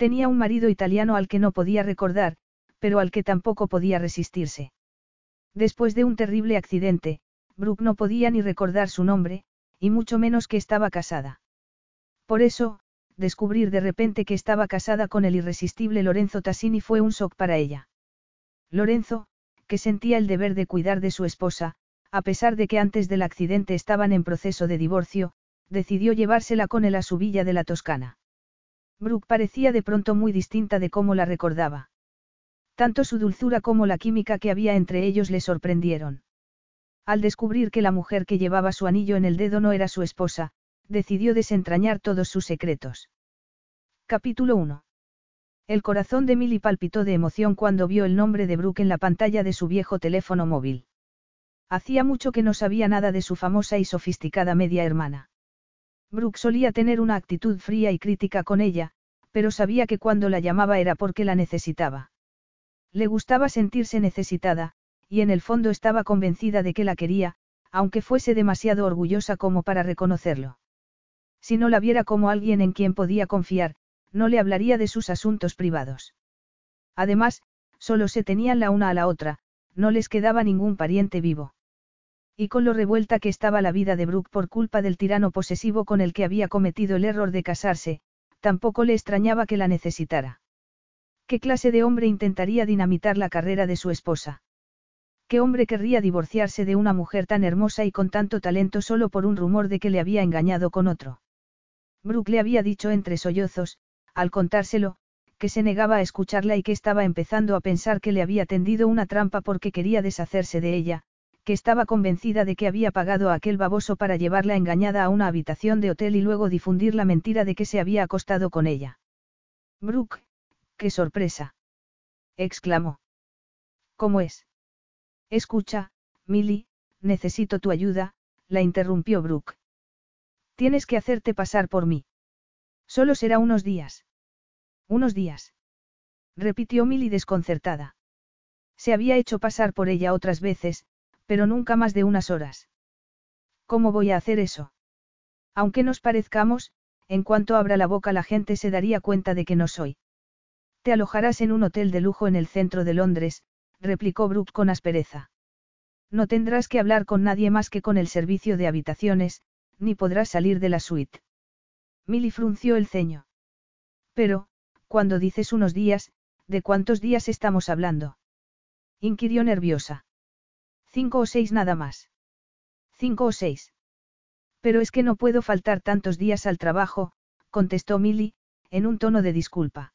Tenía un marido italiano al que no podía recordar, pero al que tampoco podía resistirse. Después de un terrible accidente, Brooke no podía ni recordar su nombre, y mucho menos que estaba casada. Por eso, descubrir de repente que estaba casada con el irresistible Lorenzo Tassini fue un shock para ella. Lorenzo, que sentía el deber de cuidar de su esposa, a pesar de que antes del accidente estaban en proceso de divorcio, decidió llevársela con él a su villa de la Toscana. Brooke parecía de pronto muy distinta de cómo la recordaba. Tanto su dulzura como la química que había entre ellos le sorprendieron. Al descubrir que la mujer que llevaba su anillo en el dedo no era su esposa, decidió desentrañar todos sus secretos. Capítulo 1. El corazón de Milly palpitó de emoción cuando vio el nombre de Brooke en la pantalla de su viejo teléfono móvil. Hacía mucho que no sabía nada de su famosa y sofisticada media hermana. Brooke solía tener una actitud fría y crítica con ella, pero sabía que cuando la llamaba era porque la necesitaba. Le gustaba sentirse necesitada, y en el fondo estaba convencida de que la quería, aunque fuese demasiado orgullosa como para reconocerlo. Si no la viera como alguien en quien podía confiar, no le hablaría de sus asuntos privados. Además, solo se tenían la una a la otra, no les quedaba ningún pariente vivo. Y con lo revuelta que estaba la vida de Brooke por culpa del tirano posesivo con el que había cometido el error de casarse, tampoco le extrañaba que la necesitara. ¿Qué clase de hombre intentaría dinamitar la carrera de su esposa? ¿Qué hombre querría divorciarse de una mujer tan hermosa y con tanto talento solo por un rumor de que le había engañado con otro? Brooke le había dicho entre sollozos, al contárselo, que se negaba a escucharla y que estaba empezando a pensar que le había tendido una trampa porque quería deshacerse de ella, que estaba convencida de que había pagado a aquel baboso para llevarla engañada a una habitación de hotel y luego difundir la mentira de que se había acostado con ella. Brooke, ¡Qué sorpresa! exclamó. ¿Cómo es? Escucha, Milly, necesito tu ayuda, la interrumpió Brooke. Tienes que hacerte pasar por mí. Solo será unos días. Unos días. Repitió Milly desconcertada. Se había hecho pasar por ella otras veces, pero nunca más de unas horas. ¿Cómo voy a hacer eso? Aunque nos parezcamos, en cuanto abra la boca la gente se daría cuenta de que no soy. Te alojarás en un hotel de lujo en el centro de Londres, replicó Brooke con aspereza. No tendrás que hablar con nadie más que con el servicio de habitaciones, ni podrás salir de la suite. Milly frunció el ceño. Pero, cuando dices unos días, ¿de cuántos días estamos hablando? inquirió nerviosa. Cinco o seis nada más. Cinco o seis. Pero es que no puedo faltar tantos días al trabajo, contestó Milly, en un tono de disculpa.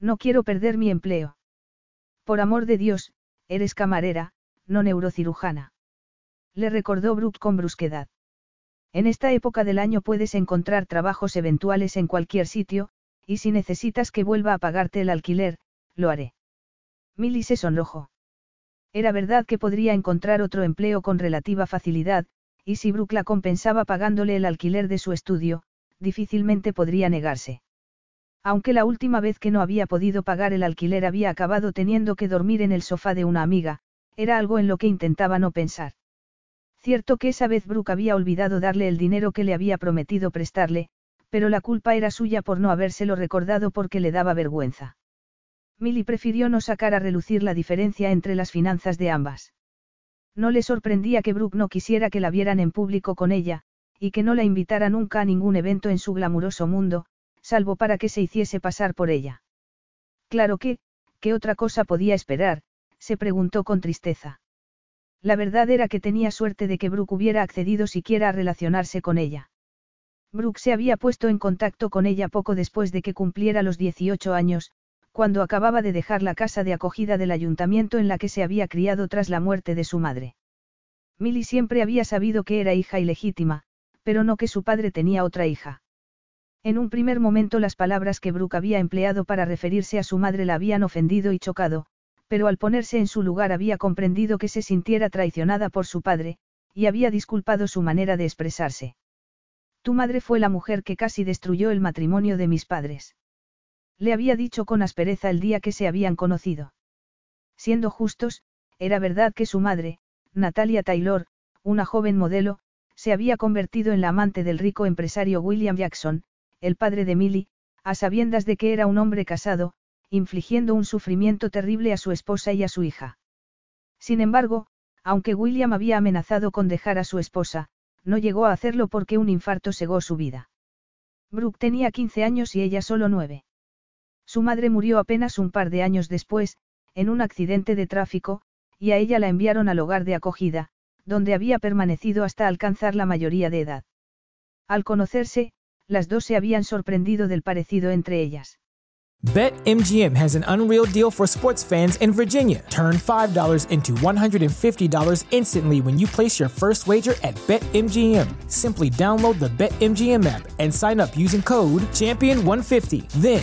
No quiero perder mi empleo. Por amor de Dios, eres camarera, no neurocirujana. Le recordó Brooke con brusquedad. En esta época del año puedes encontrar trabajos eventuales en cualquier sitio, y si necesitas que vuelva a pagarte el alquiler, lo haré. Milly se sonrojó. Era verdad que podría encontrar otro empleo con relativa facilidad, y si Brooke la compensaba pagándole el alquiler de su estudio, difícilmente podría negarse. Aunque la última vez que no había podido pagar el alquiler había acabado teniendo que dormir en el sofá de una amiga, era algo en lo que intentaba no pensar. Cierto que esa vez Brooke había olvidado darle el dinero que le había prometido prestarle, pero la culpa era suya por no habérselo recordado porque le daba vergüenza. Milly prefirió no sacar a relucir la diferencia entre las finanzas de ambas. No le sorprendía que Brooke no quisiera que la vieran en público con ella, y que no la invitara nunca a ningún evento en su glamuroso mundo, salvo para que se hiciese pasar por ella. Claro que, ¿qué otra cosa podía esperar? se preguntó con tristeza. La verdad era que tenía suerte de que Brooke hubiera accedido siquiera a relacionarse con ella. Brooke se había puesto en contacto con ella poco después de que cumpliera los 18 años, cuando acababa de dejar la casa de acogida del ayuntamiento en la que se había criado tras la muerte de su madre. Milly siempre había sabido que era hija ilegítima, pero no que su padre tenía otra hija. En un primer momento las palabras que Brooke había empleado para referirse a su madre la habían ofendido y chocado, pero al ponerse en su lugar había comprendido que se sintiera traicionada por su padre, y había disculpado su manera de expresarse. Tu madre fue la mujer que casi destruyó el matrimonio de mis padres. Le había dicho con aspereza el día que se habían conocido. Siendo justos, era verdad que su madre, Natalia Taylor, una joven modelo, se había convertido en la amante del rico empresario William Jackson, el padre de Millie, a sabiendas de que era un hombre casado, infligiendo un sufrimiento terrible a su esposa y a su hija. Sin embargo, aunque William había amenazado con dejar a su esposa, no llegó a hacerlo porque un infarto cegó su vida. Brooke tenía 15 años y ella solo nueve. Su madre murió apenas un par de años después, en un accidente de tráfico, y a ella la enviaron al hogar de acogida, donde había permanecido hasta alcanzar la mayoría de edad. Al conocerse, las dos se habían sorprendido del parecido entre ellas. BetMGM has an unreal deal for sports fans in Virginia. Turn $5 into $150 instantly when you place your first wager at BetMGM. Simply download the BetMGM app and sign up using code Champion150. Then,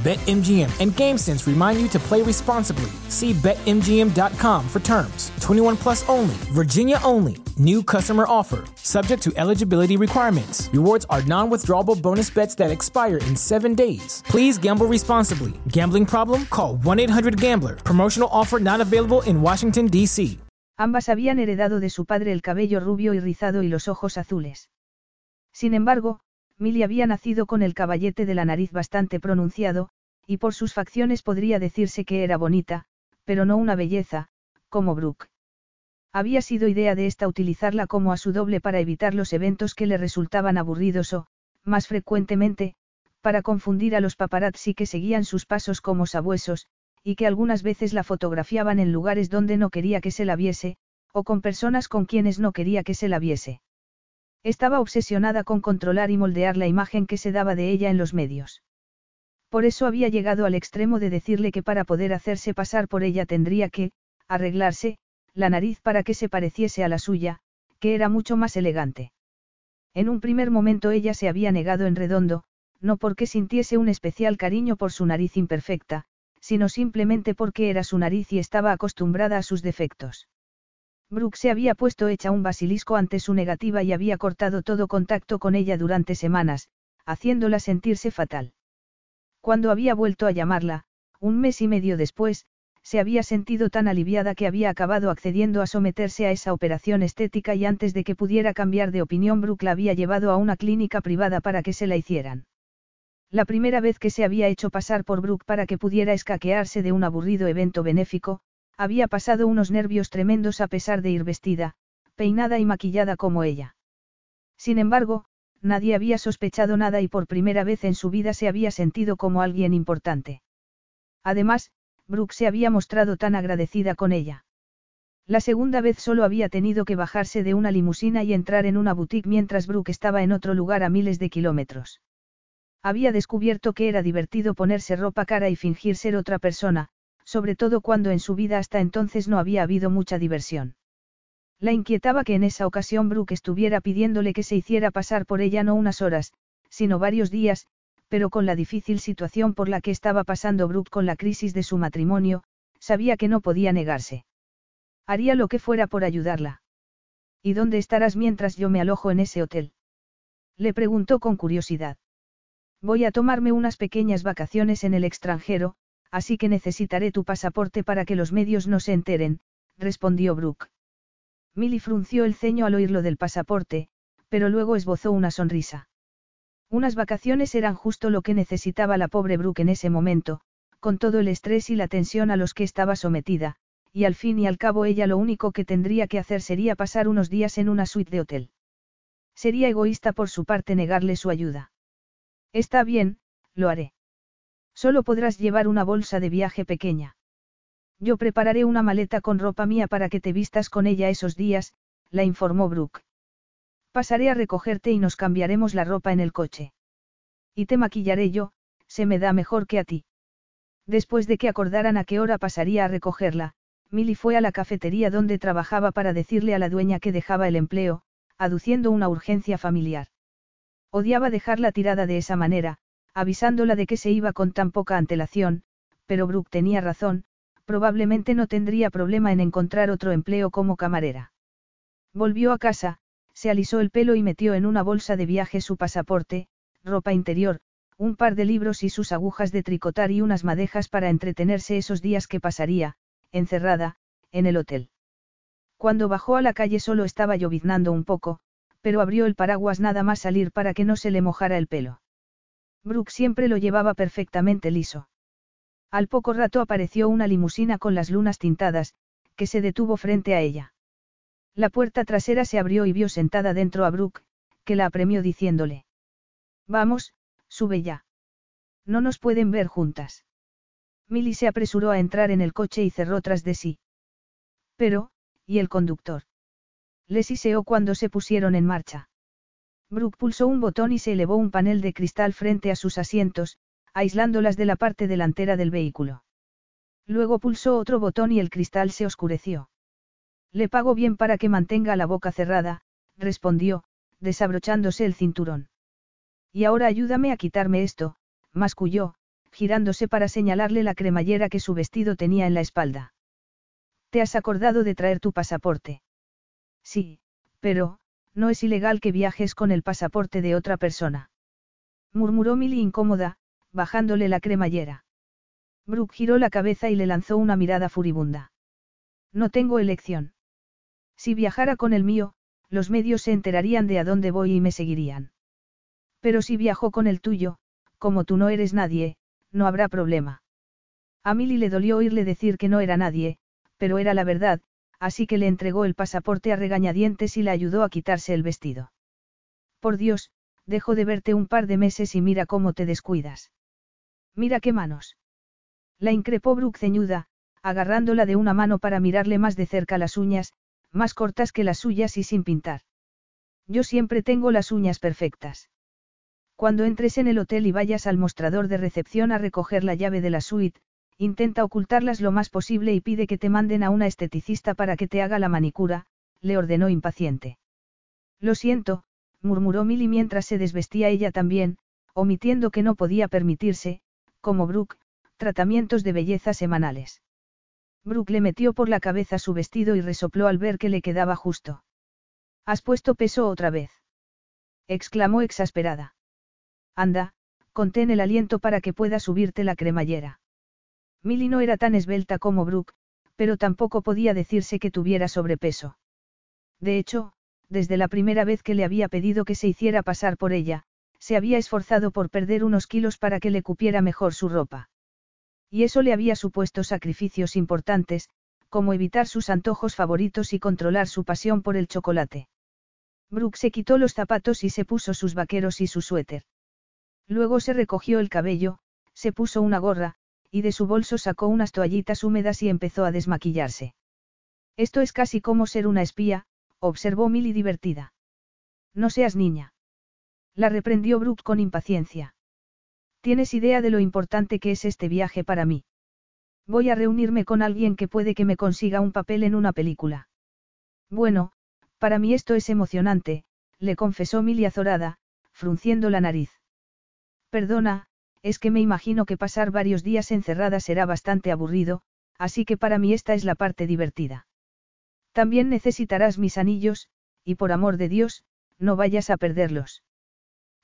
BetMGM and GameSense remind you to play responsibly. See BetMGM.com for terms. 21 plus only, Virginia only. New customer offer, subject to eligibility requirements. Rewards are non withdrawable bonus bets that expire in seven days. Please gamble responsibly. Gambling problem? Call 1 800 Gambler. Promotional offer not available in Washington, D.C. Ambas habían heredado de su padre el cabello rubio y rizado y los ojos azules. Sin embargo, Millie había nacido con el caballete de la nariz bastante pronunciado, y por sus facciones podría decirse que era bonita, pero no una belleza, como Brooke. Había sido idea de esta utilizarla como a su doble para evitar los eventos que le resultaban aburridos o, más frecuentemente, para confundir a los paparazzi que seguían sus pasos como sabuesos, y que algunas veces la fotografiaban en lugares donde no quería que se la viese, o con personas con quienes no quería que se la viese. Estaba obsesionada con controlar y moldear la imagen que se daba de ella en los medios. Por eso había llegado al extremo de decirle que para poder hacerse pasar por ella tendría que, arreglarse, la nariz para que se pareciese a la suya, que era mucho más elegante. En un primer momento ella se había negado en redondo, no porque sintiese un especial cariño por su nariz imperfecta, sino simplemente porque era su nariz y estaba acostumbrada a sus defectos. Brooke se había puesto hecha un basilisco ante su negativa y había cortado todo contacto con ella durante semanas, haciéndola sentirse fatal. Cuando había vuelto a llamarla, un mes y medio después, se había sentido tan aliviada que había acabado accediendo a someterse a esa operación estética y antes de que pudiera cambiar de opinión Brooke la había llevado a una clínica privada para que se la hicieran. La primera vez que se había hecho pasar por Brooke para que pudiera escaquearse de un aburrido evento benéfico, había pasado unos nervios tremendos a pesar de ir vestida, peinada y maquillada como ella. Sin embargo, nadie había sospechado nada y por primera vez en su vida se había sentido como alguien importante. Además, Brooke se había mostrado tan agradecida con ella. La segunda vez solo había tenido que bajarse de una limusina y entrar en una boutique mientras Brooke estaba en otro lugar a miles de kilómetros. Había descubierto que era divertido ponerse ropa cara y fingir ser otra persona, sobre todo cuando en su vida hasta entonces no había habido mucha diversión. La inquietaba que en esa ocasión Brooke estuviera pidiéndole que se hiciera pasar por ella no unas horas, sino varios días, pero con la difícil situación por la que estaba pasando Brooke con la crisis de su matrimonio, sabía que no podía negarse. Haría lo que fuera por ayudarla. ¿Y dónde estarás mientras yo me alojo en ese hotel? Le preguntó con curiosidad. Voy a tomarme unas pequeñas vacaciones en el extranjero, así que necesitaré tu pasaporte para que los medios no se enteren, respondió Brooke. Milly frunció el ceño al oír lo del pasaporte, pero luego esbozó una sonrisa. Unas vacaciones eran justo lo que necesitaba la pobre Brooke en ese momento, con todo el estrés y la tensión a los que estaba sometida, y al fin y al cabo ella lo único que tendría que hacer sería pasar unos días en una suite de hotel. Sería egoísta por su parte negarle su ayuda. Está bien, lo haré. Solo podrás llevar una bolsa de viaje pequeña. Yo prepararé una maleta con ropa mía para que te vistas con ella esos días, la informó Brooke. Pasaré a recogerte y nos cambiaremos la ropa en el coche. Y te maquillaré yo, se me da mejor que a ti. Después de que acordaran a qué hora pasaría a recogerla, Milly fue a la cafetería donde trabajaba para decirle a la dueña que dejaba el empleo, aduciendo una urgencia familiar. Odiaba dejarla tirada de esa manera, avisándola de que se iba con tan poca antelación, pero Brooke tenía razón, probablemente no tendría problema en encontrar otro empleo como camarera. Volvió a casa, se alisó el pelo y metió en una bolsa de viaje su pasaporte, ropa interior, un par de libros y sus agujas de tricotar y unas madejas para entretenerse esos días que pasaría, encerrada, en el hotel. Cuando bajó a la calle solo estaba lloviznando un poco, pero abrió el paraguas nada más salir para que no se le mojara el pelo. Brooke siempre lo llevaba perfectamente liso. Al poco rato apareció una limusina con las lunas tintadas, que se detuvo frente a ella. La puerta trasera se abrió y vio sentada dentro a Brooke, que la apremió diciéndole. Vamos, sube ya. No nos pueden ver juntas. Milly se apresuró a entrar en el coche y cerró tras de sí. Pero, ¿y el conductor? Le siseó cuando se pusieron en marcha. Brooke pulsó un botón y se elevó un panel de cristal frente a sus asientos, aislándolas de la parte delantera del vehículo. Luego pulsó otro botón y el cristal se oscureció. Le pago bien para que mantenga la boca cerrada, respondió, desabrochándose el cinturón. Y ahora ayúdame a quitarme esto, masculló, girándose para señalarle la cremallera que su vestido tenía en la espalda. ¿Te has acordado de traer tu pasaporte? Sí, pero, no es ilegal que viajes con el pasaporte de otra persona. Murmuró Milly incómoda, bajándole la cremallera. Brooke giró la cabeza y le lanzó una mirada furibunda. No tengo elección. Si viajara con el mío, los medios se enterarían de a dónde voy y me seguirían. Pero si viajo con el tuyo, como tú no eres nadie, no habrá problema. A Milly le dolió oírle decir que no era nadie, pero era la verdad, así que le entregó el pasaporte a regañadientes y le ayudó a quitarse el vestido. Por Dios, dejo de verte un par de meses y mira cómo te descuidas. Mira qué manos. La increpó Brooke ceñuda, agarrándola de una mano para mirarle más de cerca las uñas, más cortas que las suyas y sin pintar. Yo siempre tengo las uñas perfectas. Cuando entres en el hotel y vayas al mostrador de recepción a recoger la llave de la suite, intenta ocultarlas lo más posible y pide que te manden a una esteticista para que te haga la manicura, le ordenó impaciente. Lo siento, murmuró Milly mientras se desvestía ella también, omitiendo que no podía permitirse, como Brooke, tratamientos de belleza semanales. Brooke le metió por la cabeza su vestido y resopló al ver que le quedaba justo. ¿Has puesto peso otra vez? exclamó exasperada. Anda, contén el aliento para que pueda subirte la cremallera. Milly no era tan esbelta como Brooke, pero tampoco podía decirse que tuviera sobrepeso. De hecho, desde la primera vez que le había pedido que se hiciera pasar por ella, se había esforzado por perder unos kilos para que le cupiera mejor su ropa. Y eso le había supuesto sacrificios importantes, como evitar sus antojos favoritos y controlar su pasión por el chocolate. Brooke se quitó los zapatos y se puso sus vaqueros y su suéter. Luego se recogió el cabello, se puso una gorra, y de su bolso sacó unas toallitas húmedas y empezó a desmaquillarse. Esto es casi como ser una espía, observó Milly divertida. No seas niña. La reprendió Brooke con impaciencia. ¿Tienes idea de lo importante que es este viaje para mí? Voy a reunirme con alguien que puede que me consiga un papel en una película. Bueno, para mí esto es emocionante, le confesó Milly azorada, frunciendo la nariz. Perdona, es que me imagino que pasar varios días encerrada será bastante aburrido, así que para mí esta es la parte divertida. También necesitarás mis anillos, y por amor de Dios, no vayas a perderlos.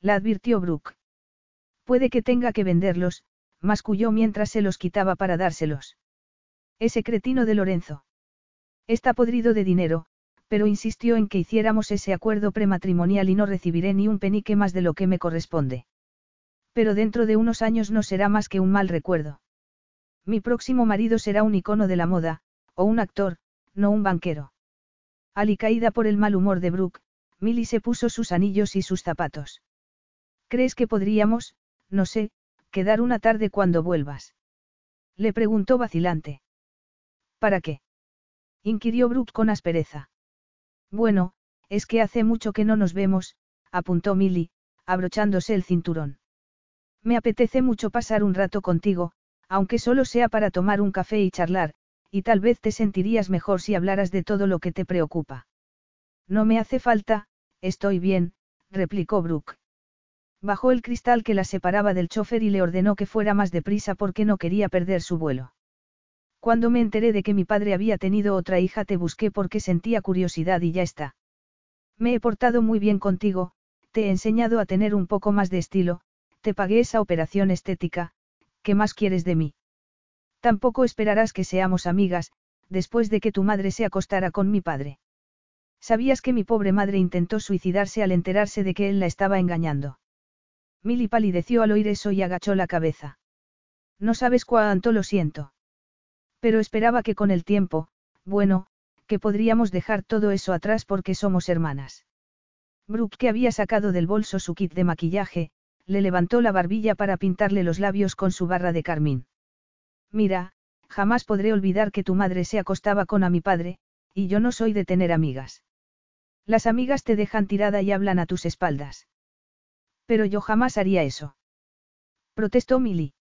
La advirtió Brooke. Puede que tenga que venderlos, masculló mientras se los quitaba para dárselos. Ese cretino de Lorenzo. Está podrido de dinero, pero insistió en que hiciéramos ese acuerdo prematrimonial y no recibiré ni un penique más de lo que me corresponde. Pero dentro de unos años no será más que un mal recuerdo. Mi próximo marido será un icono de la moda, o un actor, no un banquero. Alicaída por el mal humor de Brooke, Milly se puso sus anillos y sus zapatos. ¿Crees que podríamos, no sé, quedar una tarde cuando vuelvas? Le preguntó vacilante. ¿Para qué? inquirió Brooke con aspereza. Bueno, es que hace mucho que no nos vemos, apuntó Milly, abrochándose el cinturón. Me apetece mucho pasar un rato contigo, aunque solo sea para tomar un café y charlar, y tal vez te sentirías mejor si hablaras de todo lo que te preocupa. No me hace falta, estoy bien, replicó Brooke. Bajó el cristal que la separaba del chofer y le ordenó que fuera más deprisa porque no quería perder su vuelo. Cuando me enteré de que mi padre había tenido otra hija te busqué porque sentía curiosidad y ya está. Me he portado muy bien contigo, te he enseñado a tener un poco más de estilo, te pagué esa operación estética, ¿qué más quieres de mí? Tampoco esperarás que seamos amigas, después de que tu madre se acostara con mi padre. ¿Sabías que mi pobre madre intentó suicidarse al enterarse de que él la estaba engañando? Milly palideció al oír eso y agachó la cabeza. No sabes cuánto lo siento. Pero esperaba que con el tiempo, bueno, que podríamos dejar todo eso atrás porque somos hermanas. Brooke, que había sacado del bolso su kit de maquillaje, le levantó la barbilla para pintarle los labios con su barra de carmín. Mira, jamás podré olvidar que tu madre se acostaba con a mi padre, y yo no soy de tener amigas. Las amigas te dejan tirada y hablan a tus espaldas. Pero yo jamás haría eso. Protestó Milly.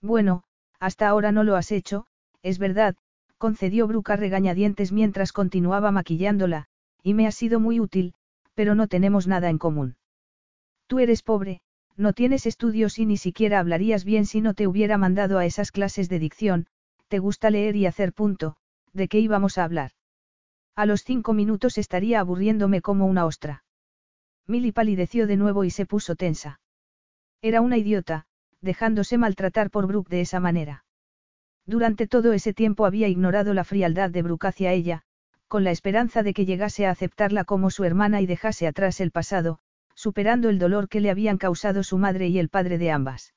Bueno, hasta ahora no lo has hecho, es verdad, concedió Bruca regañadientes mientras continuaba maquillándola, y me ha sido muy útil, pero no tenemos nada en común. Tú eres pobre, no tienes estudios y ni siquiera hablarías bien si no te hubiera mandado a esas clases de dicción, te gusta leer y hacer punto, ¿de qué íbamos a hablar? A los cinco minutos estaría aburriéndome como una ostra. Milly palideció de nuevo y se puso tensa. Era una idiota, dejándose maltratar por Brooke de esa manera. Durante todo ese tiempo había ignorado la frialdad de Brooke hacia ella, con la esperanza de que llegase a aceptarla como su hermana y dejase atrás el pasado, superando el dolor que le habían causado su madre y el padre de ambas.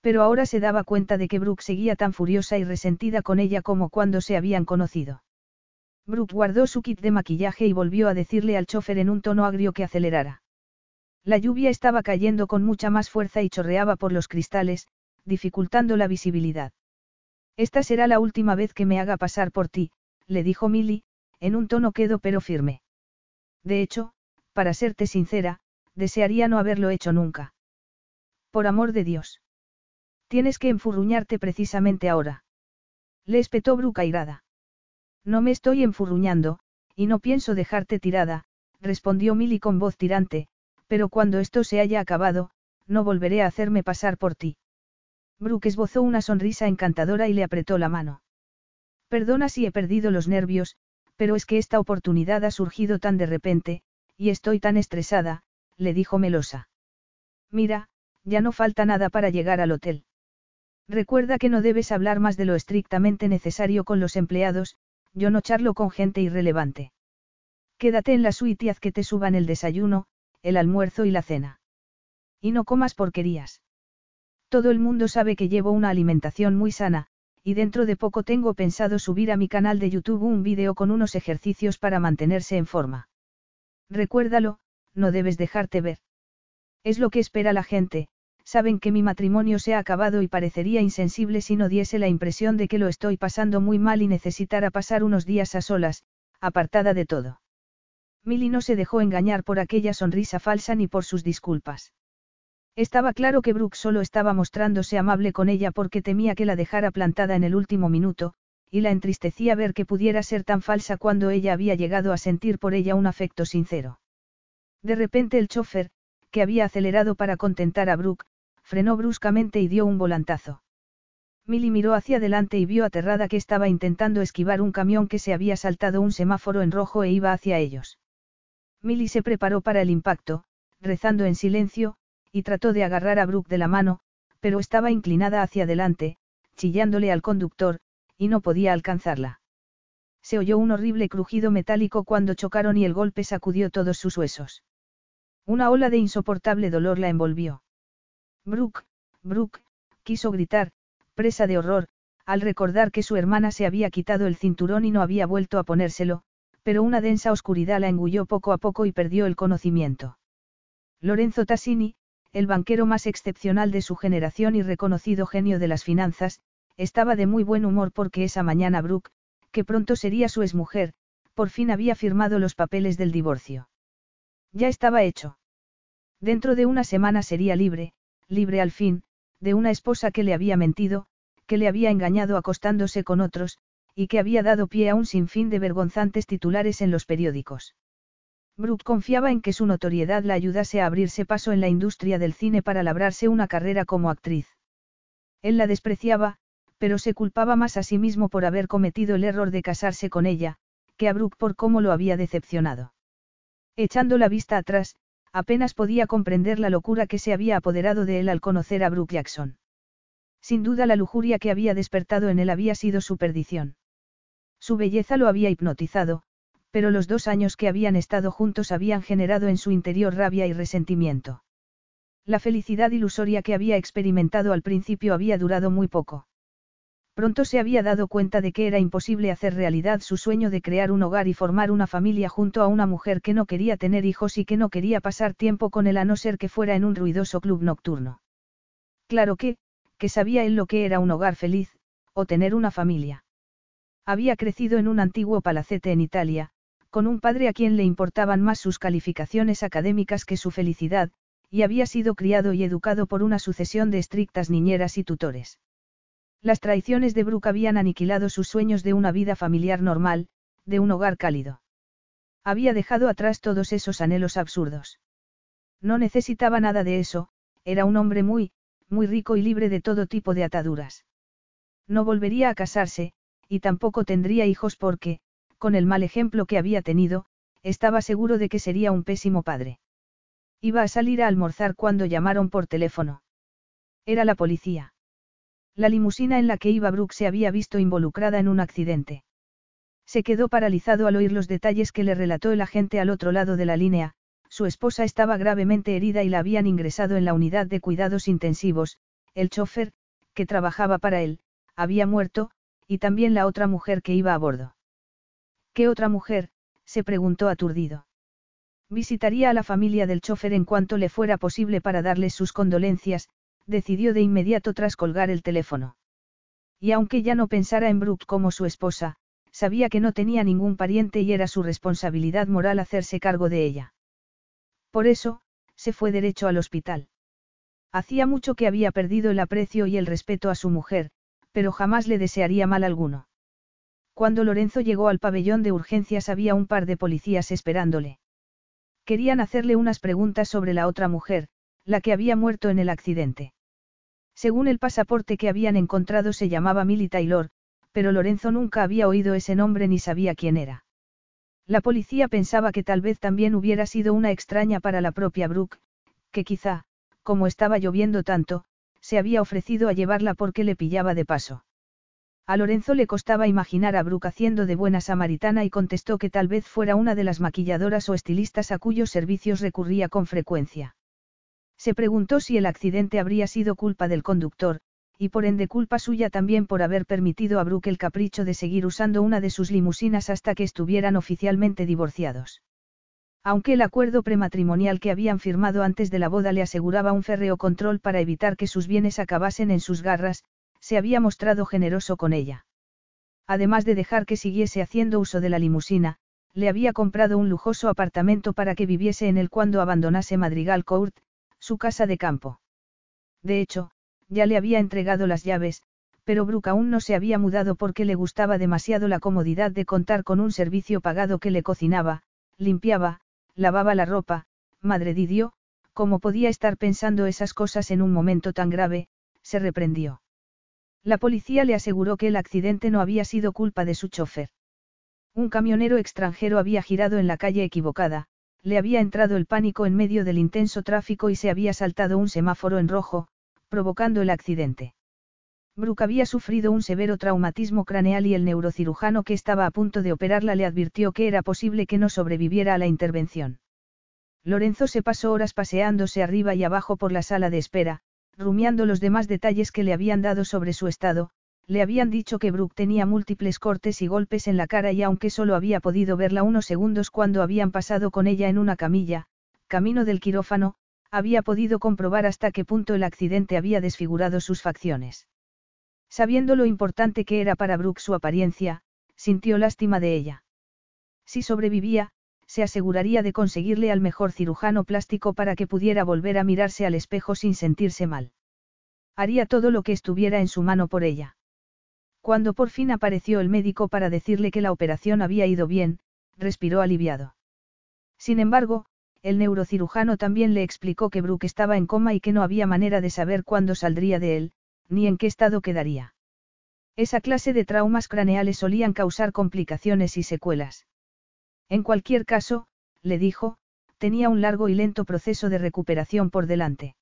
Pero ahora se daba cuenta de que Brooke seguía tan furiosa y resentida con ella como cuando se habían conocido. Brooke guardó su kit de maquillaje y volvió a decirle al chofer en un tono agrio que acelerara. La lluvia estaba cayendo con mucha más fuerza y chorreaba por los cristales, dificultando la visibilidad. Esta será la última vez que me haga pasar por ti, le dijo Milly, en un tono quedo pero firme. De hecho, para serte sincera, desearía no haberlo hecho nunca. Por amor de Dios. Tienes que enfurruñarte precisamente ahora. Le espetó Bruca irada. No me estoy enfurruñando, y no pienso dejarte tirada, respondió Milly con voz tirante, pero cuando esto se haya acabado, no volveré a hacerme pasar por ti. Brooke esbozó una sonrisa encantadora y le apretó la mano. Perdona si he perdido los nervios, pero es que esta oportunidad ha surgido tan de repente, y estoy tan estresada, le dijo melosa. Mira, ya no falta nada para llegar al hotel. Recuerda que no debes hablar más de lo estrictamente necesario con los empleados, yo no charlo con gente irrelevante. Quédate en la suite y haz que te suban el desayuno, el almuerzo y la cena. Y no comas porquerías. Todo el mundo sabe que llevo una alimentación muy sana, y dentro de poco tengo pensado subir a mi canal de YouTube un vídeo con unos ejercicios para mantenerse en forma. Recuérdalo, no debes dejarte ver. Es lo que espera la gente, saben que mi matrimonio se ha acabado y parecería insensible si no diese la impresión de que lo estoy pasando muy mal y necesitara pasar unos días a solas, apartada de todo. Milly no se dejó engañar por aquella sonrisa falsa ni por sus disculpas. Estaba claro que Brooke solo estaba mostrándose amable con ella porque temía que la dejara plantada en el último minuto, y la entristecía ver que pudiera ser tan falsa cuando ella había llegado a sentir por ella un afecto sincero. De repente el chofer, que había acelerado para contentar a Brooke, frenó bruscamente y dio un volantazo. Milly miró hacia adelante y vio aterrada que estaba intentando esquivar un camión que se había saltado un semáforo en rojo e iba hacia ellos. Milly se preparó para el impacto, rezando en silencio, y trató de agarrar a Brooke de la mano, pero estaba inclinada hacia adelante, chillándole al conductor, y no podía alcanzarla. Se oyó un horrible crujido metálico cuando chocaron y el golpe sacudió todos sus huesos. Una ola de insoportable dolor la envolvió. Brooke, Brooke, quiso gritar, presa de horror, al recordar que su hermana se había quitado el cinturón y no había vuelto a ponérselo, pero una densa oscuridad la engulló poco a poco y perdió el conocimiento. Lorenzo Tassini, el banquero más excepcional de su generación y reconocido genio de las finanzas, estaba de muy buen humor porque esa mañana Brooke, que pronto sería su exmujer, por fin había firmado los papeles del divorcio. Ya estaba hecho. Dentro de una semana sería libre, libre al fin, de una esposa que le había mentido, que le había engañado acostándose con otros, y que había dado pie a un sinfín de vergonzantes titulares en los periódicos. Brooke confiaba en que su notoriedad la ayudase a abrirse paso en la industria del cine para labrarse una carrera como actriz. Él la despreciaba, pero se culpaba más a sí mismo por haber cometido el error de casarse con ella, que a Brooke por cómo lo había decepcionado. Echando la vista atrás, apenas podía comprender la locura que se había apoderado de él al conocer a Brooke Jackson. Sin duda la lujuria que había despertado en él había sido su perdición. Su belleza lo había hipnotizado, pero los dos años que habían estado juntos habían generado en su interior rabia y resentimiento. La felicidad ilusoria que había experimentado al principio había durado muy poco. Pronto se había dado cuenta de que era imposible hacer realidad su sueño de crear un hogar y formar una familia junto a una mujer que no quería tener hijos y que no quería pasar tiempo con él a no ser que fuera en un ruidoso club nocturno. Claro que, que sabía él lo que era un hogar feliz, o tener una familia. Había crecido en un antiguo palacete en Italia, con un padre a quien le importaban más sus calificaciones académicas que su felicidad, y había sido criado y educado por una sucesión de estrictas niñeras y tutores. Las traiciones de Brooke habían aniquilado sus sueños de una vida familiar normal, de un hogar cálido. Había dejado atrás todos esos anhelos absurdos. No necesitaba nada de eso, era un hombre muy, muy rico y libre de todo tipo de ataduras. No volvería a casarse, y tampoco tendría hijos porque, con el mal ejemplo que había tenido, estaba seguro de que sería un pésimo padre. Iba a salir a almorzar cuando llamaron por teléfono. Era la policía. La limusina en la que iba Brooke se había visto involucrada en un accidente. Se quedó paralizado al oír los detalles que le relató el agente al otro lado de la línea, su esposa estaba gravemente herida y la habían ingresado en la unidad de cuidados intensivos, el chofer, que trabajaba para él, había muerto, y también la otra mujer que iba a bordo. ¿Qué otra mujer? se preguntó aturdido. Visitaría a la familia del chofer en cuanto le fuera posible para darles sus condolencias, decidió de inmediato tras colgar el teléfono. Y aunque ya no pensara en Brooke como su esposa, sabía que no tenía ningún pariente y era su responsabilidad moral hacerse cargo de ella. Por eso, se fue derecho al hospital. Hacía mucho que había perdido el aprecio y el respeto a su mujer, pero jamás le desearía mal alguno. Cuando Lorenzo llegó al pabellón de urgencias había un par de policías esperándole. Querían hacerle unas preguntas sobre la otra mujer, la que había muerto en el accidente. Según el pasaporte que habían encontrado se llamaba Millie Taylor, pero Lorenzo nunca había oído ese nombre ni sabía quién era. La policía pensaba que tal vez también hubiera sido una extraña para la propia Brooke, que quizá, como estaba lloviendo tanto, se había ofrecido a llevarla porque le pillaba de paso. A Lorenzo le costaba imaginar a Brooke haciendo de buena samaritana y contestó que tal vez fuera una de las maquilladoras o estilistas a cuyos servicios recurría con frecuencia. Se preguntó si el accidente habría sido culpa del conductor, y por ende culpa suya también por haber permitido a Brooke el capricho de seguir usando una de sus limusinas hasta que estuvieran oficialmente divorciados. Aunque el acuerdo prematrimonial que habían firmado antes de la boda le aseguraba un férreo control para evitar que sus bienes acabasen en sus garras, se había mostrado generoso con ella. Además de dejar que siguiese haciendo uso de la limusina, le había comprado un lujoso apartamento para que viviese en él cuando abandonase Madrigal Court, su casa de campo. De hecho, ya le había entregado las llaves, pero Brooke aún no se había mudado porque le gustaba demasiado la comodidad de contar con un servicio pagado que le cocinaba, limpiaba, lavaba la ropa, madre Didio, como podía estar pensando esas cosas en un momento tan grave, se reprendió. La policía le aseguró que el accidente no había sido culpa de su chofer. Un camionero extranjero había girado en la calle equivocada, le había entrado el pánico en medio del intenso tráfico y se había saltado un semáforo en rojo, provocando el accidente. Brooke había sufrido un severo traumatismo craneal y el neurocirujano que estaba a punto de operarla le advirtió que era posible que no sobreviviera a la intervención. Lorenzo se pasó horas paseándose arriba y abajo por la sala de espera, rumiando los demás detalles que le habían dado sobre su estado, le habían dicho que Brooke tenía múltiples cortes y golpes en la cara y aunque solo había podido verla unos segundos cuando habían pasado con ella en una camilla, camino del quirófano, había podido comprobar hasta qué punto el accidente había desfigurado sus facciones. Sabiendo lo importante que era para Brooke su apariencia, sintió lástima de ella. Si sobrevivía, se aseguraría de conseguirle al mejor cirujano plástico para que pudiera volver a mirarse al espejo sin sentirse mal. Haría todo lo que estuviera en su mano por ella. Cuando por fin apareció el médico para decirle que la operación había ido bien, respiró aliviado. Sin embargo, el neurocirujano también le explicó que Brooke estaba en coma y que no había manera de saber cuándo saldría de él, ni en qué estado quedaría. Esa clase de traumas craneales solían causar complicaciones y secuelas. En cualquier caso, le dijo, tenía un largo y lento proceso de recuperación por delante.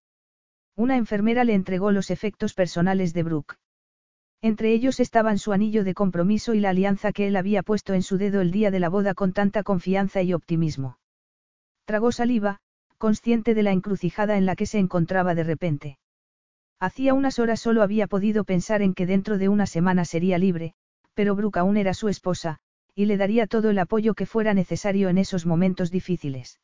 Una enfermera le entregó los efectos personales de Brooke. Entre ellos estaban su anillo de compromiso y la alianza que él había puesto en su dedo el día de la boda con tanta confianza y optimismo. Tragó saliva, consciente de la encrucijada en la que se encontraba de repente. Hacía unas horas solo había podido pensar en que dentro de una semana sería libre, pero Brooke aún era su esposa, y le daría todo el apoyo que fuera necesario en esos momentos difíciles.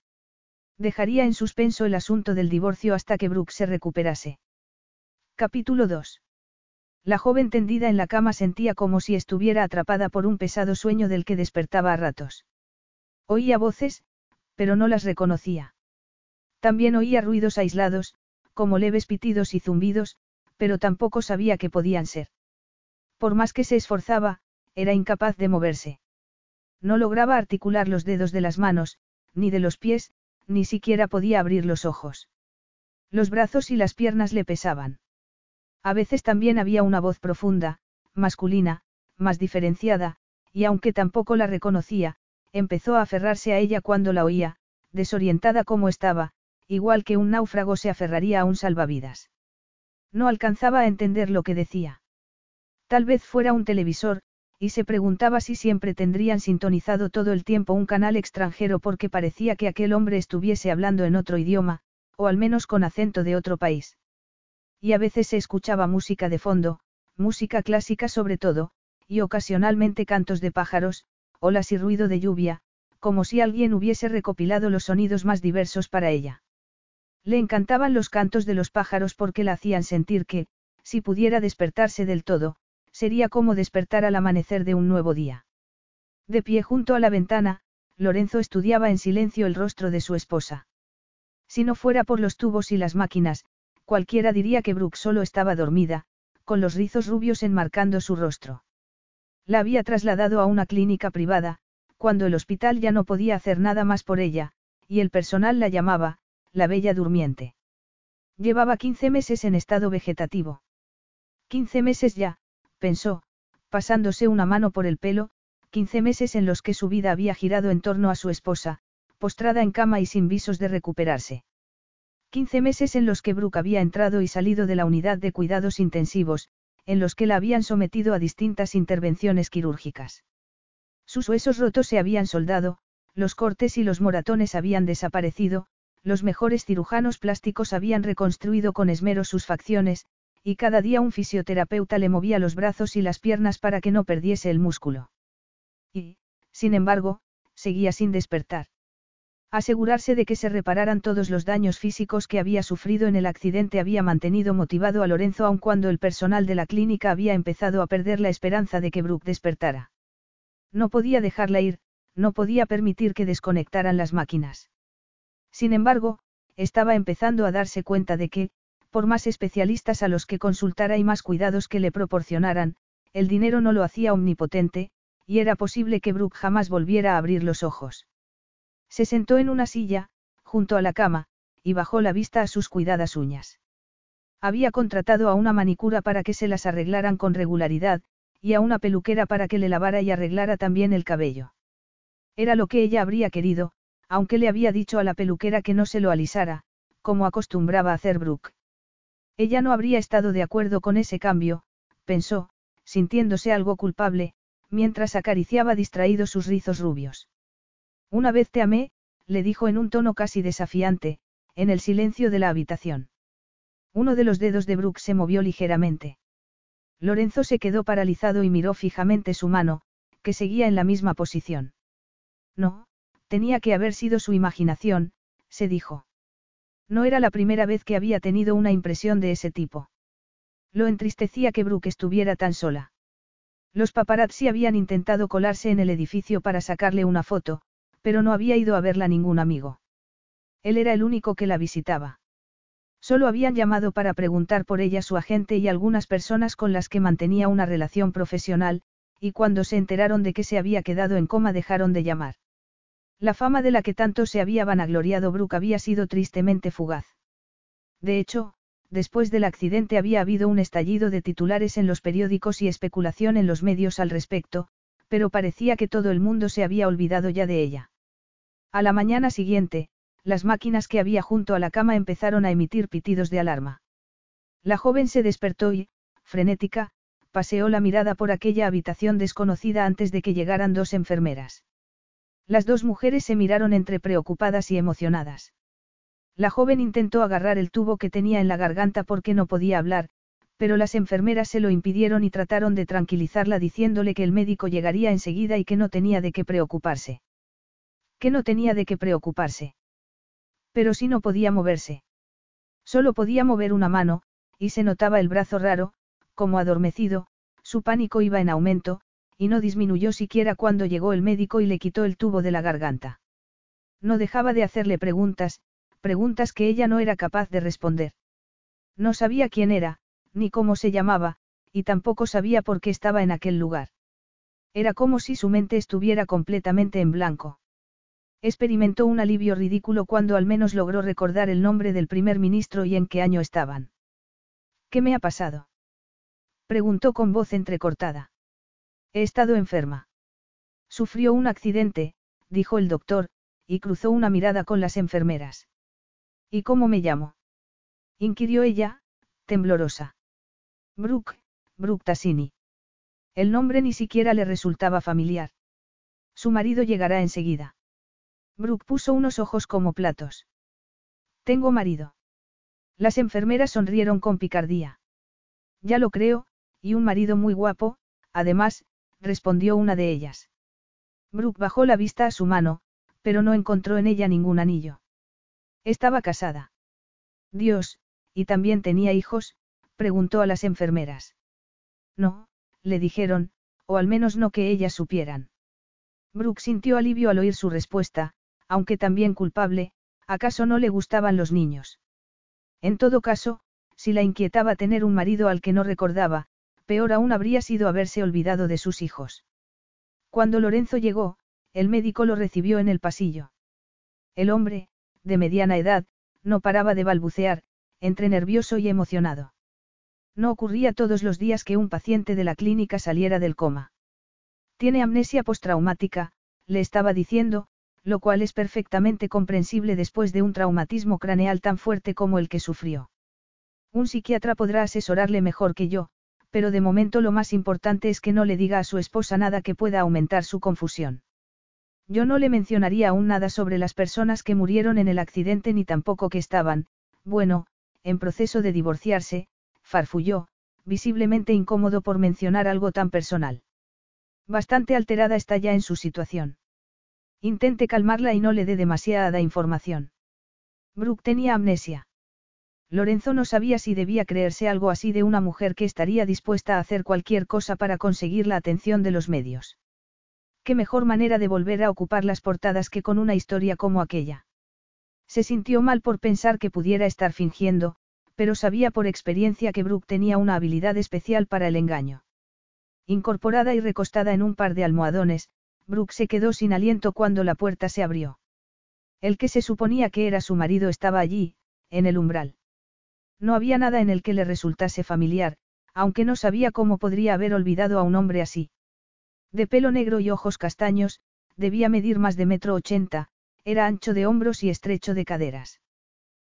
Dejaría en suspenso el asunto del divorcio hasta que Brooke se recuperase. Capítulo 2. La joven tendida en la cama sentía como si estuviera atrapada por un pesado sueño del que despertaba a ratos. Oía voces, pero no las reconocía. También oía ruidos aislados, como leves pitidos y zumbidos, pero tampoco sabía qué podían ser. Por más que se esforzaba, era incapaz de moverse. No lograba articular los dedos de las manos, ni de los pies, ni siquiera podía abrir los ojos. Los brazos y las piernas le pesaban. A veces también había una voz profunda, masculina, más diferenciada, y aunque tampoco la reconocía, empezó a aferrarse a ella cuando la oía, desorientada como estaba, igual que un náufrago se aferraría a un salvavidas. No alcanzaba a entender lo que decía. Tal vez fuera un televisor, y se preguntaba si siempre tendrían sintonizado todo el tiempo un canal extranjero porque parecía que aquel hombre estuviese hablando en otro idioma, o al menos con acento de otro país. Y a veces se escuchaba música de fondo, música clásica sobre todo, y ocasionalmente cantos de pájaros, olas y ruido de lluvia, como si alguien hubiese recopilado los sonidos más diversos para ella. Le encantaban los cantos de los pájaros porque la hacían sentir que, si pudiera despertarse del todo, sería como despertar al amanecer de un nuevo día. De pie junto a la ventana, Lorenzo estudiaba en silencio el rostro de su esposa. Si no fuera por los tubos y las máquinas, cualquiera diría que Brooke solo estaba dormida, con los rizos rubios enmarcando su rostro. La había trasladado a una clínica privada, cuando el hospital ya no podía hacer nada más por ella, y el personal la llamaba, la bella durmiente. Llevaba 15 meses en estado vegetativo. 15 meses ya, pensó, pasándose una mano por el pelo, quince meses en los que su vida había girado en torno a su esposa, postrada en cama y sin visos de recuperarse. Quince meses en los que Brooke había entrado y salido de la unidad de cuidados intensivos, en los que la habían sometido a distintas intervenciones quirúrgicas. Sus huesos rotos se habían soldado, los cortes y los moratones habían desaparecido, los mejores cirujanos plásticos habían reconstruido con esmero sus facciones, y cada día un fisioterapeuta le movía los brazos y las piernas para que no perdiese el músculo. Y, sin embargo, seguía sin despertar. Asegurarse de que se repararan todos los daños físicos que había sufrido en el accidente había mantenido motivado a Lorenzo aun cuando el personal de la clínica había empezado a perder la esperanza de que Brooke despertara. No podía dejarla ir, no podía permitir que desconectaran las máquinas. Sin embargo, estaba empezando a darse cuenta de que, por más especialistas a los que consultara y más cuidados que le proporcionaran, el dinero no lo hacía omnipotente, y era posible que Brooke jamás volviera a abrir los ojos. Se sentó en una silla, junto a la cama, y bajó la vista a sus cuidadas uñas. Había contratado a una manicura para que se las arreglaran con regularidad, y a una peluquera para que le lavara y arreglara también el cabello. Era lo que ella habría querido, aunque le había dicho a la peluquera que no se lo alisara, como acostumbraba hacer Brooke. Ella no habría estado de acuerdo con ese cambio, pensó, sintiéndose algo culpable, mientras acariciaba distraído sus rizos rubios. Una vez te amé, le dijo en un tono casi desafiante, en el silencio de la habitación. Uno de los dedos de Brooke se movió ligeramente. Lorenzo se quedó paralizado y miró fijamente su mano, que seguía en la misma posición. No, tenía que haber sido su imaginación, se dijo. No era la primera vez que había tenido una impresión de ese tipo. Lo entristecía que Brooke estuviera tan sola. Los paparazzi habían intentado colarse en el edificio para sacarle una foto, pero no había ido a verla ningún amigo. Él era el único que la visitaba. Solo habían llamado para preguntar por ella su agente y algunas personas con las que mantenía una relación profesional, y cuando se enteraron de que se había quedado en coma dejaron de llamar. La fama de la que tanto se había vanagloriado Brooke había sido tristemente fugaz. De hecho, después del accidente había habido un estallido de titulares en los periódicos y especulación en los medios al respecto, pero parecía que todo el mundo se había olvidado ya de ella. A la mañana siguiente, las máquinas que había junto a la cama empezaron a emitir pitidos de alarma. La joven se despertó y, frenética, paseó la mirada por aquella habitación desconocida antes de que llegaran dos enfermeras. Las dos mujeres se miraron entre preocupadas y emocionadas. La joven intentó agarrar el tubo que tenía en la garganta porque no podía hablar, pero las enfermeras se lo impidieron y trataron de tranquilizarla diciéndole que el médico llegaría enseguida y que no tenía de qué preocuparse. Que no tenía de qué preocuparse. Pero si no podía moverse. Solo podía mover una mano, y se notaba el brazo raro, como adormecido, su pánico iba en aumento, y no disminuyó siquiera cuando llegó el médico y le quitó el tubo de la garganta. No dejaba de hacerle preguntas, preguntas que ella no era capaz de responder. No sabía quién era, ni cómo se llamaba, y tampoco sabía por qué estaba en aquel lugar. Era como si su mente estuviera completamente en blanco. Experimentó un alivio ridículo cuando al menos logró recordar el nombre del primer ministro y en qué año estaban. ¿Qué me ha pasado? Preguntó con voz entrecortada. He estado enferma. Sufrió un accidente, dijo el doctor, y cruzó una mirada con las enfermeras. ¿Y cómo me llamo? inquirió ella, temblorosa. Brooke, Brooke Tassini. El nombre ni siquiera le resultaba familiar. Su marido llegará enseguida. Brooke puso unos ojos como platos. Tengo marido. Las enfermeras sonrieron con picardía. Ya lo creo, y un marido muy guapo, además, respondió una de ellas. Brooke bajó la vista a su mano, pero no encontró en ella ningún anillo. Estaba casada. Dios, ¿y también tenía hijos? preguntó a las enfermeras. No, le dijeron, o al menos no que ellas supieran. Brooke sintió alivio al oír su respuesta, aunque también culpable, ¿acaso no le gustaban los niños? En todo caso, si la inquietaba tener un marido al que no recordaba, peor aún habría sido haberse olvidado de sus hijos. Cuando Lorenzo llegó, el médico lo recibió en el pasillo. El hombre, de mediana edad, no paraba de balbucear, entre nervioso y emocionado. No ocurría todos los días que un paciente de la clínica saliera del coma. Tiene amnesia postraumática, le estaba diciendo, lo cual es perfectamente comprensible después de un traumatismo craneal tan fuerte como el que sufrió. Un psiquiatra podrá asesorarle mejor que yo, pero de momento lo más importante es que no le diga a su esposa nada que pueda aumentar su confusión. Yo no le mencionaría aún nada sobre las personas que murieron en el accidente ni tampoco que estaban, bueno, en proceso de divorciarse, farfulló, visiblemente incómodo por mencionar algo tan personal. Bastante alterada está ya en su situación. Intente calmarla y no le dé demasiada información. Brooke tenía amnesia. Lorenzo no sabía si debía creerse algo así de una mujer que estaría dispuesta a hacer cualquier cosa para conseguir la atención de los medios. Qué mejor manera de volver a ocupar las portadas que con una historia como aquella. Se sintió mal por pensar que pudiera estar fingiendo, pero sabía por experiencia que Brooke tenía una habilidad especial para el engaño. Incorporada y recostada en un par de almohadones, Brooke se quedó sin aliento cuando la puerta se abrió. El que se suponía que era su marido estaba allí, en el umbral. No había nada en el que le resultase familiar, aunque no sabía cómo podría haber olvidado a un hombre así. De pelo negro y ojos castaños, debía medir más de metro ochenta, era ancho de hombros y estrecho de caderas.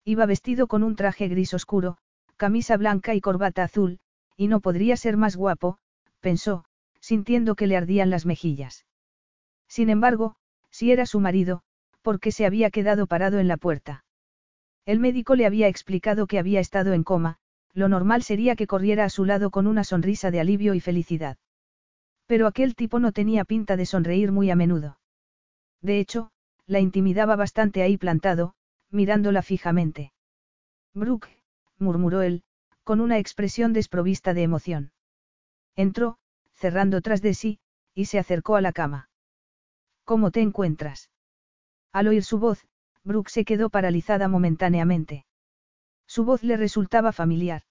Iba vestido con un traje gris oscuro, camisa blanca y corbata azul, y no podría ser más guapo, pensó, sintiendo que le ardían las mejillas. Sin embargo, si era su marido, ¿por qué se había quedado parado en la puerta? El médico le había explicado que había estado en coma, lo normal sería que corriera a su lado con una sonrisa de alivio y felicidad. Pero aquel tipo no tenía pinta de sonreír muy a menudo. De hecho, la intimidaba bastante ahí plantado, mirándola fijamente. Brooke, murmuró él, con una expresión desprovista de emoción. Entró, cerrando tras de sí, y se acercó a la cama. ¿Cómo te encuentras? Al oír su voz, Brooke se quedó paralizada momentáneamente. Su voz le resultaba familiar.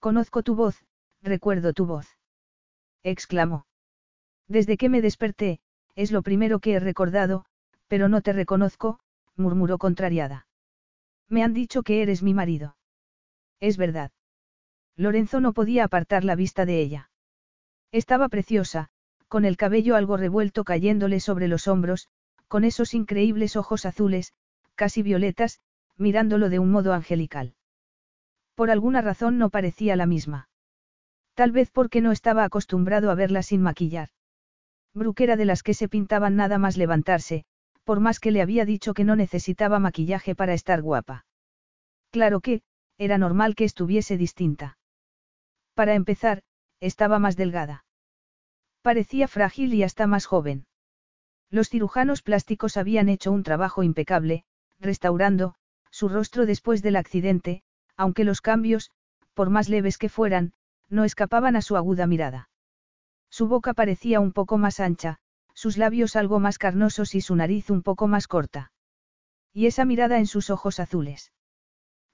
Conozco tu voz, recuerdo tu voz. exclamó. Desde que me desperté, es lo primero que he recordado, pero no te reconozco, murmuró contrariada. Me han dicho que eres mi marido. Es verdad. Lorenzo no podía apartar la vista de ella. Estaba preciosa, con el cabello algo revuelto cayéndole sobre los hombros, con esos increíbles ojos azules, casi violetas, mirándolo de un modo angelical. Por alguna razón no parecía la misma. Tal vez porque no estaba acostumbrado a verla sin maquillar. Brooke era de las que se pintaban nada más levantarse, por más que le había dicho que no necesitaba maquillaje para estar guapa. Claro que, era normal que estuviese distinta. Para empezar, estaba más delgada. Parecía frágil y hasta más joven. Los cirujanos plásticos habían hecho un trabajo impecable, restaurando, su rostro después del accidente, aunque los cambios, por más leves que fueran, no escapaban a su aguda mirada. Su boca parecía un poco más ancha, sus labios algo más carnosos y su nariz un poco más corta. Y esa mirada en sus ojos azules.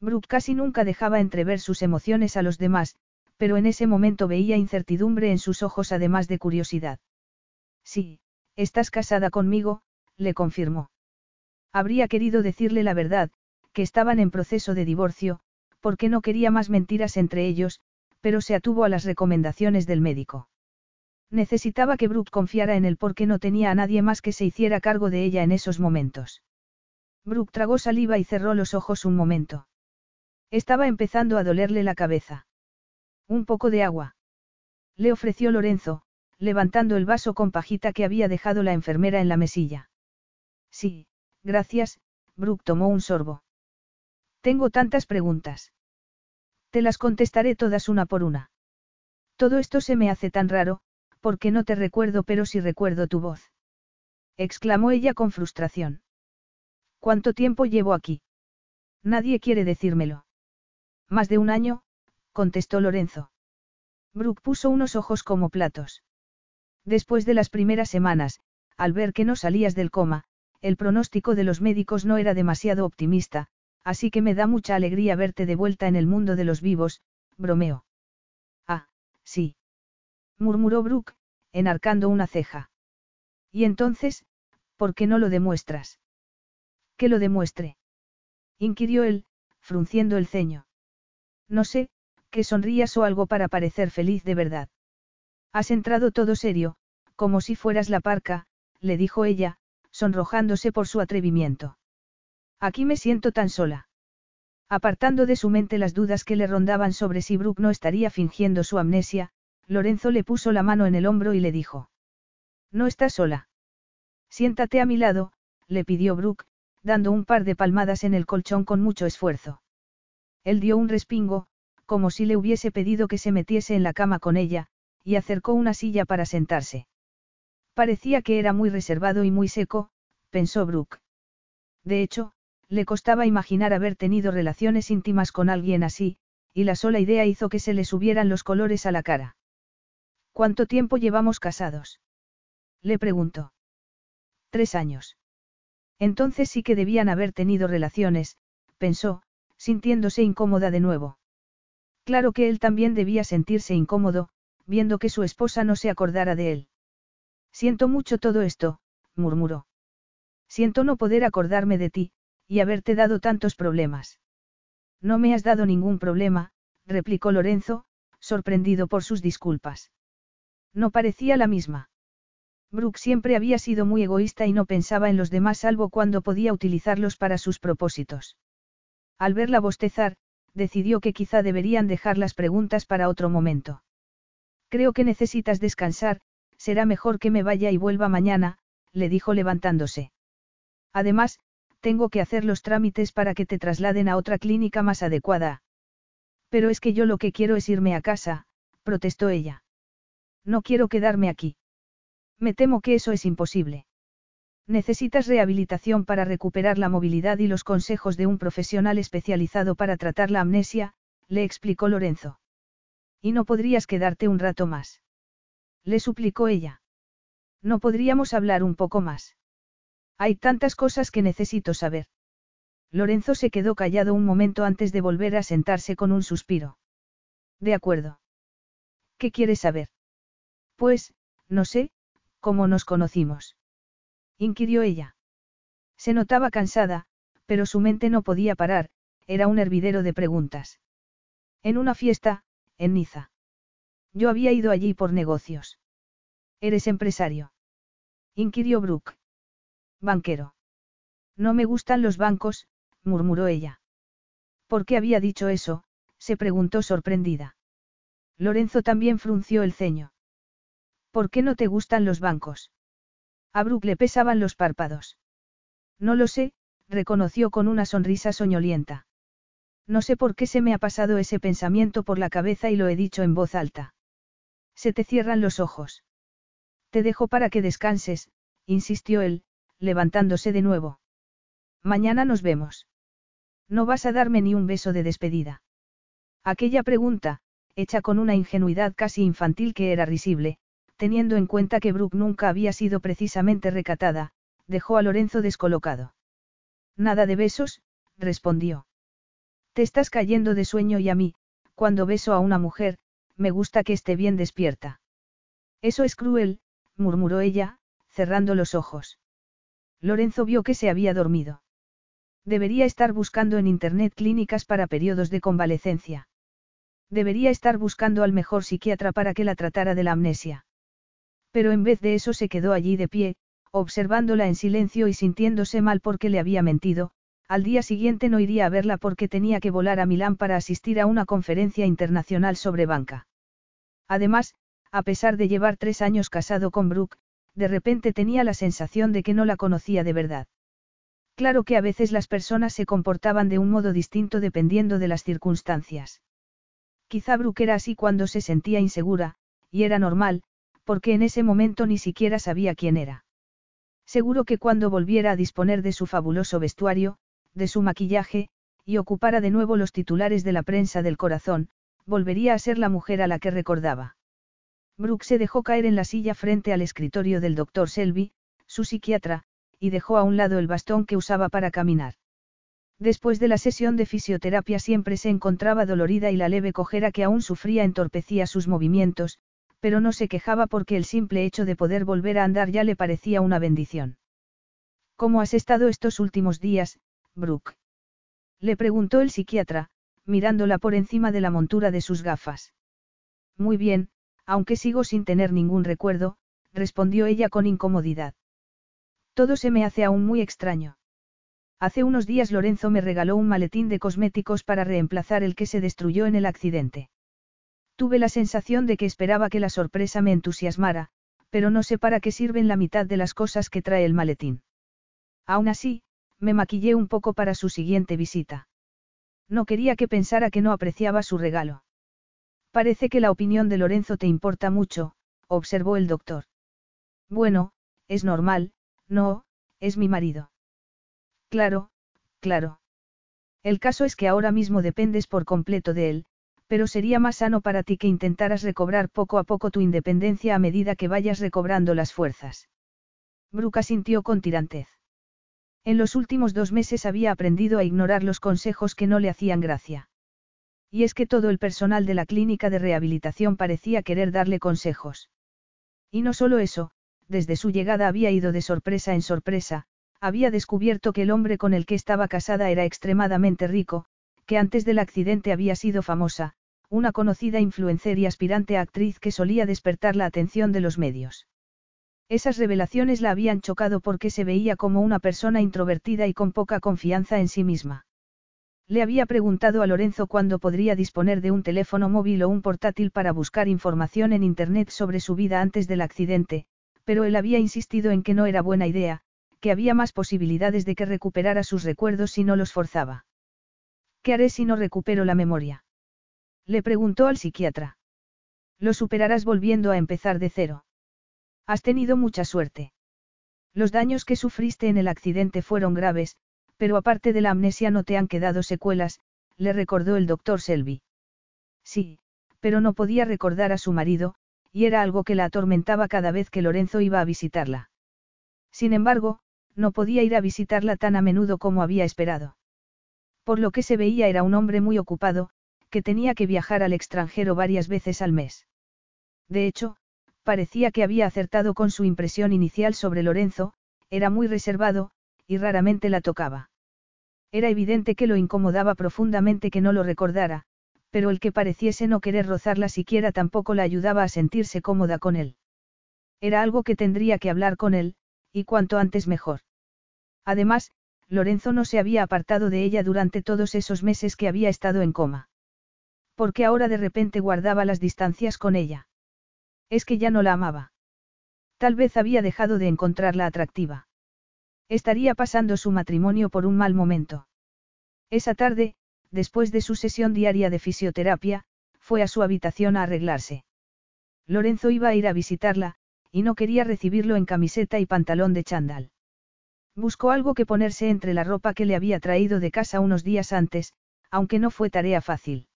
Brooke casi nunca dejaba entrever sus emociones a los demás, pero en ese momento veía incertidumbre en sus ojos además de curiosidad. Sí, estás casada conmigo, le confirmó. Habría querido decirle la verdad, que estaban en proceso de divorcio, porque no quería más mentiras entre ellos, pero se atuvo a las recomendaciones del médico. Necesitaba que Brooke confiara en él porque no tenía a nadie más que se hiciera cargo de ella en esos momentos. Brooke tragó saliva y cerró los ojos un momento. Estaba empezando a dolerle la cabeza. Un poco de agua. Le ofreció Lorenzo, levantando el vaso con pajita que había dejado la enfermera en la mesilla. Sí, gracias, Brooke tomó un sorbo. Tengo tantas preguntas. Te las contestaré todas una por una. Todo esto se me hace tan raro, porque no te recuerdo pero sí recuerdo tu voz. Exclamó ella con frustración. ¿Cuánto tiempo llevo aquí? Nadie quiere decírmelo. Más de un año, contestó Lorenzo. Brooke puso unos ojos como platos. Después de las primeras semanas, al ver que no salías del coma, el pronóstico de los médicos no era demasiado optimista, así que me da mucha alegría verte de vuelta en el mundo de los vivos, bromeó. Ah, sí murmuró Brooke, enarcando una ceja. Y entonces, ¿por qué no lo demuestras? ¿Que lo demuestre? inquirió él, frunciendo el ceño. No sé, que sonrías o algo para parecer feliz de verdad. Has entrado todo serio, como si fueras la parca, le dijo ella, sonrojándose por su atrevimiento. Aquí me siento tan sola. Apartando de su mente las dudas que le rondaban sobre si Brooke no estaría fingiendo su amnesia, Lorenzo le puso la mano en el hombro y le dijo. No estás sola. Siéntate a mi lado, le pidió Brooke, dando un par de palmadas en el colchón con mucho esfuerzo. Él dio un respingo, como si le hubiese pedido que se metiese en la cama con ella, y acercó una silla para sentarse. Parecía que era muy reservado y muy seco, pensó Brooke. De hecho, le costaba imaginar haber tenido relaciones íntimas con alguien así, y la sola idea hizo que se le subieran los colores a la cara. ¿Cuánto tiempo llevamos casados? Le preguntó. Tres años. Entonces sí que debían haber tenido relaciones, pensó, sintiéndose incómoda de nuevo. Claro que él también debía sentirse incómodo, viendo que su esposa no se acordara de él. Siento mucho todo esto, murmuró. Siento no poder acordarme de ti, y haberte dado tantos problemas. No me has dado ningún problema, replicó Lorenzo, sorprendido por sus disculpas. No parecía la misma. Brooke siempre había sido muy egoísta y no pensaba en los demás salvo cuando podía utilizarlos para sus propósitos. Al verla bostezar, decidió que quizá deberían dejar las preguntas para otro momento. Creo que necesitas descansar, será mejor que me vaya y vuelva mañana, le dijo levantándose. Además, tengo que hacer los trámites para que te trasladen a otra clínica más adecuada. Pero es que yo lo que quiero es irme a casa, protestó ella. No quiero quedarme aquí. Me temo que eso es imposible. Necesitas rehabilitación para recuperar la movilidad y los consejos de un profesional especializado para tratar la amnesia, le explicó Lorenzo. Y no podrías quedarte un rato más. Le suplicó ella. No podríamos hablar un poco más. Hay tantas cosas que necesito saber. Lorenzo se quedó callado un momento antes de volver a sentarse con un suspiro. De acuerdo. ¿Qué quieres saber? Pues, no sé, cómo nos conocimos. Inquirió ella. Se notaba cansada, pero su mente no podía parar, era un hervidero de preguntas. En una fiesta, en Niza. Yo había ido allí por negocios. ¿Eres empresario? Inquirió Brooke. Banquero. No me gustan los bancos, murmuró ella. ¿Por qué había dicho eso? se preguntó sorprendida. Lorenzo también frunció el ceño. ¿Por qué no te gustan los bancos? A Brooke le pesaban los párpados. No lo sé, reconoció con una sonrisa soñolienta. No sé por qué se me ha pasado ese pensamiento por la cabeza y lo he dicho en voz alta. Se te cierran los ojos. Te dejo para que descanses, insistió él, levantándose de nuevo. Mañana nos vemos. No vas a darme ni un beso de despedida. Aquella pregunta, hecha con una ingenuidad casi infantil que era risible, teniendo en cuenta que Brooke nunca había sido precisamente recatada, dejó a Lorenzo descolocado. Nada de besos, respondió. Te estás cayendo de sueño y a mí, cuando beso a una mujer, me gusta que esté bien despierta. Eso es cruel, murmuró ella, cerrando los ojos. Lorenzo vio que se había dormido. Debería estar buscando en Internet clínicas para periodos de convalecencia. Debería estar buscando al mejor psiquiatra para que la tratara de la amnesia. Pero en vez de eso se quedó allí de pie, observándola en silencio y sintiéndose mal porque le había mentido, al día siguiente no iría a verla porque tenía que volar a Milán para asistir a una conferencia internacional sobre banca. Además, a pesar de llevar tres años casado con Brooke, de repente tenía la sensación de que no la conocía de verdad. Claro que a veces las personas se comportaban de un modo distinto dependiendo de las circunstancias. Quizá Brooke era así cuando se sentía insegura, y era normal, porque en ese momento ni siquiera sabía quién era. Seguro que cuando volviera a disponer de su fabuloso vestuario, de su maquillaje, y ocupara de nuevo los titulares de la prensa del corazón, volvería a ser la mujer a la que recordaba. Brooke se dejó caer en la silla frente al escritorio del doctor Selby, su psiquiatra, y dejó a un lado el bastón que usaba para caminar. Después de la sesión de fisioterapia siempre se encontraba dolorida y la leve cojera que aún sufría entorpecía sus movimientos, pero no se quejaba porque el simple hecho de poder volver a andar ya le parecía una bendición. ¿Cómo has estado estos últimos días, Brooke? Le preguntó el psiquiatra, mirándola por encima de la montura de sus gafas. Muy bien, aunque sigo sin tener ningún recuerdo, respondió ella con incomodidad. Todo se me hace aún muy extraño. Hace unos días Lorenzo me regaló un maletín de cosméticos para reemplazar el que se destruyó en el accidente. Tuve la sensación de que esperaba que la sorpresa me entusiasmara, pero no sé para qué sirven la mitad de las cosas que trae el maletín. Aún así, me maquillé un poco para su siguiente visita. No quería que pensara que no apreciaba su regalo. Parece que la opinión de Lorenzo te importa mucho, observó el doctor. Bueno, es normal, no, es mi marido. Claro, claro. El caso es que ahora mismo dependes por completo de él, pero sería más sano para ti que intentaras recobrar poco a poco tu independencia a medida que vayas recobrando las fuerzas. Bruca sintió con tirantez. En los últimos dos meses había aprendido a ignorar los consejos que no le hacían gracia. Y es que todo el personal de la clínica de rehabilitación parecía querer darle consejos. Y no solo eso, desde su llegada había ido de sorpresa en sorpresa, había descubierto que el hombre con el que estaba casada era extremadamente rico, que antes del accidente había sido famosa, una conocida influencer y aspirante a actriz que solía despertar la atención de los medios. Esas revelaciones la habían chocado porque se veía como una persona introvertida y con poca confianza en sí misma. Le había preguntado a Lorenzo cuándo podría disponer de un teléfono móvil o un portátil para buscar información en Internet sobre su vida antes del accidente, pero él había insistido en que no era buena idea, que había más posibilidades de que recuperara sus recuerdos si no los forzaba. ¿Qué haré si no recupero la memoria? Le preguntó al psiquiatra. Lo superarás volviendo a empezar de cero. Has tenido mucha suerte. Los daños que sufriste en el accidente fueron graves, pero aparte de la amnesia no te han quedado secuelas, le recordó el doctor Selby. Sí, pero no podía recordar a su marido, y era algo que la atormentaba cada vez que Lorenzo iba a visitarla. Sin embargo, no podía ir a visitarla tan a menudo como había esperado. Por lo que se veía era un hombre muy ocupado, que tenía que viajar al extranjero varias veces al mes. De hecho, parecía que había acertado con su impresión inicial sobre Lorenzo, era muy reservado, y raramente la tocaba. Era evidente que lo incomodaba profundamente que no lo recordara, pero el que pareciese no querer rozarla siquiera tampoco la ayudaba a sentirse cómoda con él. Era algo que tendría que hablar con él, y cuanto antes mejor. Además, Lorenzo no se había apartado de ella durante todos esos meses que había estado en coma. Porque ahora de repente guardaba las distancias con ella. Es que ya no la amaba. Tal vez había dejado de encontrarla atractiva. Estaría pasando su matrimonio por un mal momento. Esa tarde, después de su sesión diaria de fisioterapia, fue a su habitación a arreglarse. Lorenzo iba a ir a visitarla, y no quería recibirlo en camiseta y pantalón de chándal. Buscó algo que ponerse entre la ropa que le había traído de casa unos días antes, aunque no fue tarea fácil.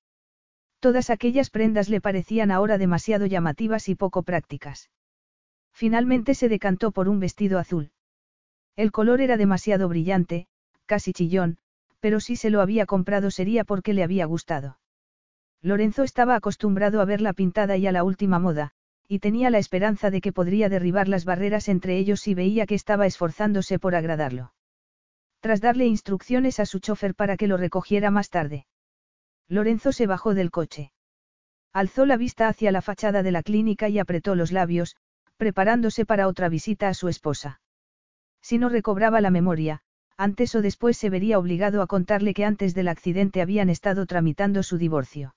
Todas aquellas prendas le parecían ahora demasiado llamativas y poco prácticas. Finalmente se decantó por un vestido azul. El color era demasiado brillante, casi chillón, pero si se lo había comprado sería porque le había gustado. Lorenzo estaba acostumbrado a verla pintada y a la última moda, y tenía la esperanza de que podría derribar las barreras entre ellos si veía que estaba esforzándose por agradarlo. Tras darle instrucciones a su chofer para que lo recogiera más tarde. Lorenzo se bajó del coche. Alzó la vista hacia la fachada de la clínica y apretó los labios, preparándose para otra visita a su esposa. Si no recobraba la memoria, antes o después se vería obligado a contarle que antes del accidente habían estado tramitando su divorcio.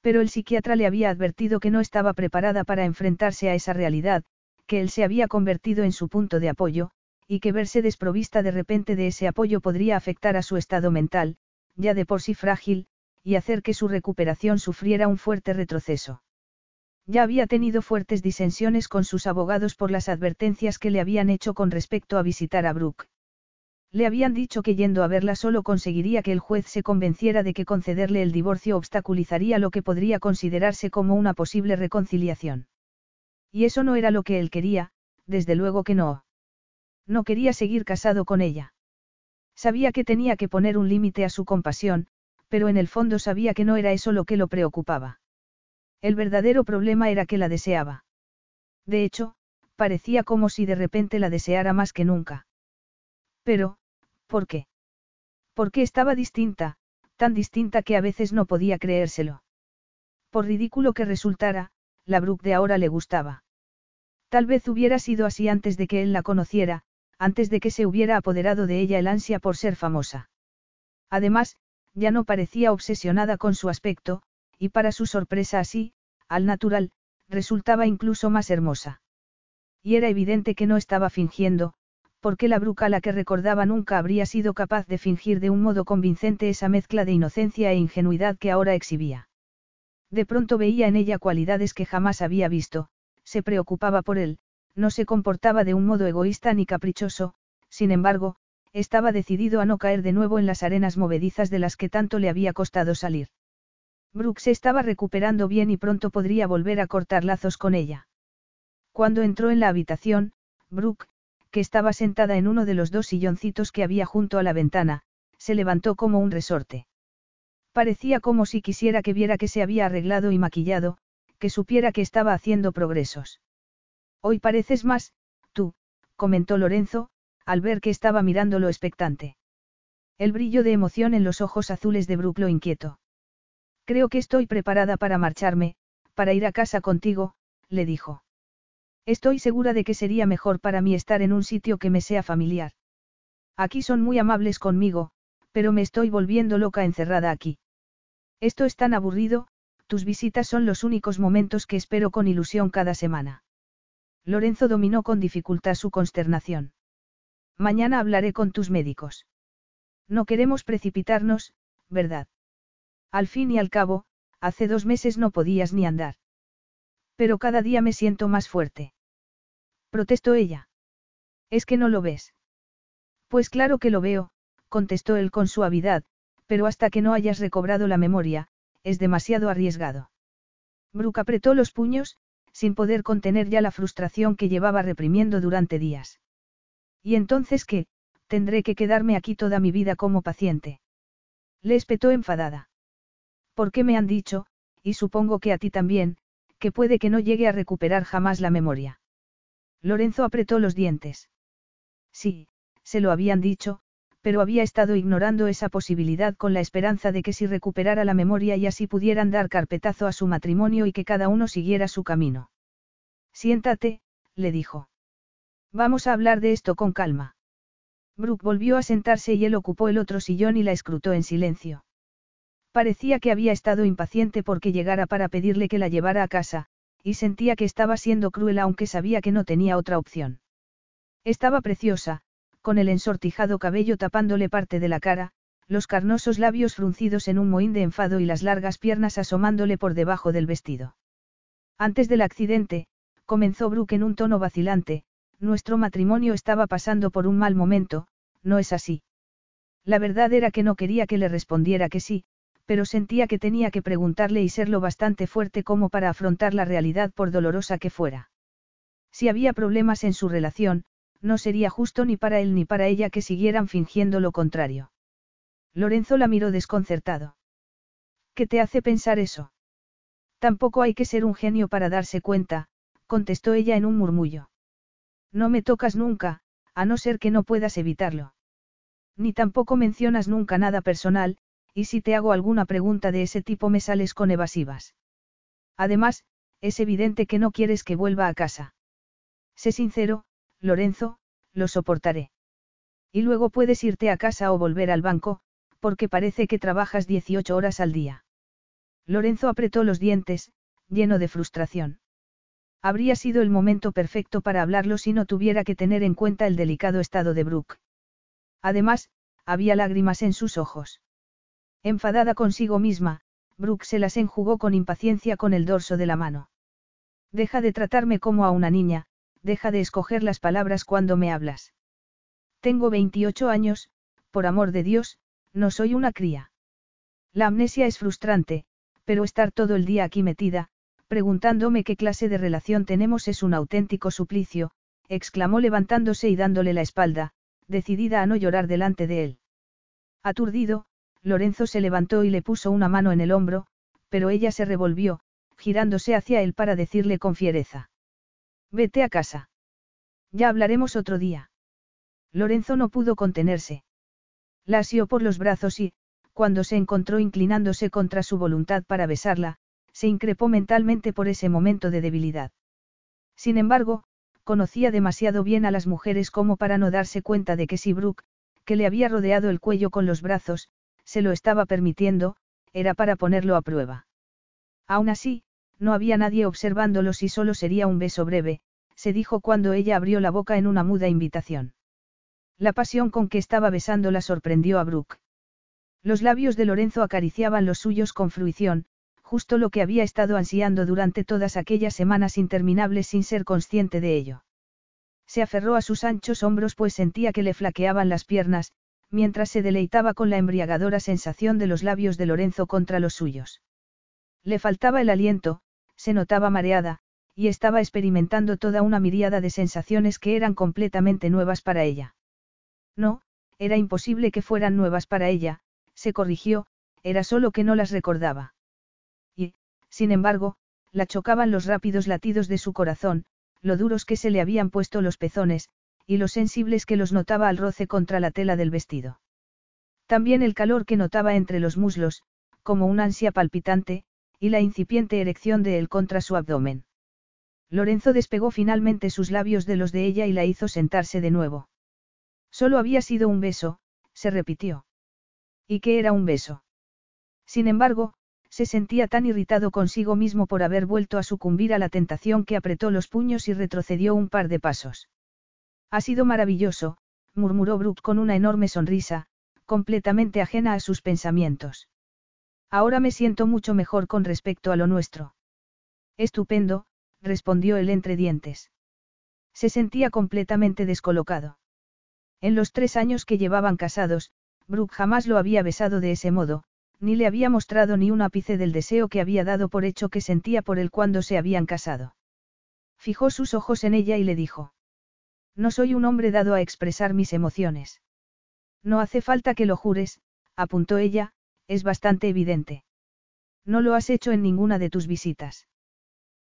Pero el psiquiatra le había advertido que no estaba preparada para enfrentarse a esa realidad, que él se había convertido en su punto de apoyo, y que verse desprovista de repente de ese apoyo podría afectar a su estado mental, ya de por sí frágil, y hacer que su recuperación sufriera un fuerte retroceso. Ya había tenido fuertes disensiones con sus abogados por las advertencias que le habían hecho con respecto a visitar a Brooke. Le habían dicho que yendo a verla solo conseguiría que el juez se convenciera de que concederle el divorcio obstaculizaría lo que podría considerarse como una posible reconciliación. Y eso no era lo que él quería, desde luego que no. No quería seguir casado con ella. Sabía que tenía que poner un límite a su compasión, pero en el fondo sabía que no era eso lo que lo preocupaba. El verdadero problema era que la deseaba. De hecho, parecía como si de repente la deseara más que nunca. Pero, ¿por qué? Porque estaba distinta, tan distinta que a veces no podía creérselo. Por ridículo que resultara, la Brooke de ahora le gustaba. Tal vez hubiera sido así antes de que él la conociera, antes de que se hubiera apoderado de ella el ansia por ser famosa. Además, ya no parecía obsesionada con su aspecto, y para su sorpresa así, al natural, resultaba incluso más hermosa. Y era evidente que no estaba fingiendo, porque la bruca a la que recordaba nunca habría sido capaz de fingir de un modo convincente esa mezcla de inocencia e ingenuidad que ahora exhibía. De pronto veía en ella cualidades que jamás había visto, se preocupaba por él, no se comportaba de un modo egoísta ni caprichoso, sin embargo, estaba decidido a no caer de nuevo en las arenas movedizas de las que tanto le había costado salir. Brooke se estaba recuperando bien y pronto podría volver a cortar lazos con ella. Cuando entró en la habitación, Brooke, que estaba sentada en uno de los dos silloncitos que había junto a la ventana, se levantó como un resorte. Parecía como si quisiera que viera que se había arreglado y maquillado, que supiera que estaba haciendo progresos. Hoy pareces más, tú, comentó Lorenzo, al ver que estaba mirándolo expectante. El brillo de emoción en los ojos azules de Brooke lo inquieto. Creo que estoy preparada para marcharme, para ir a casa contigo, le dijo. Estoy segura de que sería mejor para mí estar en un sitio que me sea familiar. Aquí son muy amables conmigo, pero me estoy volviendo loca encerrada aquí. Esto es tan aburrido, tus visitas son los únicos momentos que espero con ilusión cada semana. Lorenzo dominó con dificultad su consternación. Mañana hablaré con tus médicos. No queremos precipitarnos, ¿verdad? Al fin y al cabo, hace dos meses no podías ni andar. Pero cada día me siento más fuerte. Protestó ella. ¿Es que no lo ves? Pues claro que lo veo, contestó él con suavidad, pero hasta que no hayas recobrado la memoria, es demasiado arriesgado. Brooke apretó los puños, sin poder contener ya la frustración que llevaba reprimiendo durante días. ¿Y entonces qué? Tendré que quedarme aquí toda mi vida como paciente. Le espetó enfadada. ¿Por qué me han dicho, y supongo que a ti también, que puede que no llegue a recuperar jamás la memoria? Lorenzo apretó los dientes. Sí, se lo habían dicho, pero había estado ignorando esa posibilidad con la esperanza de que si recuperara la memoria y así pudieran dar carpetazo a su matrimonio y que cada uno siguiera su camino. Siéntate, le dijo. Vamos a hablar de esto con calma. Brooke volvió a sentarse y él ocupó el otro sillón y la escrutó en silencio. Parecía que había estado impaciente porque llegara para pedirle que la llevara a casa, y sentía que estaba siendo cruel aunque sabía que no tenía otra opción. Estaba preciosa, con el ensortijado cabello tapándole parte de la cara, los carnosos labios fruncidos en un mohín de enfado y las largas piernas asomándole por debajo del vestido. Antes del accidente, comenzó Brooke en un tono vacilante, nuestro matrimonio estaba pasando por un mal momento, ¿no es así? La verdad era que no quería que le respondiera que sí, pero sentía que tenía que preguntarle y serlo bastante fuerte como para afrontar la realidad por dolorosa que fuera. Si había problemas en su relación, no sería justo ni para él ni para ella que siguieran fingiendo lo contrario. Lorenzo la miró desconcertado. ¿Qué te hace pensar eso? Tampoco hay que ser un genio para darse cuenta, contestó ella en un murmullo. No me tocas nunca, a no ser que no puedas evitarlo. Ni tampoco mencionas nunca nada personal, y si te hago alguna pregunta de ese tipo me sales con evasivas. Además, es evidente que no quieres que vuelva a casa. Sé sincero, Lorenzo, lo soportaré. Y luego puedes irte a casa o volver al banco, porque parece que trabajas 18 horas al día. Lorenzo apretó los dientes, lleno de frustración. Habría sido el momento perfecto para hablarlo si no tuviera que tener en cuenta el delicado estado de Brooke. Además, había lágrimas en sus ojos. Enfadada consigo misma, Brooke se las enjugó con impaciencia con el dorso de la mano. Deja de tratarme como a una niña, deja de escoger las palabras cuando me hablas. Tengo 28 años, por amor de Dios, no soy una cría. La amnesia es frustrante, pero estar todo el día aquí metida, preguntándome qué clase de relación tenemos es un auténtico suplicio, exclamó levantándose y dándole la espalda, decidida a no llorar delante de él. Aturdido, Lorenzo se levantó y le puso una mano en el hombro, pero ella se revolvió, girándose hacia él para decirle con fiereza. Vete a casa. Ya hablaremos otro día. Lorenzo no pudo contenerse. La asió por los brazos y, cuando se encontró inclinándose contra su voluntad para besarla, se increpó mentalmente por ese momento de debilidad. Sin embargo, conocía demasiado bien a las mujeres como para no darse cuenta de que si Brooke, que le había rodeado el cuello con los brazos, se lo estaba permitiendo, era para ponerlo a prueba. Aún así, no había nadie observándolos y solo sería un beso breve, se dijo cuando ella abrió la boca en una muda invitación. La pasión con que estaba besándola sorprendió a Brooke. Los labios de Lorenzo acariciaban los suyos con fruición, justo lo que había estado ansiando durante todas aquellas semanas interminables sin ser consciente de ello. Se aferró a sus anchos hombros pues sentía que le flaqueaban las piernas, mientras se deleitaba con la embriagadora sensación de los labios de Lorenzo contra los suyos. Le faltaba el aliento, se notaba mareada, y estaba experimentando toda una miríada de sensaciones que eran completamente nuevas para ella. No, era imposible que fueran nuevas para ella, se corrigió, era solo que no las recordaba. Sin embargo, la chocaban los rápidos latidos de su corazón, lo duros que se le habían puesto los pezones, y lo sensibles que los notaba al roce contra la tela del vestido. También el calor que notaba entre los muslos, como un ansia palpitante, y la incipiente erección de él contra su abdomen. Lorenzo despegó finalmente sus labios de los de ella y la hizo sentarse de nuevo. Solo había sido un beso, se repitió. ¿Y qué era un beso? Sin embargo, se sentía tan irritado consigo mismo por haber vuelto a sucumbir a la tentación que apretó los puños y retrocedió un par de pasos. Ha sido maravilloso, murmuró Brooke con una enorme sonrisa, completamente ajena a sus pensamientos. Ahora me siento mucho mejor con respecto a lo nuestro. Estupendo, respondió él entre dientes. Se sentía completamente descolocado. En los tres años que llevaban casados, Brooke jamás lo había besado de ese modo, ni le había mostrado ni un ápice del deseo que había dado por hecho que sentía por él cuando se habían casado. Fijó sus ojos en ella y le dijo. No soy un hombre dado a expresar mis emociones. No hace falta que lo jures, apuntó ella, es bastante evidente. No lo has hecho en ninguna de tus visitas.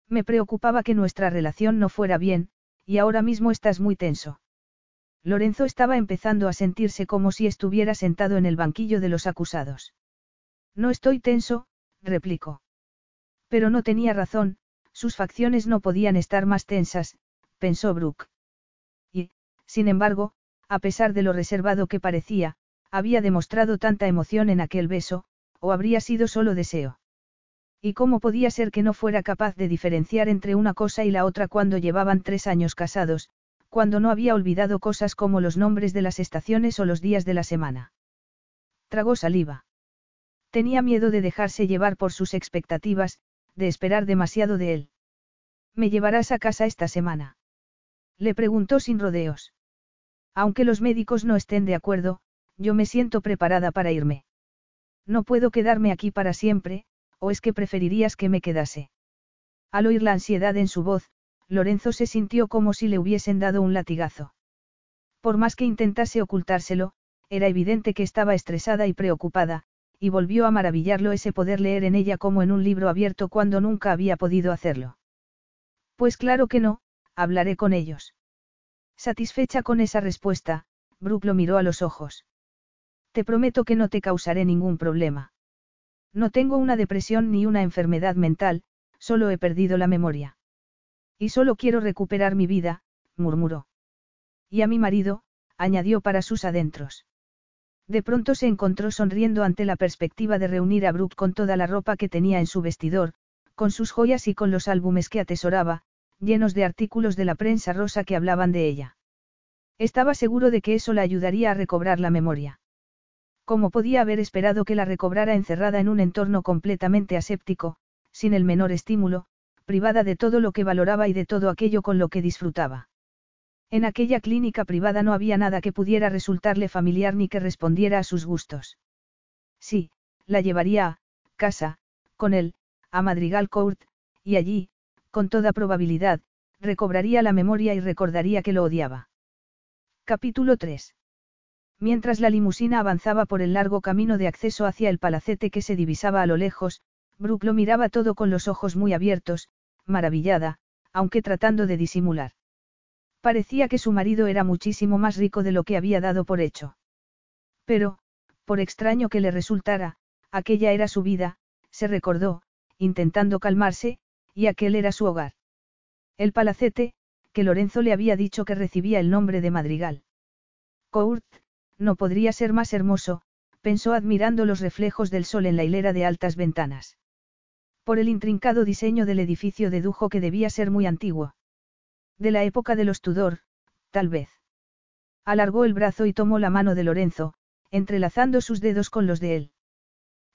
Me preocupaba que nuestra relación no fuera bien, y ahora mismo estás muy tenso. Lorenzo estaba empezando a sentirse como si estuviera sentado en el banquillo de los acusados. No estoy tenso, replicó. Pero no tenía razón, sus facciones no podían estar más tensas, pensó Brooke. Y, sin embargo, a pesar de lo reservado que parecía, había demostrado tanta emoción en aquel beso, o habría sido solo deseo. ¿Y cómo podía ser que no fuera capaz de diferenciar entre una cosa y la otra cuando llevaban tres años casados, cuando no había olvidado cosas como los nombres de las estaciones o los días de la semana? Tragó saliva. Tenía miedo de dejarse llevar por sus expectativas, de esperar demasiado de él. ¿Me llevarás a casa esta semana? Le preguntó sin rodeos. Aunque los médicos no estén de acuerdo, yo me siento preparada para irme. No puedo quedarme aquí para siempre, o es que preferirías que me quedase. Al oír la ansiedad en su voz, Lorenzo se sintió como si le hubiesen dado un latigazo. Por más que intentase ocultárselo, era evidente que estaba estresada y preocupada, y volvió a maravillarlo ese poder leer en ella como en un libro abierto cuando nunca había podido hacerlo. Pues claro que no, hablaré con ellos. Satisfecha con esa respuesta, Brooke lo miró a los ojos. Te prometo que no te causaré ningún problema. No tengo una depresión ni una enfermedad mental, solo he perdido la memoria. Y solo quiero recuperar mi vida, murmuró. Y a mi marido, añadió para sus adentros. De pronto se encontró sonriendo ante la perspectiva de reunir a Brooke con toda la ropa que tenía en su vestidor, con sus joyas y con los álbumes que atesoraba, llenos de artículos de la prensa rosa que hablaban de ella. Estaba seguro de que eso la ayudaría a recobrar la memoria. ¿Cómo podía haber esperado que la recobrara encerrada en un entorno completamente aséptico, sin el menor estímulo, privada de todo lo que valoraba y de todo aquello con lo que disfrutaba? En aquella clínica privada no había nada que pudiera resultarle familiar ni que respondiera a sus gustos. Sí, la llevaría a casa, con él, a Madrigal Court, y allí, con toda probabilidad, recobraría la memoria y recordaría que lo odiaba. Capítulo 3. Mientras la limusina avanzaba por el largo camino de acceso hacia el palacete que se divisaba a lo lejos, Brooke lo miraba todo con los ojos muy abiertos, maravillada, aunque tratando de disimular. Parecía que su marido era muchísimo más rico de lo que había dado por hecho. Pero, por extraño que le resultara, aquella era su vida, se recordó, intentando calmarse, y aquel era su hogar. El palacete, que Lorenzo le había dicho que recibía el nombre de Madrigal. Court, no podría ser más hermoso, pensó admirando los reflejos del sol en la hilera de altas ventanas. Por el intrincado diseño del edificio dedujo que debía ser muy antiguo. De la época de los Tudor, tal vez. Alargó el brazo y tomó la mano de Lorenzo, entrelazando sus dedos con los de él.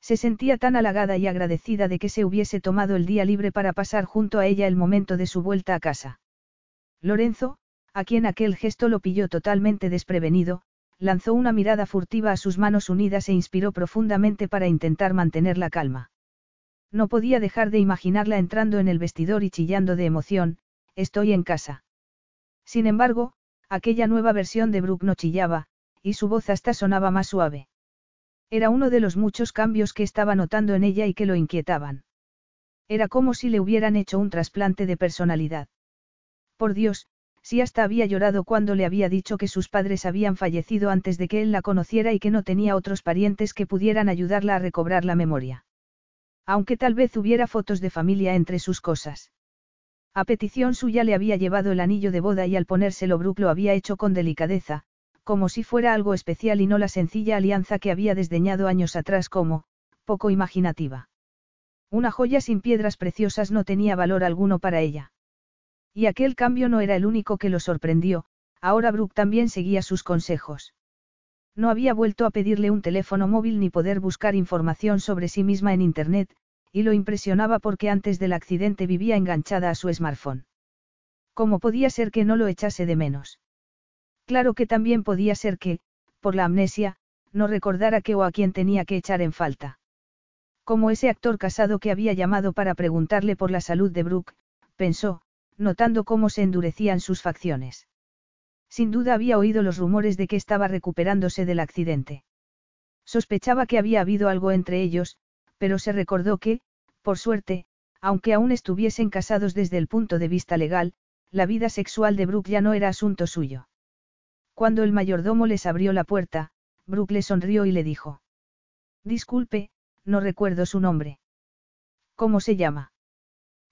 Se sentía tan halagada y agradecida de que se hubiese tomado el día libre para pasar junto a ella el momento de su vuelta a casa. Lorenzo, a quien aquel gesto lo pilló totalmente desprevenido, lanzó una mirada furtiva a sus manos unidas e inspiró profundamente para intentar mantener la calma. No podía dejar de imaginarla entrando en el vestidor y chillando de emoción, estoy en casa. Sin embargo, aquella nueva versión de Brooke no chillaba, y su voz hasta sonaba más suave. Era uno de los muchos cambios que estaba notando en ella y que lo inquietaban. Era como si le hubieran hecho un trasplante de personalidad. Por Dios, si hasta había llorado cuando le había dicho que sus padres habían fallecido antes de que él la conociera y que no tenía otros parientes que pudieran ayudarla a recobrar la memoria. Aunque tal vez hubiera fotos de familia entre sus cosas. A petición suya le había llevado el anillo de boda y al ponérselo Brooke lo había hecho con delicadeza, como si fuera algo especial y no la sencilla alianza que había desdeñado años atrás como, poco imaginativa. Una joya sin piedras preciosas no tenía valor alguno para ella. Y aquel cambio no era el único que lo sorprendió, ahora Brooke también seguía sus consejos. No había vuelto a pedirle un teléfono móvil ni poder buscar información sobre sí misma en Internet, y lo impresionaba porque antes del accidente vivía enganchada a su smartphone. ¿Cómo podía ser que no lo echase de menos? Claro que también podía ser que, por la amnesia, no recordara qué o a quién tenía que echar en falta. Como ese actor casado que había llamado para preguntarle por la salud de Brooke, pensó, notando cómo se endurecían sus facciones. Sin duda había oído los rumores de que estaba recuperándose del accidente. Sospechaba que había habido algo entre ellos, pero se recordó que, por suerte, aunque aún estuviesen casados desde el punto de vista legal, la vida sexual de Brooke ya no era asunto suyo. Cuando el mayordomo les abrió la puerta, Brooke le sonrió y le dijo. Disculpe, no recuerdo su nombre. ¿Cómo se llama?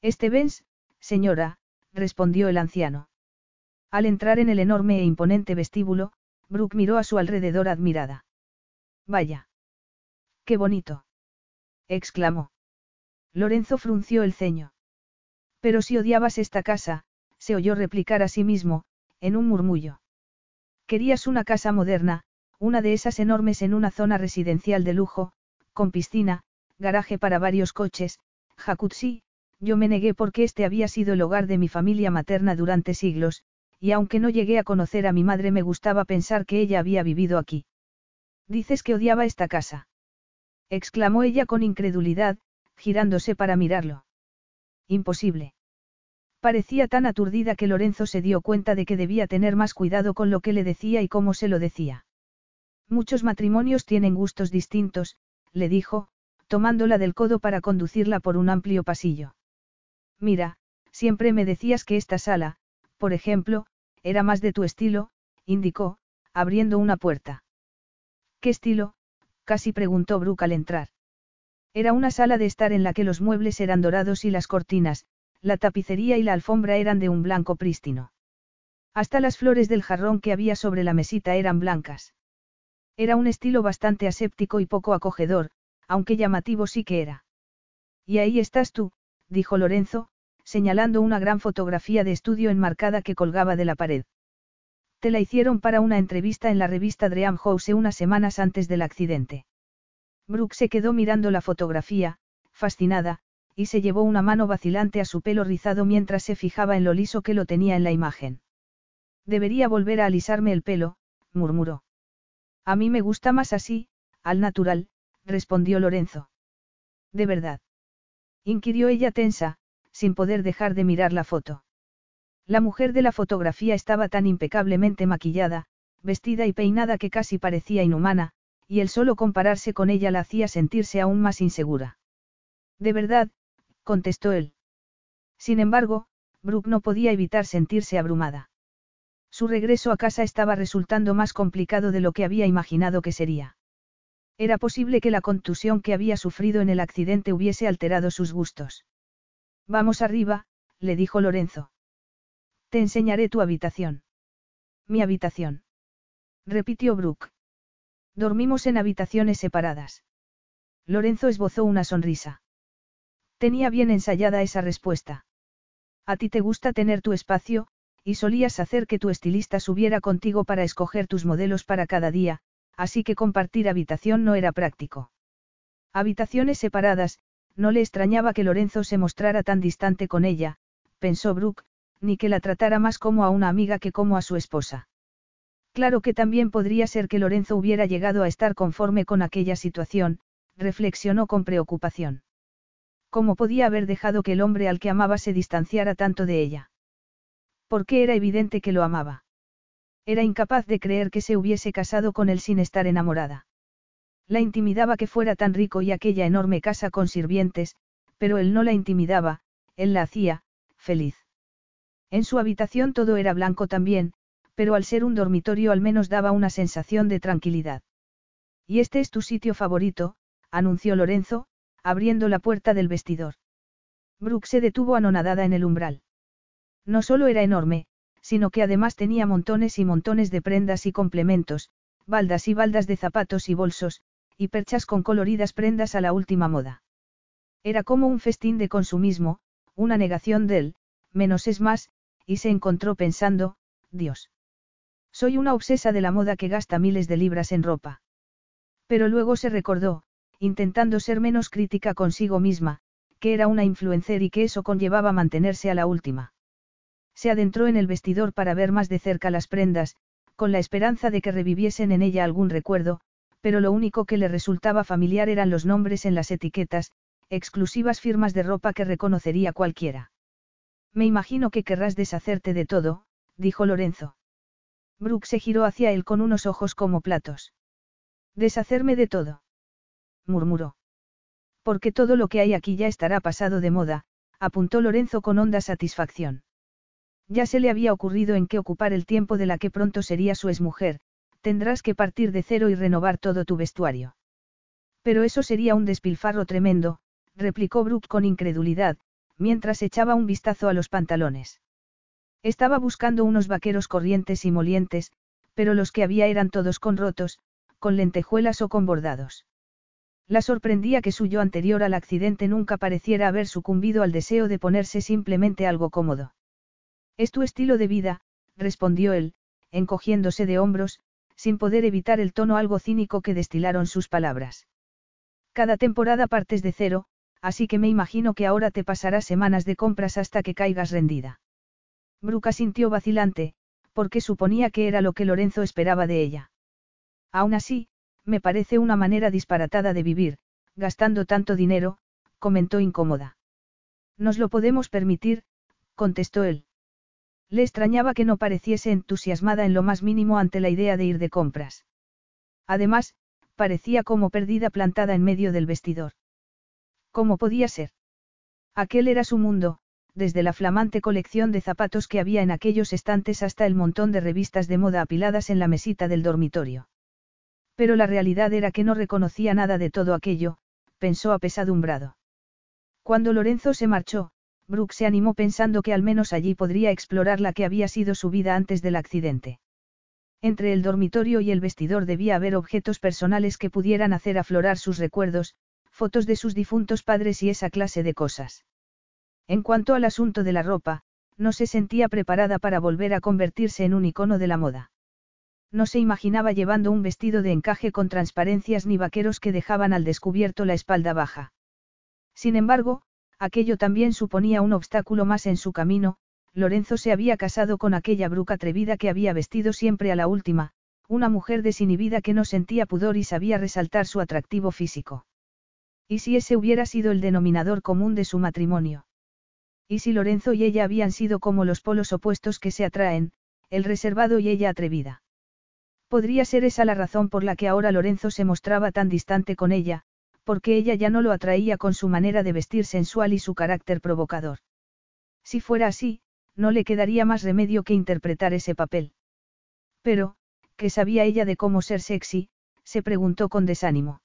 Stevens, señora, respondió el anciano. Al entrar en el enorme e imponente vestíbulo, Brooke miró a su alrededor admirada. Vaya. Qué bonito. Exclamó. Lorenzo frunció el ceño. Pero si odiabas esta casa, se oyó replicar a sí mismo, en un murmullo. Querías una casa moderna, una de esas enormes en una zona residencial de lujo, con piscina, garaje para varios coches, jacuzzi, yo me negué porque este había sido el hogar de mi familia materna durante siglos, y aunque no llegué a conocer a mi madre me gustaba pensar que ella había vivido aquí. Dices que odiaba esta casa. Exclamó ella con incredulidad, girándose para mirarlo. Imposible. Parecía tan aturdida que Lorenzo se dio cuenta de que debía tener más cuidado con lo que le decía y cómo se lo decía. Muchos matrimonios tienen gustos distintos, le dijo, tomándola del codo para conducirla por un amplio pasillo. Mira, siempre me decías que esta sala, por ejemplo, era más de tu estilo, indicó, abriendo una puerta. ¿Qué estilo? Casi preguntó Brooke al entrar. Era una sala de estar en la que los muebles eran dorados y las cortinas, la tapicería y la alfombra eran de un blanco prístino. Hasta las flores del jarrón que había sobre la mesita eran blancas. Era un estilo bastante aséptico y poco acogedor, aunque llamativo sí que era. Y ahí estás tú, dijo Lorenzo, señalando una gran fotografía de estudio enmarcada que colgaba de la pared. Te la hicieron para una entrevista en la revista Dream House unas semanas antes del accidente. Brooke se quedó mirando la fotografía, fascinada, y se llevó una mano vacilante a su pelo rizado mientras se fijaba en lo liso que lo tenía en la imagen. Debería volver a alisarme el pelo, murmuró. A mí me gusta más así, al natural, respondió Lorenzo. ¿De verdad? inquirió ella tensa, sin poder dejar de mirar la foto. La mujer de la fotografía estaba tan impecablemente maquillada, vestida y peinada que casi parecía inhumana, y el solo compararse con ella la hacía sentirse aún más insegura. De verdad, contestó él. Sin embargo, Brooke no podía evitar sentirse abrumada. Su regreso a casa estaba resultando más complicado de lo que había imaginado que sería. Era posible que la contusión que había sufrido en el accidente hubiese alterado sus gustos. Vamos arriba, le dijo Lorenzo. Te enseñaré tu habitación. Mi habitación. Repitió Brooke. Dormimos en habitaciones separadas. Lorenzo esbozó una sonrisa. Tenía bien ensayada esa respuesta. A ti te gusta tener tu espacio, y solías hacer que tu estilista subiera contigo para escoger tus modelos para cada día, así que compartir habitación no era práctico. Habitaciones separadas, no le extrañaba que Lorenzo se mostrara tan distante con ella, pensó Brooke, ni que la tratara más como a una amiga que como a su esposa. Claro que también podría ser que Lorenzo hubiera llegado a estar conforme con aquella situación, reflexionó con preocupación. ¿Cómo podía haber dejado que el hombre al que amaba se distanciara tanto de ella? Porque era evidente que lo amaba. Era incapaz de creer que se hubiese casado con él sin estar enamorada. La intimidaba que fuera tan rico y aquella enorme casa con sirvientes, pero él no la intimidaba, él la hacía, feliz. En su habitación todo era blanco también, pero al ser un dormitorio al menos daba una sensación de tranquilidad. Y este es tu sitio favorito, anunció Lorenzo, abriendo la puerta del vestidor. Brooke se detuvo anonadada en el umbral. No solo era enorme, sino que además tenía montones y montones de prendas y complementos, baldas y baldas de zapatos y bolsos, y perchas con coloridas prendas a la última moda. Era como un festín de consumismo, una negación del, menos es más, y se encontró pensando, Dios. Soy una obsesa de la moda que gasta miles de libras en ropa. Pero luego se recordó, intentando ser menos crítica consigo misma, que era una influencer y que eso conllevaba mantenerse a la última. Se adentró en el vestidor para ver más de cerca las prendas, con la esperanza de que reviviesen en ella algún recuerdo, pero lo único que le resultaba familiar eran los nombres en las etiquetas, exclusivas firmas de ropa que reconocería cualquiera. Me imagino que querrás deshacerte de todo, dijo Lorenzo. Brooke se giró hacia él con unos ojos como platos. Deshacerme de todo. murmuró. Porque todo lo que hay aquí ya estará pasado de moda, apuntó Lorenzo con honda satisfacción. Ya se le había ocurrido en qué ocupar el tiempo de la que pronto sería su exmujer, tendrás que partir de cero y renovar todo tu vestuario. Pero eso sería un despilfarro tremendo, replicó Brooke con incredulidad, mientras echaba un vistazo a los pantalones. Estaba buscando unos vaqueros corrientes y molientes, pero los que había eran todos con rotos, con lentejuelas o con bordados. La sorprendía que su yo anterior al accidente nunca pareciera haber sucumbido al deseo de ponerse simplemente algo cómodo. Es tu estilo de vida, respondió él, encogiéndose de hombros, sin poder evitar el tono algo cínico que destilaron sus palabras. Cada temporada partes de cero, así que me imagino que ahora te pasarás semanas de compras hasta que caigas rendida. Bruca sintió vacilante, porque suponía que era lo que Lorenzo esperaba de ella. Aún así, me parece una manera disparatada de vivir, gastando tanto dinero, comentó incómoda. Nos lo podemos permitir, contestó él. Le extrañaba que no pareciese entusiasmada en lo más mínimo ante la idea de ir de compras. Además, parecía como perdida plantada en medio del vestidor. ¿Cómo podía ser? Aquel era su mundo, desde la flamante colección de zapatos que había en aquellos estantes hasta el montón de revistas de moda apiladas en la mesita del dormitorio. Pero la realidad era que no reconocía nada de todo aquello, pensó apesadumbrado. Cuando Lorenzo se marchó, Brooke se animó pensando que al menos allí podría explorar la que había sido su vida antes del accidente. Entre el dormitorio y el vestidor debía haber objetos personales que pudieran hacer aflorar sus recuerdos, fotos de sus difuntos padres y esa clase de cosas. En cuanto al asunto de la ropa, no se sentía preparada para volver a convertirse en un icono de la moda. No se imaginaba llevando un vestido de encaje con transparencias ni vaqueros que dejaban al descubierto la espalda baja. Sin embargo, aquello también suponía un obstáculo más en su camino, Lorenzo se había casado con aquella bruca atrevida que había vestido siempre a la última, una mujer desinhibida que no sentía pudor y sabía resaltar su atractivo físico. ¿Y si ese hubiera sido el denominador común de su matrimonio? ¿Y si Lorenzo y ella habían sido como los polos opuestos que se atraen, el reservado y ella atrevida? Podría ser esa la razón por la que ahora Lorenzo se mostraba tan distante con ella, porque ella ya no lo atraía con su manera de vestir sensual y su carácter provocador. Si fuera así, no le quedaría más remedio que interpretar ese papel. Pero, ¿qué sabía ella de cómo ser sexy? se preguntó con desánimo.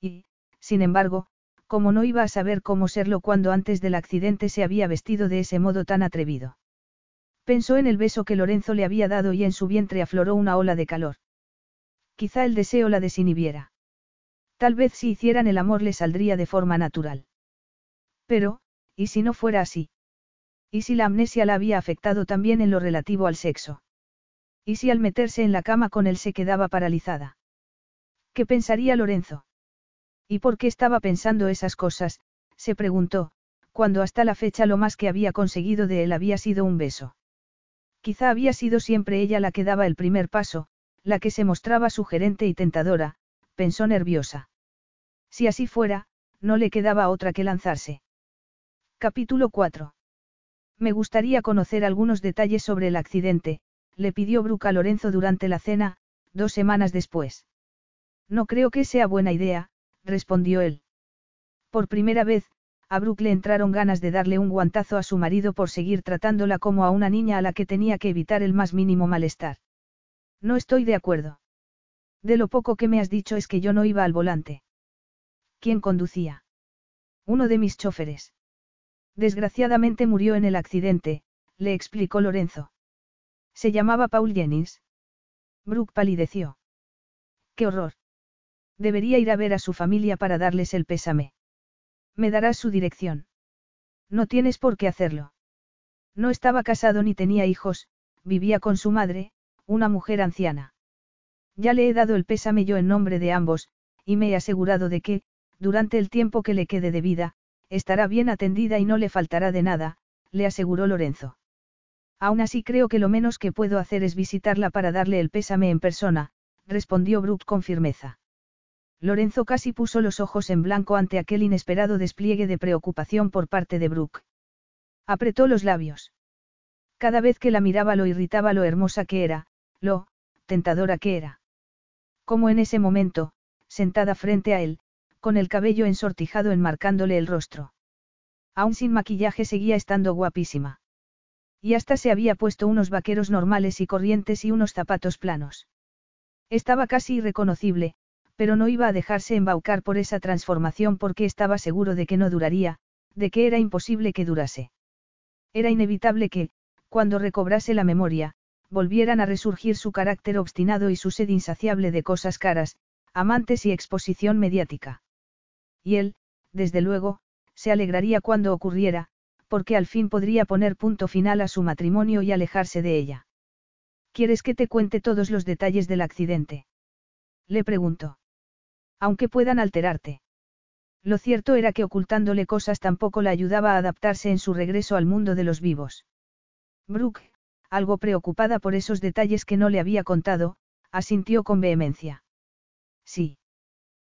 Y, sin embargo, como no iba a saber cómo serlo cuando antes del accidente se había vestido de ese modo tan atrevido. Pensó en el beso que Lorenzo le había dado y en su vientre afloró una ola de calor. Quizá el deseo la desinhibiera. Tal vez si hicieran el amor le saldría de forma natural. Pero, ¿y si no fuera así? ¿Y si la amnesia la había afectado también en lo relativo al sexo? ¿Y si al meterse en la cama con él se quedaba paralizada? ¿Qué pensaría Lorenzo? ¿Y por qué estaba pensando esas cosas? se preguntó, cuando hasta la fecha lo más que había conseguido de él había sido un beso. Quizá había sido siempre ella la que daba el primer paso, la que se mostraba sugerente y tentadora, pensó nerviosa. Si así fuera, no le quedaba otra que lanzarse. Capítulo 4. Me gustaría conocer algunos detalles sobre el accidente, le pidió Bruca Lorenzo durante la cena, dos semanas después. No creo que sea buena idea, respondió él. Por primera vez, a Brooke le entraron ganas de darle un guantazo a su marido por seguir tratándola como a una niña a la que tenía que evitar el más mínimo malestar. No estoy de acuerdo. De lo poco que me has dicho es que yo no iba al volante. ¿Quién conducía? Uno de mis choferes. Desgraciadamente murió en el accidente, le explicó Lorenzo. Se llamaba Paul Jennings. Brooke palideció. ¡Qué horror! Debería ir a ver a su familia para darles el pésame. Me darás su dirección. No tienes por qué hacerlo. No estaba casado ni tenía hijos, vivía con su madre, una mujer anciana. Ya le he dado el pésame yo en nombre de ambos, y me he asegurado de que, durante el tiempo que le quede de vida, estará bien atendida y no le faltará de nada, le aseguró Lorenzo. Aún así creo que lo menos que puedo hacer es visitarla para darle el pésame en persona, respondió Brooke con firmeza. Lorenzo casi puso los ojos en blanco ante aquel inesperado despliegue de preocupación por parte de Brooke. Apretó los labios. Cada vez que la miraba lo irritaba lo hermosa que era, lo tentadora que era. Como en ese momento, sentada frente a él, con el cabello ensortijado enmarcándole el rostro. Aún sin maquillaje seguía estando guapísima. Y hasta se había puesto unos vaqueros normales y corrientes y unos zapatos planos. Estaba casi irreconocible, pero no iba a dejarse embaucar por esa transformación porque estaba seguro de que no duraría, de que era imposible que durase. Era inevitable que, cuando recobrase la memoria, volvieran a resurgir su carácter obstinado y su sed insaciable de cosas caras, amantes y exposición mediática. Y él, desde luego, se alegraría cuando ocurriera, porque al fin podría poner punto final a su matrimonio y alejarse de ella. ¿Quieres que te cuente todos los detalles del accidente? Le preguntó. Aunque puedan alterarte. Lo cierto era que ocultándole cosas tampoco la ayudaba a adaptarse en su regreso al mundo de los vivos. Brooke, algo preocupada por esos detalles que no le había contado, asintió con vehemencia. Sí.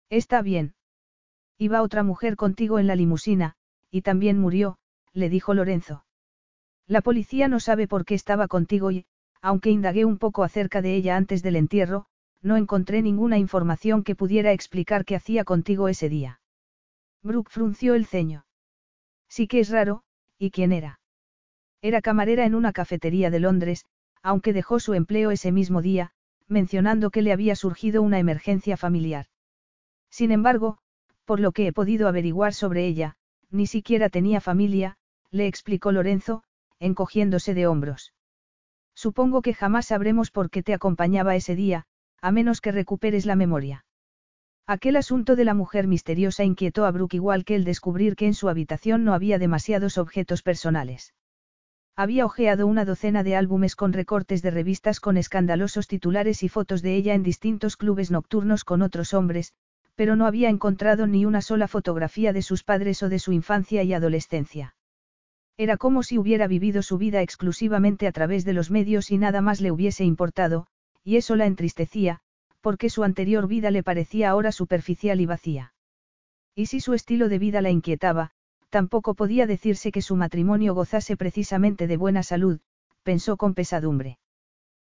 Está bien. Iba otra mujer contigo en la limusina, y también murió, le dijo Lorenzo. La policía no sabe por qué estaba contigo y, aunque indagué un poco acerca de ella antes del entierro, no encontré ninguna información que pudiera explicar qué hacía contigo ese día. Brooke frunció el ceño. Sí que es raro, ¿y quién era? Era camarera en una cafetería de Londres, aunque dejó su empleo ese mismo día, mencionando que le había surgido una emergencia familiar. Sin embargo, por lo que he podido averiguar sobre ella, ni siquiera tenía familia, le explicó Lorenzo, encogiéndose de hombros. Supongo que jamás sabremos por qué te acompañaba ese día, a menos que recuperes la memoria. Aquel asunto de la mujer misteriosa inquietó a Brooke igual que el descubrir que en su habitación no había demasiados objetos personales. Había hojeado una docena de álbumes con recortes de revistas con escandalosos titulares y fotos de ella en distintos clubes nocturnos con otros hombres, pero no había encontrado ni una sola fotografía de sus padres o de su infancia y adolescencia. Era como si hubiera vivido su vida exclusivamente a través de los medios y nada más le hubiese importado, y eso la entristecía, porque su anterior vida le parecía ahora superficial y vacía. Y si su estilo de vida la inquietaba, tampoco podía decirse que su matrimonio gozase precisamente de buena salud, pensó con pesadumbre.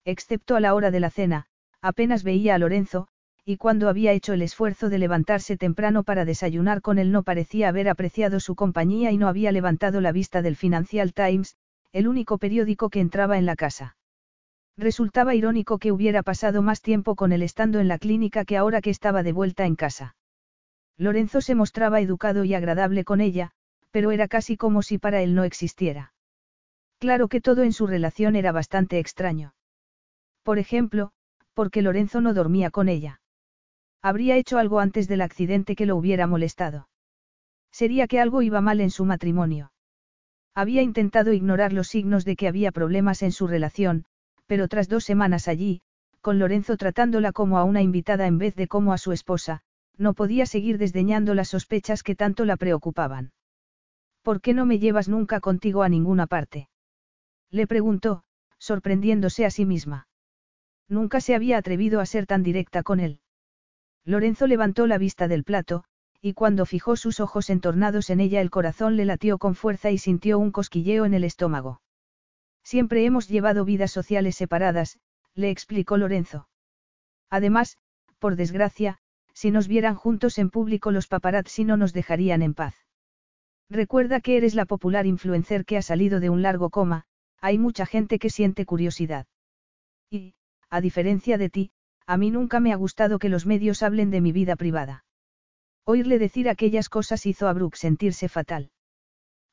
Excepto a la hora de la cena, apenas veía a Lorenzo, y cuando había hecho el esfuerzo de levantarse temprano para desayunar con él no parecía haber apreciado su compañía y no había levantado la vista del Financial Times, el único periódico que entraba en la casa. Resultaba irónico que hubiera pasado más tiempo con él estando en la clínica que ahora que estaba de vuelta en casa. Lorenzo se mostraba educado y agradable con ella, pero era casi como si para él no existiera. Claro que todo en su relación era bastante extraño. Por ejemplo, porque Lorenzo no dormía con ella. Habría hecho algo antes del accidente que lo hubiera molestado. Sería que algo iba mal en su matrimonio. Había intentado ignorar los signos de que había problemas en su relación, pero tras dos semanas allí, con Lorenzo tratándola como a una invitada en vez de como a su esposa, no podía seguir desdeñando las sospechas que tanto la preocupaban. ¿Por qué no me llevas nunca contigo a ninguna parte? Le preguntó, sorprendiéndose a sí misma. Nunca se había atrevido a ser tan directa con él. Lorenzo levantó la vista del plato, y cuando fijó sus ojos entornados en ella el corazón le latió con fuerza y sintió un cosquilleo en el estómago. Siempre hemos llevado vidas sociales separadas, le explicó Lorenzo. Además, por desgracia, si nos vieran juntos en público los paparazzi no nos dejarían en paz. Recuerda que eres la popular influencer que ha salido de un largo coma, hay mucha gente que siente curiosidad. Y, a diferencia de ti, a mí nunca me ha gustado que los medios hablen de mi vida privada. Oírle decir aquellas cosas hizo a Brooke sentirse fatal.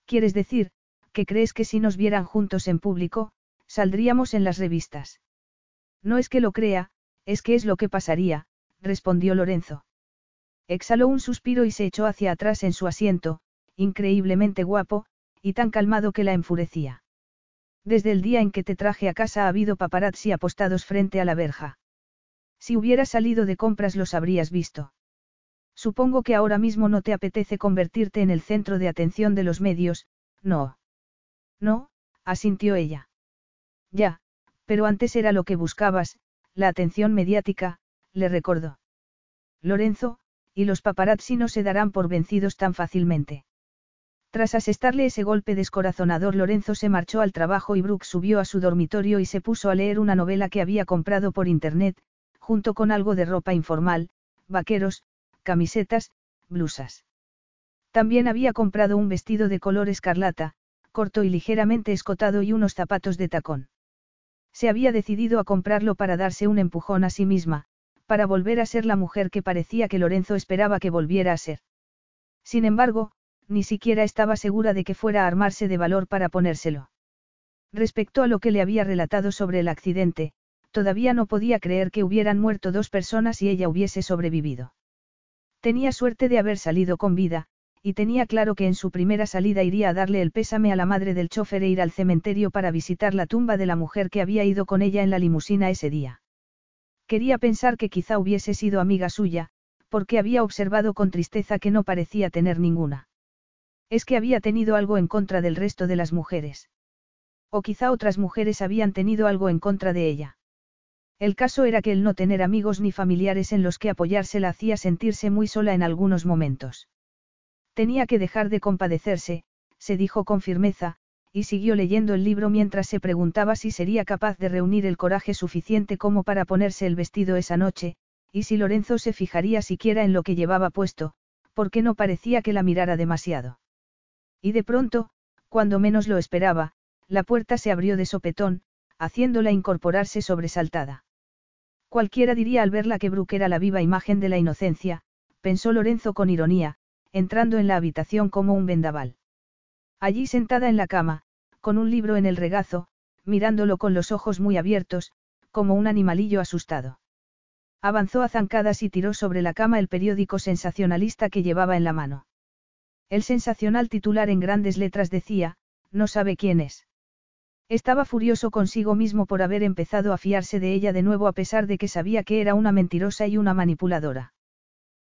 ¿Quieres decir, que crees que si nos vieran juntos en público, saldríamos en las revistas? No es que lo crea, es que es lo que pasaría, respondió Lorenzo. Exhaló un suspiro y se echó hacia atrás en su asiento, increíblemente guapo, y tan calmado que la enfurecía. Desde el día en que te traje a casa ha habido paparazzi apostados frente a la verja. Si hubieras salido de compras los habrías visto. Supongo que ahora mismo no te apetece convertirte en el centro de atención de los medios, no. No, asintió ella. Ya, pero antes era lo que buscabas, la atención mediática, le recordó. Lorenzo, y los paparazzi no se darán por vencidos tan fácilmente. Tras asestarle ese golpe descorazonador, Lorenzo se marchó al trabajo y Brooke subió a su dormitorio y se puso a leer una novela que había comprado por internet, junto con algo de ropa informal, vaqueros, camisetas, blusas. También había comprado un vestido de color escarlata, corto y ligeramente escotado y unos zapatos de tacón. Se había decidido a comprarlo para darse un empujón a sí misma, para volver a ser la mujer que parecía que Lorenzo esperaba que volviera a ser. Sin embargo, ni siquiera estaba segura de que fuera a armarse de valor para ponérselo. Respecto a lo que le había relatado sobre el accidente, todavía no podía creer que hubieran muerto dos personas y ella hubiese sobrevivido. Tenía suerte de haber salido con vida, y tenía claro que en su primera salida iría a darle el pésame a la madre del chofer e ir al cementerio para visitar la tumba de la mujer que había ido con ella en la limusina ese día. Quería pensar que quizá hubiese sido amiga suya, porque había observado con tristeza que no parecía tener ninguna. Es que había tenido algo en contra del resto de las mujeres. O quizá otras mujeres habían tenido algo en contra de ella. El caso era que el no tener amigos ni familiares en los que apoyarse la hacía sentirse muy sola en algunos momentos. Tenía que dejar de compadecerse, se dijo con firmeza, y siguió leyendo el libro mientras se preguntaba si sería capaz de reunir el coraje suficiente como para ponerse el vestido esa noche, y si Lorenzo se fijaría siquiera en lo que llevaba puesto, porque no parecía que la mirara demasiado. Y de pronto, cuando menos lo esperaba, la puerta se abrió de sopetón, haciéndola incorporarse sobresaltada. Cualquiera diría al verla que Brooke era la viva imagen de la inocencia, pensó Lorenzo con ironía, entrando en la habitación como un vendaval. Allí sentada en la cama, con un libro en el regazo, mirándolo con los ojos muy abiertos, como un animalillo asustado. Avanzó a zancadas y tiró sobre la cama el periódico sensacionalista que llevaba en la mano. El sensacional titular en grandes letras decía, no sabe quién es. Estaba furioso consigo mismo por haber empezado a fiarse de ella de nuevo a pesar de que sabía que era una mentirosa y una manipuladora.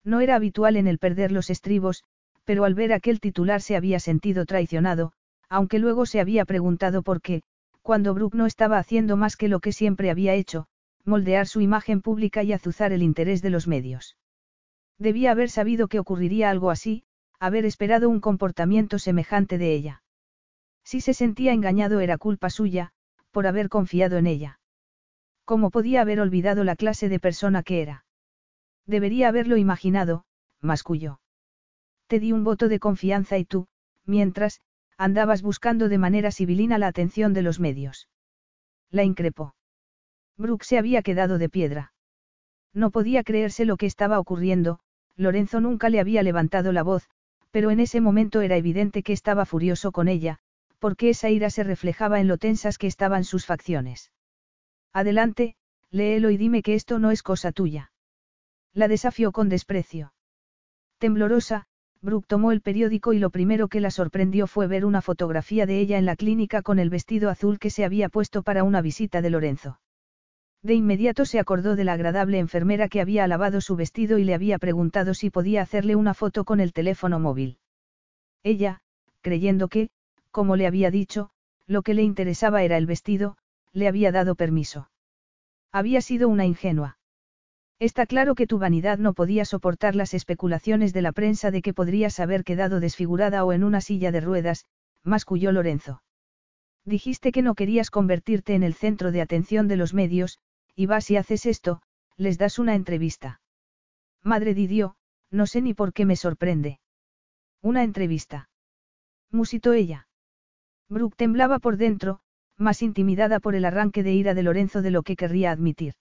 No era habitual en el perder los estribos, pero al ver aquel titular se había sentido traicionado, aunque luego se había preguntado por qué, cuando Brooke no estaba haciendo más que lo que siempre había hecho, moldear su imagen pública y azuzar el interés de los medios. Debía haber sabido que ocurriría algo así, haber esperado un comportamiento semejante de ella. Si se sentía engañado era culpa suya, por haber confiado en ella. ¿Cómo podía haber olvidado la clase de persona que era? Debería haberlo imaginado, masculló. Te di un voto de confianza y tú, mientras, andabas buscando de manera civilina la atención de los medios. La increpó. Brooke se había quedado de piedra. No podía creerse lo que estaba ocurriendo, Lorenzo nunca le había levantado la voz, pero en ese momento era evidente que estaba furioso con ella, porque esa ira se reflejaba en lo tensas que estaban sus facciones. Adelante, léelo y dime que esto no es cosa tuya. La desafió con desprecio. Temblorosa, Brooke tomó el periódico y lo primero que la sorprendió fue ver una fotografía de ella en la clínica con el vestido azul que se había puesto para una visita de Lorenzo. De inmediato se acordó de la agradable enfermera que había alabado su vestido y le había preguntado si podía hacerle una foto con el teléfono móvil. Ella, creyendo que, como le había dicho, lo que le interesaba era el vestido, le había dado permiso. Había sido una ingenua. Está claro que tu vanidad no podía soportar las especulaciones de la prensa de que podrías haber quedado desfigurada o en una silla de ruedas, masculló Lorenzo. Dijiste que no querías convertirte en el centro de atención de los medios, y vas y haces esto, les das una entrevista. Madre Didio, no sé ni por qué me sorprende. Una entrevista. Musitó ella. Brooke temblaba por dentro, más intimidada por el arranque de ira de Lorenzo de lo que querría admitir.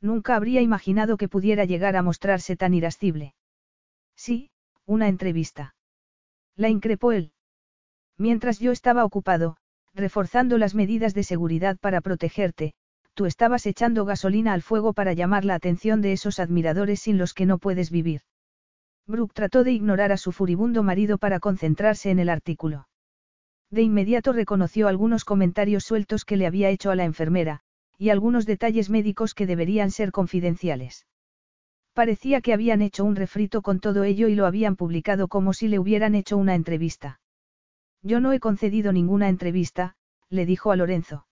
Nunca habría imaginado que pudiera llegar a mostrarse tan irascible. Sí, una entrevista. La increpó él. Mientras yo estaba ocupado, reforzando las medidas de seguridad para protegerte, tú estabas echando gasolina al fuego para llamar la atención de esos admiradores sin los que no puedes vivir. Brooke trató de ignorar a su furibundo marido para concentrarse en el artículo. De inmediato reconoció algunos comentarios sueltos que le había hecho a la enfermera, y algunos detalles médicos que deberían ser confidenciales. Parecía que habían hecho un refrito con todo ello y lo habían publicado como si le hubieran hecho una entrevista. Yo no he concedido ninguna entrevista, le dijo a Lorenzo.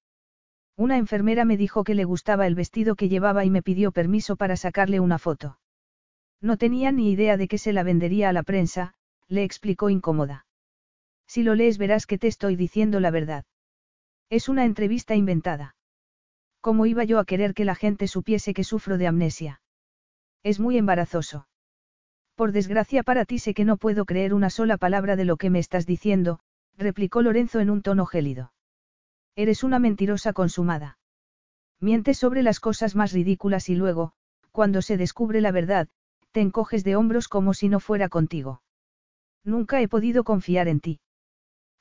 Una enfermera me dijo que le gustaba el vestido que llevaba y me pidió permiso para sacarle una foto. No tenía ni idea de que se la vendería a la prensa, le explicó incómoda. Si lo lees verás que te estoy diciendo la verdad. Es una entrevista inventada. ¿Cómo iba yo a querer que la gente supiese que sufro de amnesia? Es muy embarazoso. Por desgracia para ti sé que no puedo creer una sola palabra de lo que me estás diciendo, replicó Lorenzo en un tono gélido. Eres una mentirosa consumada. Mientes sobre las cosas más ridículas y luego, cuando se descubre la verdad, te encoges de hombros como si no fuera contigo. Nunca he podido confiar en ti.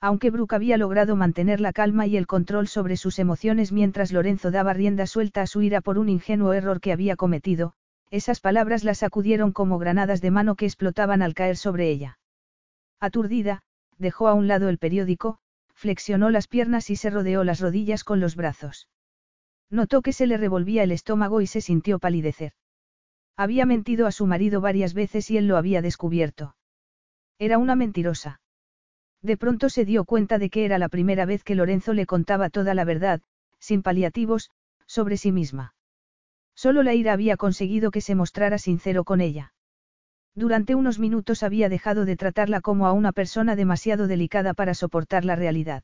Aunque Brooke había logrado mantener la calma y el control sobre sus emociones mientras Lorenzo daba rienda suelta a su ira por un ingenuo error que había cometido, esas palabras la sacudieron como granadas de mano que explotaban al caer sobre ella. Aturdida, dejó a un lado el periódico, flexionó las piernas y se rodeó las rodillas con los brazos. Notó que se le revolvía el estómago y se sintió palidecer. Había mentido a su marido varias veces y él lo había descubierto. Era una mentirosa. De pronto se dio cuenta de que era la primera vez que Lorenzo le contaba toda la verdad, sin paliativos, sobre sí misma. Solo la ira había conseguido que se mostrara sincero con ella. Durante unos minutos había dejado de tratarla como a una persona demasiado delicada para soportar la realidad.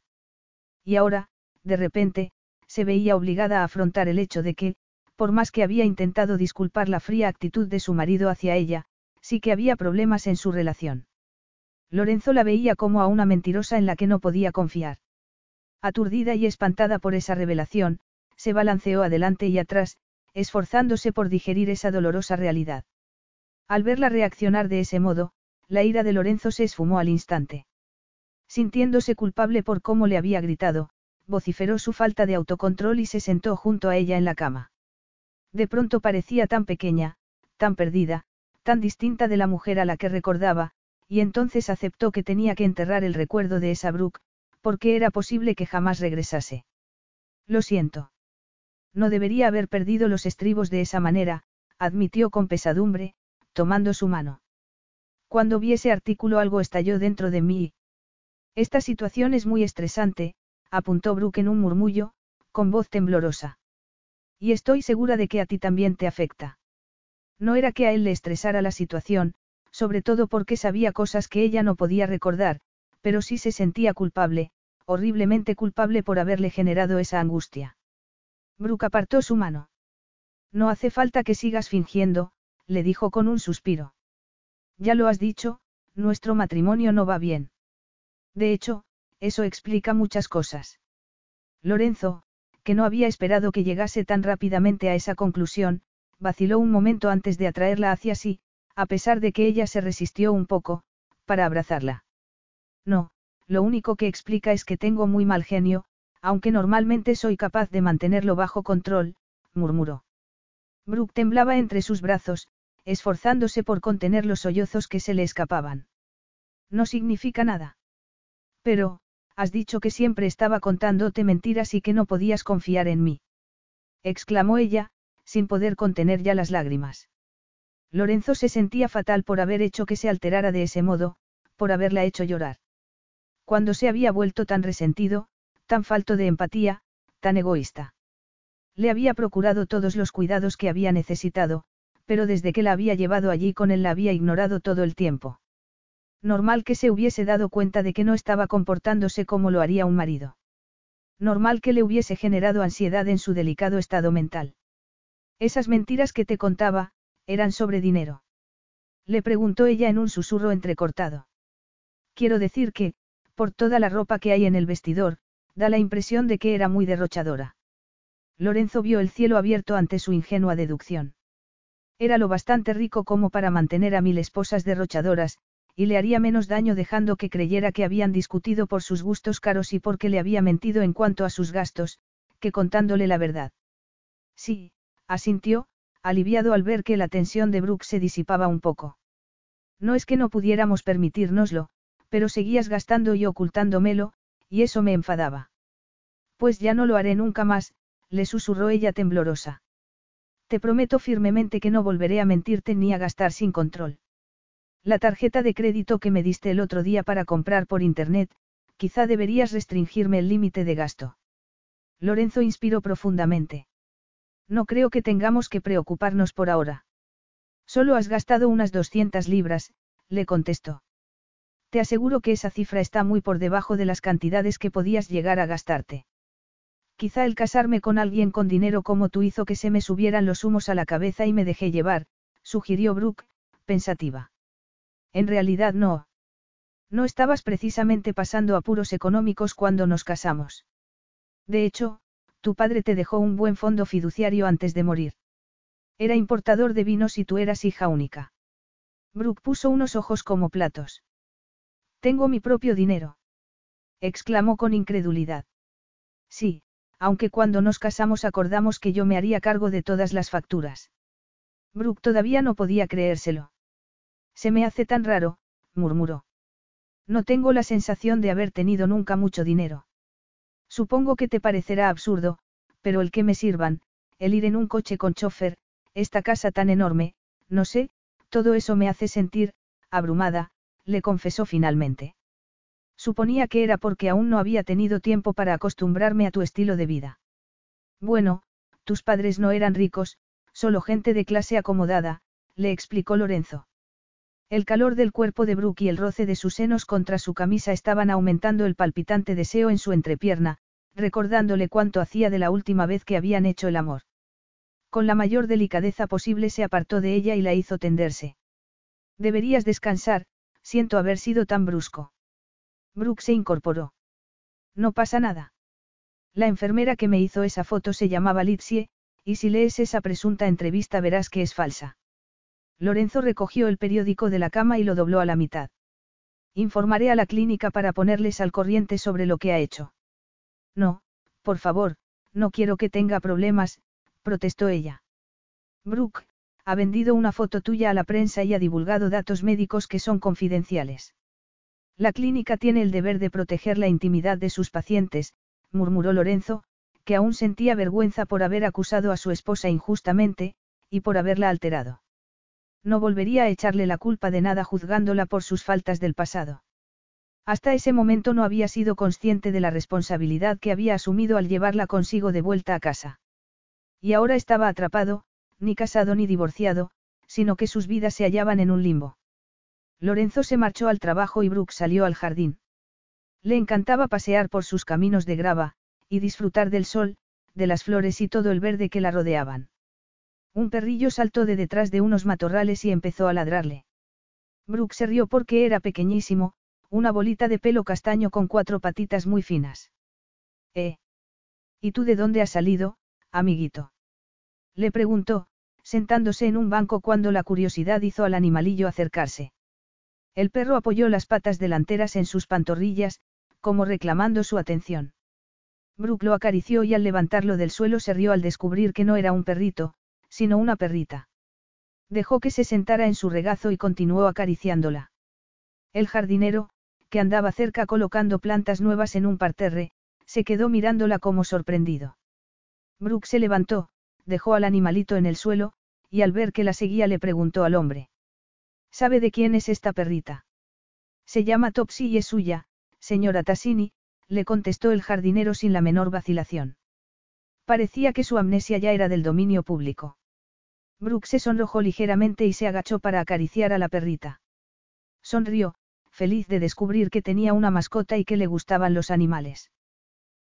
Y ahora, de repente, se veía obligada a afrontar el hecho de que, por más que había intentado disculpar la fría actitud de su marido hacia ella, sí que había problemas en su relación. Lorenzo la veía como a una mentirosa en la que no podía confiar. Aturdida y espantada por esa revelación, se balanceó adelante y atrás, esforzándose por digerir esa dolorosa realidad. Al verla reaccionar de ese modo, la ira de Lorenzo se esfumó al instante. Sintiéndose culpable por cómo le había gritado, vociferó su falta de autocontrol y se sentó junto a ella en la cama. De pronto parecía tan pequeña, tan perdida, tan distinta de la mujer a la que recordaba, y entonces aceptó que tenía que enterrar el recuerdo de esa Brooke, porque era posible que jamás regresase. Lo siento. No debería haber perdido los estribos de esa manera, admitió con pesadumbre, tomando su mano. Cuando vi ese artículo algo estalló dentro de mí. Esta situación es muy estresante, apuntó Brooke en un murmullo, con voz temblorosa. Y estoy segura de que a ti también te afecta. No era que a él le estresara la situación, sobre todo porque sabía cosas que ella no podía recordar, pero sí se sentía culpable, horriblemente culpable por haberle generado esa angustia. Brooke apartó su mano. No hace falta que sigas fingiendo, le dijo con un suspiro. Ya lo has dicho, nuestro matrimonio no va bien. De hecho, eso explica muchas cosas. Lorenzo, que no había esperado que llegase tan rápidamente a esa conclusión, vaciló un momento antes de atraerla hacia sí, a pesar de que ella se resistió un poco, para abrazarla. No, lo único que explica es que tengo muy mal genio, aunque normalmente soy capaz de mantenerlo bajo control, murmuró. Brooke temblaba entre sus brazos, esforzándose por contener los sollozos que se le escapaban. No significa nada. Pero, has dicho que siempre estaba contándote mentiras y que no podías confiar en mí. exclamó ella, sin poder contener ya las lágrimas. Lorenzo se sentía fatal por haber hecho que se alterara de ese modo, por haberla hecho llorar. Cuando se había vuelto tan resentido, tan falto de empatía, tan egoísta. Le había procurado todos los cuidados que había necesitado, pero desde que la había llevado allí con él la había ignorado todo el tiempo. Normal que se hubiese dado cuenta de que no estaba comportándose como lo haría un marido. Normal que le hubiese generado ansiedad en su delicado estado mental. Esas mentiras que te contaba, eran sobre dinero. Le preguntó ella en un susurro entrecortado. Quiero decir que, por toda la ropa que hay en el vestidor, da la impresión de que era muy derrochadora. Lorenzo vio el cielo abierto ante su ingenua deducción. Era lo bastante rico como para mantener a mil esposas derrochadoras, y le haría menos daño dejando que creyera que habían discutido por sus gustos caros y porque le había mentido en cuanto a sus gastos, que contándole la verdad. Sí, asintió, aliviado al ver que la tensión de Brooke se disipaba un poco. No es que no pudiéramos permitírnoslo, pero seguías gastando y ocultándomelo, y eso me enfadaba. Pues ya no lo haré nunca más, le susurró ella temblorosa. Te prometo firmemente que no volveré a mentirte ni a gastar sin control. La tarjeta de crédito que me diste el otro día para comprar por internet, quizá deberías restringirme el límite de gasto. Lorenzo inspiró profundamente. No creo que tengamos que preocuparnos por ahora. Solo has gastado unas 200 libras, le contestó. Te aseguro que esa cifra está muy por debajo de las cantidades que podías llegar a gastarte. Quizá el casarme con alguien con dinero como tú hizo que se me subieran los humos a la cabeza y me dejé llevar, sugirió Brooke, pensativa. En realidad no. No estabas precisamente pasando apuros económicos cuando nos casamos. De hecho, tu padre te dejó un buen fondo fiduciario antes de morir. Era importador de vinos y tú eras hija única. Brooke puso unos ojos como platos. Tengo mi propio dinero. exclamó con incredulidad. Sí, aunque cuando nos casamos acordamos que yo me haría cargo de todas las facturas. Brooke todavía no podía creérselo. Se me hace tan raro, murmuró. No tengo la sensación de haber tenido nunca mucho dinero. Supongo que te parecerá absurdo, pero el que me sirvan, el ir en un coche con chofer, esta casa tan enorme, no sé, todo eso me hace sentir, abrumada, le confesó finalmente. Suponía que era porque aún no había tenido tiempo para acostumbrarme a tu estilo de vida. Bueno, tus padres no eran ricos, solo gente de clase acomodada, le explicó Lorenzo. El calor del cuerpo de Brooke y el roce de sus senos contra su camisa estaban aumentando el palpitante deseo en su entrepierna, recordándole cuánto hacía de la última vez que habían hecho el amor. Con la mayor delicadeza posible se apartó de ella y la hizo tenderse. Deberías descansar, siento haber sido tan brusco. Brooke se incorporó. No pasa nada. La enfermera que me hizo esa foto se llamaba Litsie, y si lees esa presunta entrevista verás que es falsa. Lorenzo recogió el periódico de la cama y lo dobló a la mitad. Informaré a la clínica para ponerles al corriente sobre lo que ha hecho. No, por favor, no quiero que tenga problemas, protestó ella. Brooke, ha vendido una foto tuya a la prensa y ha divulgado datos médicos que son confidenciales. La clínica tiene el deber de proteger la intimidad de sus pacientes, murmuró Lorenzo, que aún sentía vergüenza por haber acusado a su esposa injustamente, y por haberla alterado. No volvería a echarle la culpa de nada juzgándola por sus faltas del pasado. Hasta ese momento no había sido consciente de la responsabilidad que había asumido al llevarla consigo de vuelta a casa. Y ahora estaba atrapado, ni casado ni divorciado, sino que sus vidas se hallaban en un limbo. Lorenzo se marchó al trabajo y Brooke salió al jardín. Le encantaba pasear por sus caminos de grava, y disfrutar del sol, de las flores y todo el verde que la rodeaban. Un perrillo saltó de detrás de unos matorrales y empezó a ladrarle. Brooke se rió porque era pequeñísimo, una bolita de pelo castaño con cuatro patitas muy finas. ¿Eh? ¿Y tú de dónde has salido, amiguito? Le preguntó, sentándose en un banco cuando la curiosidad hizo al animalillo acercarse. El perro apoyó las patas delanteras en sus pantorrillas, como reclamando su atención. Brooke lo acarició y al levantarlo del suelo se rió al descubrir que no era un perrito, sino una perrita. Dejó que se sentara en su regazo y continuó acariciándola. El jardinero, que andaba cerca colocando plantas nuevas en un parterre, se quedó mirándola como sorprendido. Brooke se levantó, dejó al animalito en el suelo, y al ver que la seguía le preguntó al hombre. ¿Sabe de quién es esta perrita? Se llama Topsy y es suya, señora Tassini, le contestó el jardinero sin la menor vacilación. Parecía que su amnesia ya era del dominio público. Brooke se sonrojó ligeramente y se agachó para acariciar a la perrita. Sonrió, feliz de descubrir que tenía una mascota y que le gustaban los animales.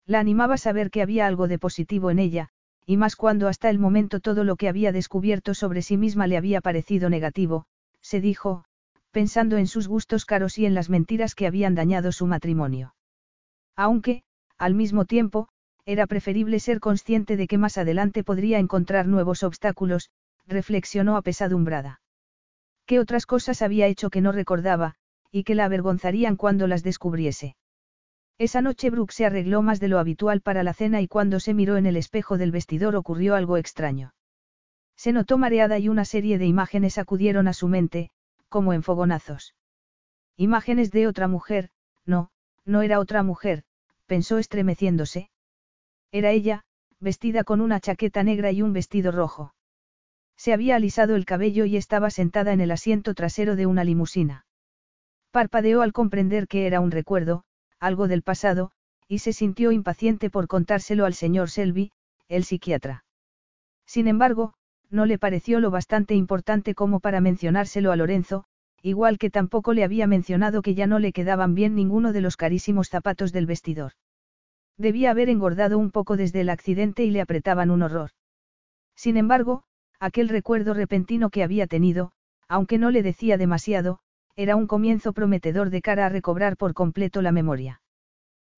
La animaba saber que había algo de positivo en ella, y más cuando hasta el momento todo lo que había descubierto sobre sí misma le había parecido negativo, se dijo, pensando en sus gustos caros y en las mentiras que habían dañado su matrimonio. Aunque, al mismo tiempo, era preferible ser consciente de que más adelante podría encontrar nuevos obstáculos, reflexionó apesadumbrada. ¿Qué otras cosas había hecho que no recordaba, y que la avergonzarían cuando las descubriese? Esa noche Brooke se arregló más de lo habitual para la cena y cuando se miró en el espejo del vestidor ocurrió algo extraño. Se notó mareada y una serie de imágenes acudieron a su mente, como en fogonazos. Imágenes de otra mujer, no, no era otra mujer, pensó estremeciéndose. Era ella, vestida con una chaqueta negra y un vestido rojo. Se había alisado el cabello y estaba sentada en el asiento trasero de una limusina. Parpadeó al comprender que era un recuerdo, algo del pasado, y se sintió impaciente por contárselo al señor Selby, el psiquiatra. Sin embargo, no le pareció lo bastante importante como para mencionárselo a Lorenzo, igual que tampoco le había mencionado que ya no le quedaban bien ninguno de los carísimos zapatos del vestidor. Debía haber engordado un poco desde el accidente y le apretaban un horror. Sin embargo, aquel recuerdo repentino que había tenido, aunque no le decía demasiado, era un comienzo prometedor de cara a recobrar por completo la memoria.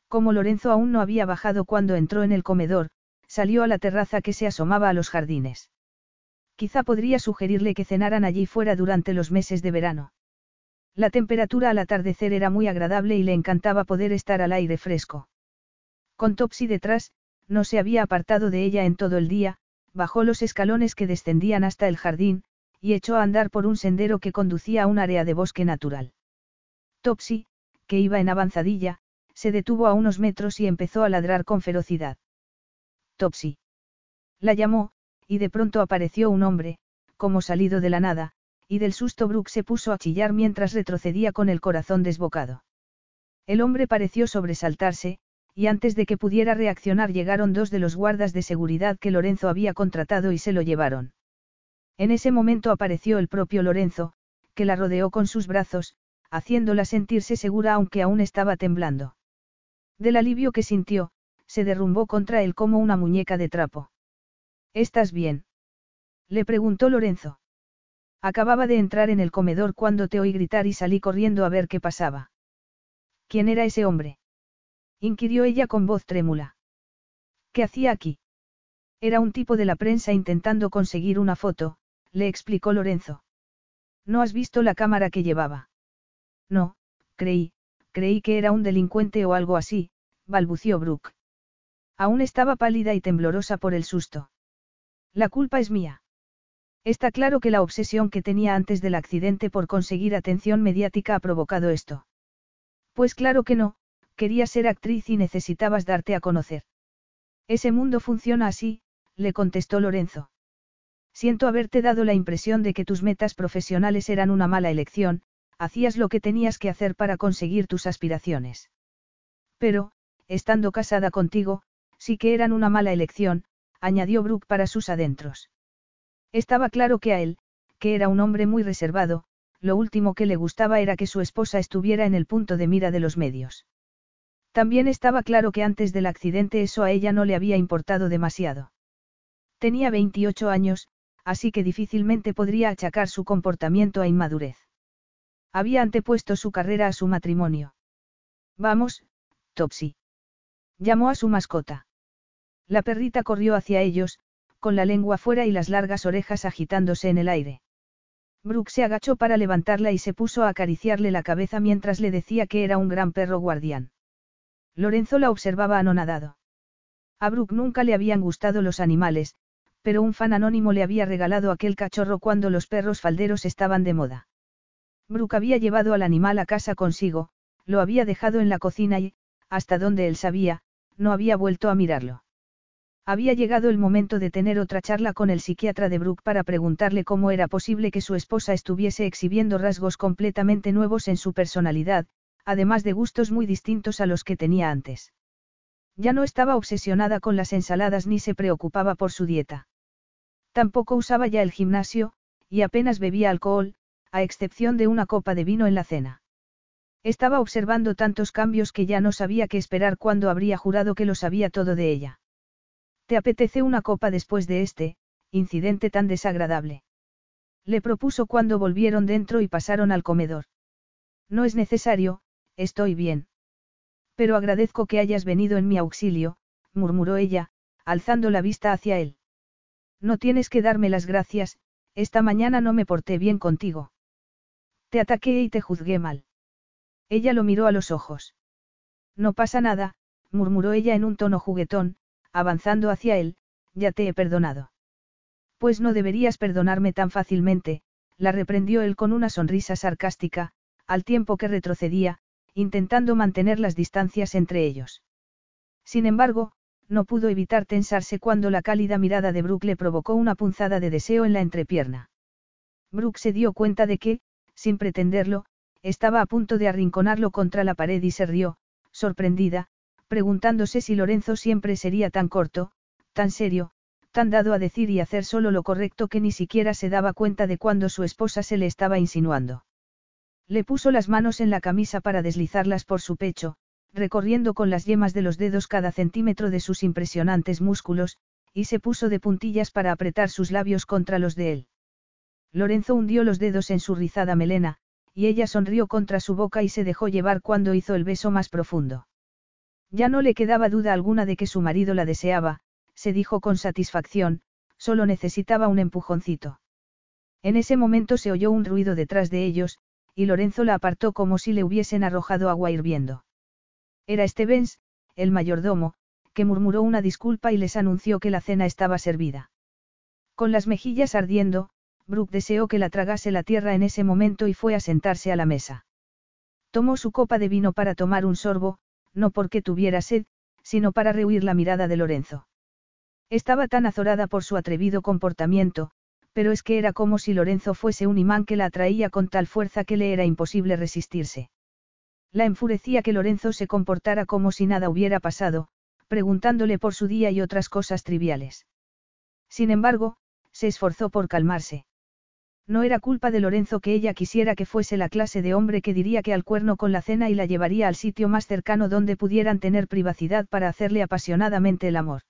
Como Lorenzo aún no había bajado cuando entró en el comedor, salió a la terraza que se asomaba a los jardines. Quizá podría sugerirle que cenaran allí fuera durante los meses de verano. La temperatura al atardecer era muy agradable y le encantaba poder estar al aire fresco. Con Topsy detrás, no se había apartado de ella en todo el día, bajó los escalones que descendían hasta el jardín, y echó a andar por un sendero que conducía a un área de bosque natural. Topsy, que iba en avanzadilla, se detuvo a unos metros y empezó a ladrar con ferocidad. Topsy. La llamó, y de pronto apareció un hombre, como salido de la nada, y del susto Brooke se puso a chillar mientras retrocedía con el corazón desbocado. El hombre pareció sobresaltarse, y antes de que pudiera reaccionar llegaron dos de los guardas de seguridad que Lorenzo había contratado y se lo llevaron. En ese momento apareció el propio Lorenzo, que la rodeó con sus brazos, haciéndola sentirse segura aunque aún estaba temblando. Del alivio que sintió, se derrumbó contra él como una muñeca de trapo. ¿Estás bien? Le preguntó Lorenzo. Acababa de entrar en el comedor cuando te oí gritar y salí corriendo a ver qué pasaba. ¿Quién era ese hombre? Inquirió ella con voz trémula. ¿Qué hacía aquí? Era un tipo de la prensa intentando conseguir una foto, le explicó Lorenzo. ¿No has visto la cámara que llevaba? No, creí, creí que era un delincuente o algo así, balbució Brooke. Aún estaba pálida y temblorosa por el susto. La culpa es mía. Está claro que la obsesión que tenía antes del accidente por conseguir atención mediática ha provocado esto. Pues claro que no, querías ser actriz y necesitabas darte a conocer. Ese mundo funciona así, le contestó Lorenzo. Siento haberte dado la impresión de que tus metas profesionales eran una mala elección, hacías lo que tenías que hacer para conseguir tus aspiraciones. Pero, estando casada contigo, sí que eran una mala elección, añadió Brooke para sus adentros. Estaba claro que a él, que era un hombre muy reservado, lo último que le gustaba era que su esposa estuviera en el punto de mira de los medios. También estaba claro que antes del accidente eso a ella no le había importado demasiado. Tenía 28 años, así que difícilmente podría achacar su comportamiento a inmadurez. Había antepuesto su carrera a su matrimonio. Vamos, Topsy. Llamó a su mascota. La perrita corrió hacia ellos, con la lengua fuera y las largas orejas agitándose en el aire. Brooke se agachó para levantarla y se puso a acariciarle la cabeza mientras le decía que era un gran perro guardián. Lorenzo la observaba anonadado. A Brooke nunca le habían gustado los animales, pero un fan anónimo le había regalado aquel cachorro cuando los perros falderos estaban de moda. Brooke había llevado al animal a casa consigo, lo había dejado en la cocina y, hasta donde él sabía, no había vuelto a mirarlo. Había llegado el momento de tener otra charla con el psiquiatra de Brooke para preguntarle cómo era posible que su esposa estuviese exhibiendo rasgos completamente nuevos en su personalidad, además de gustos muy distintos a los que tenía antes. Ya no estaba obsesionada con las ensaladas ni se preocupaba por su dieta. Tampoco usaba ya el gimnasio, y apenas bebía alcohol, a excepción de una copa de vino en la cena. Estaba observando tantos cambios que ya no sabía qué esperar cuando habría jurado que lo sabía todo de ella. ¿Te apetece una copa después de este, incidente tan desagradable? Le propuso cuando volvieron dentro y pasaron al comedor. No es necesario, estoy bien. Pero agradezco que hayas venido en mi auxilio, murmuró ella, alzando la vista hacia él. No tienes que darme las gracias, esta mañana no me porté bien contigo. Te ataqué y te juzgué mal. Ella lo miró a los ojos. No pasa nada, murmuró ella en un tono juguetón, avanzando hacia él, ya te he perdonado. Pues no deberías perdonarme tan fácilmente, la reprendió él con una sonrisa sarcástica, al tiempo que retrocedía, intentando mantener las distancias entre ellos. Sin embargo, no pudo evitar tensarse cuando la cálida mirada de Brooke le provocó una punzada de deseo en la entrepierna. Brooke se dio cuenta de que, sin pretenderlo, estaba a punto de arrinconarlo contra la pared y se rió, sorprendida, preguntándose si Lorenzo siempre sería tan corto, tan serio, tan dado a decir y hacer solo lo correcto que ni siquiera se daba cuenta de cuando su esposa se le estaba insinuando. Le puso las manos en la camisa para deslizarlas por su pecho, recorriendo con las yemas de los dedos cada centímetro de sus impresionantes músculos, y se puso de puntillas para apretar sus labios contra los de él. Lorenzo hundió los dedos en su rizada melena, y ella sonrió contra su boca y se dejó llevar cuando hizo el beso más profundo. Ya no le quedaba duda alguna de que su marido la deseaba, se dijo con satisfacción, solo necesitaba un empujoncito. En ese momento se oyó un ruido detrás de ellos, y Lorenzo la apartó como si le hubiesen arrojado agua hirviendo. Era Stevens, el mayordomo, que murmuró una disculpa y les anunció que la cena estaba servida. Con las mejillas ardiendo, Brooke deseó que la tragase la tierra en ese momento y fue a sentarse a la mesa. Tomó su copa de vino para tomar un sorbo, no porque tuviera sed, sino para rehuir la mirada de Lorenzo. Estaba tan azorada por su atrevido comportamiento, pero es que era como si Lorenzo fuese un imán que la atraía con tal fuerza que le era imposible resistirse. La enfurecía que Lorenzo se comportara como si nada hubiera pasado, preguntándole por su día y otras cosas triviales. Sin embargo, se esforzó por calmarse. No era culpa de Lorenzo que ella quisiera que fuese la clase de hombre que diría que al cuerno con la cena y la llevaría al sitio más cercano donde pudieran tener privacidad para hacerle apasionadamente el amor.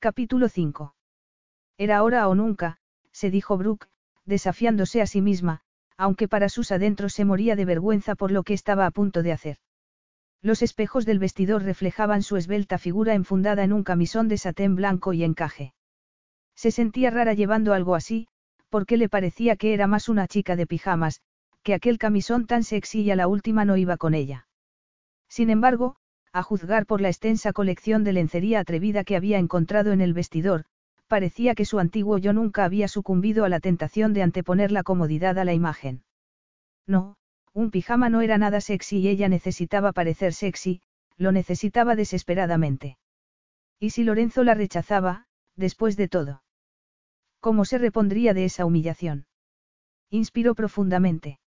Capítulo 5. Era ahora o nunca, se dijo Brooke, desafiándose a sí misma, aunque para sus adentros se moría de vergüenza por lo que estaba a punto de hacer. Los espejos del vestidor reflejaban su esbelta figura enfundada en un camisón de satén blanco y encaje. Se sentía rara llevando algo así, porque le parecía que era más una chica de pijamas, que aquel camisón tan sexy y a la última no iba con ella. Sin embargo, a juzgar por la extensa colección de lencería atrevida que había encontrado en el vestidor, parecía que su antiguo yo nunca había sucumbido a la tentación de anteponer la comodidad a la imagen. No, un pijama no era nada sexy y ella necesitaba parecer sexy, lo necesitaba desesperadamente. ¿Y si Lorenzo la rechazaba, después de todo? ¿Cómo se repondría de esa humillación? Inspiró profundamente.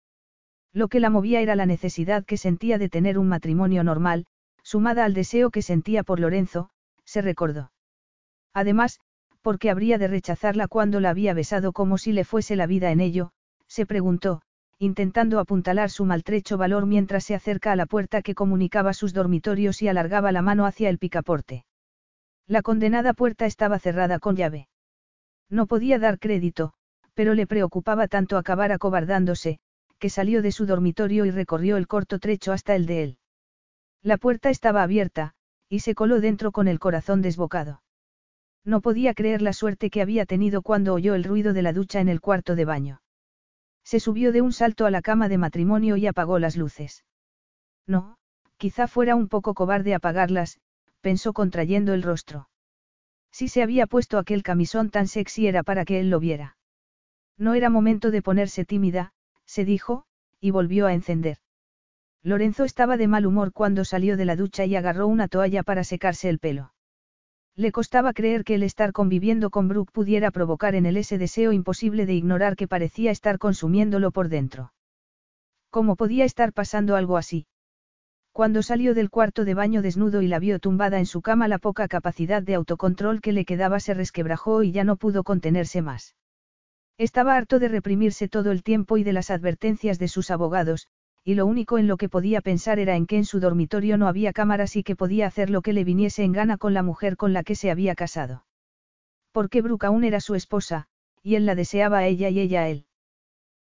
Lo que la movía era la necesidad que sentía de tener un matrimonio normal, sumada al deseo que sentía por Lorenzo, se recordó. Además, porque habría de rechazarla cuando la había besado como si le fuese la vida en ello, se preguntó, intentando apuntalar su maltrecho valor mientras se acerca a la puerta que comunicaba sus dormitorios y alargaba la mano hacia el picaporte. La condenada puerta estaba cerrada con llave. No podía dar crédito, pero le preocupaba tanto acabar acobardándose, que salió de su dormitorio y recorrió el corto trecho hasta el de él. La puerta estaba abierta, y se coló dentro con el corazón desbocado. No podía creer la suerte que había tenido cuando oyó el ruido de la ducha en el cuarto de baño. Se subió de un salto a la cama de matrimonio y apagó las luces. No, quizá fuera un poco cobarde apagarlas, pensó contrayendo el rostro. Si se había puesto aquel camisón tan sexy era para que él lo viera. No era momento de ponerse tímida, se dijo, y volvió a encender. Lorenzo estaba de mal humor cuando salió de la ducha y agarró una toalla para secarse el pelo. Le costaba creer que el estar conviviendo con Brooke pudiera provocar en él ese deseo imposible de ignorar que parecía estar consumiéndolo por dentro. ¿Cómo podía estar pasando algo así? Cuando salió del cuarto de baño desnudo y la vio tumbada en su cama, la poca capacidad de autocontrol que le quedaba se resquebrajó y ya no pudo contenerse más. Estaba harto de reprimirse todo el tiempo y de las advertencias de sus abogados, y lo único en lo que podía pensar era en que en su dormitorio no había cámaras y que podía hacer lo que le viniese en gana con la mujer con la que se había casado. Porque Brooke aún era su esposa, y él la deseaba a ella y ella a él.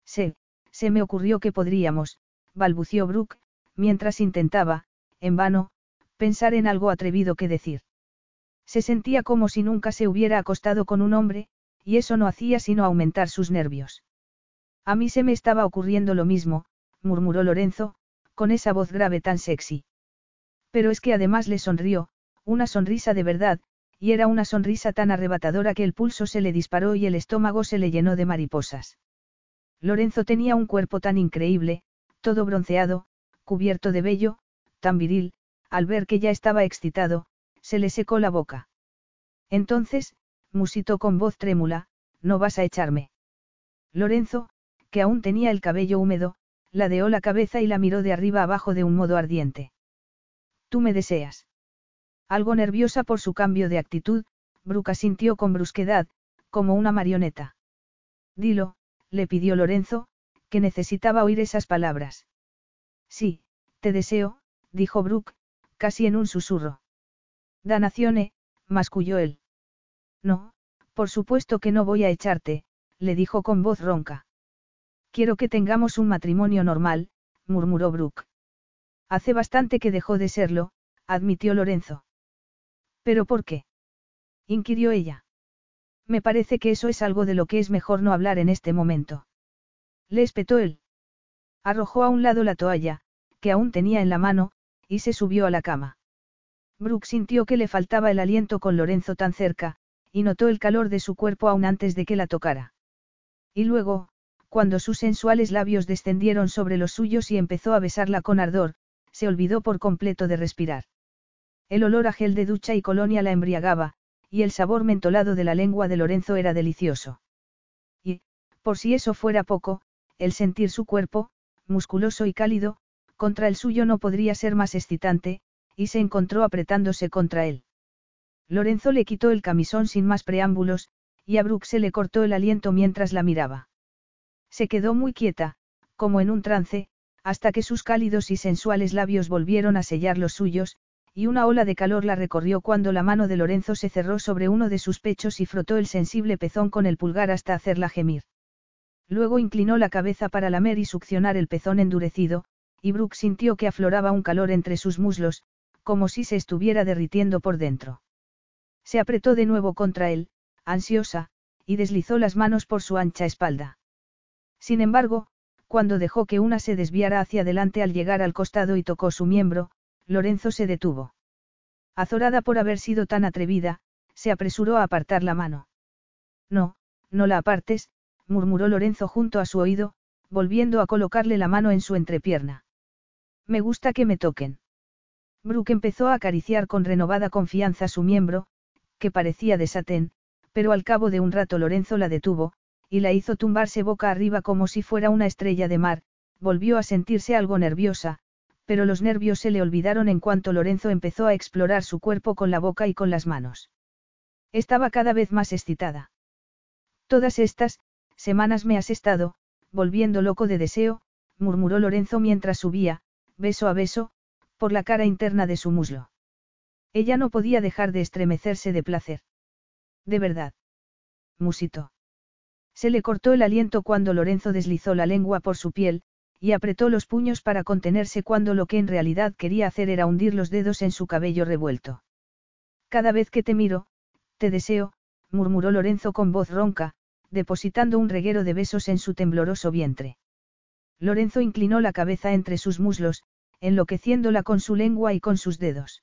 Se, se me ocurrió que podríamos, balbució Brooke, mientras intentaba, en vano, pensar en algo atrevido que decir. Se sentía como si nunca se hubiera acostado con un hombre, y eso no hacía sino aumentar sus nervios. A mí se me estaba ocurriendo lo mismo, murmuró Lorenzo, con esa voz grave tan sexy. Pero es que además le sonrió, una sonrisa de verdad, y era una sonrisa tan arrebatadora que el pulso se le disparó y el estómago se le llenó de mariposas. Lorenzo tenía un cuerpo tan increíble, todo bronceado, cubierto de vello, tan viril, al ver que ya estaba excitado, se le secó la boca. Entonces, musitó con voz trémula, no vas a echarme. Lorenzo, que aún tenía el cabello húmedo, ladeó la cabeza y la miró de arriba abajo de un modo ardiente. Tú me deseas. Algo nerviosa por su cambio de actitud, Brooke asintió con brusquedad, como una marioneta. Dilo, le pidió Lorenzo, que necesitaba oír esas palabras. Sí, te deseo, dijo Brooke, casi en un susurro. Danacione, masculló él. No, por supuesto que no voy a echarte, le dijo con voz ronca. Quiero que tengamos un matrimonio normal, murmuró Brooke. Hace bastante que dejó de serlo, admitió Lorenzo. ¿Pero por qué? inquirió ella. Me parece que eso es algo de lo que es mejor no hablar en este momento. Le espetó él. Arrojó a un lado la toalla, que aún tenía en la mano, y se subió a la cama. Brooke sintió que le faltaba el aliento con Lorenzo tan cerca, y notó el calor de su cuerpo aún antes de que la tocara. Y luego, cuando sus sensuales labios descendieron sobre los suyos y empezó a besarla con ardor, se olvidó por completo de respirar. El olor a gel de ducha y colonia la embriagaba, y el sabor mentolado de la lengua de Lorenzo era delicioso. Y, por si eso fuera poco, el sentir su cuerpo, musculoso y cálido, contra el suyo no podría ser más excitante, y se encontró apretándose contra él. Lorenzo le quitó el camisón sin más preámbulos, y a Brooke se le cortó el aliento mientras la miraba. Se quedó muy quieta, como en un trance, hasta que sus cálidos y sensuales labios volvieron a sellar los suyos, y una ola de calor la recorrió cuando la mano de Lorenzo se cerró sobre uno de sus pechos y frotó el sensible pezón con el pulgar hasta hacerla gemir. Luego inclinó la cabeza para lamer y succionar el pezón endurecido, y Brooke sintió que afloraba un calor entre sus muslos, como si se estuviera derritiendo por dentro. Se apretó de nuevo contra él, ansiosa, y deslizó las manos por su ancha espalda. Sin embargo, cuando dejó que una se desviara hacia adelante al llegar al costado y tocó su miembro, Lorenzo se detuvo. Azorada por haber sido tan atrevida, se apresuró a apartar la mano. No, no la apartes, murmuró Lorenzo junto a su oído, volviendo a colocarle la mano en su entrepierna. Me gusta que me toquen. Brooke empezó a acariciar con renovada confianza su miembro, que parecía de satén, pero al cabo de un rato Lorenzo la detuvo, y la hizo tumbarse boca arriba como si fuera una estrella de mar, volvió a sentirse algo nerviosa, pero los nervios se le olvidaron en cuanto Lorenzo empezó a explorar su cuerpo con la boca y con las manos. Estaba cada vez más excitada. Todas estas, semanas me has estado, volviendo loco de deseo, murmuró Lorenzo mientras subía, beso a beso, por la cara interna de su muslo. Ella no podía dejar de estremecerse de placer. De verdad. Musito. Se le cortó el aliento cuando Lorenzo deslizó la lengua por su piel, y apretó los puños para contenerse cuando lo que en realidad quería hacer era hundir los dedos en su cabello revuelto. Cada vez que te miro, te deseo, murmuró Lorenzo con voz ronca, depositando un reguero de besos en su tembloroso vientre. Lorenzo inclinó la cabeza entre sus muslos, enloqueciéndola con su lengua y con sus dedos.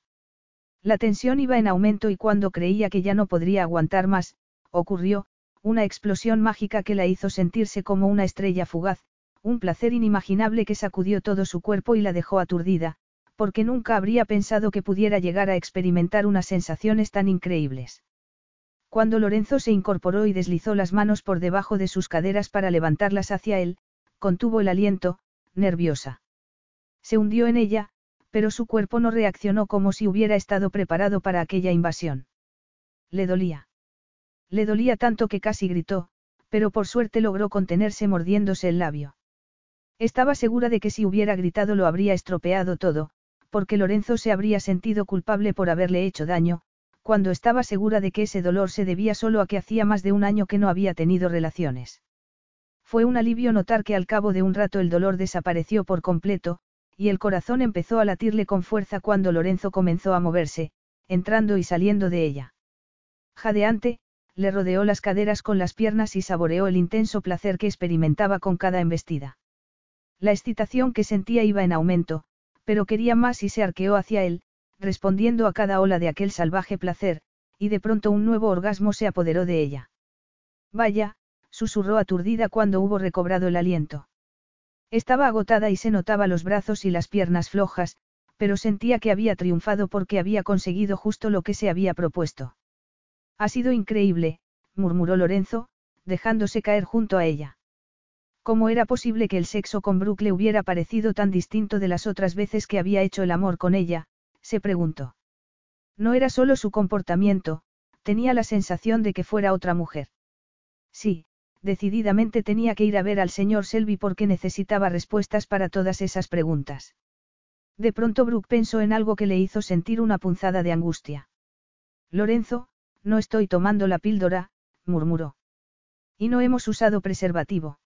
La tensión iba en aumento y cuando creía que ya no podría aguantar más, ocurrió, una explosión mágica que la hizo sentirse como una estrella fugaz, un placer inimaginable que sacudió todo su cuerpo y la dejó aturdida, porque nunca habría pensado que pudiera llegar a experimentar unas sensaciones tan increíbles. Cuando Lorenzo se incorporó y deslizó las manos por debajo de sus caderas para levantarlas hacia él, contuvo el aliento, nerviosa. Se hundió en ella, pero su cuerpo no reaccionó como si hubiera estado preparado para aquella invasión. Le dolía. Le dolía tanto que casi gritó, pero por suerte logró contenerse mordiéndose el labio. Estaba segura de que si hubiera gritado lo habría estropeado todo, porque Lorenzo se habría sentido culpable por haberle hecho daño, cuando estaba segura de que ese dolor se debía solo a que hacía más de un año que no había tenido relaciones. Fue un alivio notar que al cabo de un rato el dolor desapareció por completo, y el corazón empezó a latirle con fuerza cuando Lorenzo comenzó a moverse, entrando y saliendo de ella. Jadeante, le rodeó las caderas con las piernas y saboreó el intenso placer que experimentaba con cada embestida. La excitación que sentía iba en aumento, pero quería más y se arqueó hacia él, respondiendo a cada ola de aquel salvaje placer, y de pronto un nuevo orgasmo se apoderó de ella. Vaya, susurró aturdida cuando hubo recobrado el aliento. Estaba agotada y se notaba los brazos y las piernas flojas, pero sentía que había triunfado porque había conseguido justo lo que se había propuesto. Ha sido increíble, murmuró Lorenzo, dejándose caer junto a ella. ¿Cómo era posible que el sexo con Brooke le hubiera parecido tan distinto de las otras veces que había hecho el amor con ella? se preguntó. No era solo su comportamiento, tenía la sensación de que fuera otra mujer. Sí, decididamente tenía que ir a ver al señor Selby porque necesitaba respuestas para todas esas preguntas. De pronto Brooke pensó en algo que le hizo sentir una punzada de angustia. Lorenzo, no estoy tomando la píldora, murmuró. Y no hemos usado preservativo.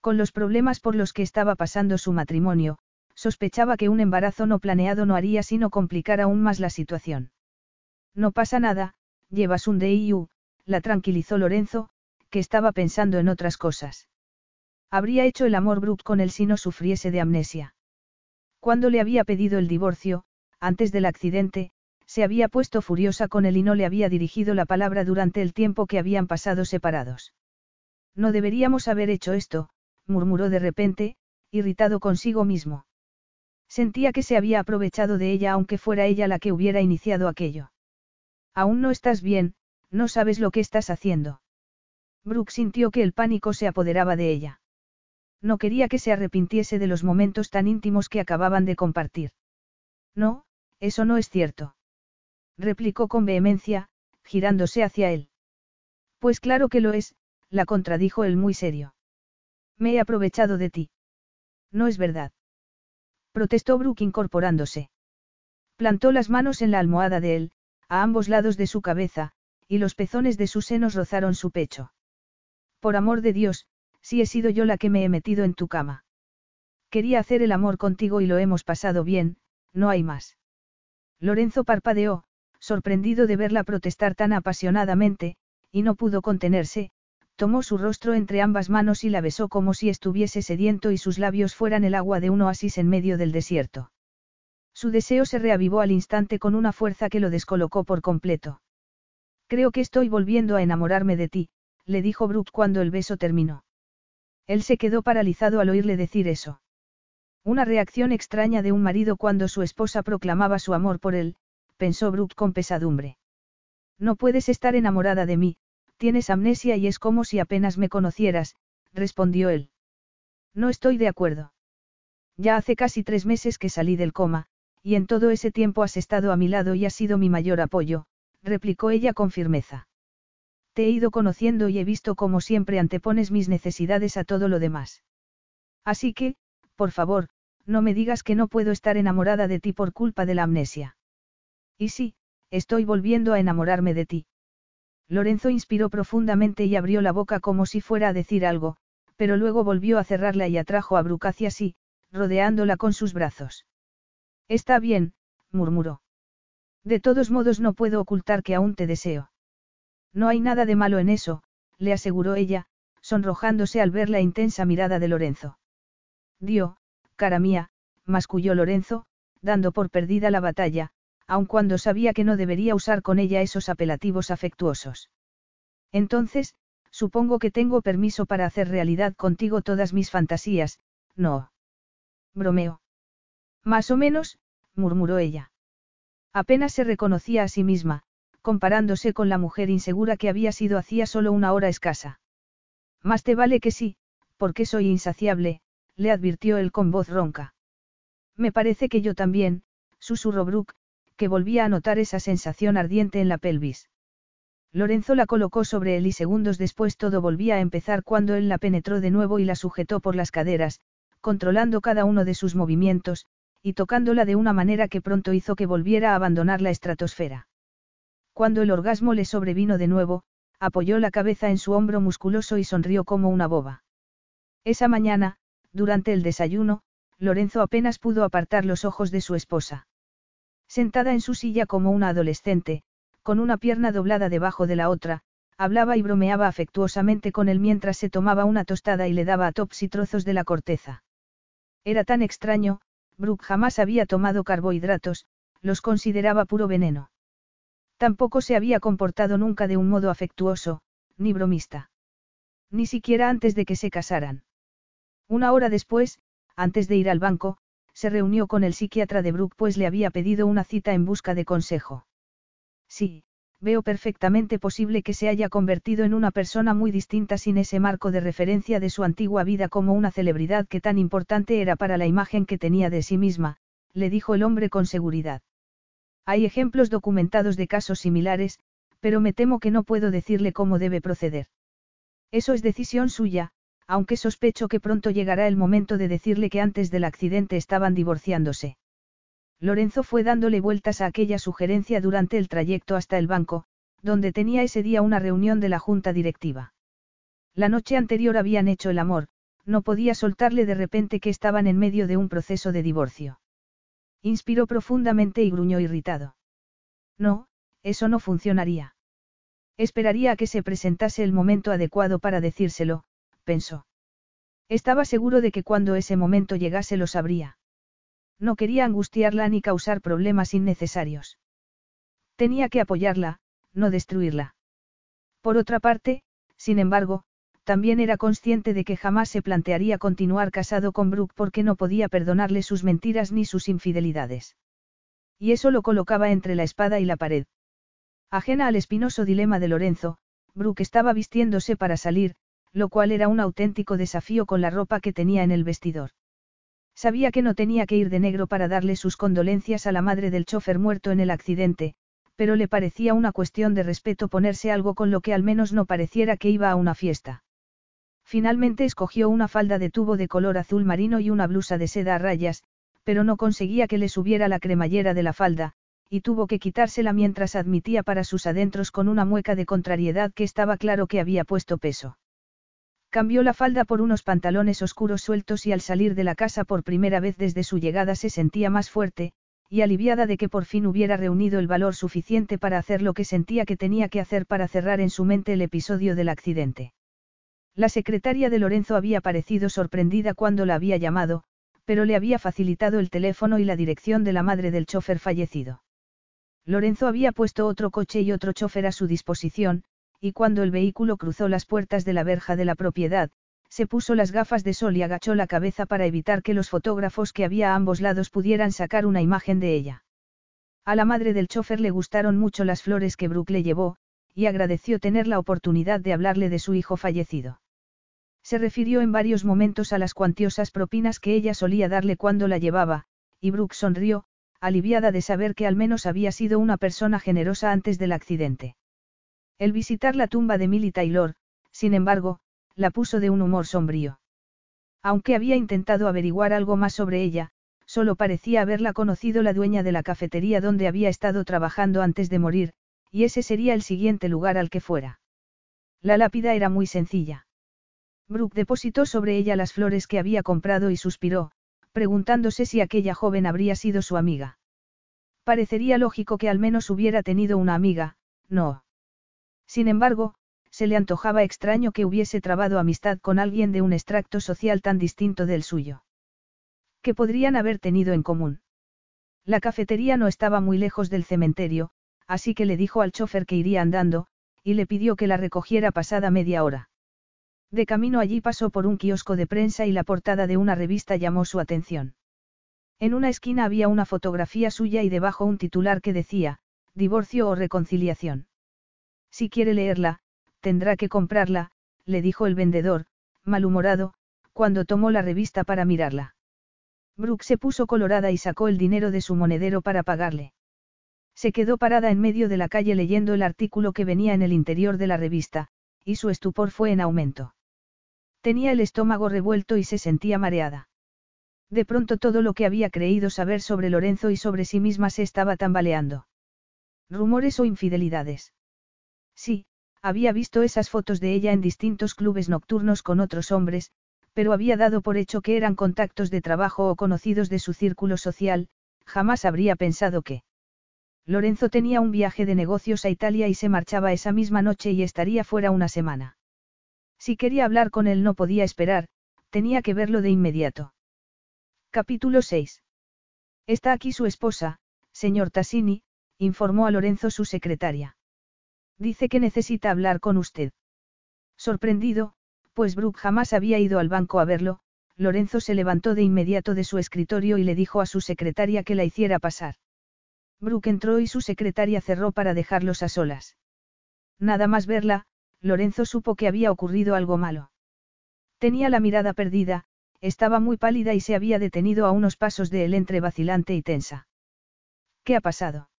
Con los problemas por los que estaba pasando su matrimonio, sospechaba que un embarazo no planeado no haría sino complicar aún más la situación. No pasa nada, llevas un DIU, la tranquilizó Lorenzo, que estaba pensando en otras cosas. Habría hecho el amor Brooke con él si no sufriese de amnesia. Cuando le había pedido el divorcio, antes del accidente, se había puesto furiosa con él y no le había dirigido la palabra durante el tiempo que habían pasado separados. No deberíamos haber hecho esto, murmuró de repente, irritado consigo mismo. Sentía que se había aprovechado de ella aunque fuera ella la que hubiera iniciado aquello. Aún no estás bien, no sabes lo que estás haciendo. Brooke sintió que el pánico se apoderaba de ella. No quería que se arrepintiese de los momentos tan íntimos que acababan de compartir. No, eso no es cierto. Replicó con vehemencia, girándose hacia él. Pues claro que lo es, la contradijo él muy serio. Me he aprovechado de ti. No es verdad. Protestó Brooke incorporándose. Plantó las manos en la almohada de él, a ambos lados de su cabeza, y los pezones de sus senos rozaron su pecho. Por amor de Dios, si he sido yo la que me he metido en tu cama. Quería hacer el amor contigo y lo hemos pasado bien, no hay más. Lorenzo parpadeó, sorprendido de verla protestar tan apasionadamente, y no pudo contenerse, tomó su rostro entre ambas manos y la besó como si estuviese sediento y sus labios fueran el agua de un oasis en medio del desierto. Su deseo se reavivó al instante con una fuerza que lo descolocó por completo. Creo que estoy volviendo a enamorarme de ti, le dijo Brooke cuando el beso terminó. Él se quedó paralizado al oírle decir eso. Una reacción extraña de un marido cuando su esposa proclamaba su amor por él, pensó Brooke con pesadumbre. No puedes estar enamorada de mí, tienes amnesia y es como si apenas me conocieras, respondió él. No estoy de acuerdo. Ya hace casi tres meses que salí del coma, y en todo ese tiempo has estado a mi lado y has sido mi mayor apoyo, replicó ella con firmeza. Te he ido conociendo y he visto cómo siempre antepones mis necesidades a todo lo demás. Así que, por favor, no me digas que no puedo estar enamorada de ti por culpa de la amnesia. Y sí, estoy volviendo a enamorarme de ti. Lorenzo inspiró profundamente y abrió la boca como si fuera a decir algo, pero luego volvió a cerrarla y atrajo a Brooke hacia sí, rodeándola con sus brazos. Está bien, murmuró. De todos modos no puedo ocultar que aún te deseo. No hay nada de malo en eso, le aseguró ella, sonrojándose al ver la intensa mirada de Lorenzo. Dio, cara mía, masculló Lorenzo, dando por perdida la batalla, aun cuando sabía que no debería usar con ella esos apelativos afectuosos. Entonces, supongo que tengo permiso para hacer realidad contigo todas mis fantasías, no. Bromeo. Más o menos, murmuró ella. Apenas se reconocía a sí misma, comparándose con la mujer insegura que había sido hacía solo una hora escasa. Más te vale que sí, porque soy insaciable, le advirtió él con voz ronca. Me parece que yo también, susurró Brooke, que volvía a notar esa sensación ardiente en la pelvis. Lorenzo la colocó sobre él y segundos después todo volvía a empezar cuando él la penetró de nuevo y la sujetó por las caderas, controlando cada uno de sus movimientos, y tocándola de una manera que pronto hizo que volviera a abandonar la estratosfera. Cuando el orgasmo le sobrevino de nuevo, apoyó la cabeza en su hombro musculoso y sonrió como una boba. Esa mañana, durante el desayuno, Lorenzo apenas pudo apartar los ojos de su esposa. Sentada en su silla como una adolescente, con una pierna doblada debajo de la otra, hablaba y bromeaba afectuosamente con él mientras se tomaba una tostada y le daba a Topsy trozos de la corteza. Era tan extraño, Brooke jamás había tomado carbohidratos, los consideraba puro veneno. Tampoco se había comportado nunca de un modo afectuoso, ni bromista. Ni siquiera antes de que se casaran. Una hora después, antes de ir al banco, se reunió con el psiquiatra de Brooke pues le había pedido una cita en busca de consejo. Sí, veo perfectamente posible que se haya convertido en una persona muy distinta sin ese marco de referencia de su antigua vida como una celebridad que tan importante era para la imagen que tenía de sí misma, le dijo el hombre con seguridad. Hay ejemplos documentados de casos similares, Pero me temo que no puedo decirle cómo debe proceder. Eso es decisión suya, aunque sospecho que pronto llegará el momento de decirle que antes del accidente estaban divorciándose. Lorenzo fue dándole vueltas a aquella sugerencia durante el trayecto hasta el banco, donde tenía ese día una reunión de la junta directiva. La noche anterior habían hecho el amor, no podía soltarle de repente que estaban en medio de un proceso de divorcio. Inspiró profundamente y gruñó irritado. No, eso no funcionaría. Esperaría a que se presentase el momento adecuado para decírselo, pensó. Estaba seguro de que cuando ese momento llegase lo sabría. No quería angustiarla ni causar problemas innecesarios. Tenía que apoyarla, no destruirla. Por otra parte, sin embargo, también era consciente de que jamás se plantearía continuar casado con Brooke porque no podía perdonarle sus mentiras ni sus infidelidades. Y eso lo colocaba entre la espada y la pared. Ajena al espinoso dilema de Lorenzo, Brooke estaba vistiéndose para salir, lo cual era un auténtico desafío con la ropa que tenía en el vestidor. Sabía que no tenía que ir de negro para darle sus condolencias a la madre del chofer muerto en el accidente, pero le parecía una cuestión de respeto ponerse algo con lo que al menos no pareciera que iba a una fiesta. Finalmente escogió una falda de tubo de color azul marino y una blusa de seda a rayas, pero no conseguía que le subiera la cremallera de la falda, y tuvo que quitársela mientras admitía para sus adentros con una mueca de contrariedad que estaba claro que había puesto peso. Cambió la falda por unos pantalones oscuros sueltos y al salir de la casa por primera vez desde su llegada se sentía más fuerte, y aliviada de que por fin hubiera reunido el valor suficiente para hacer lo que sentía que tenía que hacer para cerrar en su mente el episodio del accidente. La secretaria de Lorenzo había parecido sorprendida cuando la había llamado, pero le había facilitado el teléfono y la dirección de la madre del chofer fallecido. Lorenzo había puesto otro coche y otro chofer a su disposición, y cuando el vehículo cruzó las puertas de la verja de la propiedad, se puso las gafas de sol y agachó la cabeza para evitar que los fotógrafos que había a ambos lados pudieran sacar una imagen de ella. A la madre del chofer le gustaron mucho las flores que Brooke le llevó, y agradeció tener la oportunidad de hablarle de su hijo fallecido. Se refirió en varios momentos a las cuantiosas propinas que ella solía darle cuando la llevaba, y Brooke sonrió, aliviada de saber que al menos había sido una persona generosa antes del accidente. El visitar la tumba de Millie Taylor, sin embargo, la puso de un humor sombrío. Aunque había intentado averiguar algo más sobre ella, solo parecía haberla conocido la dueña de la cafetería donde había estado trabajando antes de morir, y ese sería el siguiente lugar al que fuera. La lápida era muy sencilla. Brooke depositó sobre ella las flores que había comprado y suspiró, preguntándose si aquella joven habría sido su amiga. Parecería lógico que al menos hubiera tenido una amiga, no. Sin embargo, se le antojaba extraño que hubiese trabado amistad con alguien de un extracto social tan distinto del suyo. ¿Qué podrían haber tenido en común? La cafetería no estaba muy lejos del cementerio, así que le dijo al chofer que iría andando, y le pidió que la recogiera pasada media hora. De camino allí pasó por un kiosco de prensa y la portada de una revista llamó su atención. En una esquina había una fotografía suya y debajo un titular que decía, divorcio o reconciliación. Si quiere leerla, Tendrá que comprarla, le dijo el vendedor, malhumorado, cuando tomó la revista para mirarla. Brooke se puso colorada y sacó el dinero de su monedero para pagarle. Se quedó parada en medio de la calle leyendo el artículo que venía en el interior de la revista, y su estupor fue en aumento. Tenía el estómago revuelto y se sentía mareada. De pronto todo lo que había creído saber sobre Lorenzo y sobre sí misma se estaba tambaleando. Rumores o infidelidades. Sí, había visto esas fotos de ella en distintos clubes nocturnos con otros hombres, pero había dado por hecho que eran contactos de trabajo o conocidos de su círculo social, jamás habría pensado que. Lorenzo tenía un viaje de negocios a Italia y se marchaba esa misma noche y estaría fuera una semana. Si quería hablar con él no podía esperar, tenía que verlo de inmediato. Capítulo 6. Está aquí su esposa, señor Tassini, informó a Lorenzo su secretaria. Dice que necesita hablar con usted. Sorprendido, pues Brooke jamás había ido al banco a verlo, Lorenzo se levantó de inmediato de su escritorio y le dijo a su secretaria que la hiciera pasar. Brooke entró y su secretaria cerró para dejarlos a solas. Nada más verla, Lorenzo supo que había ocurrido algo malo. Tenía la mirada perdida, estaba muy pálida y se había detenido a unos pasos de él entre vacilante y tensa. ¿Qué ha pasado?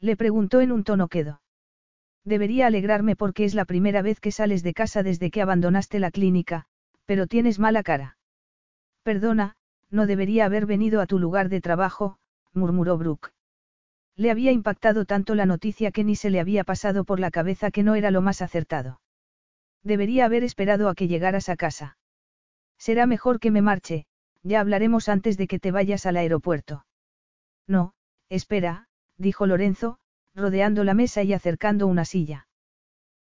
Le preguntó en un tono quedo. Debería alegrarme porque es la primera vez que sales de casa desde que abandonaste la clínica, pero tienes mala cara. Perdona, no debería haber venido a tu lugar de trabajo, murmuró Brooke. Le había impactado tanto la noticia que ni se le había pasado por la cabeza que no era lo más acertado. Debería haber esperado a que llegaras a casa. Será mejor que me marche, ya hablaremos antes de que te vayas al aeropuerto. No, espera, dijo Lorenzo, rodeando la mesa y acercando una silla.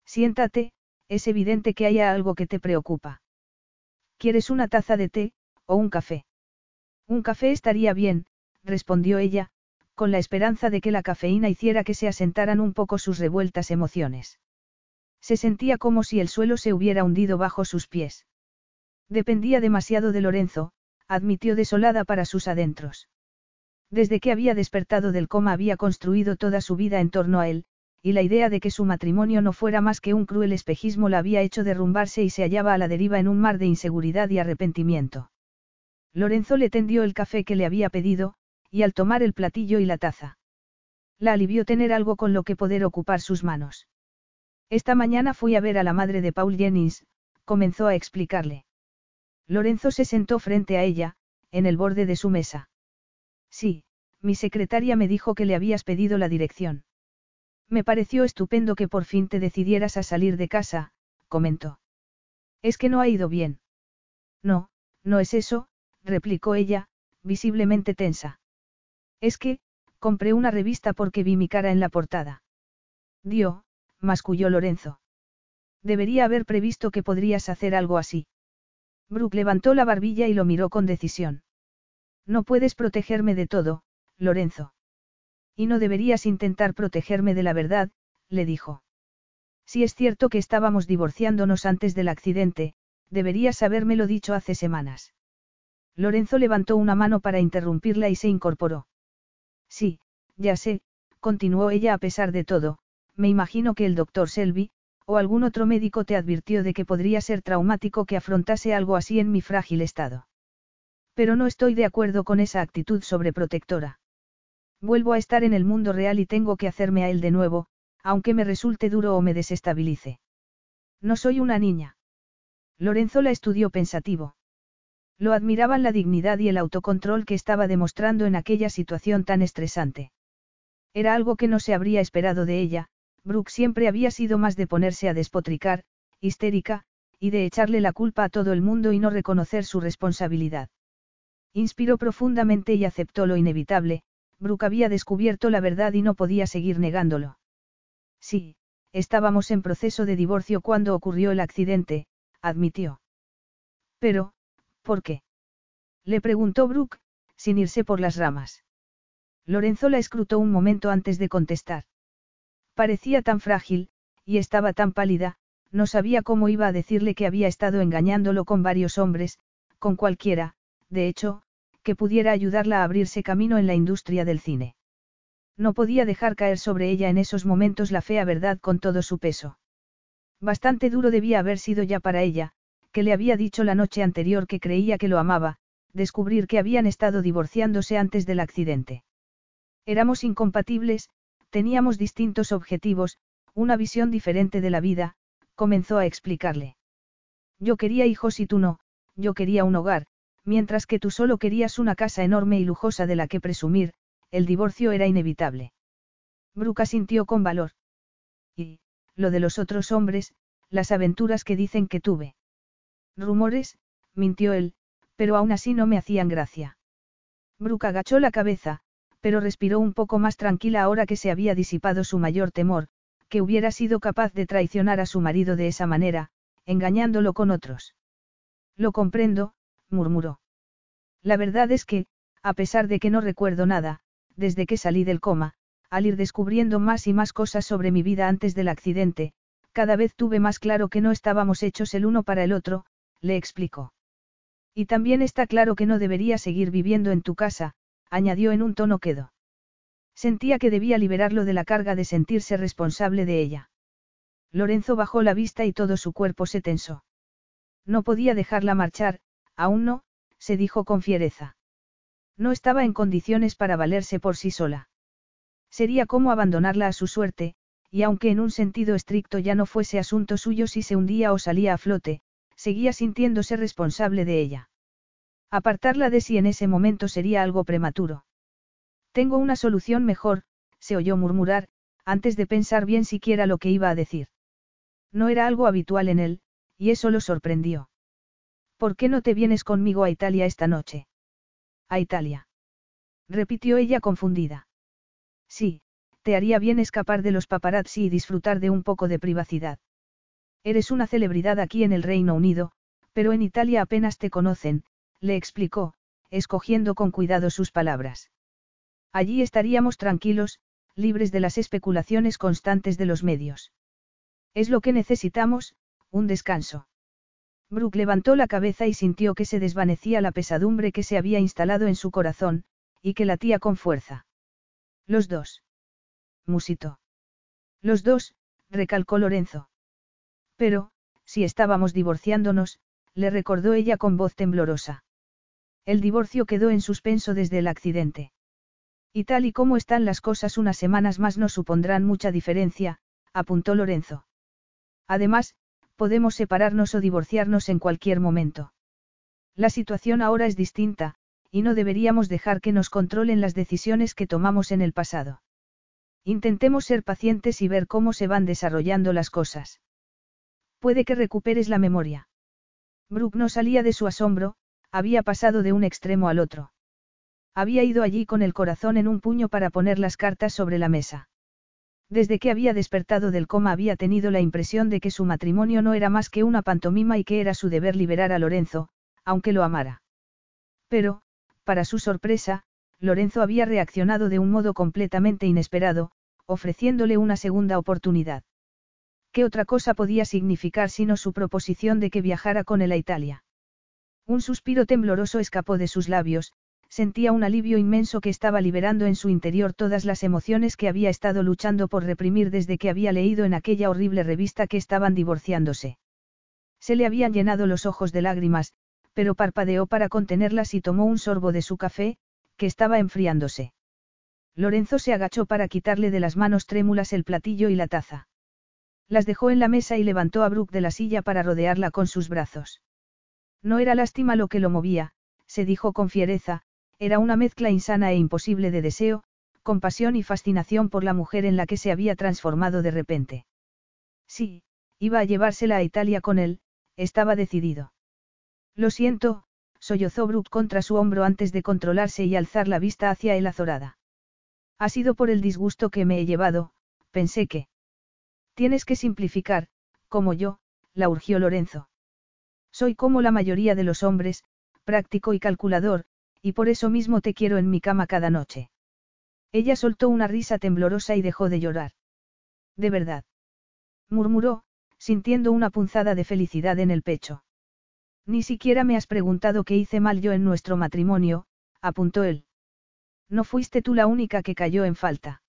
Siéntate, es evidente que haya algo que te preocupa. ¿Quieres una taza de té, o un café? Un café estaría bien, respondió ella, con la esperanza de que la cafeína hiciera que se asentaran un poco sus revueltas emociones. Se sentía como si el suelo se hubiera hundido bajo sus pies. Dependía demasiado de Lorenzo, admitió desolada para sus adentros. Desde que había despertado del coma había construido toda su vida en torno a él, y la idea de que su matrimonio no fuera más que un cruel espejismo la había hecho derrumbarse y se hallaba a la deriva en un mar de inseguridad y arrepentimiento. Lorenzo le tendió el café que le había pedido, y al tomar el platillo y la taza. La alivió tener algo con lo que poder ocupar sus manos. Esta mañana fui a ver a la madre de Paul Jennings, comenzó a explicarle. Lorenzo se sentó frente a ella, en el borde de su mesa. Sí, mi secretaria me dijo que le habías pedido la dirección. Me pareció estupendo que por fin te decidieras a salir de casa, comentó. Es que no ha ido bien. No, no es eso, replicó ella, visiblemente tensa. Es que, compré una revista porque vi mi cara en la portada. Dio, masculló Lorenzo. Debería haber previsto que podrías hacer algo así. Brooke levantó la barbilla y lo miró con decisión. No puedes protegerme de todo, Lorenzo. Y no deberías intentar protegerme de la verdad, le dijo. Si es cierto que estábamos divorciándonos antes del accidente, deberías habérmelo dicho hace semanas. Lorenzo levantó una mano para interrumpirla y se incorporó. Sí, ya sé, continuó ella a pesar de todo, me imagino que el doctor Selby, o algún otro médico te advirtió de que podría ser traumático que afrontase algo así en mi frágil estado. Pero no estoy de acuerdo con esa actitud sobreprotectora. Vuelvo a estar en el mundo real y tengo que hacerme a él de nuevo, aunque me resulte duro o me desestabilice. No soy una niña. Lorenzo la estudió pensativo. Lo admiraban la dignidad y el autocontrol que estaba demostrando en aquella situación tan estresante. Era algo que no se habría esperado de ella, Brooke siempre había sido más de ponerse a despotricar, histérica, y de echarle la culpa a todo el mundo y no reconocer su responsabilidad. Inspiró profundamente y aceptó lo inevitable, Brooke había descubierto la verdad y no podía seguir negándolo. Sí, estábamos en proceso de divorcio cuando ocurrió el accidente, admitió. Pero, ¿por qué? Le preguntó Brooke, sin irse por las ramas. Lorenzo la escrutó un momento antes de contestar. Parecía tan frágil, y estaba tan pálida, no sabía cómo iba a decirle que había estado engañándolo con varios hombres, con cualquiera, de hecho, que pudiera ayudarla a abrirse camino en la industria del cine. No podía dejar caer sobre ella en esos momentos la fea verdad con todo su peso. Bastante duro debía haber sido ya para ella, que le había dicho la noche anterior que creía que lo amaba, descubrir que habían estado divorciándose antes del accidente. Éramos incompatibles, teníamos distintos objetivos, una visión diferente de la vida, comenzó a explicarle. Yo quería hijos y tú no, yo quería un hogar, mientras que tú solo querías una casa enorme y lujosa de la que presumir, el divorcio era inevitable. Bruca sintió con valor. Y, lo de los otros hombres, las aventuras que dicen que tuve. Rumores, mintió él, pero aún así no me hacían gracia. Brooke agachó la cabeza, pero respiró un poco más tranquila ahora que se había disipado su mayor temor, que hubiera sido capaz de traicionar a su marido de esa manera, engañándolo con otros. Lo comprendo, murmuró. La verdad es que, a pesar de que no recuerdo nada, desde que salí del coma, al ir descubriendo más y más cosas sobre mi vida antes del accidente, cada vez tuve más claro que no estábamos hechos el uno para el otro, le explicó. Y también está claro que no debería seguir viviendo en tu casa, añadió en un tono quedo. Sentía que debía liberarlo de la carga de sentirse responsable de ella. Lorenzo bajó la vista y todo su cuerpo se tensó. No podía dejarla marchar, Aún no, se dijo con fiereza. No estaba en condiciones para valerse por sí sola. Sería como abandonarla a su suerte, y aunque en un sentido estricto ya no fuese asunto suyo si se hundía o salía a flote, seguía sintiéndose responsable de ella. Apartarla de sí en ese momento sería algo prematuro. Tengo una solución mejor, se oyó murmurar, antes de pensar bien siquiera lo que iba a decir. No era algo habitual en él, y eso lo sorprendió. ¿Por qué no te vienes conmigo a Italia esta noche? A Italia. Repitió ella confundida. Sí, te haría bien escapar de los paparazzi y disfrutar de un poco de privacidad. Eres una celebridad aquí en el Reino Unido, pero en Italia apenas te conocen, le explicó, escogiendo con cuidado sus palabras. Allí estaríamos tranquilos, libres de las especulaciones constantes de los medios. Es lo que necesitamos, un descanso. Brooke levantó la cabeza y sintió que se desvanecía la pesadumbre que se había instalado en su corazón, y que latía con fuerza. Los dos. Musito. Los dos, recalcó Lorenzo. Pero, si estábamos divorciándonos, le recordó ella con voz temblorosa. El divorcio quedó en suspenso desde el accidente. Y tal y como están las cosas unas semanas más no supondrán mucha diferencia, apuntó Lorenzo. Además, podemos separarnos o divorciarnos en cualquier momento. La situación ahora es distinta, y no deberíamos dejar que nos controlen las decisiones que tomamos en el pasado. Intentemos ser pacientes y ver cómo se van desarrollando las cosas. Puede que recuperes la memoria. Brooke no salía de su asombro, había pasado de un extremo al otro. Había ido allí con el corazón en un puño para poner las cartas sobre la mesa. Desde que había despertado del coma había tenido la impresión de que su matrimonio no era más que una pantomima y que era su deber liberar a Lorenzo, aunque lo amara. Pero, para su sorpresa, Lorenzo había reaccionado de un modo completamente inesperado, ofreciéndole una segunda oportunidad. ¿Qué otra cosa podía significar sino su proposición de que viajara con él a Italia? Un suspiro tembloroso escapó de sus labios, sentía un alivio inmenso que estaba liberando en su interior todas las emociones que había estado luchando por reprimir desde que había leído en aquella horrible revista que estaban divorciándose. Se le habían llenado los ojos de lágrimas, pero parpadeó para contenerlas y tomó un sorbo de su café, que estaba enfriándose. Lorenzo se agachó para quitarle de las manos trémulas el platillo y la taza. Las dejó en la mesa y levantó a Brooke de la silla para rodearla con sus brazos. No era lástima lo que lo movía, se dijo con fiereza, era una mezcla insana e imposible de deseo, compasión y fascinación por la mujer en la que se había transformado de repente. Sí, iba a llevársela a Italia con él, estaba decidido. Lo siento, sollozó Brooke contra su hombro antes de controlarse y alzar la vista hacia él azorada. Ha sido por el disgusto que me he llevado, pensé que. Tienes que simplificar, como yo, la urgió Lorenzo. Soy como la mayoría de los hombres, práctico y calculador, y por eso mismo te quiero en mi cama cada noche. Ella soltó una risa temblorosa y dejó de llorar. De verdad. murmuró, sintiendo una punzada de felicidad en el pecho. Ni siquiera me has preguntado qué hice mal yo en nuestro matrimonio, apuntó él. No fuiste tú la única que cayó en falta.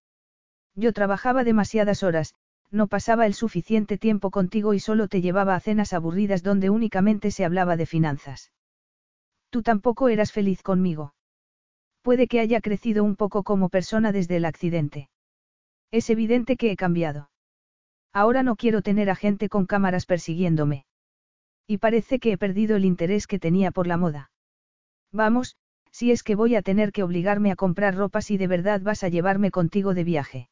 Yo trabajaba demasiadas horas, no pasaba el suficiente tiempo contigo y solo te llevaba a cenas aburridas donde únicamente se hablaba de finanzas. Tú tampoco eras feliz conmigo. Puede que haya crecido un poco como persona desde el accidente. Es evidente que he cambiado. Ahora no quiero tener a gente con cámaras persiguiéndome. Y parece que he perdido el interés que tenía por la moda. Vamos, si es que voy a tener que obligarme a comprar ropa si de verdad vas a llevarme contigo de viaje.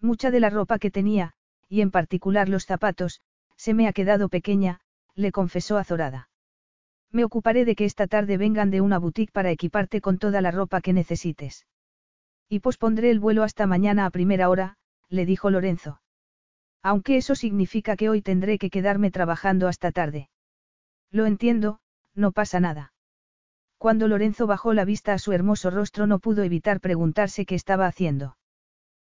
Mucha de la ropa que tenía, y en particular los zapatos, se me ha quedado pequeña, le confesó azorada. Me ocuparé de que esta tarde vengan de una boutique para equiparte con toda la ropa que necesites. Y pospondré el vuelo hasta mañana a primera hora, le dijo Lorenzo. Aunque eso significa que hoy tendré que quedarme trabajando hasta tarde. Lo entiendo, no pasa nada. Cuando Lorenzo bajó la vista a su hermoso rostro no pudo evitar preguntarse qué estaba haciendo.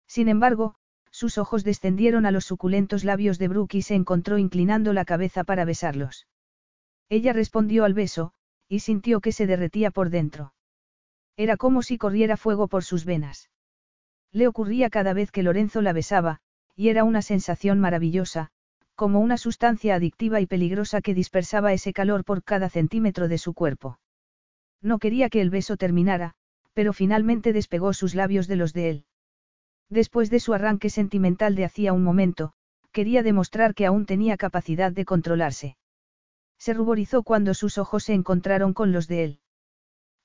Sin embargo, sus ojos descendieron a los suculentos labios de Brooke y se encontró inclinando la cabeza para besarlos. Ella respondió al beso, y sintió que se derretía por dentro. Era como si corriera fuego por sus venas. Le ocurría cada vez que Lorenzo la besaba, y era una sensación maravillosa, como una sustancia adictiva y peligrosa que dispersaba ese calor por cada centímetro de su cuerpo. No quería que el beso terminara, pero finalmente despegó sus labios de los de él. Después de su arranque sentimental de hacía un momento, quería demostrar que aún tenía capacidad de controlarse. Se ruborizó cuando sus ojos se encontraron con los de él.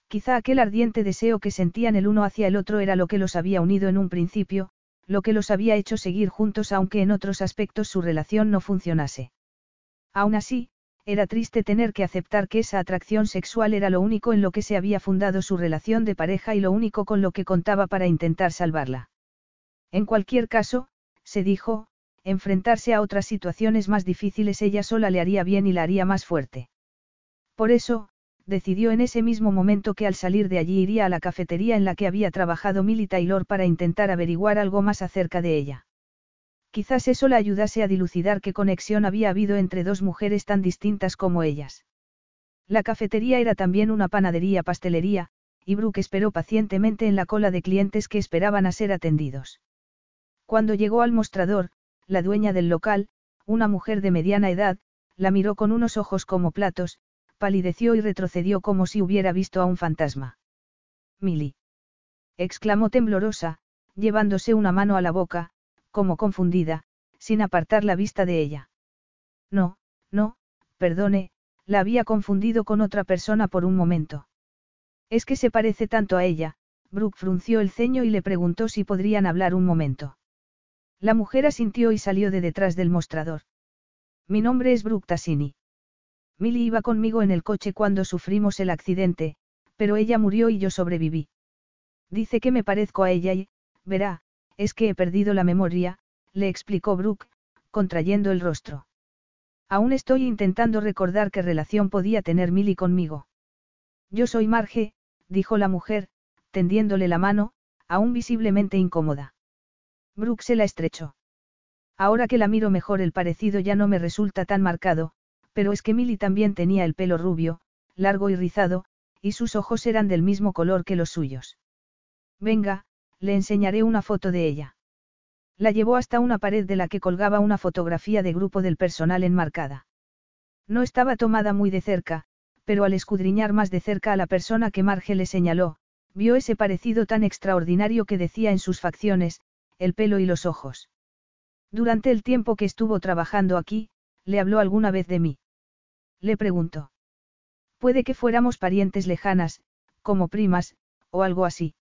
Quizá aquel ardiente deseo que sentían el uno hacia el otro era lo que los había unido en un principio, lo que los había hecho seguir juntos aunque en otros aspectos su relación no funcionase. Aún así, era triste tener que aceptar que esa atracción sexual era lo único en lo que se había fundado su relación de pareja y lo único con lo que contaba para intentar salvarla. En cualquier caso, se dijo, enfrentarse a otras situaciones más difíciles ella sola le haría bien y la haría más fuerte. Por eso, decidió en ese mismo momento que al salir de allí iría a la cafetería en la que había trabajado Milly Taylor para intentar averiguar algo más acerca de ella. Quizás eso la ayudase a dilucidar qué conexión había habido entre dos mujeres tan distintas como ellas. La cafetería era también una panadería-pastelería, y Brooke esperó pacientemente en la cola de clientes que esperaban a ser atendidos. Cuando llegó al mostrador, la dueña del local, una mujer de mediana edad, la miró con unos ojos como platos, palideció y retrocedió como si hubiera visto a un fantasma. Milly. exclamó temblorosa, llevándose una mano a la boca, como confundida, sin apartar la vista de ella. No, no, perdone, la había confundido con otra persona por un momento. Es que se parece tanto a ella, Brooke frunció el ceño y le preguntó si podrían hablar un momento. La mujer asintió y salió de detrás del mostrador. Mi nombre es Brooke Tassini. Milly iba conmigo en el coche cuando sufrimos el accidente, pero ella murió y yo sobreviví. Dice que me parezco a ella y, verá, es que he perdido la memoria, le explicó Brooke, contrayendo el rostro. Aún estoy intentando recordar qué relación podía tener Milly conmigo. Yo soy Marge, dijo la mujer, tendiéndole la mano, aún visiblemente incómoda. Brooke se la estrechó. Ahora que la miro mejor el parecido ya no me resulta tan marcado, pero es que Milly también tenía el pelo rubio, largo y rizado, y sus ojos eran del mismo color que los suyos. Venga, le enseñaré una foto de ella. La llevó hasta una pared de la que colgaba una fotografía de grupo del personal enmarcada. No estaba tomada muy de cerca, pero al escudriñar más de cerca a la persona que Marge le señaló, vio ese parecido tan extraordinario que decía en sus facciones, el pelo y los ojos. Durante el tiempo que estuvo trabajando aquí, ¿le habló alguna vez de mí? Le preguntó. Puede que fuéramos parientes lejanas, como primas, o algo así.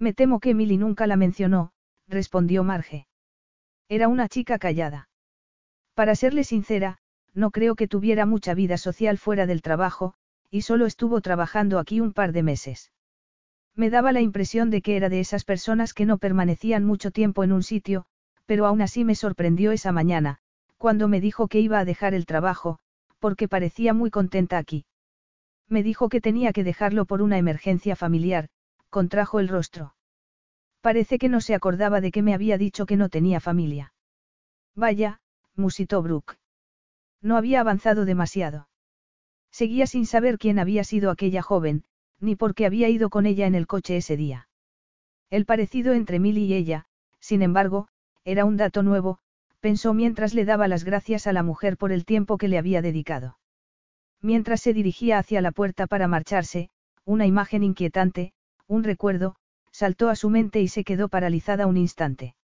Me temo que Emily nunca la mencionó, respondió Marge. Era una chica callada. Para serle sincera, no creo que tuviera mucha vida social fuera del trabajo, y solo estuvo trabajando aquí un par de meses. Me daba la impresión de que era de esas personas que no permanecían mucho tiempo en un sitio, pero aún así me sorprendió esa mañana, cuando me dijo que iba a dejar el trabajo, porque parecía muy contenta aquí. Me dijo que tenía que dejarlo por una emergencia familiar, contrajo el rostro. Parece que no se acordaba de que me había dicho que no tenía familia. Vaya, musitó Brooke. No había avanzado demasiado. Seguía sin saber quién había sido aquella joven, ni por qué había ido con ella en el coche ese día. El parecido entre Milly y ella, sin embargo, era un dato nuevo, pensó mientras le daba las gracias a la mujer por el tiempo que le había dedicado. Mientras se dirigía hacia la puerta para marcharse, una imagen inquietante, un recuerdo, saltó a su mente y se quedó paralizada un instante.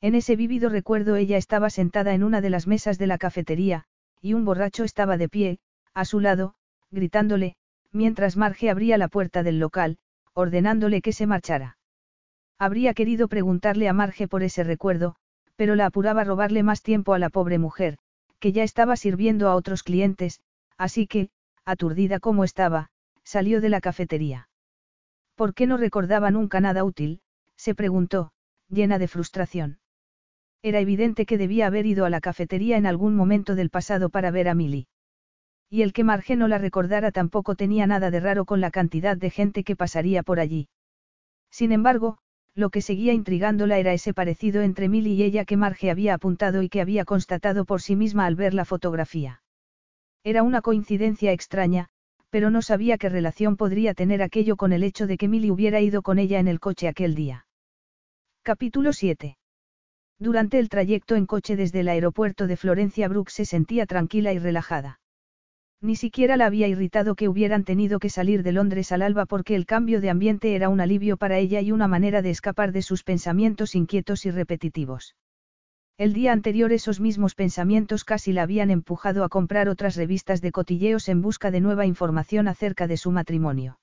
En ese vívido recuerdo ella estaba sentada en una de las mesas de la cafetería, y un borracho estaba de pie, a su lado, gritándole, mientras Marge abría la puerta del local, ordenándole que se marchara. Habría querido preguntarle a Marge por ese recuerdo, pero la apuraba robarle más tiempo a la pobre mujer, que ya estaba sirviendo a otros clientes, así que, aturdida como estaba, salió de la cafetería. ¿Por qué no recordaba nunca nada útil? se preguntó, llena de frustración. Era evidente que debía haber ido a la cafetería en algún momento del pasado para ver a Milly. Y el que Marge no la recordara tampoco tenía nada de raro con la cantidad de gente que pasaría por allí. Sin embargo, lo que seguía intrigándola era ese parecido entre Milly y ella que Marge había apuntado y que había constatado por sí misma al ver la fotografía. Era una coincidencia extraña, pero no sabía qué relación podría tener aquello con el hecho de que Milly hubiera ido con ella en el coche aquel día. Capítulo 7. Durante el trayecto en coche desde el aeropuerto de Florencia Brooks se sentía tranquila y relajada. Ni siquiera la había irritado que hubieran tenido que salir de Londres al alba porque el cambio de ambiente era un alivio para ella y una manera de escapar de sus pensamientos inquietos y repetitivos. El día anterior esos mismos pensamientos casi la habían empujado a comprar otras revistas de cotilleos en busca de nueva información acerca de su matrimonio.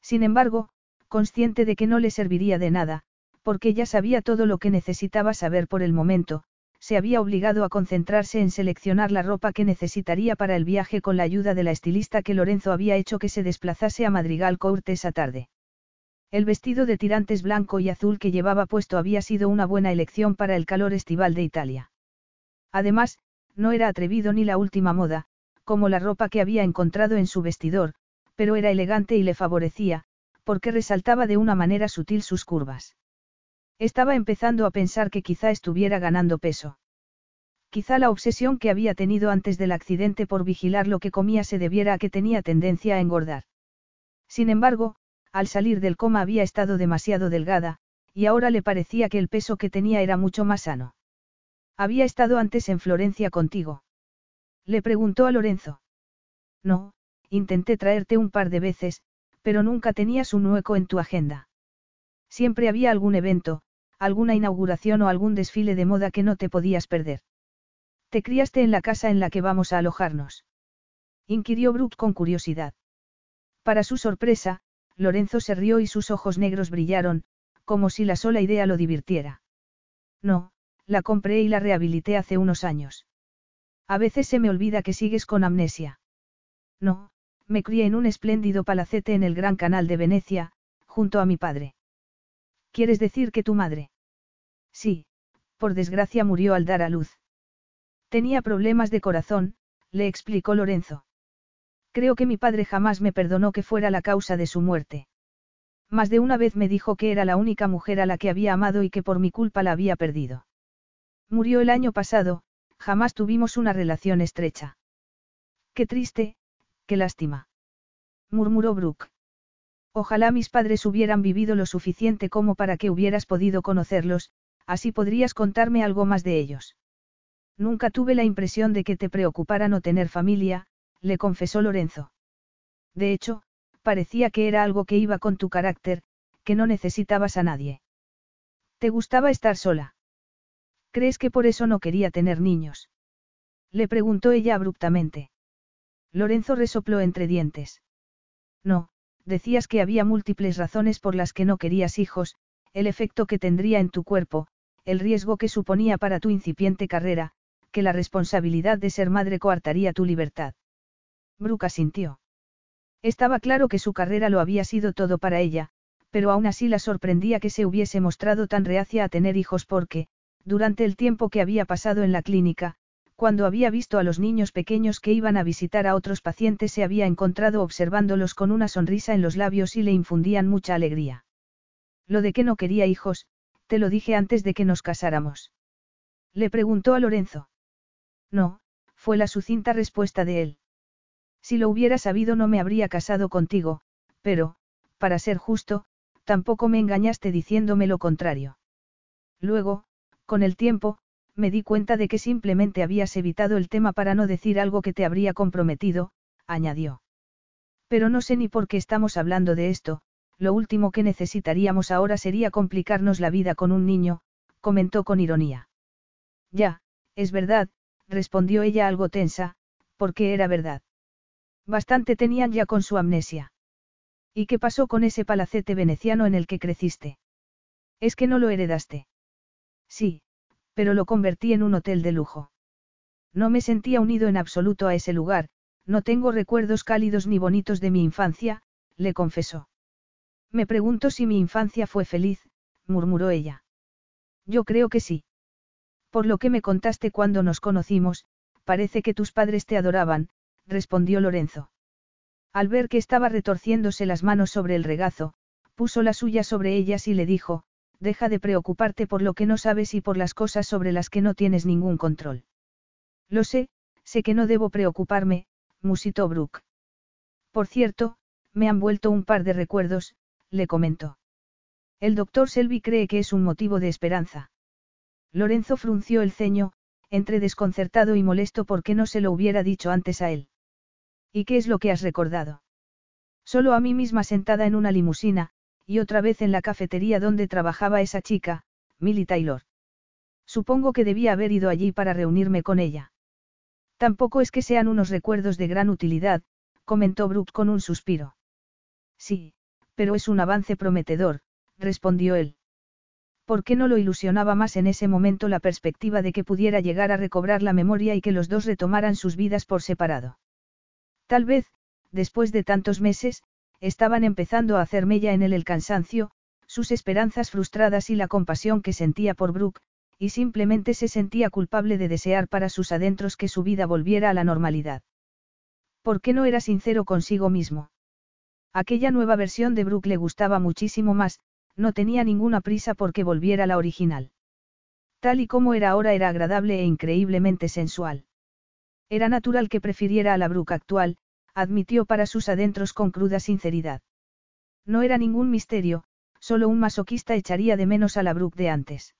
Sin embargo, consciente de que no le serviría de nada, porque ya sabía todo lo que necesitaba saber por el momento, se había obligado a concentrarse en seleccionar la ropa que necesitaría para el viaje con la ayuda de la estilista que Lorenzo había hecho que se desplazase a Madrigal Court esa tarde. El vestido de tirantes blanco y azul que llevaba puesto había sido una buena elección para el calor estival de Italia. Además, no era atrevido ni la última moda, como la ropa que había encontrado en su vestidor, pero era elegante y le favorecía, porque resaltaba de una manera sutil sus curvas. Estaba empezando a pensar que quizá estuviera ganando peso. Quizá la obsesión que había tenido antes del accidente por vigilar lo que comía se debiera a que tenía tendencia a engordar. Sin embargo, al salir del coma había estado demasiado delgada, y ahora le parecía que el peso que tenía era mucho más sano. ¿Había estado antes en Florencia contigo? Le preguntó a Lorenzo. No, intenté traerte un par de veces, pero nunca tenías un hueco en tu agenda. Siempre había algún evento, alguna inauguración o algún desfile de moda que no te podías perder. ¿Te criaste en la casa en la que vamos a alojarnos? inquirió Brooke con curiosidad. Para su sorpresa, Lorenzo se rió y sus ojos negros brillaron, como si la sola idea lo divirtiera. No, la compré y la rehabilité hace unos años. A veces se me olvida que sigues con amnesia. No, me crié en un espléndido palacete en el Gran Canal de Venecia, junto a mi padre. ¿Quieres decir que tu madre? Sí, por desgracia murió al dar a luz. Tenía problemas de corazón, le explicó Lorenzo. Creo que mi padre jamás me perdonó que fuera la causa de su muerte. Más de una vez me dijo que era la única mujer a la que había amado y que por mi culpa la había perdido. Murió el año pasado, jamás tuvimos una relación estrecha. Qué triste, qué lástima. murmuró Brooke. Ojalá mis padres hubieran vivido lo suficiente como para que hubieras podido conocerlos, así podrías contarme algo más de ellos. Nunca tuve la impresión de que te preocupara no tener familia, le confesó Lorenzo. De hecho, parecía que era algo que iba con tu carácter, que no necesitabas a nadie. ¿Te gustaba estar sola? ¿Crees que por eso no quería tener niños? Le preguntó ella abruptamente. Lorenzo resopló entre dientes. No, decías que había múltiples razones por las que no querías hijos, el efecto que tendría en tu cuerpo, el riesgo que suponía para tu incipiente carrera, que la responsabilidad de ser madre coartaría tu libertad. Bruca sintió. Estaba claro que su carrera lo había sido todo para ella, pero aún así la sorprendía que se hubiese mostrado tan reacia a tener hijos porque, durante el tiempo que había pasado en la clínica, cuando había visto a los niños pequeños que iban a visitar a otros pacientes se había encontrado observándolos con una sonrisa en los labios y le infundían mucha alegría. Lo de que no quería hijos, te lo dije antes de que nos casáramos. Le preguntó a Lorenzo. No, fue la sucinta respuesta de él. Si lo hubiera sabido no me habría casado contigo, pero, para ser justo, tampoco me engañaste diciéndome lo contrario. Luego, con el tiempo, me di cuenta de que simplemente habías evitado el tema para no decir algo que te habría comprometido, añadió. Pero no sé ni por qué estamos hablando de esto, lo último que necesitaríamos ahora sería complicarnos la vida con un niño, comentó con ironía. Ya, es verdad, respondió ella algo tensa, porque era verdad. Bastante tenían ya con su amnesia. ¿Y qué pasó con ese palacete veneciano en el que creciste? Es que no lo heredaste. Sí, pero lo convertí en un hotel de lujo. No me sentía unido en absoluto a ese lugar, no tengo recuerdos cálidos ni bonitos de mi infancia, le confesó. Me pregunto si mi infancia fue feliz, murmuró ella. Yo creo que sí. Por lo que me contaste cuando nos conocimos, parece que tus padres te adoraban, respondió Lorenzo. Al ver que estaba retorciéndose las manos sobre el regazo, puso la suya sobre ellas y le dijo, deja de preocuparte por lo que no sabes y por las cosas sobre las que no tienes ningún control. Lo sé, sé que no debo preocuparme, musitó Brooke. Por cierto, me han vuelto un par de recuerdos, le comentó. El doctor Selby cree que es un motivo de esperanza. Lorenzo frunció el ceño, entre desconcertado y molesto porque no se lo hubiera dicho antes a él. ¿Y qué es lo que has recordado? Solo a mí misma sentada en una limusina, y otra vez en la cafetería donde trabajaba esa chica, Millie Taylor. Supongo que debía haber ido allí para reunirme con ella. Tampoco es que sean unos recuerdos de gran utilidad, comentó Brooke con un suspiro. Sí, pero es un avance prometedor, respondió él. ¿Por qué no lo ilusionaba más en ese momento la perspectiva de que pudiera llegar a recobrar la memoria y que los dos retomaran sus vidas por separado? Tal vez, después de tantos meses, estaban empezando a hacer mella en él el cansancio, sus esperanzas frustradas y la compasión que sentía por Brooke, y simplemente se sentía culpable de desear para sus adentros que su vida volviera a la normalidad. ¿Por qué no era sincero consigo mismo? Aquella nueva versión de Brooke le gustaba muchísimo más, no tenía ninguna prisa porque volviera la original. Tal y como era ahora era agradable e increíblemente sensual. Era natural que prefiriera a la Brooke actual, admitió para sus adentros con cruda sinceridad. No era ningún misterio, solo un masoquista echaría de menos a la Brooke de antes.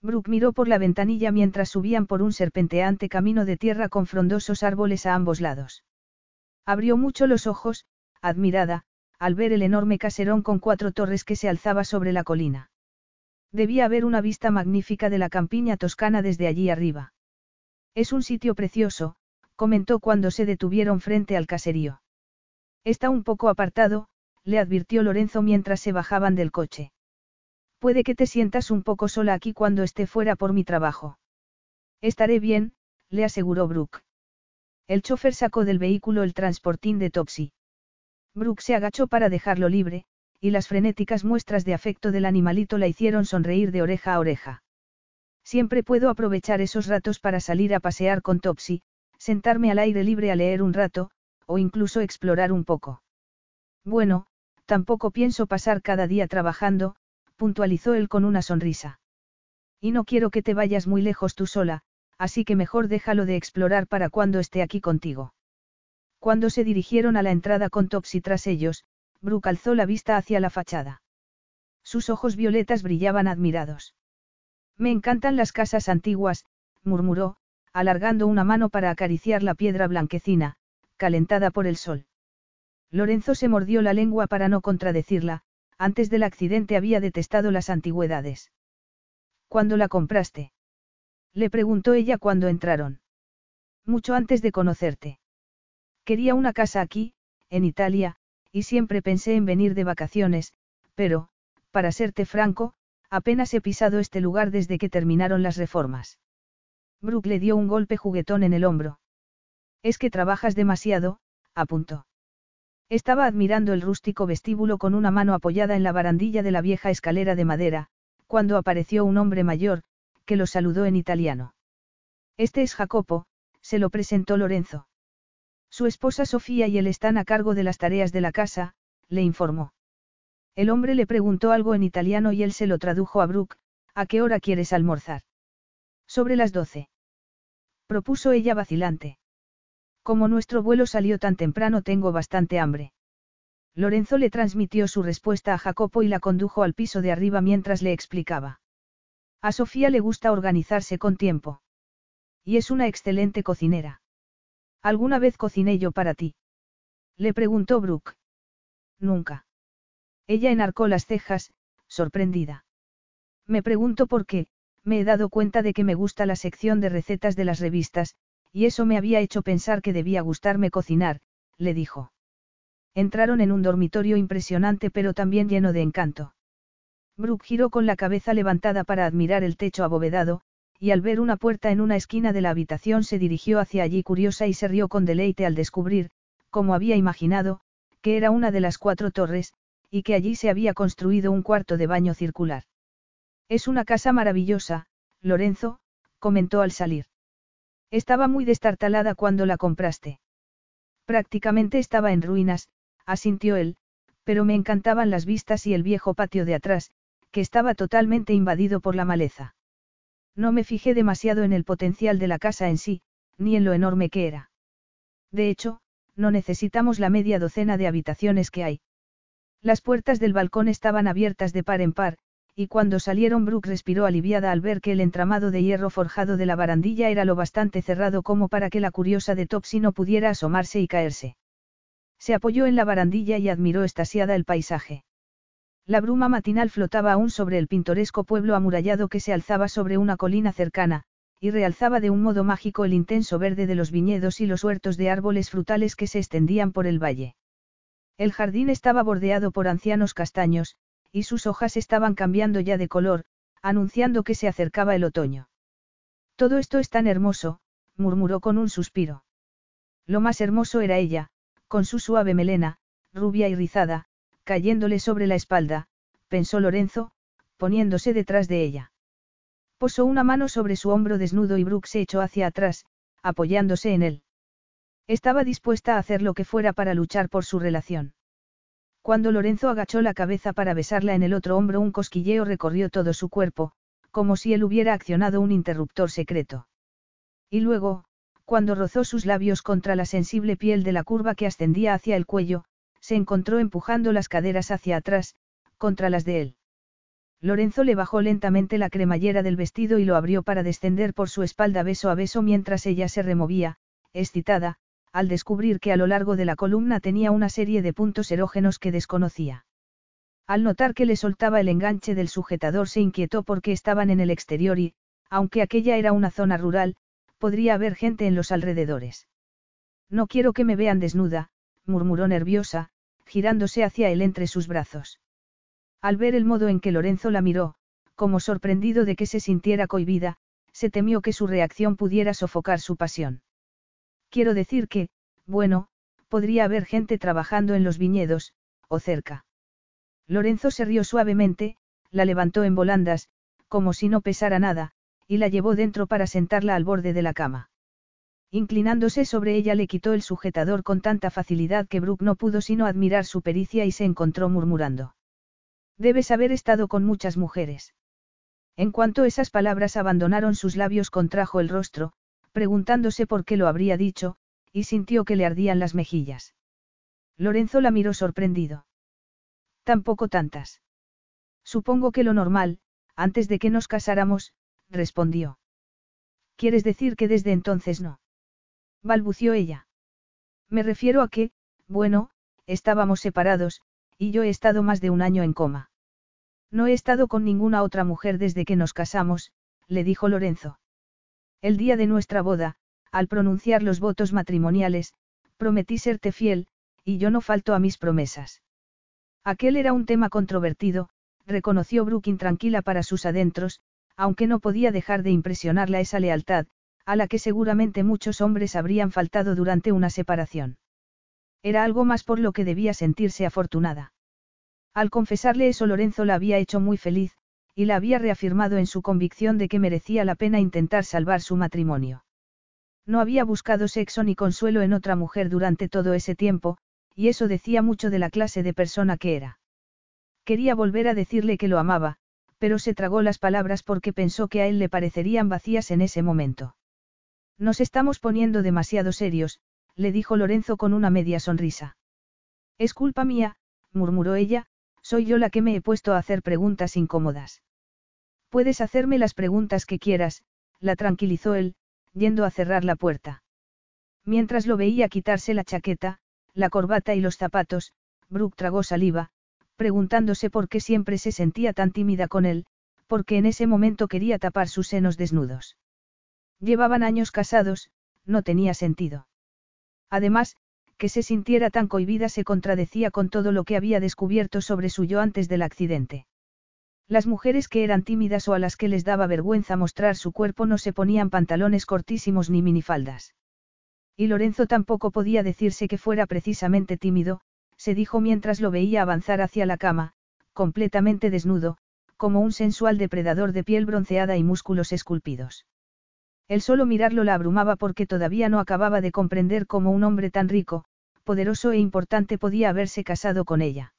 Brooke miró por la ventanilla mientras subían por un serpenteante camino de tierra con frondosos árboles a ambos lados. Abrió mucho los ojos, admirada, al ver el enorme caserón con cuatro torres que se alzaba sobre la colina. Debía haber una vista magnífica de la campiña toscana desde allí arriba. Es un sitio precioso, comentó cuando se detuvieron frente al caserío. Está un poco apartado, le advirtió Lorenzo mientras se bajaban del coche. Puede que te sientas un poco sola aquí cuando esté fuera por mi trabajo. Estaré bien, le aseguró Brooke. El chofer sacó del vehículo el transportín de Topsy. Brooke se agachó para dejarlo libre, y las frenéticas muestras de afecto del animalito la hicieron sonreír de oreja a oreja. Siempre puedo aprovechar esos ratos para salir a pasear con Topsy, sentarme al aire libre a leer un rato, o incluso explorar un poco. Bueno, tampoco pienso pasar cada día trabajando, puntualizó él con una sonrisa. Y no quiero que te vayas muy lejos tú sola, así que mejor déjalo de explorar para cuando esté aquí contigo. Cuando se dirigieron a la entrada con Topsy tras ellos, Brooke alzó la vista hacia la fachada. Sus ojos violetas brillaban admirados. Me encantan las casas antiguas, murmuró, alargando una mano para acariciar la piedra blanquecina, calentada por el sol. Lorenzo se mordió la lengua para no contradecirla, antes del accidente había detestado las antigüedades. ¿Cuándo la compraste? Le preguntó ella cuando entraron. Mucho antes de conocerte. Quería una casa aquí, en Italia, y siempre pensé en venir de vacaciones, pero, para serte franco, apenas he pisado este lugar desde que terminaron las reformas. Brooke le dio un golpe juguetón en el hombro. Es que trabajas demasiado, apuntó. Estaba admirando el rústico vestíbulo con una mano apoyada en la barandilla de la vieja escalera de madera, cuando apareció un hombre mayor, que lo saludó en italiano. Este es Jacopo, se lo presentó Lorenzo. Su esposa Sofía y él están a cargo de las tareas de la casa, le informó. El hombre le preguntó algo en italiano y él se lo tradujo a Brooke, ¿a qué hora quieres almorzar? Sobre las doce. Propuso ella vacilante. Como nuestro vuelo salió tan temprano tengo bastante hambre. Lorenzo le transmitió su respuesta a Jacopo y la condujo al piso de arriba mientras le explicaba. A Sofía le gusta organizarse con tiempo. Y es una excelente cocinera. ¿Alguna vez cociné yo para ti? Le preguntó Brooke. Nunca. Ella enarcó las cejas, sorprendida. Me pregunto por qué, me he dado cuenta de que me gusta la sección de recetas de las revistas, y eso me había hecho pensar que debía gustarme cocinar, le dijo. Entraron en un dormitorio impresionante pero también lleno de encanto. Brooke giró con la cabeza levantada para admirar el techo abovedado, y al ver una puerta en una esquina de la habitación se dirigió hacia allí curiosa y se rió con deleite al descubrir, como había imaginado, que era una de las cuatro torres, y que allí se había construido un cuarto de baño circular. Es una casa maravillosa, Lorenzo, comentó al salir. Estaba muy destartalada cuando la compraste. Prácticamente estaba en ruinas, asintió él, pero me encantaban las vistas y el viejo patio de atrás, que estaba totalmente invadido por la maleza. No me fijé demasiado en el potencial de la casa en sí, ni en lo enorme que era. De hecho, no necesitamos la media docena de habitaciones que hay. Las puertas del balcón estaban abiertas de par en par, y cuando salieron Brooke respiró aliviada al ver que el entramado de hierro forjado de la barandilla era lo bastante cerrado como para que la curiosa de Topsy no pudiera asomarse y caerse. Se apoyó en la barandilla y admiró estasiada el paisaje. La bruma matinal flotaba aún sobre el pintoresco pueblo amurallado que se alzaba sobre una colina cercana, y realzaba de un modo mágico el intenso verde de los viñedos y los huertos de árboles frutales que se extendían por el valle. El jardín estaba bordeado por ancianos castaños, y sus hojas estaban cambiando ya de color, anunciando que se acercaba el otoño. Todo esto es tan hermoso, murmuró con un suspiro. Lo más hermoso era ella, con su suave melena, rubia y rizada, cayéndole sobre la espalda, pensó Lorenzo, poniéndose detrás de ella. Posó una mano sobre su hombro desnudo y Brooke se echó hacia atrás, apoyándose en él. Estaba dispuesta a hacer lo que fuera para luchar por su relación. Cuando Lorenzo agachó la cabeza para besarla en el otro hombro, un cosquilleo recorrió todo su cuerpo, como si él hubiera accionado un interruptor secreto. Y luego, cuando rozó sus labios contra la sensible piel de la curva que ascendía hacia el cuello, se encontró empujando las caderas hacia atrás, contra las de él. Lorenzo le bajó lentamente la cremallera del vestido y lo abrió para descender por su espalda beso a beso mientras ella se removía, excitada, al descubrir que a lo largo de la columna tenía una serie de puntos erógenos que desconocía. Al notar que le soltaba el enganche del sujetador se inquietó porque estaban en el exterior y, aunque aquella era una zona rural, podría haber gente en los alrededores. No quiero que me vean desnuda, murmuró nerviosa, girándose hacia él entre sus brazos. Al ver el modo en que Lorenzo la miró, como sorprendido de que se sintiera cohibida, se temió que su reacción pudiera sofocar su pasión. Quiero decir que, bueno, podría haber gente trabajando en los viñedos, o cerca. Lorenzo se rió suavemente, la levantó en volandas, como si no pesara nada, y la llevó dentro para sentarla al borde de la cama. Inclinándose sobre ella le quitó el sujetador con tanta facilidad que Brooke no pudo sino admirar su pericia y se encontró murmurando. Debes haber estado con muchas mujeres. En cuanto esas palabras abandonaron sus labios contrajo el rostro, preguntándose por qué lo habría dicho, y sintió que le ardían las mejillas. Lorenzo la miró sorprendido. Tampoco tantas. Supongo que lo normal, antes de que nos casáramos, respondió. ¿Quieres decir que desde entonces no? balbució ella. Me refiero a que, bueno, estábamos separados, y yo he estado más de un año en coma. No he estado con ninguna otra mujer desde que nos casamos, le dijo Lorenzo. El día de nuestra boda, al pronunciar los votos matrimoniales, prometí serte fiel, y yo no falto a mis promesas. Aquel era un tema controvertido, reconoció Brooke intranquila para sus adentros, aunque no podía dejar de impresionarla esa lealtad, a la que seguramente muchos hombres habrían faltado durante una separación. Era algo más por lo que debía sentirse afortunada. Al confesarle eso Lorenzo la había hecho muy feliz, y la había reafirmado en su convicción de que merecía la pena intentar salvar su matrimonio. No había buscado sexo ni consuelo en otra mujer durante todo ese tiempo, y eso decía mucho de la clase de persona que era. Quería volver a decirle que lo amaba, pero se tragó las palabras porque pensó que a él le parecerían vacías en ese momento. Nos estamos poniendo demasiado serios, le dijo Lorenzo con una media sonrisa. Es culpa mía, murmuró ella, soy yo la que me he puesto a hacer preguntas incómodas. Puedes hacerme las preguntas que quieras, la tranquilizó él, yendo a cerrar la puerta. Mientras lo veía quitarse la chaqueta, la corbata y los zapatos, Brooke tragó saliva, preguntándose por qué siempre se sentía tan tímida con él, porque en ese momento quería tapar sus senos desnudos. Llevaban años casados, no tenía sentido. Además, que se sintiera tan cohibida se contradecía con todo lo que había descubierto sobre su yo antes del accidente. Las mujeres que eran tímidas o a las que les daba vergüenza mostrar su cuerpo no se ponían pantalones cortísimos ni minifaldas. Y Lorenzo tampoco podía decirse que fuera precisamente tímido, se dijo mientras lo veía avanzar hacia la cama, completamente desnudo, como un sensual depredador de piel bronceada y músculos esculpidos. El solo mirarlo la abrumaba porque todavía no acababa de comprender cómo un hombre tan rico, poderoso e importante podía haberse casado con ella.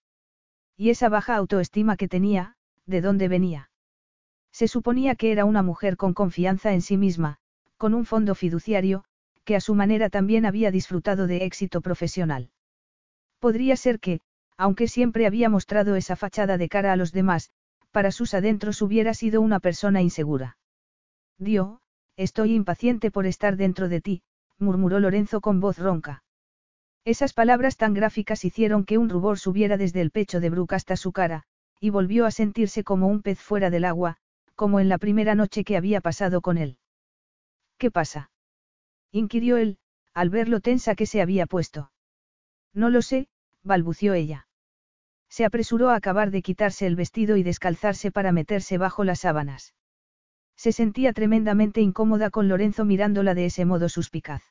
Y esa baja autoestima que tenía, ¿de dónde venía? Se suponía que era una mujer con confianza en sí misma, con un fondo fiduciario, que a su manera también había disfrutado de éxito profesional. Podría ser que, aunque siempre había mostrado esa fachada de cara a los demás, para sus adentros hubiera sido una persona insegura. Dio, estoy impaciente por estar dentro de ti, murmuró Lorenzo con voz ronca. Esas palabras tan gráficas hicieron que un rubor subiera desde el pecho de Brooke hasta su cara, y volvió a sentirse como un pez fuera del agua, como en la primera noche que había pasado con él. ¿Qué pasa? inquirió él, al ver lo tensa que se había puesto. No lo sé, balbució ella. Se apresuró a acabar de quitarse el vestido y descalzarse para meterse bajo las sábanas. Se sentía tremendamente incómoda con Lorenzo mirándola de ese modo suspicaz.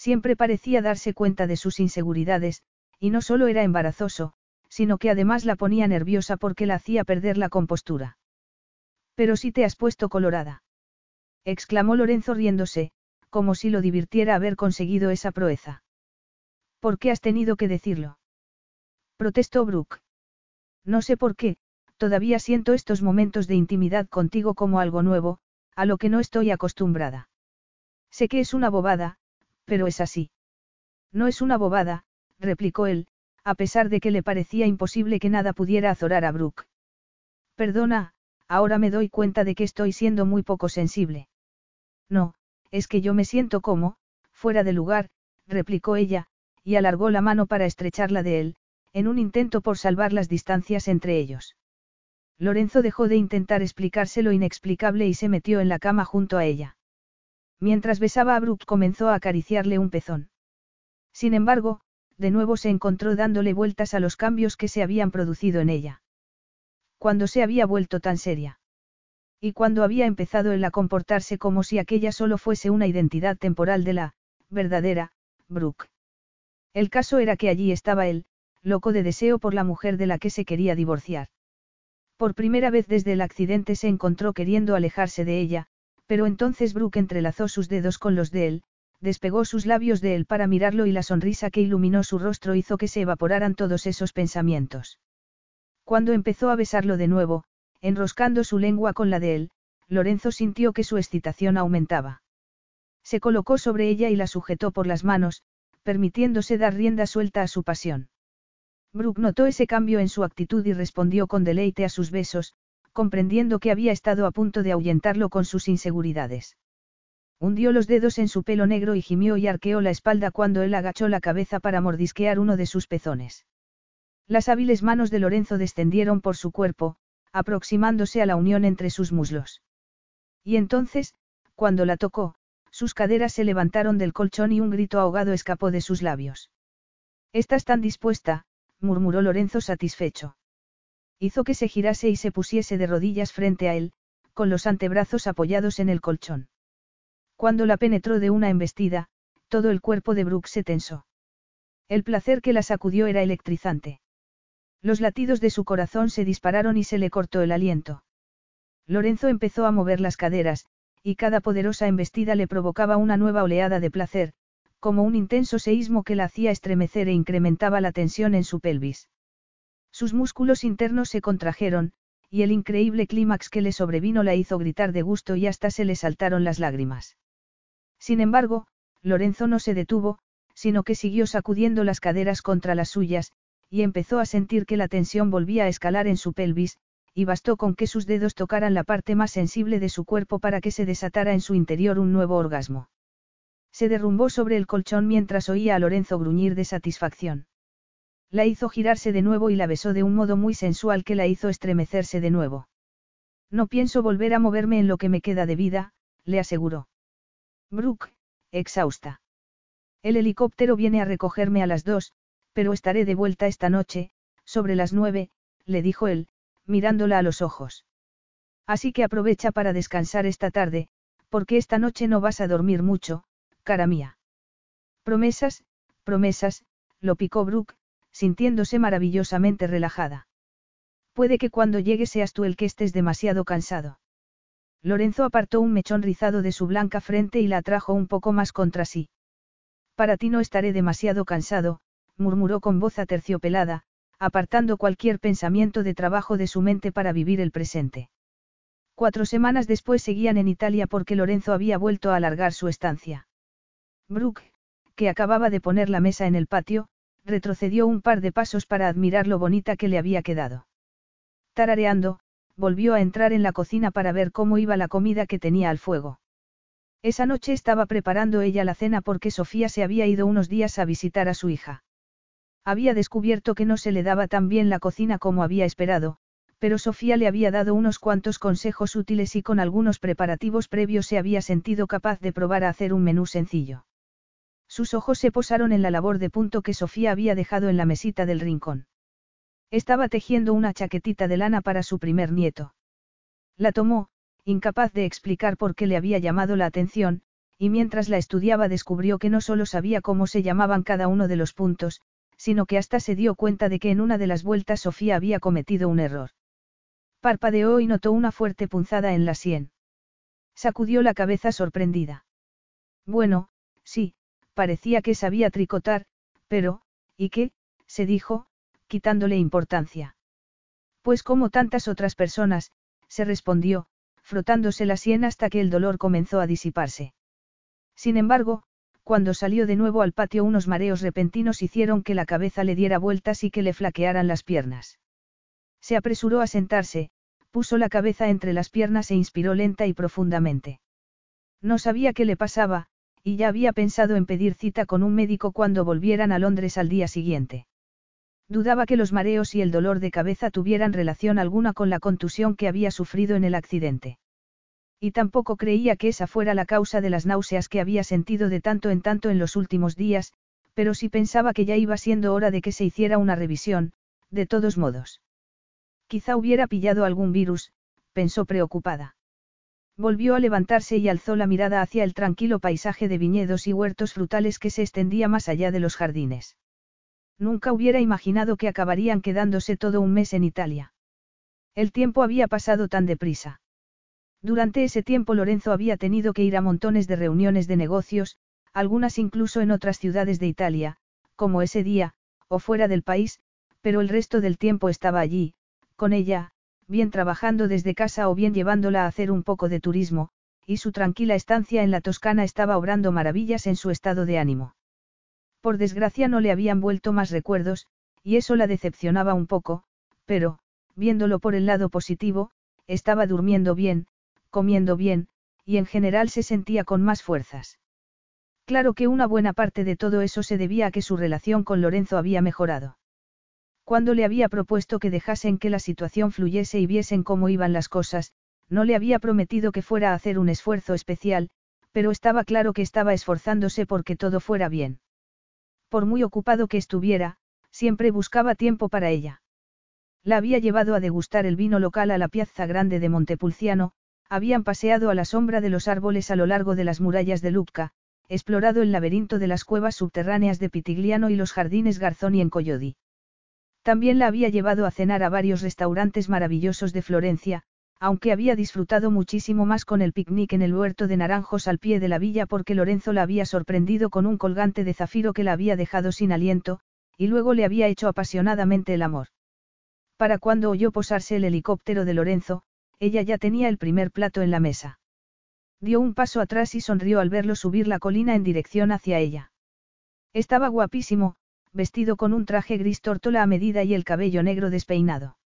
Siempre parecía darse cuenta de sus inseguridades, y no solo era embarazoso, sino que además la ponía nerviosa porque la hacía perder la compostura. Pero si te has puesto colorada. exclamó Lorenzo riéndose, como si lo divirtiera haber conseguido esa proeza. ¿Por qué has tenido que decirlo? protestó Brooke. No sé por qué, todavía siento estos momentos de intimidad contigo como algo nuevo, a lo que no estoy acostumbrada. Sé que es una bobada, pero es así. No es una bobada, replicó él, a pesar de que le parecía imposible que nada pudiera azorar a Brooke. Perdona, ahora me doy cuenta de que estoy siendo muy poco sensible. No, es que yo me siento como, fuera de lugar, replicó ella, y alargó la mano para estrecharla de él, en un intento por salvar las distancias entre ellos. Lorenzo dejó de intentar explicarse lo inexplicable y se metió en la cama junto a ella. Mientras besaba a Brooke comenzó a acariciarle un pezón. Sin embargo, de nuevo se encontró dándole vueltas a los cambios que se habían producido en ella. Cuando se había vuelto tan seria. Y cuando había empezado él a comportarse como si aquella solo fuese una identidad temporal de la, verdadera, Brooke. El caso era que allí estaba él, loco de deseo por la mujer de la que se quería divorciar. Por primera vez desde el accidente se encontró queriendo alejarse de ella, pero entonces Brooke entrelazó sus dedos con los de él, despegó sus labios de él para mirarlo y la sonrisa que iluminó su rostro hizo que se evaporaran todos esos pensamientos. Cuando empezó a besarlo de nuevo, enroscando su lengua con la de él, Lorenzo sintió que su excitación aumentaba. Se colocó sobre ella y la sujetó por las manos, permitiéndose dar rienda suelta a su pasión. Brooke notó ese cambio en su actitud y respondió con deleite a sus besos, comprendiendo que había estado a punto de ahuyentarlo con sus inseguridades. Hundió los dedos en su pelo negro y gimió y arqueó la espalda cuando él agachó la cabeza para mordisquear uno de sus pezones. Las hábiles manos de Lorenzo descendieron por su cuerpo, aproximándose a la unión entre sus muslos. Y entonces, cuando la tocó, sus caderas se levantaron del colchón y un grito ahogado escapó de sus labios. Estás tan dispuesta, murmuró Lorenzo satisfecho. Hizo que se girase y se pusiese de rodillas frente a él, con los antebrazos apoyados en el colchón. Cuando la penetró de una embestida, todo el cuerpo de Brooke se tensó. El placer que la sacudió era electrizante. Los latidos de su corazón se dispararon y se le cortó el aliento. Lorenzo empezó a mover las caderas, y cada poderosa embestida le provocaba una nueva oleada de placer, como un intenso seísmo que la hacía estremecer e incrementaba la tensión en su pelvis. Sus músculos internos se contrajeron, y el increíble clímax que le sobrevino la hizo gritar de gusto y hasta se le saltaron las lágrimas. Sin embargo, Lorenzo no se detuvo, sino que siguió sacudiendo las caderas contra las suyas, y empezó a sentir que la tensión volvía a escalar en su pelvis, y bastó con que sus dedos tocaran la parte más sensible de su cuerpo para que se desatara en su interior un nuevo orgasmo. Se derrumbó sobre el colchón mientras oía a Lorenzo gruñir de satisfacción. La hizo girarse de nuevo y la besó de un modo muy sensual que la hizo estremecerse de nuevo. No pienso volver a moverme en lo que me queda de vida, le aseguró. Brooke, exhausta. El helicóptero viene a recogerme a las dos, pero estaré de vuelta esta noche, sobre las nueve, le dijo él, mirándola a los ojos. Así que aprovecha para descansar esta tarde, porque esta noche no vas a dormir mucho, cara mía. Promesas, promesas, lo picó Brooke, sintiéndose maravillosamente relajada. Puede que cuando llegue seas tú el que estés demasiado cansado. Lorenzo apartó un mechón rizado de su blanca frente y la atrajo un poco más contra sí. Para ti no estaré demasiado cansado, murmuró con voz aterciopelada, apartando cualquier pensamiento de trabajo de su mente para vivir el presente. Cuatro semanas después seguían en Italia porque Lorenzo había vuelto a alargar su estancia. Brooke, que acababa de poner la mesa en el patio, retrocedió un par de pasos para admirar lo bonita que le había quedado. Tarareando, volvió a entrar en la cocina para ver cómo iba la comida que tenía al fuego. Esa noche estaba preparando ella la cena porque Sofía se había ido unos días a visitar a su hija. Había descubierto que no se le daba tan bien la cocina como había esperado, pero Sofía le había dado unos cuantos consejos útiles y con algunos preparativos previos se había sentido capaz de probar a hacer un menú sencillo. Sus ojos se posaron en la labor de punto que Sofía había dejado en la mesita del rincón. Estaba tejiendo una chaquetita de lana para su primer nieto. La tomó, incapaz de explicar por qué le había llamado la atención, y mientras la estudiaba descubrió que no solo sabía cómo se llamaban cada uno de los puntos, sino que hasta se dio cuenta de que en una de las vueltas Sofía había cometido un error. Parpadeó y notó una fuerte punzada en la sien. Sacudió la cabeza sorprendida. Bueno, sí, parecía que sabía tricotar, pero, ¿y qué? se dijo, quitándole importancia. Pues como tantas otras personas, se respondió, frotándose la sien hasta que el dolor comenzó a disiparse. Sin embargo, cuando salió de nuevo al patio unos mareos repentinos hicieron que la cabeza le diera vueltas y que le flaquearan las piernas. Se apresuró a sentarse, puso la cabeza entre las piernas e inspiró lenta y profundamente. No sabía qué le pasaba, y ya había pensado en pedir cita con un médico cuando volvieran a Londres al día siguiente. Dudaba que los mareos y el dolor de cabeza tuvieran relación alguna con la contusión que había sufrido en el accidente. Y tampoco creía que esa fuera la causa de las náuseas que había sentido de tanto en tanto en los últimos días, pero sí pensaba que ya iba siendo hora de que se hiciera una revisión, de todos modos. Quizá hubiera pillado algún virus, pensó preocupada. Volvió a levantarse y alzó la mirada hacia el tranquilo paisaje de viñedos y huertos frutales que se extendía más allá de los jardines. Nunca hubiera imaginado que acabarían quedándose todo un mes en Italia. El tiempo había pasado tan deprisa. Durante ese tiempo Lorenzo había tenido que ir a montones de reuniones de negocios, algunas incluso en otras ciudades de Italia, como ese día, o fuera del país, pero el resto del tiempo estaba allí, con ella, bien trabajando desde casa o bien llevándola a hacer un poco de turismo, y su tranquila estancia en la Toscana estaba obrando maravillas en su estado de ánimo. Por desgracia no le habían vuelto más recuerdos, y eso la decepcionaba un poco, pero, viéndolo por el lado positivo, estaba durmiendo bien, comiendo bien, y en general se sentía con más fuerzas. Claro que una buena parte de todo eso se debía a que su relación con Lorenzo había mejorado. Cuando le había propuesto que dejasen que la situación fluyese y viesen cómo iban las cosas, no le había prometido que fuera a hacer un esfuerzo especial, pero estaba claro que estaba esforzándose porque todo fuera bien. Por muy ocupado que estuviera, siempre buscaba tiempo para ella. La había llevado a degustar el vino local a la Piazza Grande de Montepulciano, habían paseado a la sombra de los árboles a lo largo de las murallas de Lucca, explorado el laberinto de las cuevas subterráneas de Pitigliano y los jardines Garzoni en Coyodi. También la había llevado a cenar a varios restaurantes maravillosos de Florencia, aunque había disfrutado muchísimo más con el picnic en el huerto de naranjos al pie de la villa porque Lorenzo la había sorprendido con un colgante de zafiro que la había dejado sin aliento, y luego le había hecho apasionadamente el amor. Para cuando oyó posarse el helicóptero de Lorenzo, ella ya tenía el primer plato en la mesa. Dio un paso atrás y sonrió al verlo subir la colina en dirección hacia ella. Estaba guapísimo, vestido con un traje gris tórtola a medida y el cabello negro despeinado.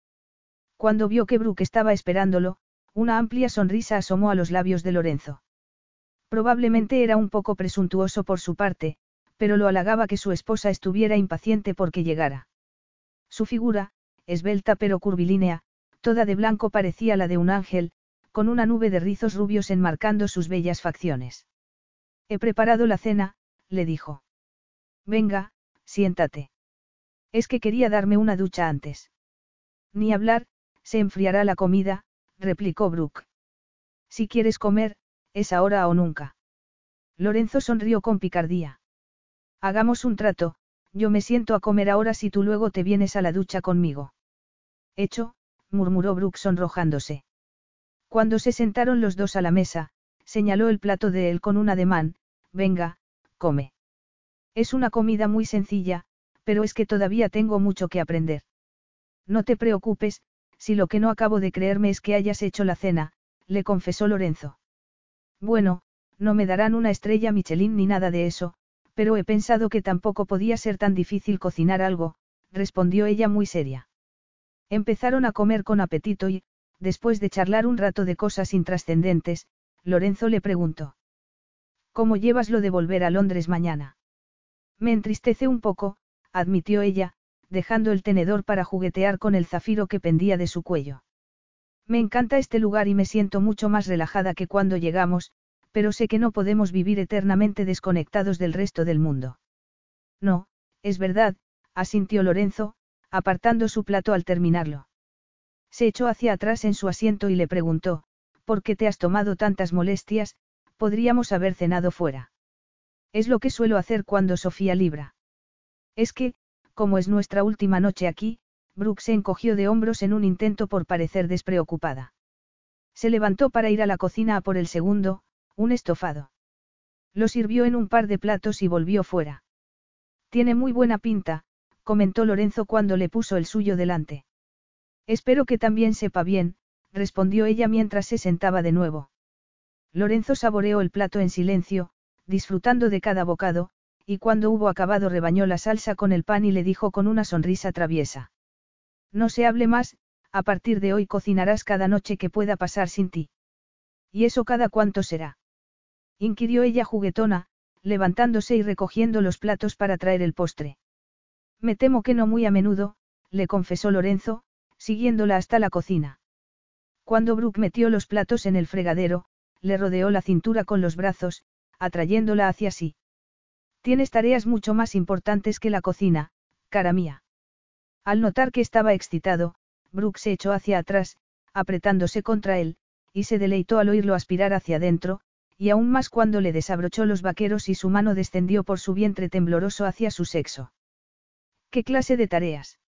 Cuando vio que Brooke estaba esperándolo, una amplia sonrisa asomó a los labios de Lorenzo. Probablemente era un poco presuntuoso por su parte, pero lo halagaba que su esposa estuviera impaciente porque llegara. Su figura, esbelta pero curvilínea, toda de blanco parecía la de un ángel, con una nube de rizos rubios enmarcando sus bellas facciones. He preparado la cena, le dijo. Venga, siéntate. Es que quería darme una ducha antes. Ni hablar, se enfriará la comida, replicó Brooke. Si quieres comer, es ahora o nunca. Lorenzo sonrió con picardía. Hagamos un trato, yo me siento a comer ahora si tú luego te vienes a la ducha conmigo. Hecho, murmuró Brooke sonrojándose. Cuando se sentaron los dos a la mesa, señaló el plato de él con un ademán, venga, come. Es una comida muy sencilla, pero es que todavía tengo mucho que aprender. No te preocupes, si lo que no acabo de creerme es que hayas hecho la cena, le confesó Lorenzo. Bueno, no me darán una estrella Michelin ni nada de eso, pero he pensado que tampoco podía ser tan difícil cocinar algo, respondió ella muy seria. Empezaron a comer con apetito y, después de charlar un rato de cosas intrascendentes, Lorenzo le preguntó. ¿Cómo llevas lo de volver a Londres mañana? Me entristece un poco, admitió ella, dejando el tenedor para juguetear con el zafiro que pendía de su cuello. Me encanta este lugar y me siento mucho más relajada que cuando llegamos, pero sé que no podemos vivir eternamente desconectados del resto del mundo. No, es verdad, asintió Lorenzo, apartando su plato al terminarlo. Se echó hacia atrás en su asiento y le preguntó, ¿por qué te has tomado tantas molestias? Podríamos haber cenado fuera. Es lo que suelo hacer cuando Sofía libra. Es que, como es nuestra última noche aquí, Brooke se encogió de hombros en un intento por parecer despreocupada. Se levantó para ir a la cocina a por el segundo, un estofado. Lo sirvió en un par de platos y volvió fuera. Tiene muy buena pinta, comentó Lorenzo cuando le puso el suyo delante. Espero que también sepa bien, respondió ella mientras se sentaba de nuevo. Lorenzo saboreó el plato en silencio, disfrutando de cada bocado, y cuando hubo acabado rebañó la salsa con el pan y le dijo con una sonrisa traviesa. No se hable más, a partir de hoy cocinarás cada noche que pueda pasar sin ti. ¿Y eso cada cuánto será? inquirió ella juguetona, levantándose y recogiendo los platos para traer el postre. Me temo que no muy a menudo, le confesó Lorenzo, siguiéndola hasta la cocina. Cuando Brooke metió los platos en el fregadero, le rodeó la cintura con los brazos, atrayéndola hacia sí. Tienes tareas mucho más importantes que la cocina, cara mía. Al notar que estaba excitado, Brooke se echó hacia atrás, apretándose contra él, y se deleitó al oírlo aspirar hacia adentro, y aún más cuando le desabrochó los vaqueros y su mano descendió por su vientre tembloroso hacia su sexo. ¿Qué clase de tareas?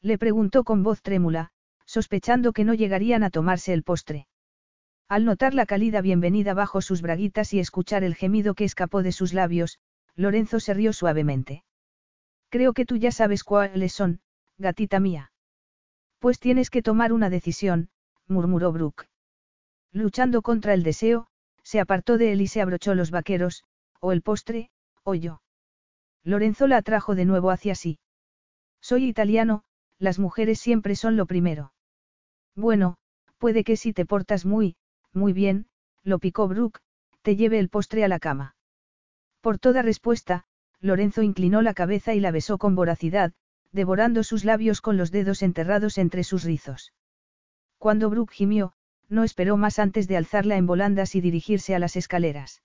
Le preguntó con voz trémula, sospechando que no llegarían a tomarse el postre. Al notar la cálida bienvenida bajo sus braguitas y escuchar el gemido que escapó de sus labios, Lorenzo se rió suavemente. Creo que tú ya sabes cuáles son, gatita mía. Pues tienes que tomar una decisión, murmuró Brooke. Luchando contra el deseo, se apartó de él y se abrochó los vaqueros, o el postre, o yo. Lorenzo la atrajo de nuevo hacia sí. Soy italiano, las mujeres siempre son lo primero. Bueno, puede que si te portas muy, muy bien, lo picó Brooke, te lleve el postre a la cama. Por toda respuesta, Lorenzo inclinó la cabeza y la besó con voracidad, devorando sus labios con los dedos enterrados entre sus rizos. Cuando Brooke gimió, no esperó más antes de alzarla en volandas y dirigirse a las escaleras.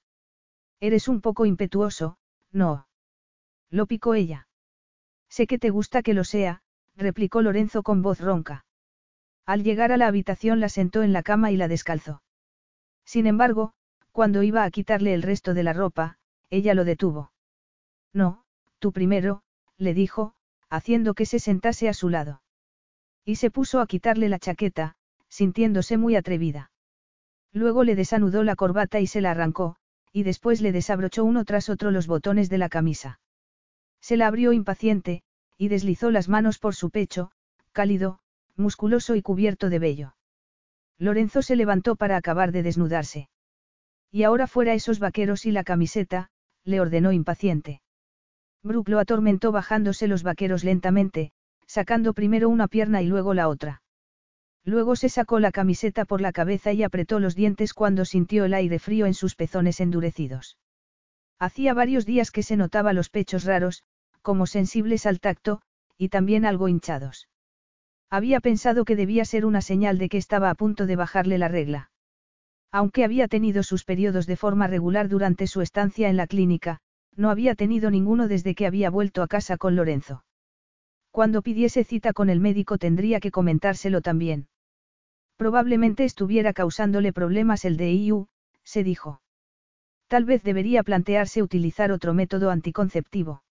Eres un poco impetuoso, no. Lo picó ella. Sé que te gusta que lo sea, replicó Lorenzo con voz ronca. Al llegar a la habitación la sentó en la cama y la descalzó. Sin embargo, cuando iba a quitarle el resto de la ropa, ella lo detuvo. No, tú primero, le dijo, haciendo que se sentase a su lado. Y se puso a quitarle la chaqueta, sintiéndose muy atrevida. Luego le desanudó la corbata y se la arrancó, y después le desabrochó uno tras otro los botones de la camisa. Se la abrió impaciente, y deslizó las manos por su pecho, cálido, musculoso y cubierto de vello. Lorenzo se levantó para acabar de desnudarse. Y ahora fuera esos vaqueros y la camiseta, le ordenó impaciente. Brooke lo atormentó bajándose los vaqueros lentamente, sacando primero una pierna y luego la otra. Luego se sacó la camiseta por la cabeza y apretó los dientes cuando sintió el aire frío en sus pezones endurecidos. Hacía varios días que se notaba los pechos raros, como sensibles al tacto, y también algo hinchados. Había pensado que debía ser una señal de que estaba a punto de bajarle la regla. Aunque había tenido sus periodos de forma regular durante su estancia en la clínica, no había tenido ninguno desde que había vuelto a casa con Lorenzo. Cuando pidiese cita con el médico tendría que comentárselo también. Probablemente estuviera causándole problemas el DIU, se dijo. Tal vez debería plantearse utilizar otro método anticonceptivo.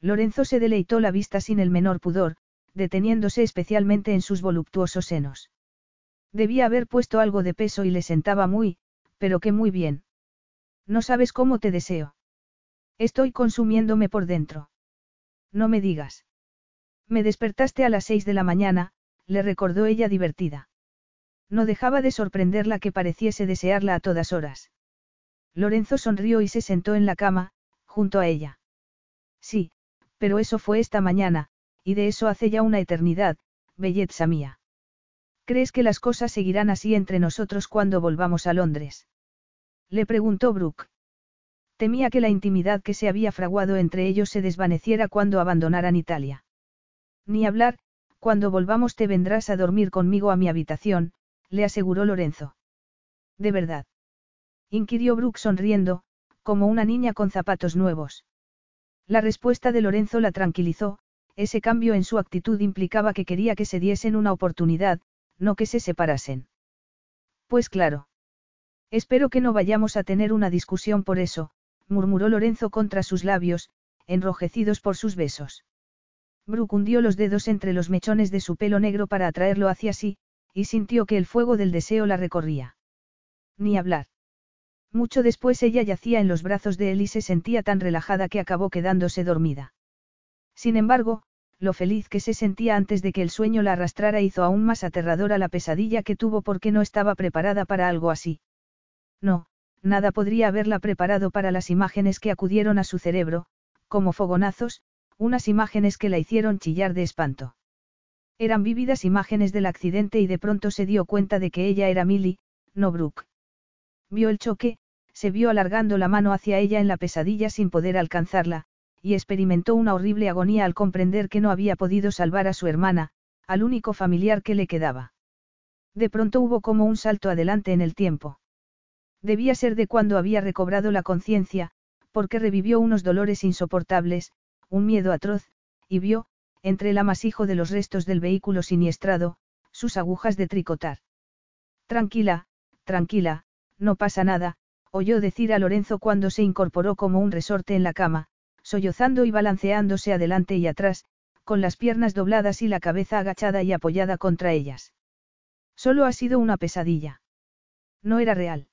Lorenzo se deleitó la vista sin el menor pudor, deteniéndose especialmente en sus voluptuosos senos. Debía haber puesto algo de peso y le sentaba muy, pero que muy bien. No sabes cómo te deseo. Estoy consumiéndome por dentro. No me digas. Me despertaste a las seis de la mañana, le recordó ella divertida. No dejaba de sorprenderla que pareciese desearla a todas horas. Lorenzo sonrió y se sentó en la cama, junto a ella. Sí, pero eso fue esta mañana, y de eso hace ya una eternidad, belleza mía. ¿Crees que las cosas seguirán así entre nosotros cuando volvamos a Londres? Le preguntó Brooke. Temía que la intimidad que se había fraguado entre ellos se desvaneciera cuando abandonaran Italia. Ni hablar, cuando volvamos te vendrás a dormir conmigo a mi habitación, le aseguró Lorenzo. ¿De verdad? inquirió Brooke sonriendo, como una niña con zapatos nuevos. La respuesta de Lorenzo la tranquilizó, ese cambio en su actitud implicaba que quería que se diesen una oportunidad, no que se separasen. Pues claro. Espero que no vayamos a tener una discusión por eso, murmuró Lorenzo contra sus labios, enrojecidos por sus besos. Brooke hundió los dedos entre los mechones de su pelo negro para atraerlo hacia sí, y sintió que el fuego del deseo la recorría. Ni hablar. Mucho después ella yacía en los brazos de él y se sentía tan relajada que acabó quedándose dormida. Sin embargo, lo feliz que se sentía antes de que el sueño la arrastrara hizo aún más aterradora la pesadilla que tuvo porque no estaba preparada para algo así. No, nada podría haberla preparado para las imágenes que acudieron a su cerebro, como fogonazos, unas imágenes que la hicieron chillar de espanto. Eran vívidas imágenes del accidente y de pronto se dio cuenta de que ella era Millie, no Brooke. Vio el choque, se vio alargando la mano hacia ella en la pesadilla sin poder alcanzarla, y experimentó una horrible agonía al comprender que no había podido salvar a su hermana, al único familiar que le quedaba. De pronto hubo como un salto adelante en el tiempo. Debía ser de cuando había recobrado la conciencia, porque revivió unos dolores insoportables, un miedo atroz, y vio, entre el amasijo de los restos del vehículo siniestrado, sus agujas de tricotar. Tranquila, tranquila, no pasa nada, oyó decir a Lorenzo cuando se incorporó como un resorte en la cama, sollozando y balanceándose adelante y atrás, con las piernas dobladas y la cabeza agachada y apoyada contra ellas. Solo ha sido una pesadilla. No era real.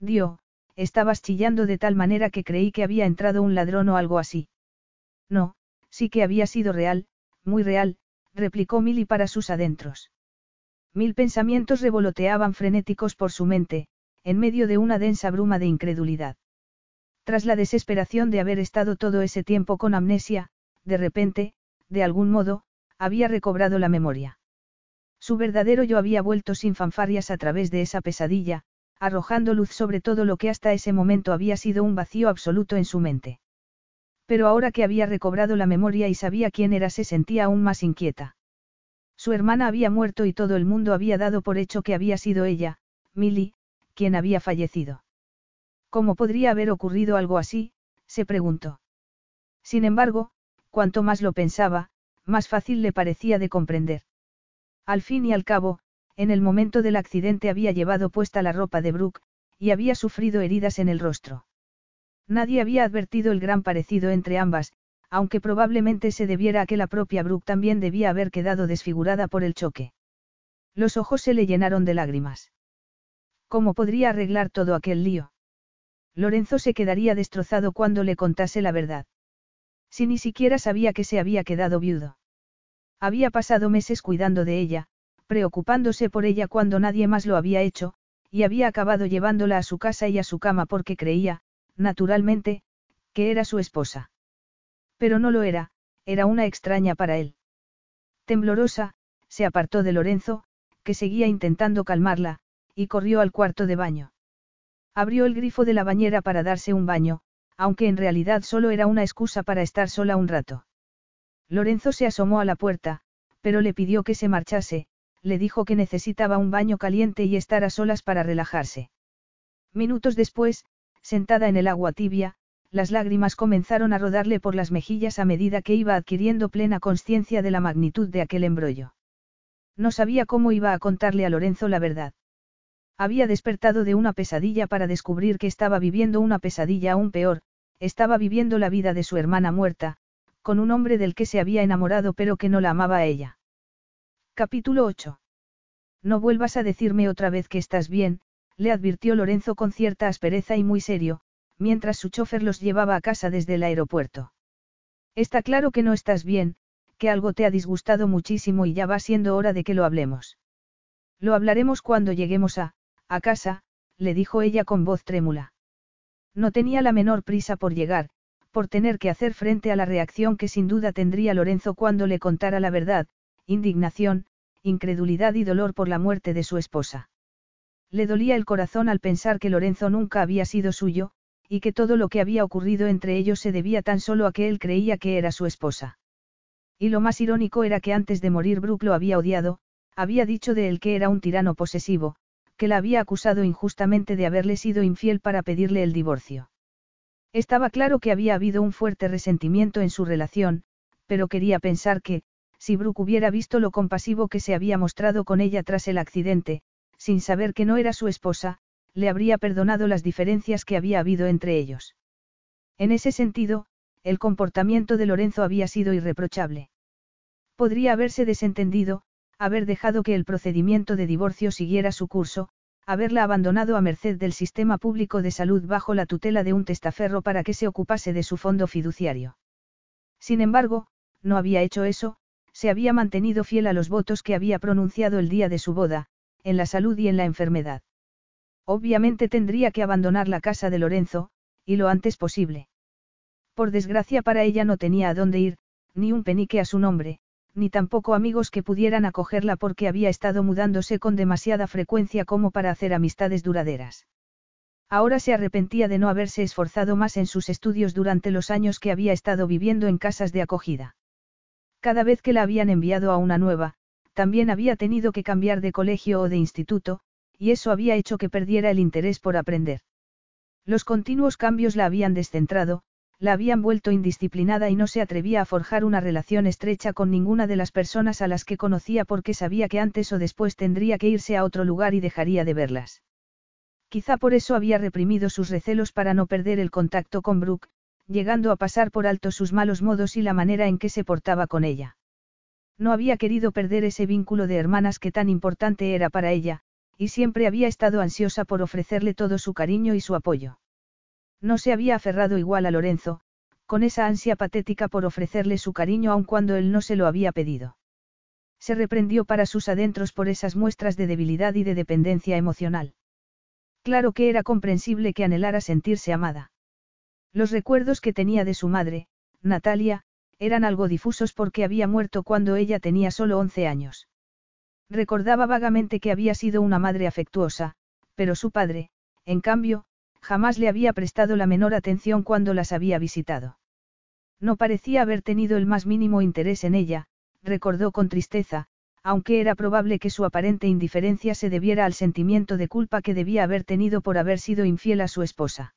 Dio, estabas chillando de tal manera que creí que había entrado un ladrón o algo así. No, sí que había sido real, muy real, replicó Milly para sus adentros. Mil pensamientos revoloteaban frenéticos por su mente, en medio de una densa bruma de incredulidad. Tras la desesperación de haber estado todo ese tiempo con amnesia, de repente, de algún modo, había recobrado la memoria. Su verdadero yo había vuelto sin fanfarias a través de esa pesadilla, arrojando luz sobre todo lo que hasta ese momento había sido un vacío absoluto en su mente. Pero ahora que había recobrado la memoria y sabía quién era se sentía aún más inquieta. Su hermana había muerto y todo el mundo había dado por hecho que había sido ella, Millie, quien había fallecido. ¿Cómo podría haber ocurrido algo así? se preguntó. Sin embargo, cuanto más lo pensaba, más fácil le parecía de comprender. Al fin y al cabo, en el momento del accidente había llevado puesta la ropa de Brooke, y había sufrido heridas en el rostro. Nadie había advertido el gran parecido entre ambas, aunque probablemente se debiera a que la propia Brooke también debía haber quedado desfigurada por el choque. Los ojos se le llenaron de lágrimas. ¿Cómo podría arreglar todo aquel lío? Lorenzo se quedaría destrozado cuando le contase la verdad. Si ni siquiera sabía que se había quedado viudo. Había pasado meses cuidando de ella, preocupándose por ella cuando nadie más lo había hecho, y había acabado llevándola a su casa y a su cama porque creía, naturalmente, que era su esposa. Pero no lo era, era una extraña para él. Temblorosa, se apartó de Lorenzo, que seguía intentando calmarla, y corrió al cuarto de baño. Abrió el grifo de la bañera para darse un baño, aunque en realidad solo era una excusa para estar sola un rato. Lorenzo se asomó a la puerta, pero le pidió que se marchase, le dijo que necesitaba un baño caliente y estar a solas para relajarse. Minutos después, sentada en el agua tibia, las lágrimas comenzaron a rodarle por las mejillas a medida que iba adquiriendo plena conciencia de la magnitud de aquel embrollo. No sabía cómo iba a contarle a Lorenzo la verdad. Había despertado de una pesadilla para descubrir que estaba viviendo una pesadilla aún peor, estaba viviendo la vida de su hermana muerta, con un hombre del que se había enamorado pero que no la amaba a ella. Capítulo 8. No vuelvas a decirme otra vez que estás bien, le advirtió Lorenzo con cierta aspereza y muy serio, mientras su chofer los llevaba a casa desde el aeropuerto. Está claro que no estás bien, que algo te ha disgustado muchísimo y ya va siendo hora de que lo hablemos. Lo hablaremos cuando lleguemos a, a casa, le dijo ella con voz trémula. No tenía la menor prisa por llegar, por tener que hacer frente a la reacción que sin duda tendría Lorenzo cuando le contara la verdad, indignación, incredulidad y dolor por la muerte de su esposa. Le dolía el corazón al pensar que Lorenzo nunca había sido suyo, y que todo lo que había ocurrido entre ellos se debía tan solo a que él creía que era su esposa. Y lo más irónico era que antes de morir Brooke lo había odiado, había dicho de él que era un tirano posesivo, que la había acusado injustamente de haberle sido infiel para pedirle el divorcio. Estaba claro que había habido un fuerte resentimiento en su relación, pero quería pensar que, si Brooke hubiera visto lo compasivo que se había mostrado con ella tras el accidente, sin saber que no era su esposa, le habría perdonado las diferencias que había habido entre ellos. En ese sentido, el comportamiento de Lorenzo había sido irreprochable. Podría haberse desentendido, haber dejado que el procedimiento de divorcio siguiera su curso, haberla abandonado a merced del sistema público de salud bajo la tutela de un testaferro para que se ocupase de su fondo fiduciario. Sin embargo, no había hecho eso, se había mantenido fiel a los votos que había pronunciado el día de su boda, en la salud y en la enfermedad. Obviamente tendría que abandonar la casa de Lorenzo, y lo antes posible. Por desgracia para ella no tenía a dónde ir, ni un penique a su nombre, ni tampoco amigos que pudieran acogerla porque había estado mudándose con demasiada frecuencia como para hacer amistades duraderas. Ahora se arrepentía de no haberse esforzado más en sus estudios durante los años que había estado viviendo en casas de acogida. Cada vez que la habían enviado a una nueva, también había tenido que cambiar de colegio o de instituto, y eso había hecho que perdiera el interés por aprender. Los continuos cambios la habían descentrado, la habían vuelto indisciplinada y no se atrevía a forjar una relación estrecha con ninguna de las personas a las que conocía porque sabía que antes o después tendría que irse a otro lugar y dejaría de verlas. Quizá por eso había reprimido sus recelos para no perder el contacto con Brooke, llegando a pasar por alto sus malos modos y la manera en que se portaba con ella. No había querido perder ese vínculo de hermanas que tan importante era para ella, y siempre había estado ansiosa por ofrecerle todo su cariño y su apoyo. No se había aferrado igual a Lorenzo, con esa ansia patética por ofrecerle su cariño aun cuando él no se lo había pedido. Se reprendió para sus adentros por esas muestras de debilidad y de dependencia emocional. Claro que era comprensible que anhelara sentirse amada. Los recuerdos que tenía de su madre, Natalia, eran algo difusos porque había muerto cuando ella tenía solo 11 años. Recordaba vagamente que había sido una madre afectuosa, pero su padre, en cambio, jamás le había prestado la menor atención cuando las había visitado. No parecía haber tenido el más mínimo interés en ella, recordó con tristeza, aunque era probable que su aparente indiferencia se debiera al sentimiento de culpa que debía haber tenido por haber sido infiel a su esposa.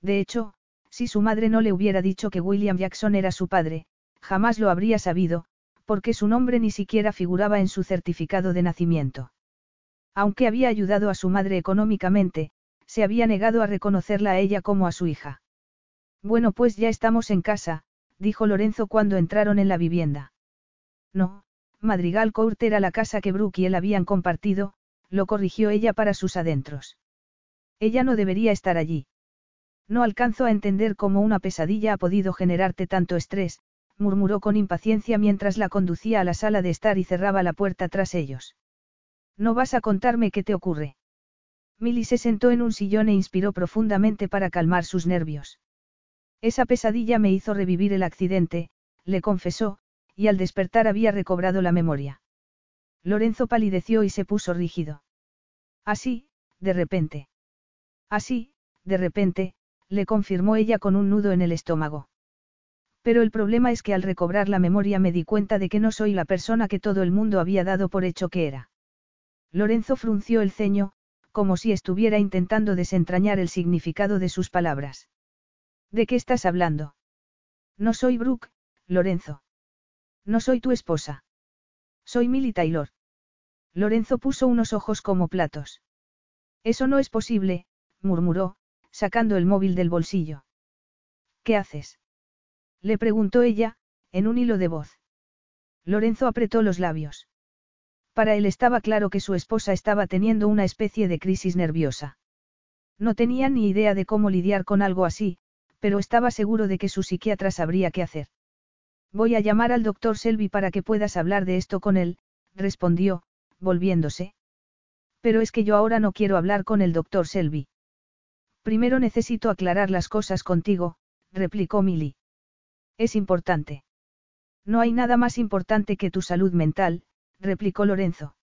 De hecho, si su madre no le hubiera dicho que William Jackson era su padre, jamás lo habría sabido, porque su nombre ni siquiera figuraba en su certificado de nacimiento. Aunque había ayudado a su madre económicamente, se había negado a reconocerla a ella como a su hija. Bueno, pues ya estamos en casa, dijo Lorenzo cuando entraron en la vivienda. No, Madrigal Court era la casa que Brooke y él habían compartido, lo corrigió ella para sus adentros. Ella no debería estar allí. No alcanzo a entender cómo una pesadilla ha podido generarte tanto estrés, murmuró con impaciencia mientras la conducía a la sala de estar y cerraba la puerta tras ellos. ¿No vas a contarme qué te ocurre? Milly se sentó en un sillón e inspiró profundamente para calmar sus nervios. Esa pesadilla me hizo revivir el accidente, le confesó, y al despertar había recobrado la memoria. Lorenzo palideció y se puso rígido. Así, de repente. Así, de repente, le confirmó ella con un nudo en el estómago. Pero el problema es que al recobrar la memoria me di cuenta de que no soy la persona que todo el mundo había dado por hecho que era. Lorenzo frunció el ceño, como si estuviera intentando desentrañar el significado de sus palabras. ¿De qué estás hablando? No soy Brooke, Lorenzo. No soy tu esposa. Soy Milly Taylor. Lorenzo puso unos ojos como platos. Eso no es posible, murmuró, sacando el móvil del bolsillo. ¿Qué haces? Le preguntó ella, en un hilo de voz. Lorenzo apretó los labios. Para él estaba claro que su esposa estaba teniendo una especie de crisis nerviosa. No tenía ni idea de cómo lidiar con algo así, pero estaba seguro de que su psiquiatra sabría qué hacer. Voy a llamar al doctor Selby para que puedas hablar de esto con él, respondió, volviéndose. Pero es que yo ahora no quiero hablar con el doctor Selby. Primero necesito aclarar las cosas contigo, replicó Milly. Es importante. No hay nada más importante que tu salud mental, replicó Lorenzo.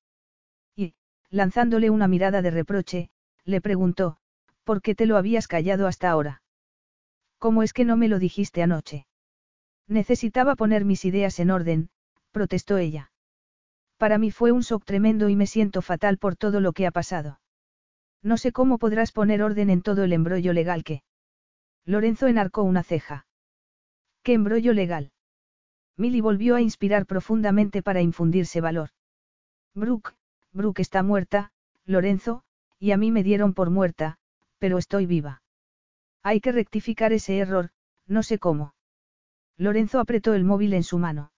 Y, lanzándole una mirada de reproche, le preguntó, ¿por qué te lo habías callado hasta ahora? ¿Cómo es que no me lo dijiste anoche? Necesitaba poner mis ideas en orden, protestó ella. Para mí fue un shock tremendo y me siento fatal por todo lo que ha pasado. No sé cómo podrás poner orden en todo el embrollo legal que. Lorenzo enarcó una ceja. ¿Qué embrollo legal? Milly volvió a inspirar profundamente para infundirse valor. Brooke, Brooke está muerta, Lorenzo, y a mí me dieron por muerta, pero estoy viva. Hay que rectificar ese error, no sé cómo. Lorenzo apretó el móvil en su mano.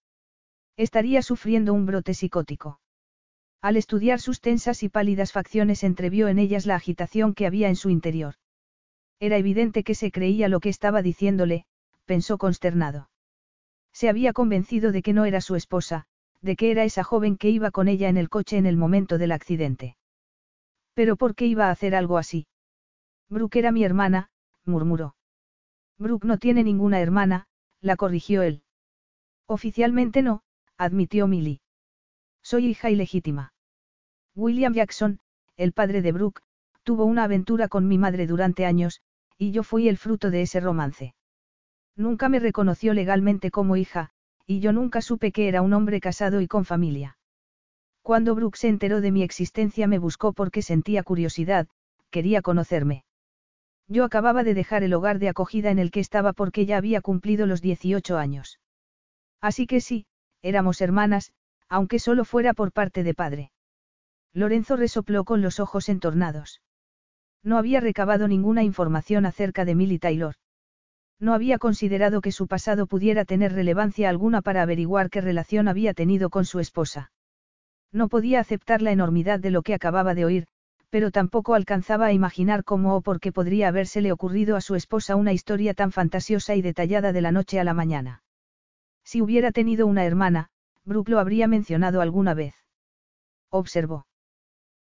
Estaría sufriendo un brote psicótico. Al estudiar sus tensas y pálidas facciones entrevió en ellas la agitación que había en su interior. Era evidente que se creía lo que estaba diciéndole, pensó consternado. Se había convencido de que no era su esposa, de que era esa joven que iba con ella en el coche en el momento del accidente. Pero ¿por qué iba a hacer algo así? Brooke era mi hermana, murmuró. Brooke no tiene ninguna hermana, la corrigió él. Oficialmente no, admitió Millie. Soy hija ilegítima. William Jackson, el padre de Brooke, tuvo una aventura con mi madre durante años, y yo fui el fruto de ese romance. Nunca me reconoció legalmente como hija, y yo nunca supe que era un hombre casado y con familia. Cuando Brooke se enteró de mi existencia me buscó porque sentía curiosidad, quería conocerme. Yo acababa de dejar el hogar de acogida en el que estaba porque ya había cumplido los 18 años. Así que sí, éramos hermanas, aunque solo fuera por parte de padre. Lorenzo resopló con los ojos entornados. No había recabado ninguna información acerca de Milly Taylor. No había considerado que su pasado pudiera tener relevancia alguna para averiguar qué relación había tenido con su esposa. No podía aceptar la enormidad de lo que acababa de oír, pero tampoco alcanzaba a imaginar cómo o por qué podría habérsele ocurrido a su esposa una historia tan fantasiosa y detallada de la noche a la mañana. Si hubiera tenido una hermana, Brooke lo habría mencionado alguna vez. Observó.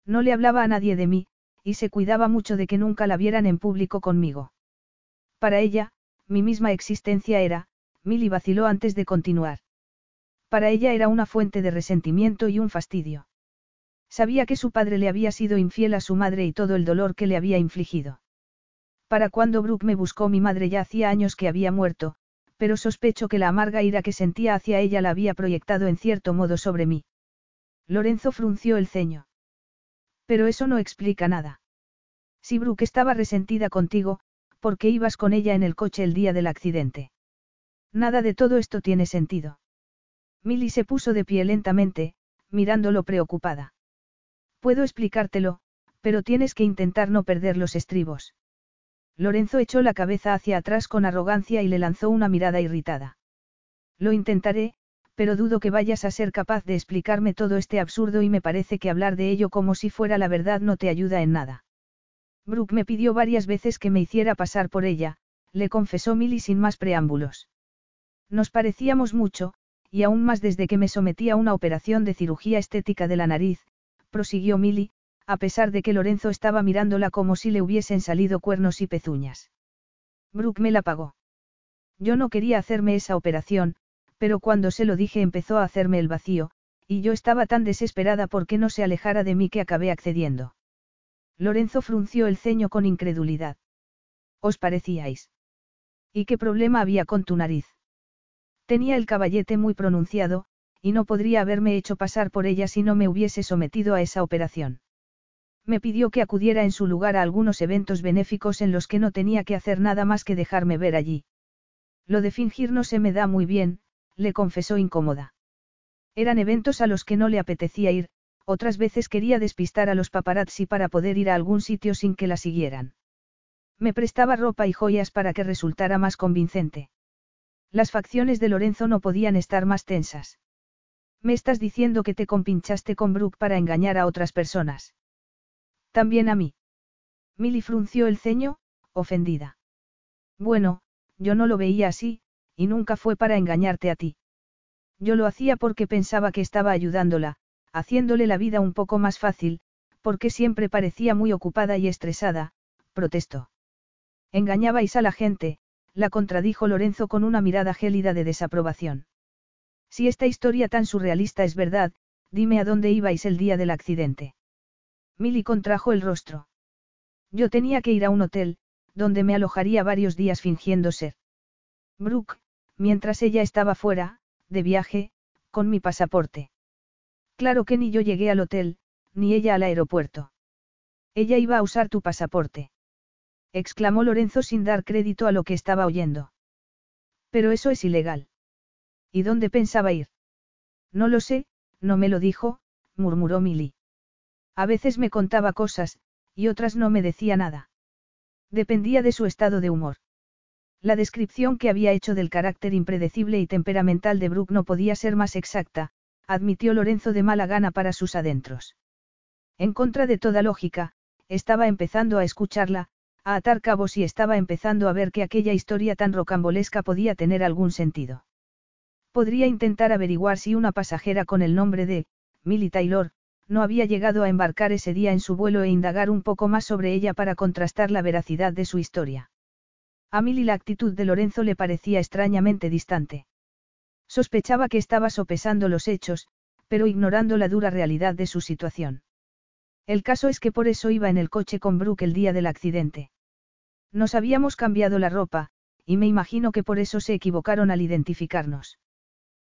No le hablaba a nadie de mí, y se cuidaba mucho de que nunca la vieran en público conmigo. Para ella, mi misma existencia era, Milly vaciló antes de continuar. Para ella era una fuente de resentimiento y un fastidio. Sabía que su padre le había sido infiel a su madre y todo el dolor que le había infligido. Para cuando Brooke me buscó mi madre ya hacía años que había muerto, pero sospecho que la amarga ira que sentía hacia ella la había proyectado en cierto modo sobre mí. Lorenzo frunció el ceño. Pero eso no explica nada. Si Brooke estaba resentida contigo, ¿por qué ibas con ella en el coche el día del accidente? Nada de todo esto tiene sentido. Milly se puso de pie lentamente, mirándolo preocupada. Puedo explicártelo, pero tienes que intentar no perder los estribos. Lorenzo echó la cabeza hacia atrás con arrogancia y le lanzó una mirada irritada. Lo intentaré, pero dudo que vayas a ser capaz de explicarme todo este absurdo y me parece que hablar de ello como si fuera la verdad no te ayuda en nada. Brooke me pidió varias veces que me hiciera pasar por ella, le confesó Milly sin más preámbulos. Nos parecíamos mucho, y aún más desde que me sometí a una operación de cirugía estética de la nariz, prosiguió Milly, a pesar de que Lorenzo estaba mirándola como si le hubiesen salido cuernos y pezuñas. Brooke me la pagó. Yo no quería hacerme esa operación, pero cuando se lo dije empezó a hacerme el vacío, y yo estaba tan desesperada porque no se alejara de mí que acabé accediendo. Lorenzo frunció el ceño con incredulidad. ¿Os parecíais? ¿Y qué problema había con tu nariz? Tenía el caballete muy pronunciado, y no podría haberme hecho pasar por ella si no me hubiese sometido a esa operación. Me pidió que acudiera en su lugar a algunos eventos benéficos en los que no tenía que hacer nada más que dejarme ver allí. Lo de fingir no se me da muy bien, le confesó incómoda. Eran eventos a los que no le apetecía ir, otras veces quería despistar a los paparazzi para poder ir a algún sitio sin que la siguieran. Me prestaba ropa y joyas para que resultara más convincente. Las facciones de Lorenzo no podían estar más tensas. Me estás diciendo que te compinchaste con Brooke para engañar a otras personas. También a mí. Milly frunció el ceño, ofendida. Bueno, yo no lo veía así, y nunca fue para engañarte a ti. Yo lo hacía porque pensaba que estaba ayudándola, haciéndole la vida un poco más fácil, porque siempre parecía muy ocupada y estresada, protestó. Engañabais a la gente, la contradijo Lorenzo con una mirada gélida de desaprobación. Si esta historia tan surrealista es verdad, Dime a dónde ibais el día del accidente. Milly contrajo el rostro. Yo tenía que ir a un hotel, donde me alojaría varios días fingiendo ser. Brooke, mientras ella estaba fuera, de viaje, con mi pasaporte. Claro que ni yo llegué al hotel, ni ella al aeropuerto. Ella iba a usar tu pasaporte. Exclamó Lorenzo sin dar crédito a lo que estaba oyendo. Pero eso es ilegal. ¿Y dónde pensaba ir? No lo sé, no me lo dijo, murmuró Milly. A veces me contaba cosas, y otras no me decía nada. Dependía de su estado de humor. La descripción que había hecho del carácter impredecible y temperamental de Brooke no podía ser más exacta, admitió Lorenzo de mala gana para sus adentros. En contra de toda lógica, estaba empezando a escucharla, a atar cabos y estaba empezando a ver que aquella historia tan rocambolesca podía tener algún sentido. Podría intentar averiguar si una pasajera con el nombre de, Millie Taylor, no había llegado a embarcar ese día en su vuelo e indagar un poco más sobre ella para contrastar la veracidad de su historia. A Milly la actitud de Lorenzo le parecía extrañamente distante. Sospechaba que estaba sopesando los hechos, pero ignorando la dura realidad de su situación. El caso es que por eso iba en el coche con Brooke el día del accidente. Nos habíamos cambiado la ropa, y me imagino que por eso se equivocaron al identificarnos.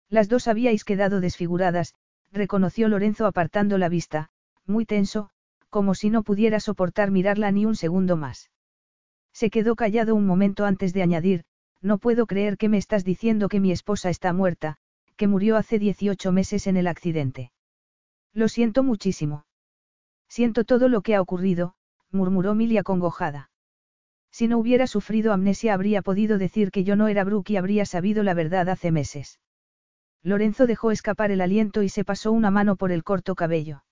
Las dos habíais quedado desfiguradas, reconoció Lorenzo apartando la vista, muy tenso, como si no pudiera soportar mirarla ni un segundo más. Se quedó callado un momento antes de añadir, no puedo creer que me estás diciendo que mi esposa está muerta, que murió hace 18 meses en el accidente. Lo siento muchísimo. Siento todo lo que ha ocurrido, murmuró Milia congojada. Si no hubiera sufrido amnesia habría podido decir que yo no era Brooke y habría sabido la verdad hace meses. Lorenzo dejó escapar el aliento y se pasó una mano por el corto cabello.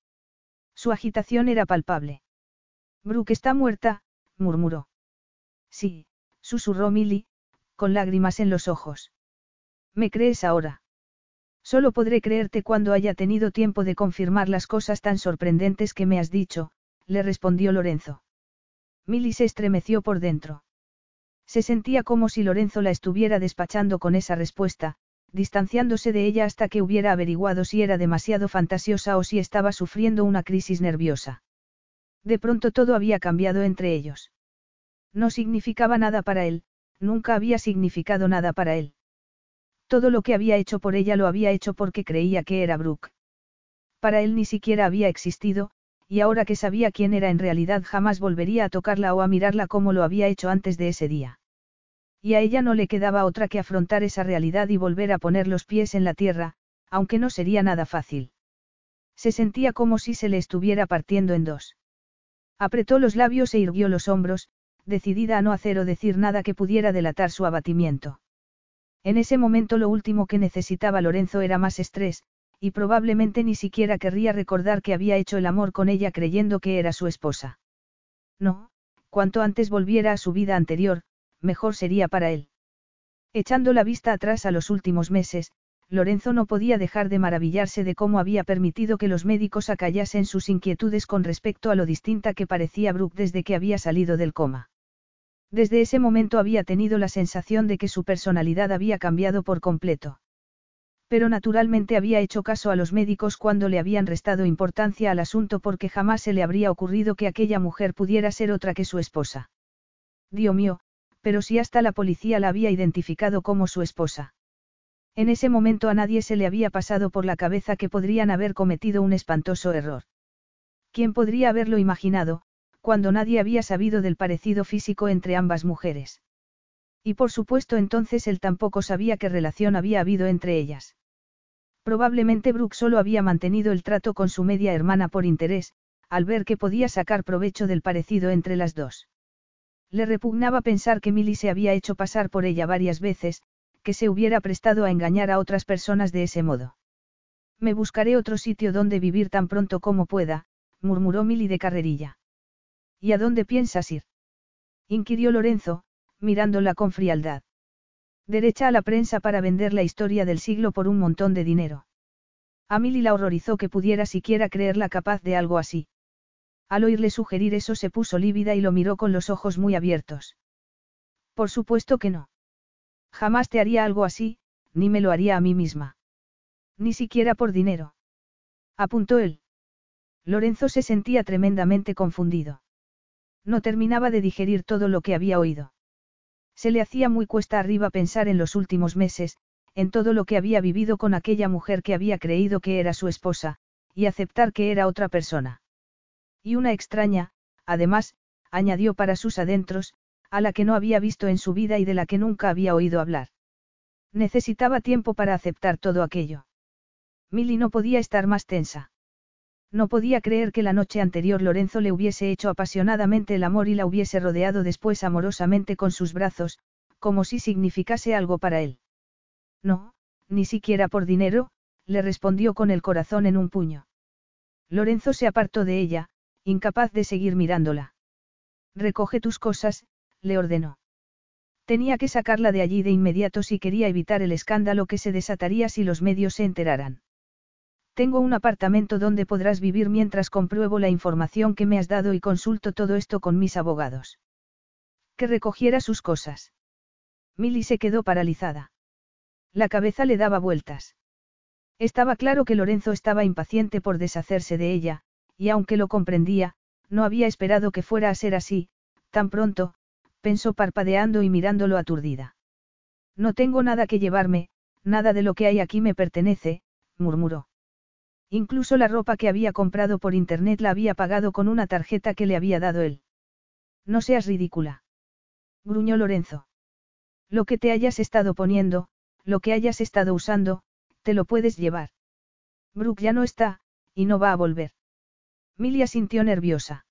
Su agitación era palpable. Brooke está muerta, murmuró. Sí, susurró Milly, con lágrimas en los ojos. ¿Me crees ahora? Solo podré creerte cuando haya tenido tiempo de confirmar las cosas tan sorprendentes que me has dicho, le respondió Lorenzo. Milly se estremeció por dentro. Se sentía como si Lorenzo la estuviera despachando con esa respuesta, distanciándose de ella hasta que hubiera averiguado si era demasiado fantasiosa o si estaba sufriendo una crisis nerviosa. De pronto todo había cambiado entre ellos. No significaba nada para él, nunca había significado nada para él. Todo lo que había hecho por ella lo había hecho porque creía que era Brooke. Para él ni siquiera había existido, y ahora que sabía quién era en realidad jamás volvería a tocarla o a mirarla como lo había hecho antes de ese día. Y a ella no le quedaba otra que afrontar esa realidad y volver a poner los pies en la tierra, aunque no sería nada fácil. Se sentía como si se le estuviera partiendo en dos. Apretó los labios e irguió los hombros, decidida a no hacer o decir nada que pudiera delatar su abatimiento. En ese momento lo último que necesitaba Lorenzo era más estrés, y probablemente ni siquiera querría recordar que había hecho el amor con ella creyendo que era su esposa. No, cuanto antes volviera a su vida anterior, mejor sería para él. Echando la vista atrás a los últimos meses, Lorenzo no podía dejar de maravillarse de cómo había permitido que los médicos acallasen sus inquietudes con respecto a lo distinta que parecía Brooke desde que había salido del coma. Desde ese momento había tenido la sensación de que su personalidad había cambiado por completo. Pero naturalmente había hecho caso a los médicos cuando le habían restado importancia al asunto porque jamás se le habría ocurrido que aquella mujer pudiera ser otra que su esposa. Dios mío, pero si hasta la policía la había identificado como su esposa. En ese momento a nadie se le había pasado por la cabeza que podrían haber cometido un espantoso error. ¿Quién podría haberlo imaginado, cuando nadie había sabido del parecido físico entre ambas mujeres? Y por supuesto entonces él tampoco sabía qué relación había habido entre ellas. Probablemente Brooke solo había mantenido el trato con su media hermana por interés, al ver que podía sacar provecho del parecido entre las dos. Le repugnaba pensar que Milly se había hecho pasar por ella varias veces, que se hubiera prestado a engañar a otras personas de ese modo. Me buscaré otro sitio donde vivir tan pronto como pueda, murmuró Milly de carrerilla. ¿Y a dónde piensas ir? inquirió Lorenzo, mirándola con frialdad. Derecha a la prensa para vender la historia del siglo por un montón de dinero. A Milly la horrorizó que pudiera siquiera creerla capaz de algo así. Al oírle sugerir eso se puso lívida y lo miró con los ojos muy abiertos. Por supuesto que no. Jamás te haría algo así, ni me lo haría a mí misma. Ni siquiera por dinero. Apuntó él. Lorenzo se sentía tremendamente confundido. No terminaba de digerir todo lo que había oído. Se le hacía muy cuesta arriba pensar en los últimos meses, en todo lo que había vivido con aquella mujer que había creído que era su esposa, y aceptar que era otra persona. Y una extraña, además, añadió para sus adentros, a la que no había visto en su vida y de la que nunca había oído hablar. Necesitaba tiempo para aceptar todo aquello. Milly no podía estar más tensa. No podía creer que la noche anterior Lorenzo le hubiese hecho apasionadamente el amor y la hubiese rodeado después amorosamente con sus brazos, como si significase algo para él. No, ni siquiera por dinero, le respondió con el corazón en un puño. Lorenzo se apartó de ella, incapaz de seguir mirándola. Recoge tus cosas, le ordenó. Tenía que sacarla de allí de inmediato si quería evitar el escándalo que se desataría si los medios se enteraran. Tengo un apartamento donde podrás vivir mientras compruebo la información que me has dado y consulto todo esto con mis abogados. Que recogiera sus cosas. Milly se quedó paralizada. La cabeza le daba vueltas. Estaba claro que Lorenzo estaba impaciente por deshacerse de ella, y aunque lo comprendía, no había esperado que fuera a ser así, tan pronto, pensó parpadeando y mirándolo aturdida. No tengo nada que llevarme, nada de lo que hay aquí me pertenece, murmuró. Incluso la ropa que había comprado por internet la había pagado con una tarjeta que le había dado él. No seas ridícula. Gruñó Lorenzo. Lo que te hayas estado poniendo, lo que hayas estado usando, te lo puedes llevar. Brooke ya no está, y no va a volver. Milia sintió nerviosa.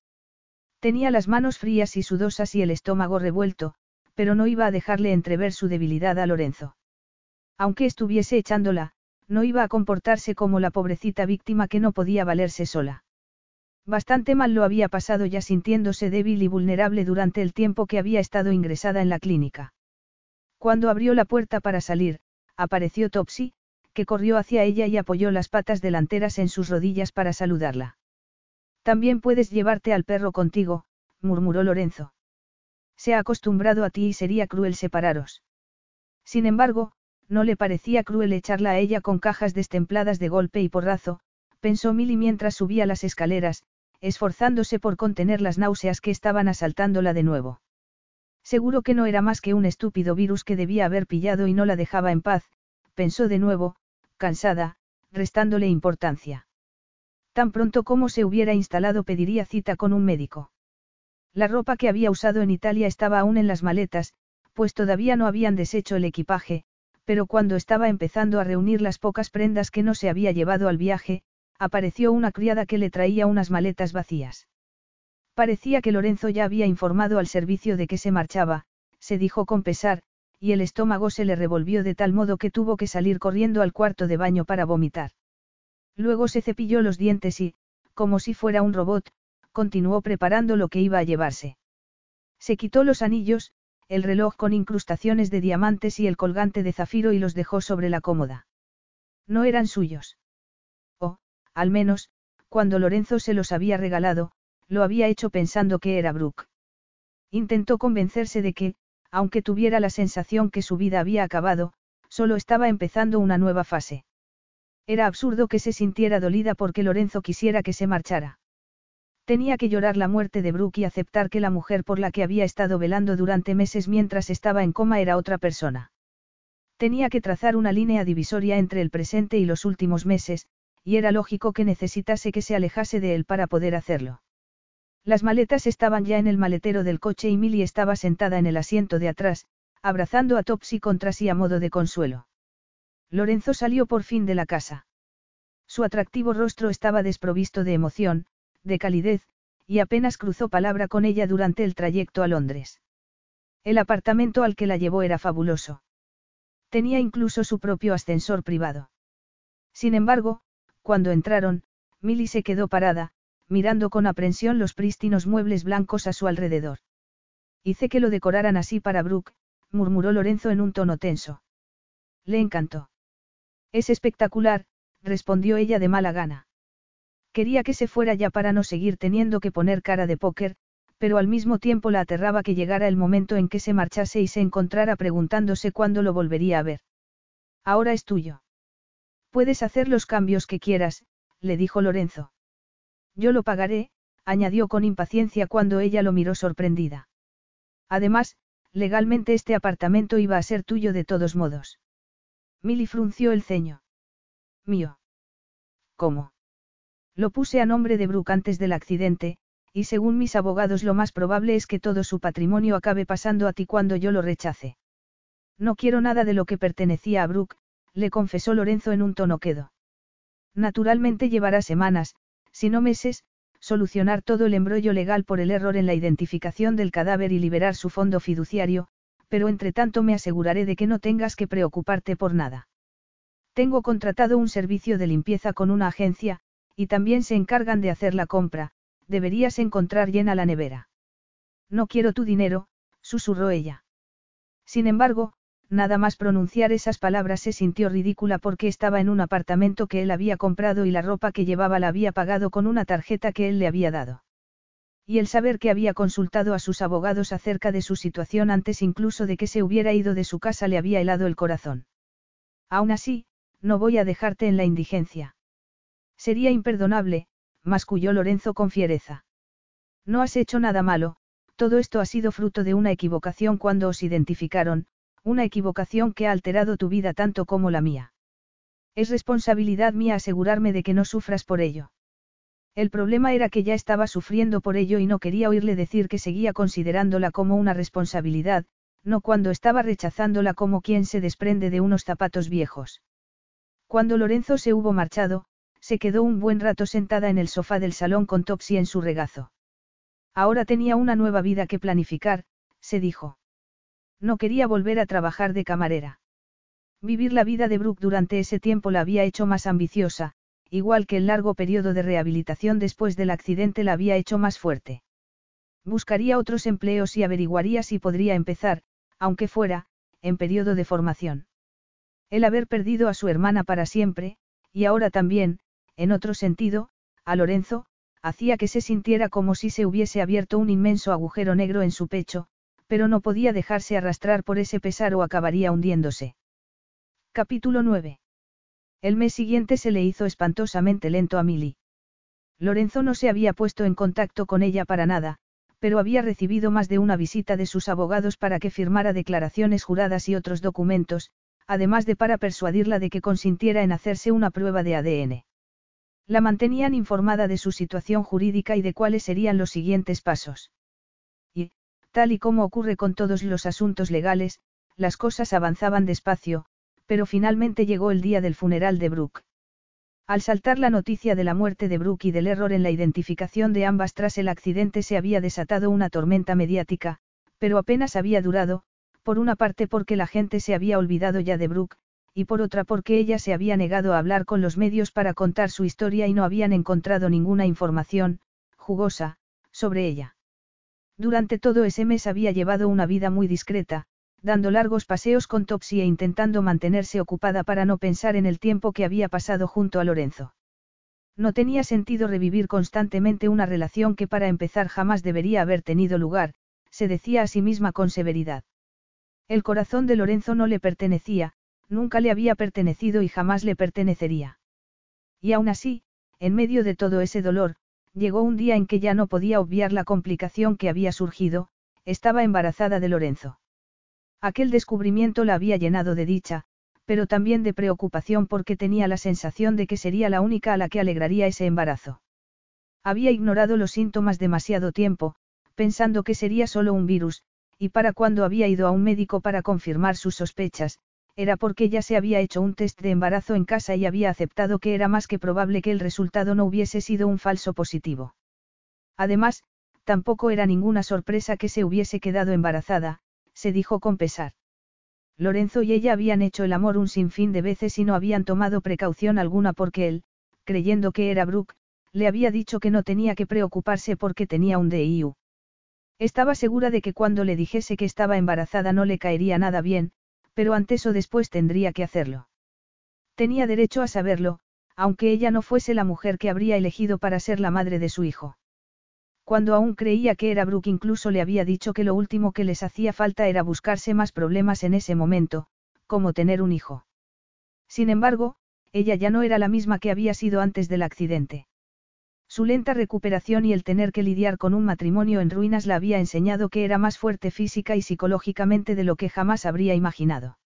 Tenía las manos frías y sudosas y el estómago revuelto, pero no iba a dejarle entrever su debilidad a Lorenzo. Aunque estuviese echándola, no iba a comportarse como la pobrecita víctima que no podía valerse sola. Bastante mal lo había pasado ya sintiéndose débil y vulnerable durante el tiempo que había estado ingresada en la clínica. Cuando abrió la puerta para salir, apareció Topsy, que corrió hacia ella y apoyó las patas delanteras en sus rodillas para saludarla. También puedes llevarte al perro contigo, murmuró Lorenzo. Se ha acostumbrado a ti y sería cruel separaros. Sin embargo, no le parecía cruel echarla a ella con cajas destempladas de golpe y porrazo, pensó Milly mientras subía las escaleras, esforzándose por contener las náuseas que estaban asaltándola de nuevo. Seguro que no era más que un estúpido virus que debía haber pillado y no la dejaba en paz, pensó de nuevo, cansada, restándole importancia. Tan pronto como se hubiera instalado pediría cita con un médico. La ropa que había usado en Italia estaba aún en las maletas, pues todavía no habían deshecho el equipaje, pero cuando estaba empezando a reunir las pocas prendas que no se había llevado al viaje, apareció una criada que le traía unas maletas vacías. Parecía que Lorenzo ya había informado al servicio de que se marchaba, se dijo con pesar, y el estómago se le revolvió de tal modo que tuvo que salir corriendo al cuarto de baño para vomitar. Luego se cepilló los dientes y, como si fuera un robot, continuó preparando lo que iba a llevarse. Se quitó los anillos, el reloj con incrustaciones de diamantes y el colgante de zafiro y los dejó sobre la cómoda. No eran suyos. O, al menos, cuando Lorenzo se los había regalado, lo había hecho pensando que era Brooke. Intentó convencerse de que, aunque tuviera la sensación que su vida había acabado, solo estaba empezando una nueva fase. Era absurdo que se sintiera dolida porque Lorenzo quisiera que se marchara. Tenía que llorar la muerte de Brooke y aceptar que la mujer por la que había estado velando durante meses mientras estaba en coma era otra persona. Tenía que trazar una línea divisoria entre el presente y los últimos meses, y era lógico que necesitase que se alejase de él para poder hacerlo. Las maletas estaban ya en el maletero del coche y Millie estaba sentada en el asiento de atrás, abrazando a Topsy contra sí a modo de consuelo. Lorenzo salió por fin de la casa. Su atractivo rostro estaba desprovisto de emoción, de calidez, y apenas cruzó palabra con ella durante el trayecto a Londres. El apartamento al que la llevó era fabuloso. Tenía incluso su propio ascensor privado. Sin embargo, cuando entraron, Milly se quedó parada, mirando con aprensión los prístinos muebles blancos a su alrededor. Hice que lo decoraran así para Brooke, murmuró Lorenzo en un tono tenso. Le encantó. Es espectacular, respondió ella de mala gana. Quería que se fuera ya para no seguir teniendo que poner cara de póker, pero al mismo tiempo la aterraba que llegara el momento en que se marchase y se encontrara preguntándose cuándo lo volvería a ver. Ahora es tuyo. Puedes hacer los cambios que quieras, le dijo Lorenzo. Yo lo pagaré, añadió con impaciencia cuando ella lo miró sorprendida. Además, legalmente este apartamento iba a ser tuyo de todos modos. Milly frunció el ceño. Mío. ¿Cómo? Lo puse a nombre de Brooke antes del accidente, y según mis abogados lo más probable es que todo su patrimonio acabe pasando a ti cuando yo lo rechace. No quiero nada de lo que pertenecía a Brooke, le confesó Lorenzo en un tono quedo. Naturalmente llevará semanas, si no meses, solucionar todo el embrollo legal por el error en la identificación del cadáver y liberar su fondo fiduciario, pero entre tanto me aseguraré de que no tengas que preocuparte por nada. Tengo contratado un servicio de limpieza con una agencia, y también se encargan de hacer la compra, deberías encontrar llena la nevera. No quiero tu dinero, susurró ella. Sin embargo, nada más pronunciar esas palabras se sintió ridícula porque estaba en un apartamento que él había comprado y la ropa que llevaba la había pagado con una tarjeta que él le había dado. Y el saber que había consultado a sus abogados acerca de su situación antes incluso de que se hubiera ido de su casa le había helado el corazón. Aún así, no voy a dejarte en la indigencia. Sería imperdonable, masculló Lorenzo con fiereza. No has hecho nada malo, todo esto ha sido fruto de una equivocación cuando os identificaron, una equivocación que ha alterado tu vida tanto como la mía. Es responsabilidad mía asegurarme de que no sufras por ello. El problema era que ya estaba sufriendo por ello y no quería oírle decir que seguía considerándola como una responsabilidad, no cuando estaba rechazándola como quien se desprende de unos zapatos viejos. Cuando Lorenzo se hubo marchado, se quedó un buen rato sentada en el sofá del salón con Topsy en su regazo. Ahora tenía una nueva vida que planificar, se dijo. No quería volver a trabajar de camarera. Vivir la vida de Brooke durante ese tiempo la había hecho más ambiciosa, igual que el largo periodo de rehabilitación después del accidente la había hecho más fuerte. Buscaría otros empleos y averiguaría si podría empezar, aunque fuera, en periodo de formación. El haber perdido a su hermana para siempre, y ahora también, en otro sentido, a Lorenzo, hacía que se sintiera como si se hubiese abierto un inmenso agujero negro en su pecho, pero no podía dejarse arrastrar por ese pesar o acabaría hundiéndose. Capítulo 9. El mes siguiente se le hizo espantosamente lento a Milly. Lorenzo no se había puesto en contacto con ella para nada, pero había recibido más de una visita de sus abogados para que firmara declaraciones juradas y otros documentos, además de para persuadirla de que consintiera en hacerse una prueba de ADN. La mantenían informada de su situación jurídica y de cuáles serían los siguientes pasos. Tal y como ocurre con todos los asuntos legales, las cosas avanzaban despacio, pero finalmente llegó el día del funeral de Brooke. Al saltar la noticia de la muerte de Brooke y del error en la identificación de ambas tras el accidente se había desatado una tormenta mediática, pero apenas había durado, por una parte porque la gente se había olvidado ya de Brooke, y por otra porque ella se había negado a hablar con los medios para contar su historia y no habían encontrado ninguna información, jugosa, sobre ella. Durante todo ese mes había llevado una vida muy discreta, dando largos paseos con Topsy e intentando mantenerse ocupada para no pensar en el tiempo que había pasado junto a Lorenzo. No tenía sentido revivir constantemente una relación que para empezar jamás debería haber tenido lugar, se decía a sí misma con severidad. El corazón de Lorenzo no le pertenecía, nunca le había pertenecido y jamás le pertenecería. Y aún así, en medio de todo ese dolor, llegó un día en que ya no podía obviar la complicación que había surgido, estaba embarazada de Lorenzo. Aquel descubrimiento la había llenado de dicha, pero también de preocupación porque tenía la sensación de que sería la única a la que alegraría ese embarazo. Había ignorado los síntomas demasiado tiempo, pensando que sería solo un virus, y para cuando había ido a un médico para confirmar sus sospechas, era porque ya se había hecho un test de embarazo en casa y había aceptado que era más que probable que el resultado no hubiese sido un falso positivo. Además, tampoco era ninguna sorpresa que se hubiese quedado embarazada, se dijo con pesar. Lorenzo y ella habían hecho el amor un sinfín de veces y no habían tomado precaución alguna porque él, creyendo que era Brooke, le había dicho que no tenía que preocuparse porque tenía un DIU. Estaba segura de que cuando le dijese que estaba embarazada no le caería nada bien, pero antes o después tendría que hacerlo. Tenía derecho a saberlo, aunque ella no fuese la mujer que habría elegido para ser la madre de su hijo. Cuando aún creía que era Brooke incluso le había dicho que lo último que les hacía falta era buscarse más problemas en ese momento, como tener un hijo. Sin embargo, ella ya no era la misma que había sido antes del accidente. Su lenta recuperación y el tener que lidiar con un matrimonio en ruinas la había enseñado que era más fuerte física y psicológicamente de lo que jamás habría imaginado.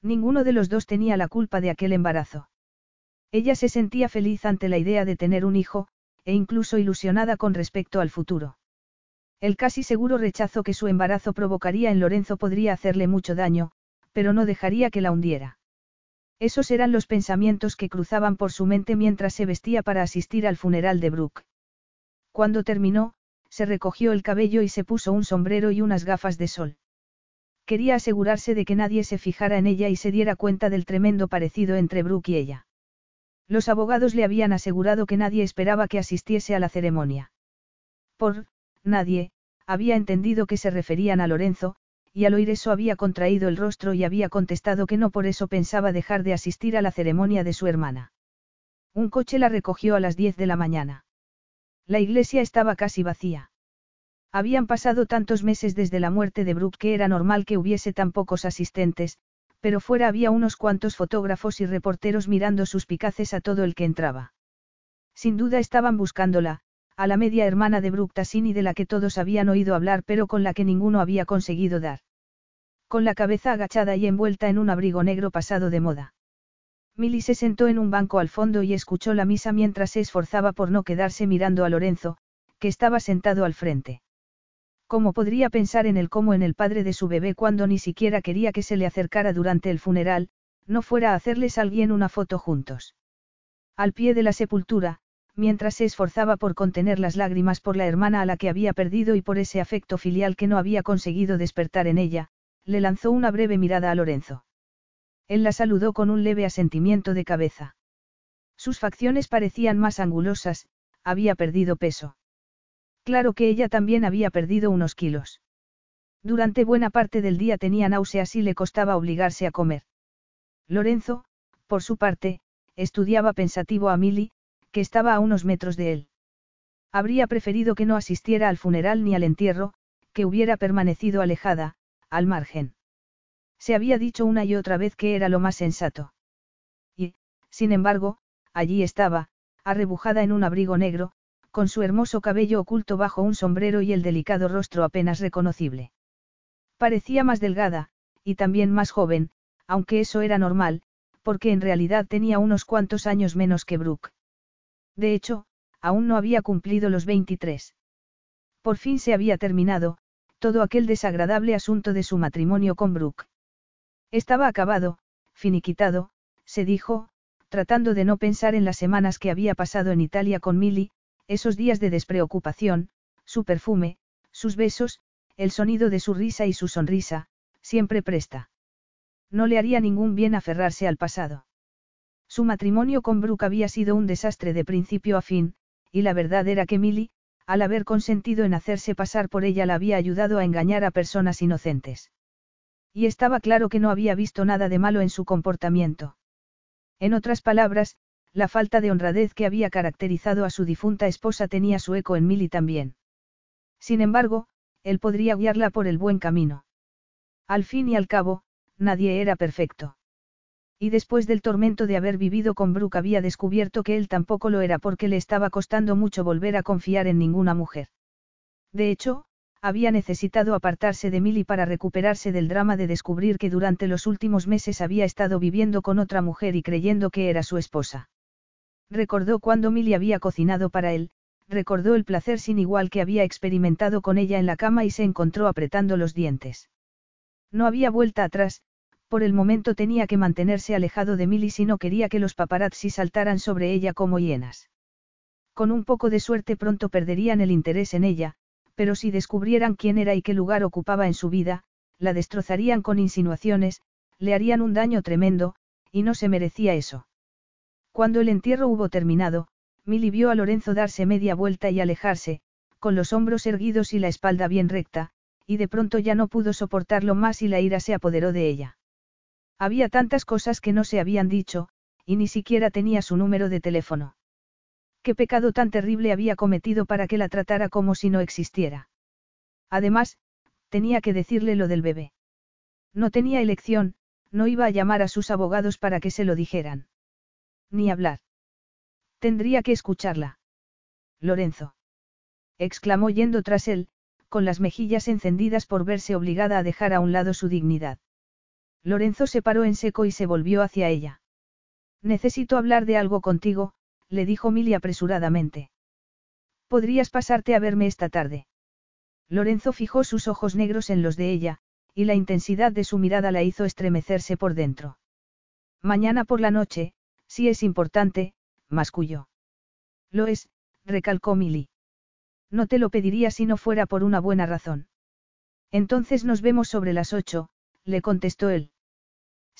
Ninguno de los dos tenía la culpa de aquel embarazo. Ella se sentía feliz ante la idea de tener un hijo, e incluso ilusionada con respecto al futuro. El casi seguro rechazo que su embarazo provocaría en Lorenzo podría hacerle mucho daño, pero no dejaría que la hundiera. Esos eran los pensamientos que cruzaban por su mente mientras se vestía para asistir al funeral de Brooke. Cuando terminó, se recogió el cabello y se puso un sombrero y unas gafas de sol. Quería asegurarse de que nadie se fijara en ella y se diera cuenta del tremendo parecido entre Brooke y ella. Los abogados le habían asegurado que nadie esperaba que asistiese a la ceremonia. Por, nadie, había entendido que se referían a Lorenzo, y al oír eso había contraído el rostro y había contestado que no por eso pensaba dejar de asistir a la ceremonia de su hermana. Un coche la recogió a las 10 de la mañana. La iglesia estaba casi vacía. Habían pasado tantos meses desde la muerte de Brooke que era normal que hubiese tan pocos asistentes, pero fuera había unos cuantos fotógrafos y reporteros mirando suspicaces a todo el que entraba. Sin duda estaban buscándola, a la media hermana de Brooke Tassini de la que todos habían oído hablar pero con la que ninguno había conseguido dar. Con la cabeza agachada y envuelta en un abrigo negro pasado de moda. Milly se sentó en un banco al fondo y escuchó la misa mientras se esforzaba por no quedarse mirando a Lorenzo, que estaba sentado al frente. ¿Cómo podría pensar en él como en el padre de su bebé cuando ni siquiera quería que se le acercara durante el funeral, no fuera a hacerles alguien una foto juntos? Al pie de la sepultura, mientras se esforzaba por contener las lágrimas por la hermana a la que había perdido y por ese afecto filial que no había conseguido despertar en ella, le lanzó una breve mirada a Lorenzo. Él la saludó con un leve asentimiento de cabeza. Sus facciones parecían más angulosas, había perdido peso. Claro que ella también había perdido unos kilos. Durante buena parte del día tenía náuseas y le costaba obligarse a comer. Lorenzo, por su parte, estudiaba pensativo a Milly, que estaba a unos metros de él. Habría preferido que no asistiera al funeral ni al entierro, que hubiera permanecido alejada, al margen. Se había dicho una y otra vez que era lo más sensato. Y, sin embargo, allí estaba, arrebujada en un abrigo negro, con su hermoso cabello oculto bajo un sombrero y el delicado rostro apenas reconocible. Parecía más delgada, y también más joven, aunque eso era normal, porque en realidad tenía unos cuantos años menos que Brooke. De hecho, aún no había cumplido los 23. Por fin se había terminado, todo aquel desagradable asunto de su matrimonio con Brooke. Estaba acabado, finiquitado, se dijo, tratando de no pensar en las semanas que había pasado en Italia con Milly, esos días de despreocupación, su perfume, sus besos, el sonido de su risa y su sonrisa, siempre presta. No le haría ningún bien aferrarse al pasado. Su matrimonio con Brooke había sido un desastre de principio a fin, y la verdad era que Milly, al haber consentido en hacerse pasar por ella, la había ayudado a engañar a personas inocentes. Y estaba claro que no había visto nada de malo en su comportamiento. En otras palabras, la falta de honradez que había caracterizado a su difunta esposa tenía su eco en Milly también. Sin embargo, él podría guiarla por el buen camino. Al fin y al cabo, nadie era perfecto. Y después del tormento de haber vivido con Brooke había descubierto que él tampoco lo era porque le estaba costando mucho volver a confiar en ninguna mujer. De hecho, había necesitado apartarse de Milly para recuperarse del drama de descubrir que durante los últimos meses había estado viviendo con otra mujer y creyendo que era su esposa. Recordó cuando Milly había cocinado para él, recordó el placer sin igual que había experimentado con ella en la cama y se encontró apretando los dientes. No había vuelta atrás, por el momento tenía que mantenerse alejado de Milly si no quería que los paparazzi saltaran sobre ella como hienas. Con un poco de suerte pronto perderían el interés en ella, pero si descubrieran quién era y qué lugar ocupaba en su vida, la destrozarían con insinuaciones, le harían un daño tremendo, y no se merecía eso. Cuando el entierro hubo terminado, Milly vio a Lorenzo darse media vuelta y alejarse, con los hombros erguidos y la espalda bien recta, y de pronto ya no pudo soportarlo más y la ira se apoderó de ella. Había tantas cosas que no se habían dicho, y ni siquiera tenía su número de teléfono. ¿Qué pecado tan terrible había cometido para que la tratara como si no existiera? Además, tenía que decirle lo del bebé. No tenía elección, no iba a llamar a sus abogados para que se lo dijeran. Ni hablar. Tendría que escucharla. Lorenzo. exclamó yendo tras él, con las mejillas encendidas por verse obligada a dejar a un lado su dignidad. Lorenzo se paró en seco y se volvió hacia ella. Necesito hablar de algo contigo, le dijo Milly apresuradamente. ¿Podrías pasarte a verme esta tarde? Lorenzo fijó sus ojos negros en los de ella, y la intensidad de su mirada la hizo estremecerse por dentro. Mañana por la noche, si es importante, masculló. Lo es, recalcó Milly. No te lo pediría si no fuera por una buena razón. Entonces nos vemos sobre las ocho, le contestó él.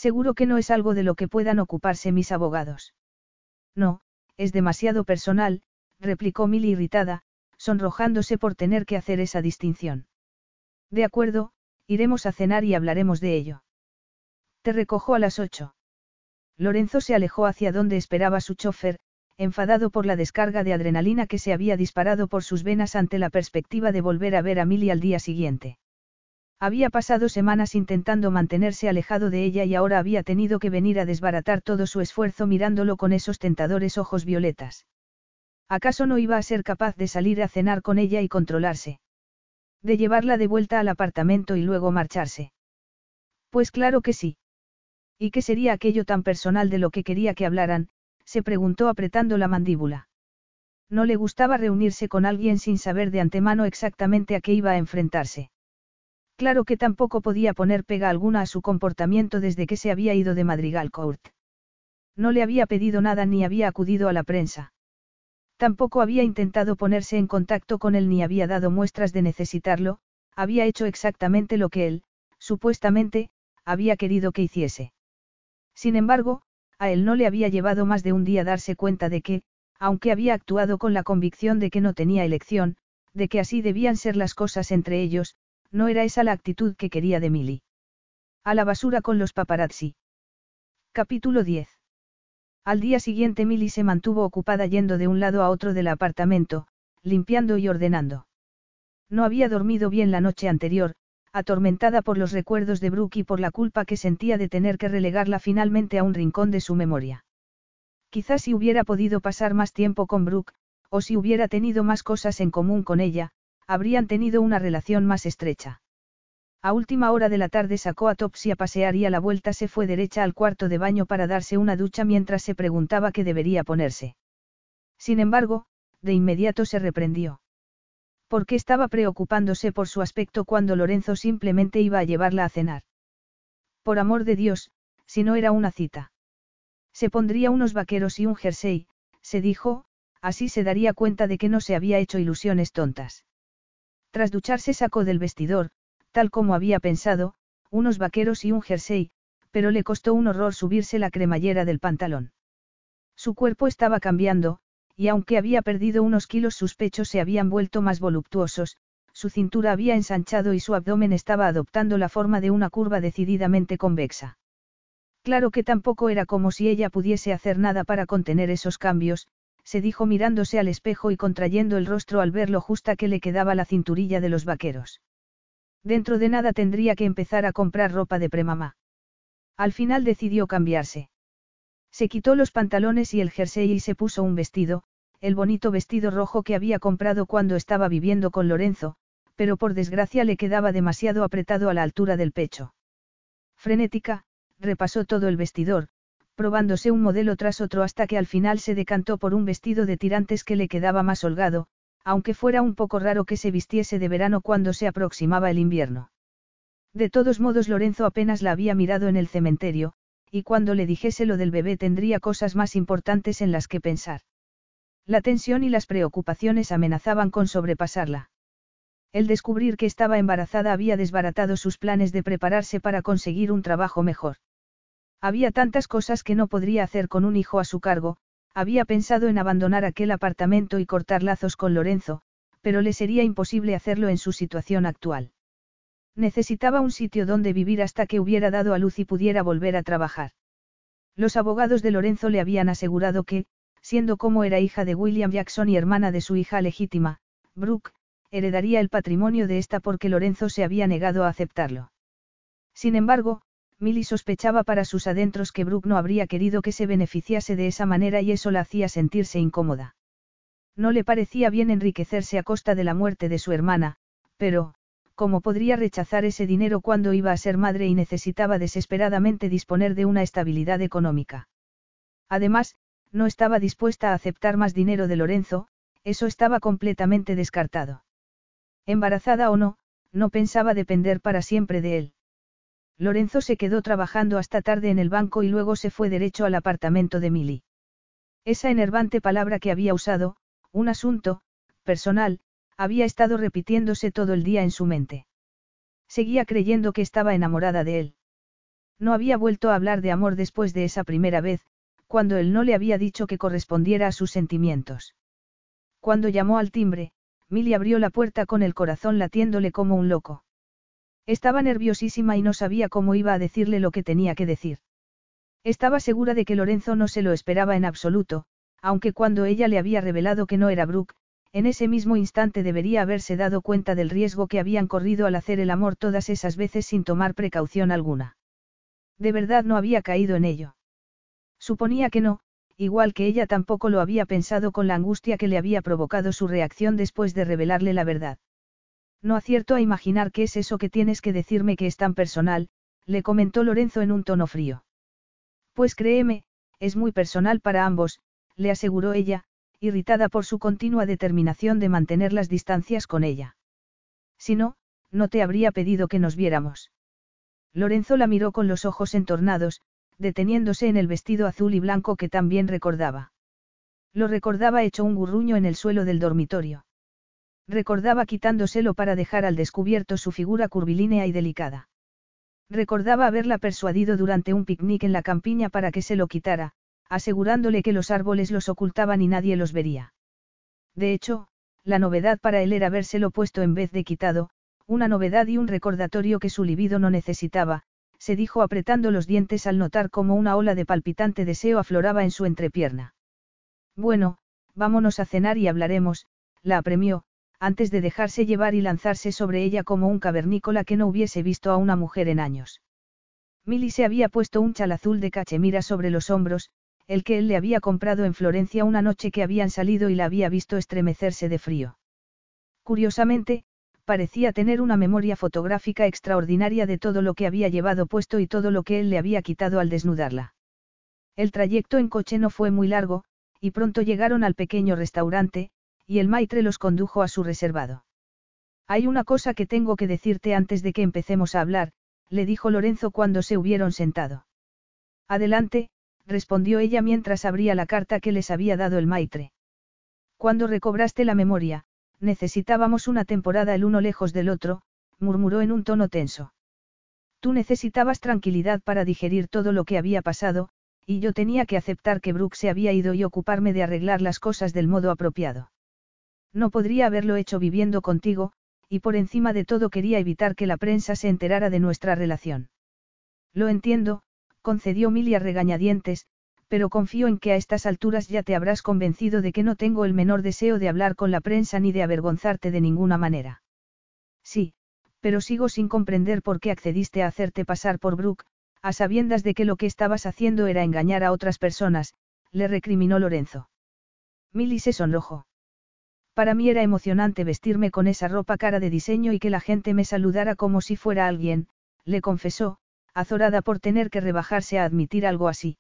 Seguro que no es algo de lo que puedan ocuparse mis abogados. No, es demasiado personal, replicó Milly irritada, sonrojándose por tener que hacer esa distinción. De acuerdo, iremos a cenar y hablaremos de ello. Te recojo a las ocho. Lorenzo se alejó hacia donde esperaba su chofer, enfadado por la descarga de adrenalina que se había disparado por sus venas ante la perspectiva de volver a ver a Milly al día siguiente. Había pasado semanas intentando mantenerse alejado de ella y ahora había tenido que venir a desbaratar todo su esfuerzo mirándolo con esos tentadores ojos violetas. ¿Acaso no iba a ser capaz de salir a cenar con ella y controlarse? De llevarla de vuelta al apartamento y luego marcharse. Pues claro que sí. ¿Y qué sería aquello tan personal de lo que quería que hablaran? se preguntó apretando la mandíbula. No le gustaba reunirse con alguien sin saber de antemano exactamente a qué iba a enfrentarse. Claro que tampoco podía poner pega alguna a su comportamiento desde que se había ido de Madrigal Court. No le había pedido nada ni había acudido a la prensa. Tampoco había intentado ponerse en contacto con él ni había dado muestras de necesitarlo, había hecho exactamente lo que él, supuestamente, había querido que hiciese. Sin embargo, a él no le había llevado más de un día darse cuenta de que, aunque había actuado con la convicción de que no tenía elección, de que así debían ser las cosas entre ellos, no era esa la actitud que quería de Milly. A la basura con los paparazzi. Capítulo 10. Al día siguiente Milly se mantuvo ocupada yendo de un lado a otro del apartamento, limpiando y ordenando. No había dormido bien la noche anterior, atormentada por los recuerdos de Brooke y por la culpa que sentía de tener que relegarla finalmente a un rincón de su memoria. Quizás si hubiera podido pasar más tiempo con Brooke, o si hubiera tenido más cosas en común con ella, habrían tenido una relación más estrecha. A última hora de la tarde sacó a Topsy a pasear y a la vuelta se fue derecha al cuarto de baño para darse una ducha mientras se preguntaba qué debería ponerse. Sin embargo, de inmediato se reprendió. ¿Por qué estaba preocupándose por su aspecto cuando Lorenzo simplemente iba a llevarla a cenar? Por amor de Dios, si no era una cita. Se pondría unos vaqueros y un jersey, se dijo, así se daría cuenta de que no se había hecho ilusiones tontas. Tras ducharse sacó del vestidor, tal como había pensado, unos vaqueros y un jersey, pero le costó un horror subirse la cremallera del pantalón. Su cuerpo estaba cambiando, y aunque había perdido unos kilos sus pechos se habían vuelto más voluptuosos, su cintura había ensanchado y su abdomen estaba adoptando la forma de una curva decididamente convexa. Claro que tampoco era como si ella pudiese hacer nada para contener esos cambios, se dijo mirándose al espejo y contrayendo el rostro al ver lo justa que le quedaba la cinturilla de los vaqueros. Dentro de nada tendría que empezar a comprar ropa de premamá. Al final decidió cambiarse. Se quitó los pantalones y el jersey y se puso un vestido, el bonito vestido rojo que había comprado cuando estaba viviendo con Lorenzo, pero por desgracia le quedaba demasiado apretado a la altura del pecho. Frenética, repasó todo el vestidor, probándose un modelo tras otro hasta que al final se decantó por un vestido de tirantes que le quedaba más holgado, aunque fuera un poco raro que se vistiese de verano cuando se aproximaba el invierno. De todos modos Lorenzo apenas la había mirado en el cementerio, y cuando le dijese lo del bebé tendría cosas más importantes en las que pensar. La tensión y las preocupaciones amenazaban con sobrepasarla. El descubrir que estaba embarazada había desbaratado sus planes de prepararse para conseguir un trabajo mejor. Había tantas cosas que no podría hacer con un hijo a su cargo, había pensado en abandonar aquel apartamento y cortar lazos con Lorenzo, pero le sería imposible hacerlo en su situación actual. Necesitaba un sitio donde vivir hasta que hubiera dado a luz y pudiera volver a trabajar. Los abogados de Lorenzo le habían asegurado que, siendo como era hija de William Jackson y hermana de su hija legítima, Brooke, heredaría el patrimonio de esta porque Lorenzo se había negado a aceptarlo. Sin embargo, Milly sospechaba para sus adentros que Brooke no habría querido que se beneficiase de esa manera y eso la hacía sentirse incómoda. No le parecía bien enriquecerse a costa de la muerte de su hermana, pero, ¿cómo podría rechazar ese dinero cuando iba a ser madre y necesitaba desesperadamente disponer de una estabilidad económica? Además, no estaba dispuesta a aceptar más dinero de Lorenzo, eso estaba completamente descartado. Embarazada o no, no pensaba depender para siempre de él. Lorenzo se quedó trabajando hasta tarde en el banco y luego se fue derecho al apartamento de Milly. Esa enervante palabra que había usado, un asunto, personal, había estado repitiéndose todo el día en su mente. Seguía creyendo que estaba enamorada de él. No había vuelto a hablar de amor después de esa primera vez, cuando él no le había dicho que correspondiera a sus sentimientos. Cuando llamó al timbre, Milly abrió la puerta con el corazón latiéndole como un loco. Estaba nerviosísima y no sabía cómo iba a decirle lo que tenía que decir. Estaba segura de que Lorenzo no se lo esperaba en absoluto, aunque cuando ella le había revelado que no era Brooke, en ese mismo instante debería haberse dado cuenta del riesgo que habían corrido al hacer el amor todas esas veces sin tomar precaución alguna. De verdad no había caído en ello. Suponía que no, igual que ella tampoco lo había pensado con la angustia que le había provocado su reacción después de revelarle la verdad. No acierto a imaginar qué es eso que tienes que decirme que es tan personal, le comentó Lorenzo en un tono frío. Pues créeme, es muy personal para ambos, le aseguró ella, irritada por su continua determinación de mantener las distancias con ella. Si no, no te habría pedido que nos viéramos. Lorenzo la miró con los ojos entornados, deteniéndose en el vestido azul y blanco que también recordaba. Lo recordaba hecho un gurruño en el suelo del dormitorio. Recordaba quitándoselo para dejar al descubierto su figura curvilínea y delicada. Recordaba haberla persuadido durante un picnic en la campiña para que se lo quitara, asegurándole que los árboles los ocultaban y nadie los vería. De hecho, la novedad para él era habérselo puesto en vez de quitado, una novedad y un recordatorio que su libido no necesitaba, se dijo apretando los dientes al notar cómo una ola de palpitante deseo afloraba en su entrepierna. Bueno, vámonos a cenar y hablaremos, la apremió, antes de dejarse llevar y lanzarse sobre ella como un cavernícola que no hubiese visto a una mujer en años. Milly se había puesto un chal azul de cachemira sobre los hombros, el que él le había comprado en Florencia una noche que habían salido y la había visto estremecerse de frío. Curiosamente, parecía tener una memoria fotográfica extraordinaria de todo lo que había llevado puesto y todo lo que él le había quitado al desnudarla. El trayecto en coche no fue muy largo, y pronto llegaron al pequeño restaurante, y el maitre los condujo a su reservado. Hay una cosa que tengo que decirte antes de que empecemos a hablar, le dijo Lorenzo cuando se hubieron sentado. Adelante, respondió ella mientras abría la carta que les había dado el maitre. Cuando recobraste la memoria, necesitábamos una temporada el uno lejos del otro, murmuró en un tono tenso. Tú necesitabas tranquilidad para digerir todo lo que había pasado, y yo tenía que aceptar que Brooke se había ido y ocuparme de arreglar las cosas del modo apropiado. No podría haberlo hecho viviendo contigo, y por encima de todo quería evitar que la prensa se enterara de nuestra relación. Lo entiendo, concedió Milia regañadientes, pero confío en que a estas alturas ya te habrás convencido de que no tengo el menor deseo de hablar con la prensa ni de avergonzarte de ninguna manera. Sí, pero sigo sin comprender por qué accediste a hacerte pasar por Brooke, a sabiendas de que lo que estabas haciendo era engañar a otras personas, le recriminó Lorenzo. Milly se sonrojó. Para mí era emocionante vestirme con esa ropa cara de diseño y que la gente me saludara como si fuera alguien, le confesó, azorada por tener que rebajarse a admitir algo así.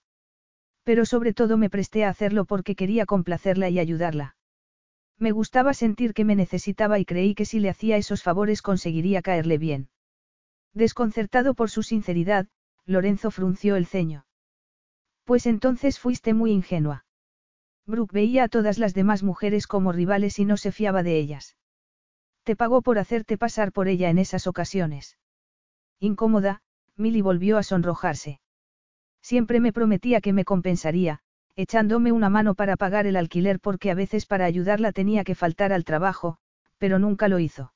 Pero sobre todo me presté a hacerlo porque quería complacerla y ayudarla. Me gustaba sentir que me necesitaba y creí que si le hacía esos favores conseguiría caerle bien. Desconcertado por su sinceridad, Lorenzo frunció el ceño. Pues entonces fuiste muy ingenua. Brooke veía a todas las demás mujeres como rivales y no se fiaba de ellas. Te pagó por hacerte pasar por ella en esas ocasiones. Incómoda, Milly volvió a sonrojarse. Siempre me prometía que me compensaría, echándome una mano para pagar el alquiler porque a veces para ayudarla tenía que faltar al trabajo, pero nunca lo hizo.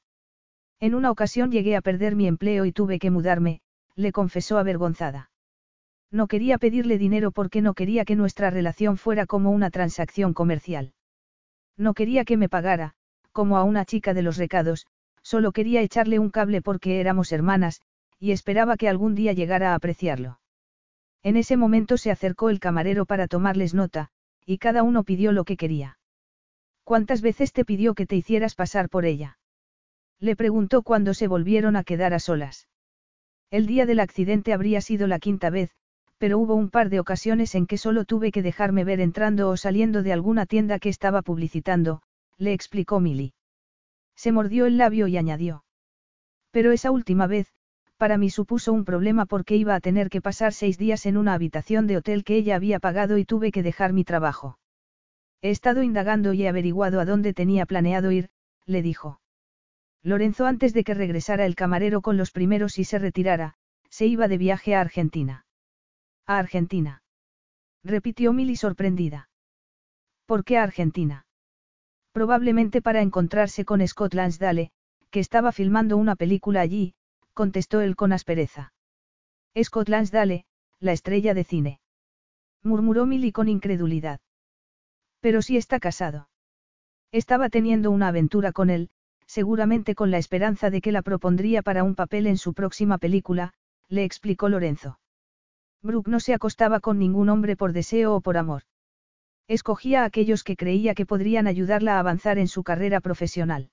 En una ocasión llegué a perder mi empleo y tuve que mudarme, le confesó avergonzada. No quería pedirle dinero porque no quería que nuestra relación fuera como una transacción comercial. No quería que me pagara, como a una chica de los recados, solo quería echarle un cable porque éramos hermanas, y esperaba que algún día llegara a apreciarlo. En ese momento se acercó el camarero para tomarles nota, y cada uno pidió lo que quería. ¿Cuántas veces te pidió que te hicieras pasar por ella? Le preguntó cuando se volvieron a quedar a solas. El día del accidente habría sido la quinta vez, pero hubo un par de ocasiones en que solo tuve que dejarme ver entrando o saliendo de alguna tienda que estaba publicitando, le explicó Milly. Se mordió el labio y añadió. Pero esa última vez, para mí supuso un problema porque iba a tener que pasar seis días en una habitación de hotel que ella había pagado y tuve que dejar mi trabajo. He estado indagando y he averiguado a dónde tenía planeado ir, le dijo. Lorenzo antes de que regresara el camarero con los primeros y se retirara, se iba de viaje a Argentina. ¿A Argentina? repitió Milly sorprendida. ¿Por qué a Argentina? Probablemente para encontrarse con Scott Lansdale, que estaba filmando una película allí, contestó él con aspereza. Scott Lansdale, la estrella de cine. Murmuró Milly con incredulidad. Pero si está casado. Estaba teniendo una aventura con él, seguramente con la esperanza de que la propondría para un papel en su próxima película, le explicó Lorenzo. Brooke no se acostaba con ningún hombre por deseo o por amor. Escogía a aquellos que creía que podrían ayudarla a avanzar en su carrera profesional.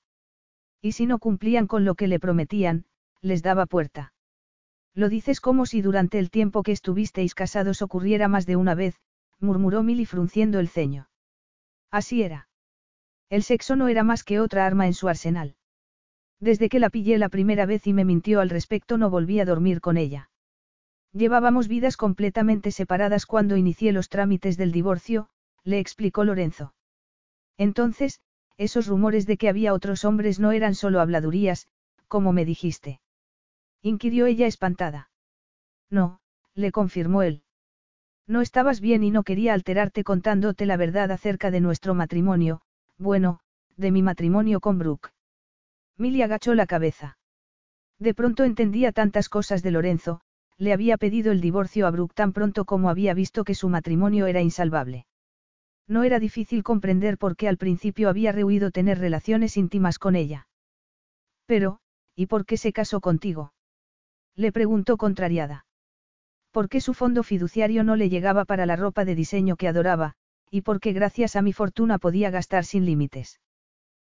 Y si no cumplían con lo que le prometían, les daba puerta. Lo dices como si durante el tiempo que estuvisteis casados ocurriera más de una vez, murmuró Milly frunciendo el ceño. Así era. El sexo no era más que otra arma en su arsenal. Desde que la pillé la primera vez y me mintió al respecto no volví a dormir con ella. Llevábamos vidas completamente separadas cuando inicié los trámites del divorcio, le explicó Lorenzo. Entonces, esos rumores de que había otros hombres no eran solo habladurías, como me dijiste inquirió ella espantada. No, le confirmó él. No estabas bien y no quería alterarte contándote la verdad acerca de nuestro matrimonio, bueno, de mi matrimonio con Brooke. Milly agachó la cabeza. De pronto entendía tantas cosas de Lorenzo, le había pedido el divorcio a Brooke tan pronto como había visto que su matrimonio era insalvable. No era difícil comprender por qué al principio había rehuido tener relaciones íntimas con ella. Pero, ¿y por qué se casó contigo? Le preguntó contrariada. ¿Por qué su fondo fiduciario no le llegaba para la ropa de diseño que adoraba, y por qué gracias a mi fortuna podía gastar sin límites?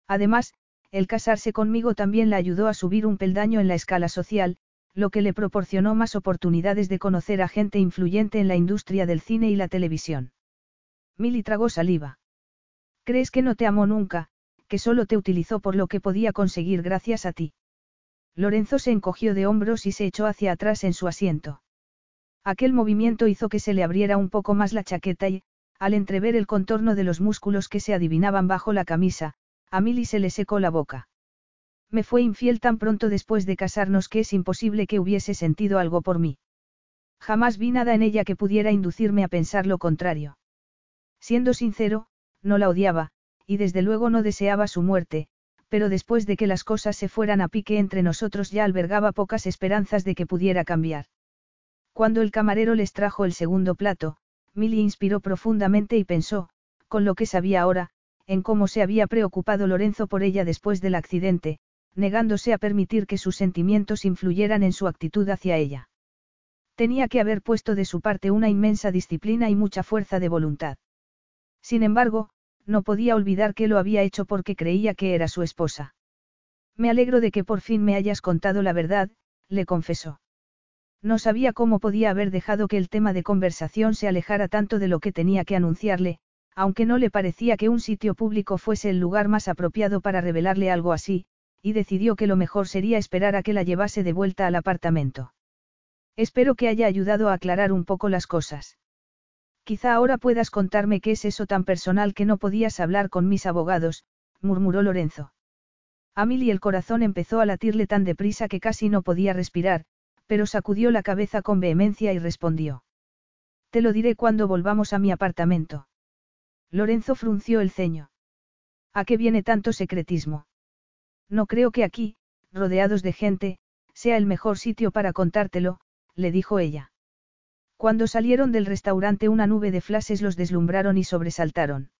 Además, el casarse conmigo también la ayudó a subir un peldaño en la escala social, lo que le proporcionó más oportunidades de conocer a gente influyente en la industria del cine y la televisión. Milly tragó saliva. ¿Crees que no te amó nunca, que solo te utilizó por lo que podía conseguir gracias a ti? Lorenzo se encogió de hombros y se echó hacia atrás en su asiento. Aquel movimiento hizo que se le abriera un poco más la chaqueta y, al entrever el contorno de los músculos que se adivinaban bajo la camisa, a Milly se le secó la boca. Me fue infiel tan pronto después de casarnos que es imposible que hubiese sentido algo por mí. Jamás vi nada en ella que pudiera inducirme a pensar lo contrario. Siendo sincero, no la odiaba, y desde luego no deseaba su muerte, pero después de que las cosas se fueran a pique entre nosotros ya albergaba pocas esperanzas de que pudiera cambiar. Cuando el camarero les trajo el segundo plato, Milly inspiró profundamente y pensó, con lo que sabía ahora, en cómo se había preocupado Lorenzo por ella después del accidente, negándose a permitir que sus sentimientos influyeran en su actitud hacia ella. Tenía que haber puesto de su parte una inmensa disciplina y mucha fuerza de voluntad. Sin embargo, no podía olvidar que lo había hecho porque creía que era su esposa. Me alegro de que por fin me hayas contado la verdad, le confesó. No sabía cómo podía haber dejado que el tema de conversación se alejara tanto de lo que tenía que anunciarle, aunque no le parecía que un sitio público fuese el lugar más apropiado para revelarle algo así, y decidió que lo mejor sería esperar a que la llevase de vuelta al apartamento. Espero que haya ayudado a aclarar un poco las cosas. Quizá ahora puedas contarme qué es eso tan personal que no podías hablar con mis abogados, murmuró Lorenzo. A Milly el corazón empezó a latirle tan deprisa que casi no podía respirar, pero sacudió la cabeza con vehemencia y respondió. Te lo diré cuando volvamos a mi apartamento. Lorenzo frunció el ceño. ¿A qué viene tanto secretismo? No creo que aquí, rodeados de gente, sea el mejor sitio para contártelo, le dijo ella. Cuando salieron del restaurante una nube de flashes los deslumbraron y sobresaltaron.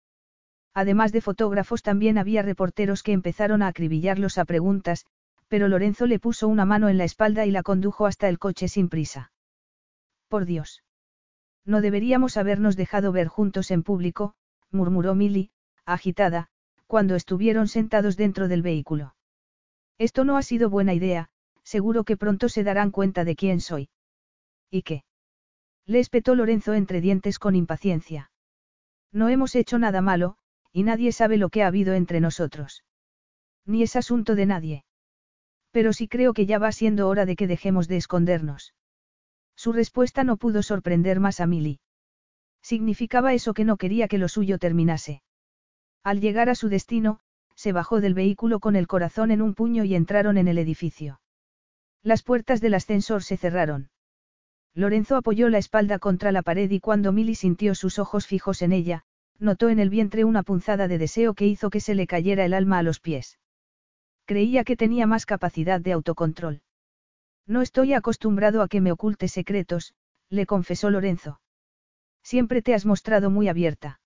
Además de fotógrafos también había reporteros que empezaron a acribillarlos a preguntas, pero Lorenzo le puso una mano en la espalda y la condujo hasta el coche sin prisa. Por Dios. No deberíamos habernos dejado ver juntos en público, murmuró Milly, agitada, cuando estuvieron sentados dentro del vehículo. Esto no ha sido buena idea, seguro que pronto se darán cuenta de quién soy. ¿Y qué? Le espetó Lorenzo entre dientes con impaciencia. No hemos hecho nada malo, y nadie sabe lo que ha habido entre nosotros. Ni es asunto de nadie. Pero sí creo que ya va siendo hora de que dejemos de escondernos. Su respuesta no pudo sorprender más a Milly. Significaba eso que no quería que lo suyo terminase. Al llegar a su destino, se bajó del vehículo con el corazón en un puño y entraron en el edificio. Las puertas del ascensor se cerraron. Lorenzo apoyó la espalda contra la pared y cuando Milly sintió sus ojos fijos en ella, notó en el vientre una punzada de deseo que hizo que se le cayera el alma a los pies. Creía que tenía más capacidad de autocontrol. No estoy acostumbrado a que me oculte secretos, le confesó Lorenzo. Siempre te has mostrado muy abierta.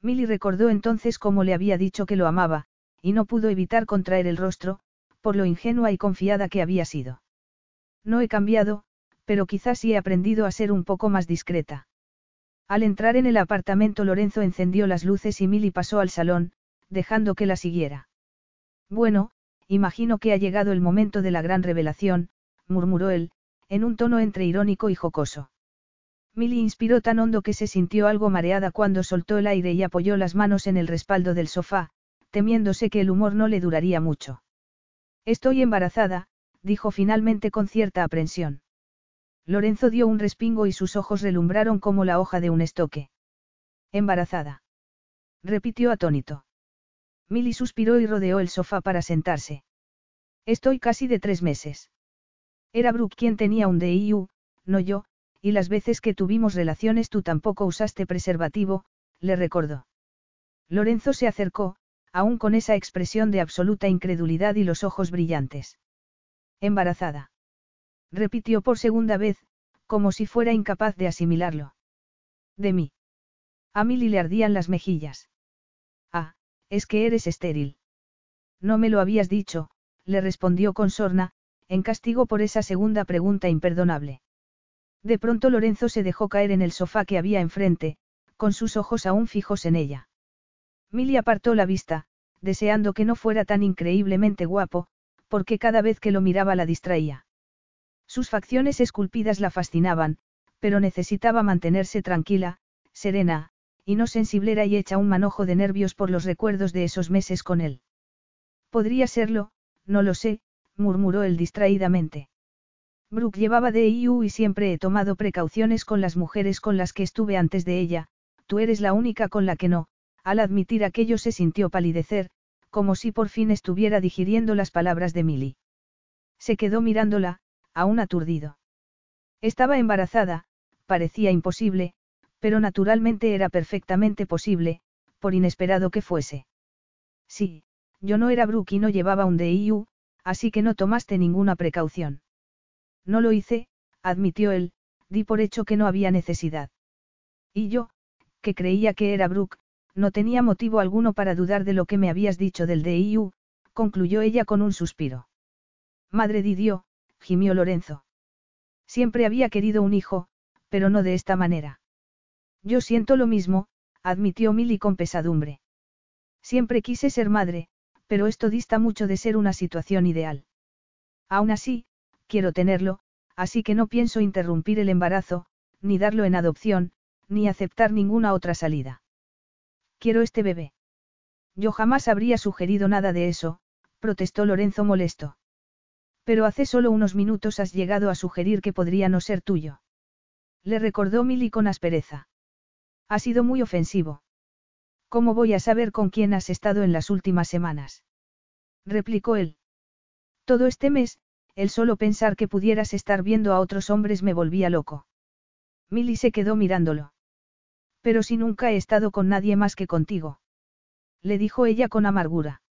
Milly recordó entonces cómo le había dicho que lo amaba, y no pudo evitar contraer el rostro, por lo ingenua y confiada que había sido. No he cambiado, pero quizás sí he aprendido a ser un poco más discreta. Al entrar en el apartamento Lorenzo encendió las luces y Milly pasó al salón, dejando que la siguiera. Bueno, imagino que ha llegado el momento de la gran revelación, murmuró él, en un tono entre irónico y jocoso. Milly inspiró tan hondo que se sintió algo mareada cuando soltó el aire y apoyó las manos en el respaldo del sofá, temiéndose que el humor no le duraría mucho. Estoy embarazada, dijo finalmente con cierta aprensión. Lorenzo dio un respingo y sus ojos relumbraron como la hoja de un estoque. Embarazada. Repitió atónito. Milly suspiró y rodeó el sofá para sentarse. Estoy casi de tres meses. Era Brooke quien tenía un DIU, no yo, y las veces que tuvimos relaciones tú tampoco usaste preservativo, le recordó. Lorenzo se acercó, aún con esa expresión de absoluta incredulidad y los ojos brillantes. Embarazada. Repitió por segunda vez, como si fuera incapaz de asimilarlo. De mí. A Milly le ardían las mejillas. Ah, es que eres estéril. No me lo habías dicho, le respondió con sorna, en castigo por esa segunda pregunta imperdonable. De pronto Lorenzo se dejó caer en el sofá que había enfrente, con sus ojos aún fijos en ella. Milly apartó la vista, deseando que no fuera tan increíblemente guapo, porque cada vez que lo miraba la distraía. Sus facciones esculpidas la fascinaban, pero necesitaba mantenerse tranquila, serena, y no sensiblera y hecha un manojo de nervios por los recuerdos de esos meses con él. Podría serlo, no lo sé, murmuró él distraídamente. Brooke llevaba DIU y siempre he tomado precauciones con las mujeres con las que estuve antes de ella, tú eres la única con la que no, al admitir aquello se sintió palidecer, como si por fin estuviera digiriendo las palabras de Milly. Se quedó mirándola, aún aturdido. Estaba embarazada, parecía imposible, pero naturalmente era perfectamente posible, por inesperado que fuese. Sí, yo no era Brooke y no llevaba un DIU, así que no tomaste ninguna precaución. No lo hice, admitió él, di por hecho que no había necesidad. Y yo, que creía que era Brooke, no tenía motivo alguno para dudar de lo que me habías dicho del DIU, concluyó ella con un suspiro. Madre Didio, gimió Lorenzo. Siempre había querido un hijo, pero no de esta manera. Yo siento lo mismo, admitió Milly con pesadumbre. Siempre quise ser madre, pero esto dista mucho de ser una situación ideal. Aún así, quiero tenerlo, así que no pienso interrumpir el embarazo, ni darlo en adopción, ni aceptar ninguna otra salida. Quiero este bebé. Yo jamás habría sugerido nada de eso, protestó Lorenzo molesto. Pero hace solo unos minutos has llegado a sugerir que podría no ser tuyo. Le recordó Milly con aspereza. Ha sido muy ofensivo. ¿Cómo voy a saber con quién has estado en las últimas semanas? replicó él. Todo este mes, el solo pensar que pudieras estar viendo a otros hombres me volvía loco. Milly se quedó mirándolo. Pero si nunca he estado con nadie más que contigo. Le dijo ella con amargura.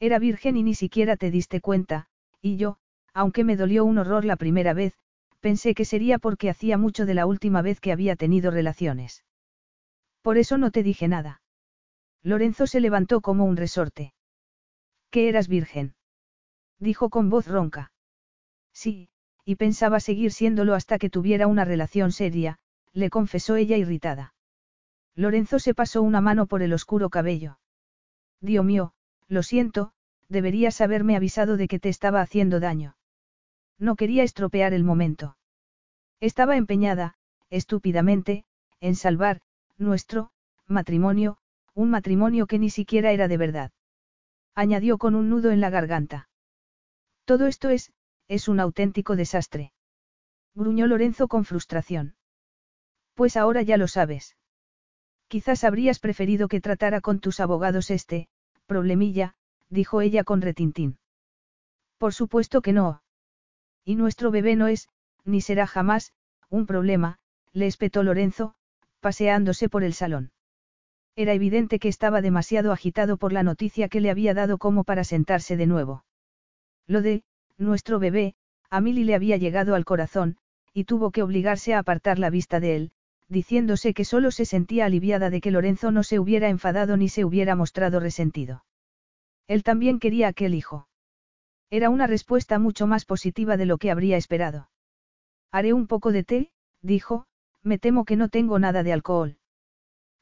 Era virgen y ni siquiera te diste cuenta, y yo, aunque me dolió un horror la primera vez, pensé que sería porque hacía mucho de la última vez que había tenido relaciones. Por eso no te dije nada. Lorenzo se levantó como un resorte. ¿Que eras virgen? Dijo con voz ronca. Sí, y pensaba seguir siéndolo hasta que tuviera una relación seria, le confesó ella irritada. Lorenzo se pasó una mano por el oscuro cabello. Dios mío, lo siento, deberías haberme avisado de que te estaba haciendo daño. No quería estropear el momento. Estaba empeñada, estúpidamente, en salvar, nuestro, matrimonio, un matrimonio que ni siquiera era de verdad. Añadió con un nudo en la garganta. Todo esto es, es un auténtico desastre. Gruñó Lorenzo con frustración. Pues ahora ya lo sabes. Quizás habrías preferido que tratara con tus abogados este, problemilla, dijo ella con retintín. Por supuesto que no. Y nuestro bebé no es, ni será jamás, un problema, le espetó Lorenzo, paseándose por el salón. Era evidente que estaba demasiado agitado por la noticia que le había dado como para sentarse de nuevo. Lo de, nuestro bebé, a Milly le había llegado al corazón, y tuvo que obligarse a apartar la vista de él, diciéndose que solo se sentía aliviada de que Lorenzo no se hubiera enfadado ni se hubiera mostrado resentido. Él también quería aquel hijo. Era una respuesta mucho más positiva de lo que habría esperado. Haré un poco de té, dijo, me temo que no tengo nada de alcohol.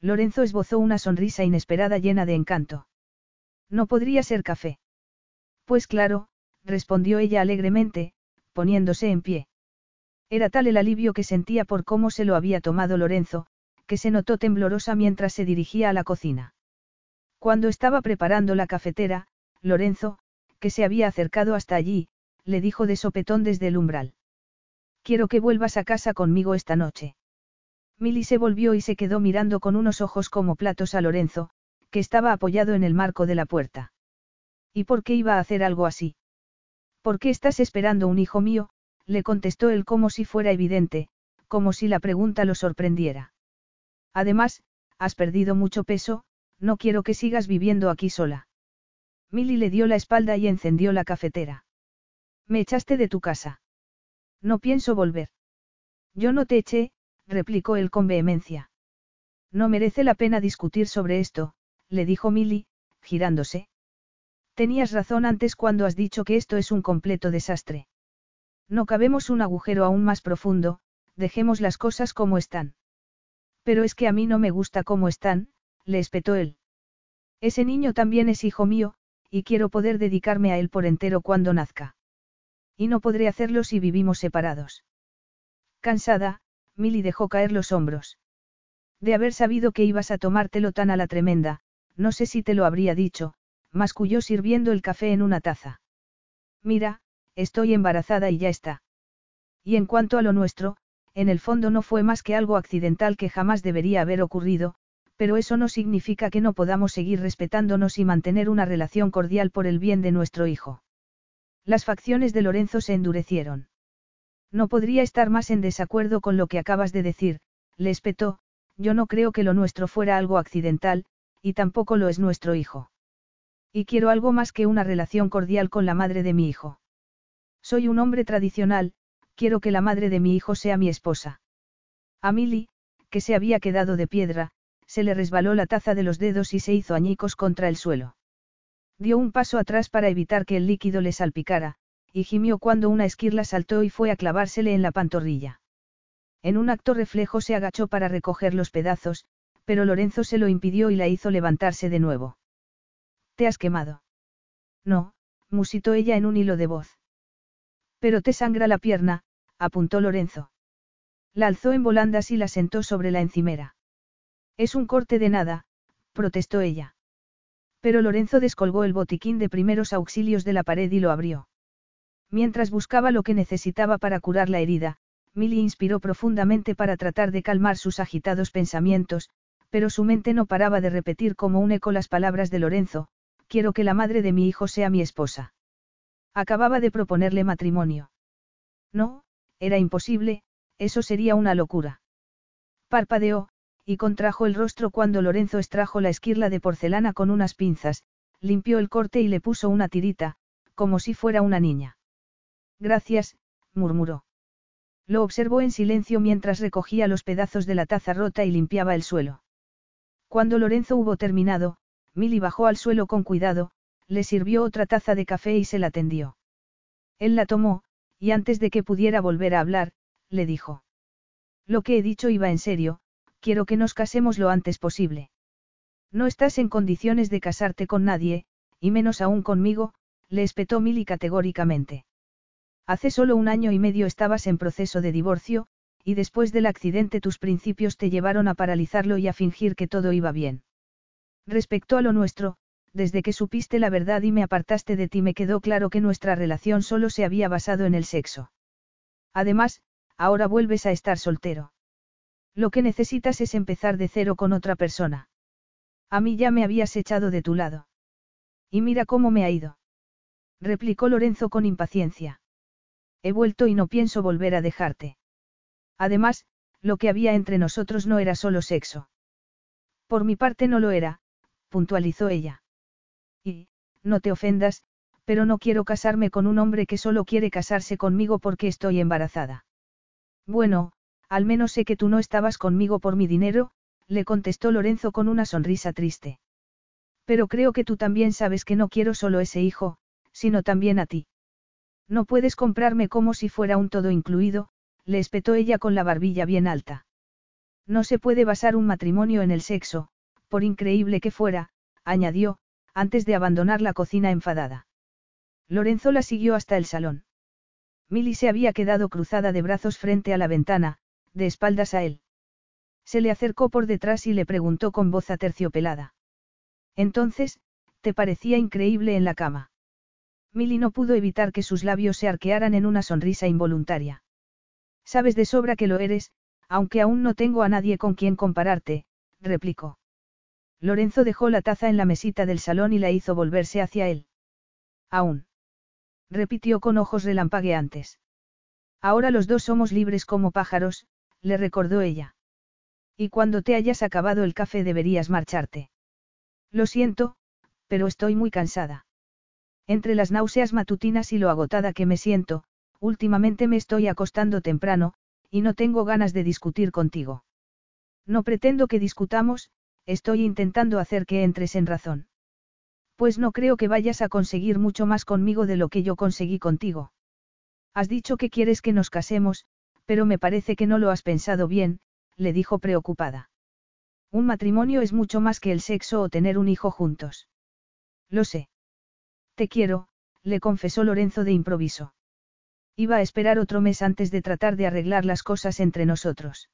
Lorenzo esbozó una sonrisa inesperada llena de encanto. No podría ser café. Pues claro, respondió ella alegremente, poniéndose en pie. Era tal el alivio que sentía por cómo se lo había tomado Lorenzo, que se notó temblorosa mientras se dirigía a la cocina. Cuando estaba preparando la cafetera, Lorenzo, que se había acercado hasta allí, le dijo de sopetón desde el umbral. Quiero que vuelvas a casa conmigo esta noche. Milly se volvió y se quedó mirando con unos ojos como platos a Lorenzo, que estaba apoyado en el marco de la puerta. ¿Y por qué iba a hacer algo así? ¿Por qué estás esperando un hijo mío? Le contestó él como si fuera evidente, como si la pregunta lo sorprendiera. Además, has perdido mucho peso, no quiero que sigas viviendo aquí sola. Milly le dio la espalda y encendió la cafetera. Me echaste de tu casa. No pienso volver. Yo no te eché, replicó él con vehemencia. No merece la pena discutir sobre esto, le dijo Milly, girándose. Tenías razón antes cuando has dicho que esto es un completo desastre. No cabemos un agujero aún más profundo, dejemos las cosas como están. Pero es que a mí no me gusta cómo están, le espetó él. Ese niño también es hijo mío, y quiero poder dedicarme a él por entero cuando nazca. Y no podré hacerlo si vivimos separados. Cansada, Milly dejó caer los hombros. De haber sabido que ibas a tomártelo tan a la tremenda, no sé si te lo habría dicho, masculló sirviendo el café en una taza. Mira, estoy embarazada y ya está. Y en cuanto a lo nuestro, en el fondo no fue más que algo accidental que jamás debería haber ocurrido, pero eso no significa que no podamos seguir respetándonos y mantener una relación cordial por el bien de nuestro hijo. Las facciones de Lorenzo se endurecieron. No podría estar más en desacuerdo con lo que acabas de decir, le espetó, yo no creo que lo nuestro fuera algo accidental, y tampoco lo es nuestro hijo. Y quiero algo más que una relación cordial con la madre de mi hijo. Soy un hombre tradicional, quiero que la madre de mi hijo sea mi esposa. A Milly, que se había quedado de piedra, se le resbaló la taza de los dedos y se hizo añicos contra el suelo. Dio un paso atrás para evitar que el líquido le salpicara, y gimió cuando una esquirla saltó y fue a clavársele en la pantorrilla. En un acto reflejo se agachó para recoger los pedazos, pero Lorenzo se lo impidió y la hizo levantarse de nuevo. ¿Te has quemado? No, musitó ella en un hilo de voz. Pero te sangra la pierna, apuntó Lorenzo. La alzó en volandas y la sentó sobre la encimera. Es un corte de nada, protestó ella. Pero Lorenzo descolgó el botiquín de primeros auxilios de la pared y lo abrió. Mientras buscaba lo que necesitaba para curar la herida, Milly inspiró profundamente para tratar de calmar sus agitados pensamientos, pero su mente no paraba de repetir como un eco las palabras de Lorenzo, quiero que la madre de mi hijo sea mi esposa. Acababa de proponerle matrimonio. No, era imposible, eso sería una locura. Parpadeó, y contrajo el rostro cuando Lorenzo extrajo la esquirla de porcelana con unas pinzas, limpió el corte y le puso una tirita, como si fuera una niña. Gracias, murmuró. Lo observó en silencio mientras recogía los pedazos de la taza rota y limpiaba el suelo. Cuando Lorenzo hubo terminado, Milly bajó al suelo con cuidado, le sirvió otra taza de café y se la tendió. Él la tomó, y antes de que pudiera volver a hablar, le dijo. Lo que he dicho iba en serio, quiero que nos casemos lo antes posible. No estás en condiciones de casarte con nadie, y menos aún conmigo, le espetó Milly categóricamente. Hace solo un año y medio estabas en proceso de divorcio, y después del accidente tus principios te llevaron a paralizarlo y a fingir que todo iba bien. Respecto a lo nuestro, desde que supiste la verdad y me apartaste de ti me quedó claro que nuestra relación solo se había basado en el sexo. Además, ahora vuelves a estar soltero. Lo que necesitas es empezar de cero con otra persona. A mí ya me habías echado de tu lado. Y mira cómo me ha ido. Replicó Lorenzo con impaciencia. He vuelto y no pienso volver a dejarte. Además, lo que había entre nosotros no era solo sexo. Por mi parte no lo era, puntualizó ella. No te ofendas, pero no quiero casarme con un hombre que solo quiere casarse conmigo porque estoy embarazada. Bueno, al menos sé que tú no estabas conmigo por mi dinero, le contestó Lorenzo con una sonrisa triste. Pero creo que tú también sabes que no quiero solo ese hijo, sino también a ti. No puedes comprarme como si fuera un todo incluido, le espetó ella con la barbilla bien alta. No se puede basar un matrimonio en el sexo, por increíble que fuera, añadió, antes de abandonar la cocina enfadada. Lorenzo la siguió hasta el salón. Milly se había quedado cruzada de brazos frente a la ventana, de espaldas a él. Se le acercó por detrás y le preguntó con voz aterciopelada. Entonces, ¿te parecía increíble en la cama? Milly no pudo evitar que sus labios se arquearan en una sonrisa involuntaria. Sabes de sobra que lo eres, aunque aún no tengo a nadie con quien compararte, replicó. Lorenzo dejó la taza en la mesita del salón y la hizo volverse hacia él. Aún. Repitió con ojos relampagueantes. Ahora los dos somos libres como pájaros, le recordó ella. Y cuando te hayas acabado el café deberías marcharte. Lo siento, pero estoy muy cansada. Entre las náuseas matutinas y lo agotada que me siento, últimamente me estoy acostando temprano, y no tengo ganas de discutir contigo. No pretendo que discutamos, estoy intentando hacer que entres en razón. Pues no creo que vayas a conseguir mucho más conmigo de lo que yo conseguí contigo. Has dicho que quieres que nos casemos, pero me parece que no lo has pensado bien, le dijo preocupada. Un matrimonio es mucho más que el sexo o tener un hijo juntos. Lo sé. Te quiero, le confesó Lorenzo de improviso. Iba a esperar otro mes antes de tratar de arreglar las cosas entre nosotros.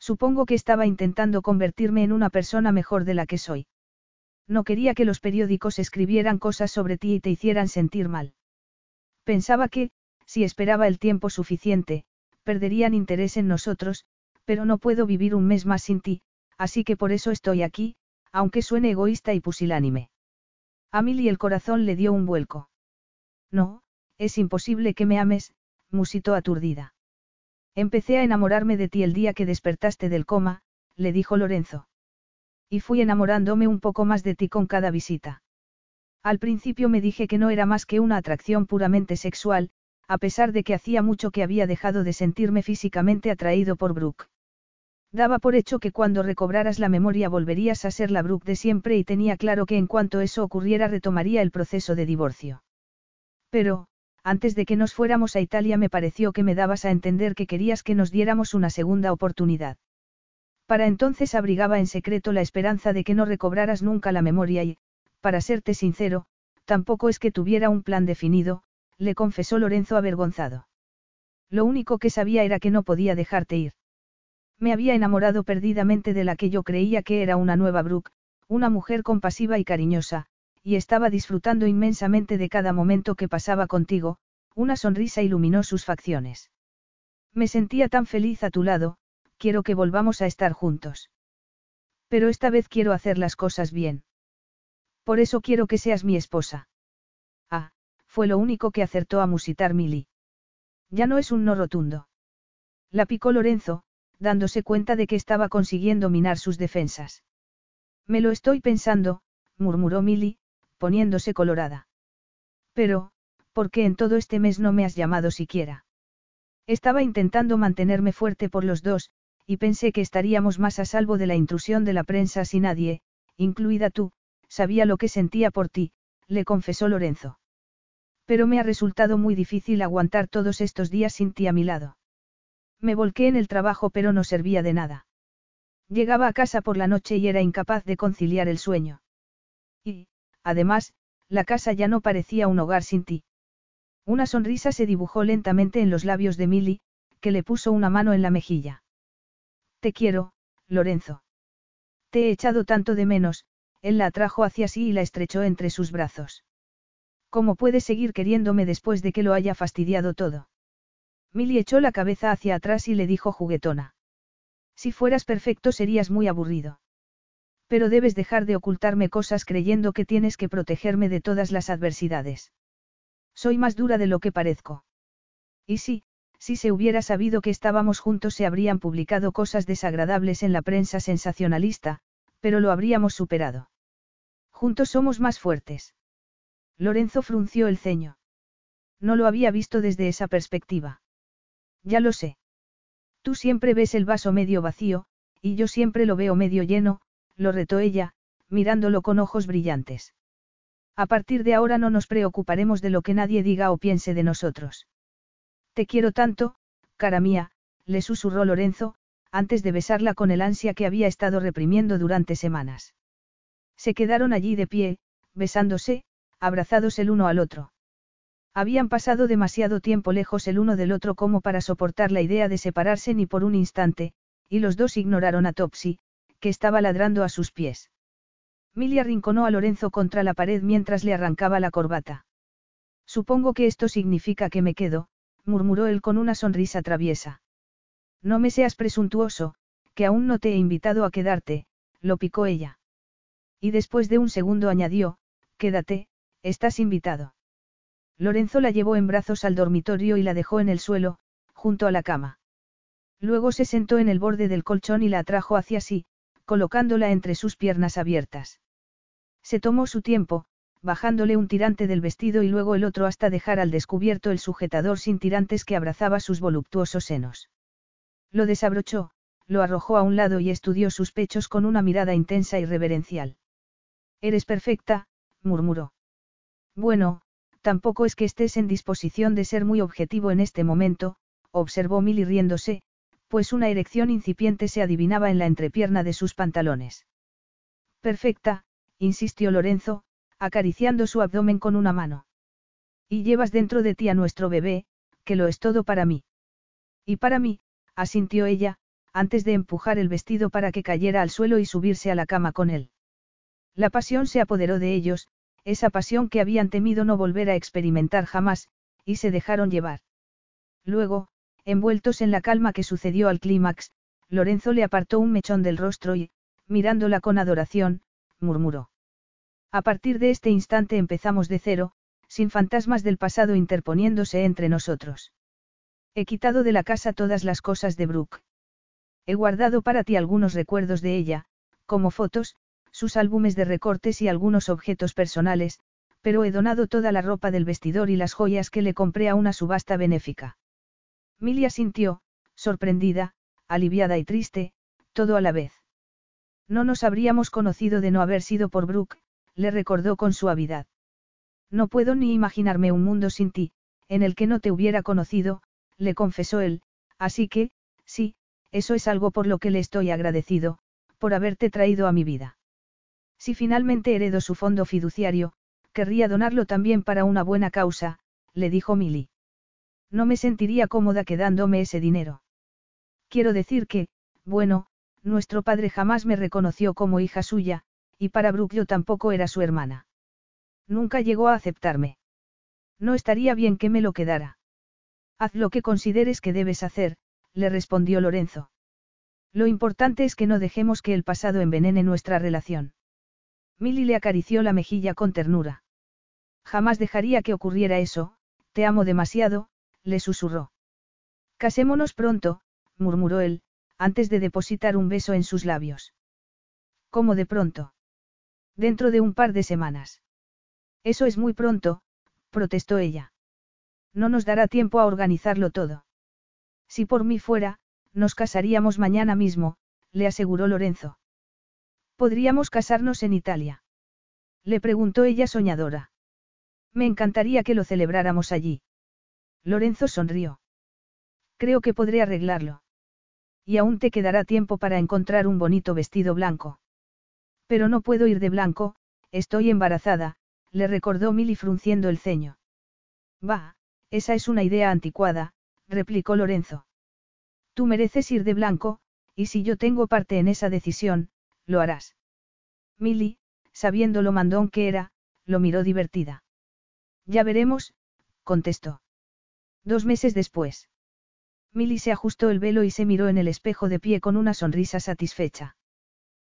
Supongo que estaba intentando convertirme en una persona mejor de la que soy. No quería que los periódicos escribieran cosas sobre ti y te hicieran sentir mal. Pensaba que, si esperaba el tiempo suficiente, perderían interés en nosotros, pero no puedo vivir un mes más sin ti, así que por eso estoy aquí, aunque suene egoísta y pusilánime. A Milly el corazón le dio un vuelco. No, es imposible que me ames, musitó aturdida. Empecé a enamorarme de ti el día que despertaste del coma, le dijo Lorenzo. Y fui enamorándome un poco más de ti con cada visita. Al principio me dije que no era más que una atracción puramente sexual, a pesar de que hacía mucho que había dejado de sentirme físicamente atraído por Brooke. Daba por hecho que cuando recobraras la memoria volverías a ser la Brooke de siempre y tenía claro que en cuanto eso ocurriera retomaría el proceso de divorcio. Pero, antes de que nos fuéramos a Italia me pareció que me dabas a entender que querías que nos diéramos una segunda oportunidad. Para entonces abrigaba en secreto la esperanza de que no recobraras nunca la memoria y, para serte sincero, tampoco es que tuviera un plan definido, le confesó Lorenzo avergonzado. Lo único que sabía era que no podía dejarte ir. Me había enamorado perdidamente de la que yo creía que era una nueva Brooke, una mujer compasiva y cariñosa, y estaba disfrutando inmensamente de cada momento que pasaba contigo, una sonrisa iluminó sus facciones. Me sentía tan feliz a tu lado, quiero que volvamos a estar juntos. Pero esta vez quiero hacer las cosas bien. Por eso quiero que seas mi esposa. Ah, fue lo único que acertó a musitar Milly. Ya no es un no rotundo. La picó Lorenzo, dándose cuenta de que estaba consiguiendo minar sus defensas. Me lo estoy pensando, murmuró Milly, poniéndose colorada. Pero, ¿por qué en todo este mes no me has llamado siquiera? Estaba intentando mantenerme fuerte por los dos, y pensé que estaríamos más a salvo de la intrusión de la prensa si nadie, incluida tú, sabía lo que sentía por ti, le confesó Lorenzo. Pero me ha resultado muy difícil aguantar todos estos días sin ti a mi lado. Me volqué en el trabajo pero no servía de nada. Llegaba a casa por la noche y era incapaz de conciliar el sueño. Además, la casa ya no parecía un hogar sin ti. Una sonrisa se dibujó lentamente en los labios de Milly, que le puso una mano en la mejilla. Te quiero, Lorenzo. Te he echado tanto de menos, él la atrajo hacia sí y la estrechó entre sus brazos. ¿Cómo puedes seguir queriéndome después de que lo haya fastidiado todo? Milly echó la cabeza hacia atrás y le dijo juguetona. Si fueras perfecto serías muy aburrido. Pero debes dejar de ocultarme cosas creyendo que tienes que protegerme de todas las adversidades. Soy más dura de lo que parezco. Y sí, si se hubiera sabido que estábamos juntos se habrían publicado cosas desagradables en la prensa sensacionalista, pero lo habríamos superado. Juntos somos más fuertes. Lorenzo frunció el ceño. No lo había visto desde esa perspectiva. Ya lo sé. Tú siempre ves el vaso medio vacío, y yo siempre lo veo medio lleno, lo retó ella, mirándolo con ojos brillantes. A partir de ahora no nos preocuparemos de lo que nadie diga o piense de nosotros. Te quiero tanto, cara mía, le susurró Lorenzo, antes de besarla con el ansia que había estado reprimiendo durante semanas. Se quedaron allí de pie, besándose, abrazados el uno al otro. Habían pasado demasiado tiempo lejos el uno del otro como para soportar la idea de separarse ni por un instante, y los dos ignoraron a Topsy, que estaba ladrando a sus pies. Milly arrinconó a Lorenzo contra la pared mientras le arrancaba la corbata. Supongo que esto significa que me quedo, murmuró él con una sonrisa traviesa. No me seas presuntuoso, que aún no te he invitado a quedarte, lo picó ella. Y después de un segundo añadió, quédate, estás invitado. Lorenzo la llevó en brazos al dormitorio y la dejó en el suelo, junto a la cama. Luego se sentó en el borde del colchón y la atrajo hacia sí, colocándola entre sus piernas abiertas. Se tomó su tiempo, bajándole un tirante del vestido y luego el otro hasta dejar al descubierto el sujetador sin tirantes que abrazaba sus voluptuosos senos. Lo desabrochó, lo arrojó a un lado y estudió sus pechos con una mirada intensa y reverencial. Eres perfecta, murmuró. Bueno, tampoco es que estés en disposición de ser muy objetivo en este momento, observó Milly riéndose, pues una erección incipiente se adivinaba en la entrepierna de sus pantalones. Perfecta, insistió Lorenzo, acariciando su abdomen con una mano. Y llevas dentro de ti a nuestro bebé, que lo es todo para mí. Y para mí, asintió ella, antes de empujar el vestido para que cayera al suelo y subirse a la cama con él. La pasión se apoderó de ellos, esa pasión que habían temido no volver a experimentar jamás, y se dejaron llevar. Luego, envueltos en la calma que sucedió al clímax, Lorenzo le apartó un mechón del rostro y, mirándola con adoración, murmuró. A partir de este instante empezamos de cero, sin fantasmas del pasado interponiéndose entre nosotros. He quitado de la casa todas las cosas de Brooke. He guardado para ti algunos recuerdos de ella, como fotos, sus álbumes de recortes y algunos objetos personales, pero he donado toda la ropa del vestidor y las joyas que le compré a una subasta benéfica. Milia sintió, sorprendida, aliviada y triste, todo a la vez. No nos habríamos conocido de no haber sido por Brooke, le recordó con suavidad. No puedo ni imaginarme un mundo sin ti, en el que no te hubiera conocido, le confesó él, así que, sí, eso es algo por lo que le estoy agradecido, por haberte traído a mi vida. Si finalmente heredo su fondo fiduciario, querría donarlo también para una buena causa, le dijo Milly. No me sentiría cómoda quedándome ese dinero. Quiero decir que, bueno, nuestro padre jamás me reconoció como hija suya, y para Brooke yo tampoco era su hermana. Nunca llegó a aceptarme. No estaría bien que me lo quedara. Haz lo que consideres que debes hacer, le respondió Lorenzo. Lo importante es que no dejemos que el pasado envenene nuestra relación. Milly le acarició la mejilla con ternura. Jamás dejaría que ocurriera eso, te amo demasiado, le susurró. Casémonos pronto, murmuró él, antes de depositar un beso en sus labios. ¿Cómo de pronto? Dentro de un par de semanas. Eso es muy pronto, protestó ella. No nos dará tiempo a organizarlo todo. Si por mí fuera, nos casaríamos mañana mismo, le aseguró Lorenzo. ¿Podríamos casarnos en Italia? Le preguntó ella soñadora. Me encantaría que lo celebráramos allí. Lorenzo sonrió. Creo que podré arreglarlo. Y aún te quedará tiempo para encontrar un bonito vestido blanco. Pero no puedo ir de blanco, estoy embarazada, le recordó Milly frunciendo el ceño. Va, esa es una idea anticuada, replicó Lorenzo. Tú mereces ir de blanco, y si yo tengo parte en esa decisión, lo harás. Milly, sabiendo lo mandón que era, lo miró divertida. Ya veremos, contestó. Dos meses después. Milly se ajustó el velo y se miró en el espejo de pie con una sonrisa satisfecha.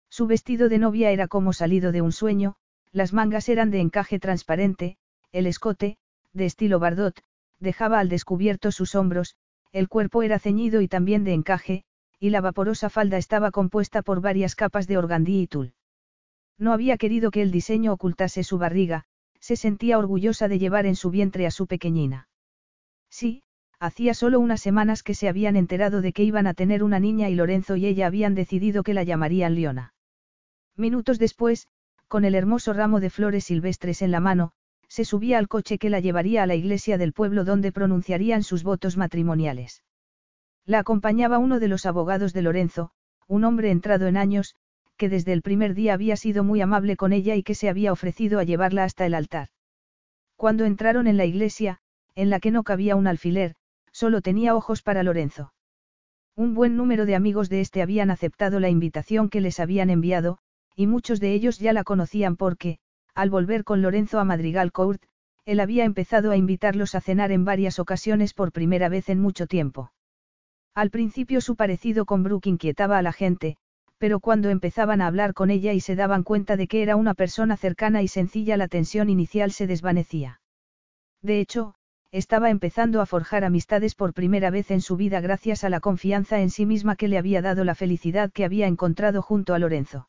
Su vestido de novia era como salido de un sueño, las mangas eran de encaje transparente, el escote, de estilo bardot, dejaba al descubierto sus hombros, el cuerpo era ceñido y también de encaje, y la vaporosa falda estaba compuesta por varias capas de organdí y tul. No había querido que el diseño ocultase su barriga, se sentía orgullosa de llevar en su vientre a su pequeñina. Sí, hacía solo unas semanas que se habían enterado de que iban a tener una niña y Lorenzo y ella habían decidido que la llamarían Leona. Minutos después, con el hermoso ramo de flores silvestres en la mano, se subía al coche que la llevaría a la iglesia del pueblo donde pronunciarían sus votos matrimoniales. La acompañaba uno de los abogados de Lorenzo, un hombre entrado en años, que desde el primer día había sido muy amable con ella y que se había ofrecido a llevarla hasta el altar. Cuando entraron en la iglesia, en la que no cabía un alfiler, solo tenía ojos para Lorenzo. Un buen número de amigos de este habían aceptado la invitación que les habían enviado, y muchos de ellos ya la conocían porque, al volver con Lorenzo a Madrigal Court, él había empezado a invitarlos a cenar en varias ocasiones por primera vez en mucho tiempo. Al principio su parecido con Brooke inquietaba a la gente, pero cuando empezaban a hablar con ella y se daban cuenta de que era una persona cercana y sencilla la tensión inicial se desvanecía. De hecho, estaba empezando a forjar amistades por primera vez en su vida gracias a la confianza en sí misma que le había dado la felicidad que había encontrado junto a Lorenzo.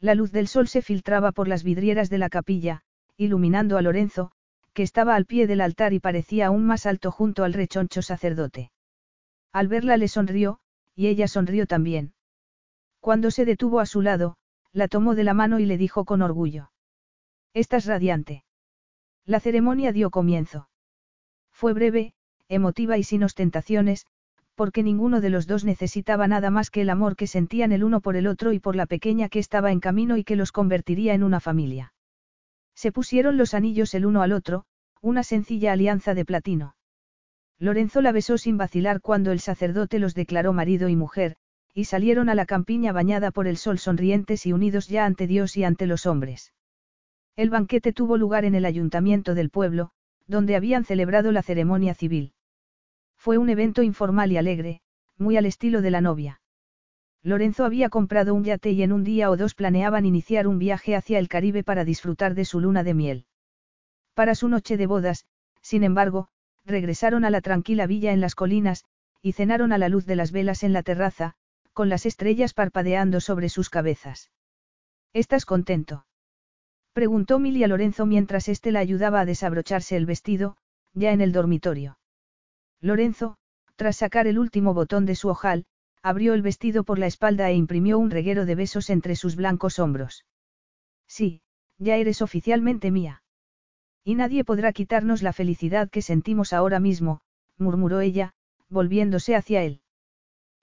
La luz del sol se filtraba por las vidrieras de la capilla, iluminando a Lorenzo, que estaba al pie del altar y parecía aún más alto junto al rechoncho sacerdote. Al verla le sonrió, y ella sonrió también. Cuando se detuvo a su lado, la tomó de la mano y le dijo con orgullo. Estás radiante. La ceremonia dio comienzo. Fue breve, emotiva y sin ostentaciones, porque ninguno de los dos necesitaba nada más que el amor que sentían el uno por el otro y por la pequeña que estaba en camino y que los convertiría en una familia. Se pusieron los anillos el uno al otro, una sencilla alianza de platino. Lorenzo la besó sin vacilar cuando el sacerdote los declaró marido y mujer, y salieron a la campiña bañada por el sol sonrientes y unidos ya ante Dios y ante los hombres. El banquete tuvo lugar en el ayuntamiento del pueblo, donde habían celebrado la ceremonia civil. Fue un evento informal y alegre, muy al estilo de la novia. Lorenzo había comprado un yate y en un día o dos planeaban iniciar un viaje hacia el Caribe para disfrutar de su luna de miel. Para su noche de bodas, sin embargo, regresaron a la tranquila villa en las colinas, y cenaron a la luz de las velas en la terraza, con las estrellas parpadeando sobre sus cabezas. ¿Estás contento? Preguntó Milly a Lorenzo mientras éste la ayudaba a desabrocharse el vestido, ya en el dormitorio. Lorenzo, tras sacar el último botón de su ojal, abrió el vestido por la espalda e imprimió un reguero de besos entre sus blancos hombros. Sí, ya eres oficialmente mía. Y nadie podrá quitarnos la felicidad que sentimos ahora mismo, murmuró ella, volviéndose hacia él.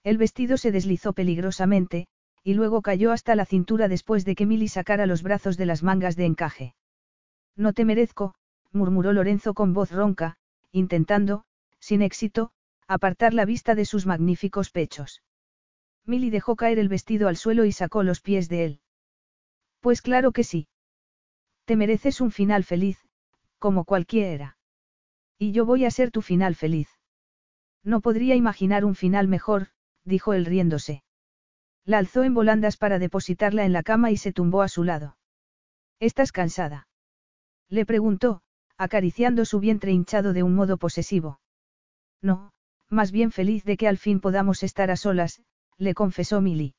El vestido se deslizó peligrosamente, y luego cayó hasta la cintura después de que Milly sacara los brazos de las mangas de encaje. No te merezco, murmuró Lorenzo con voz ronca, intentando, sin éxito, apartar la vista de sus magníficos pechos. Milly dejó caer el vestido al suelo y sacó los pies de él. Pues claro que sí. Te mereces un final feliz, como cualquiera. Y yo voy a ser tu final feliz. No podría imaginar un final mejor, dijo él riéndose. La alzó en volandas para depositarla en la cama y se tumbó a su lado. ¿Estás cansada? Le preguntó, acariciando su vientre hinchado de un modo posesivo. No, más bien feliz de que al fin podamos estar a solas, le confesó Milly.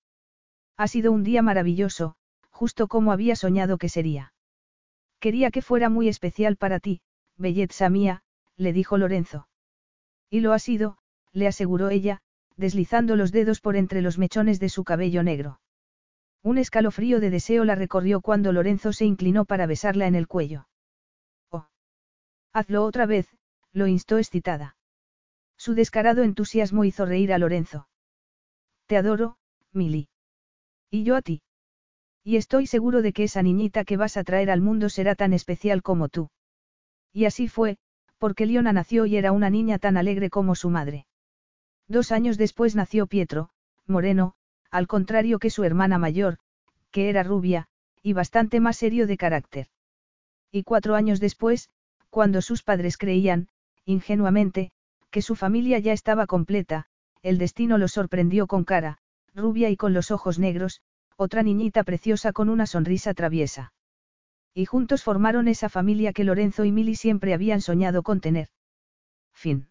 Ha sido un día maravilloso, justo como había soñado que sería. Quería que fuera muy especial para ti, belleza mía, le dijo Lorenzo. Y lo ha sido, le aseguró ella, deslizando los dedos por entre los mechones de su cabello negro. Un escalofrío de deseo la recorrió cuando Lorenzo se inclinó para besarla en el cuello. Oh. Hazlo otra vez, lo instó excitada. Su descarado entusiasmo hizo reír a Lorenzo. Te adoro, Milly. Y yo a ti. Y estoy seguro de que esa niñita que vas a traer al mundo será tan especial como tú. Y así fue, porque Liona nació y era una niña tan alegre como su madre. Dos años después nació Pietro, moreno, al contrario que su hermana mayor, que era rubia, y bastante más serio de carácter. Y cuatro años después, cuando sus padres creían, ingenuamente, que su familia ya estaba completa, el destino los sorprendió con cara, rubia y con los ojos negros, otra niñita preciosa con una sonrisa traviesa. Y juntos formaron esa familia que Lorenzo y Milly siempre habían soñado con tener. Fin.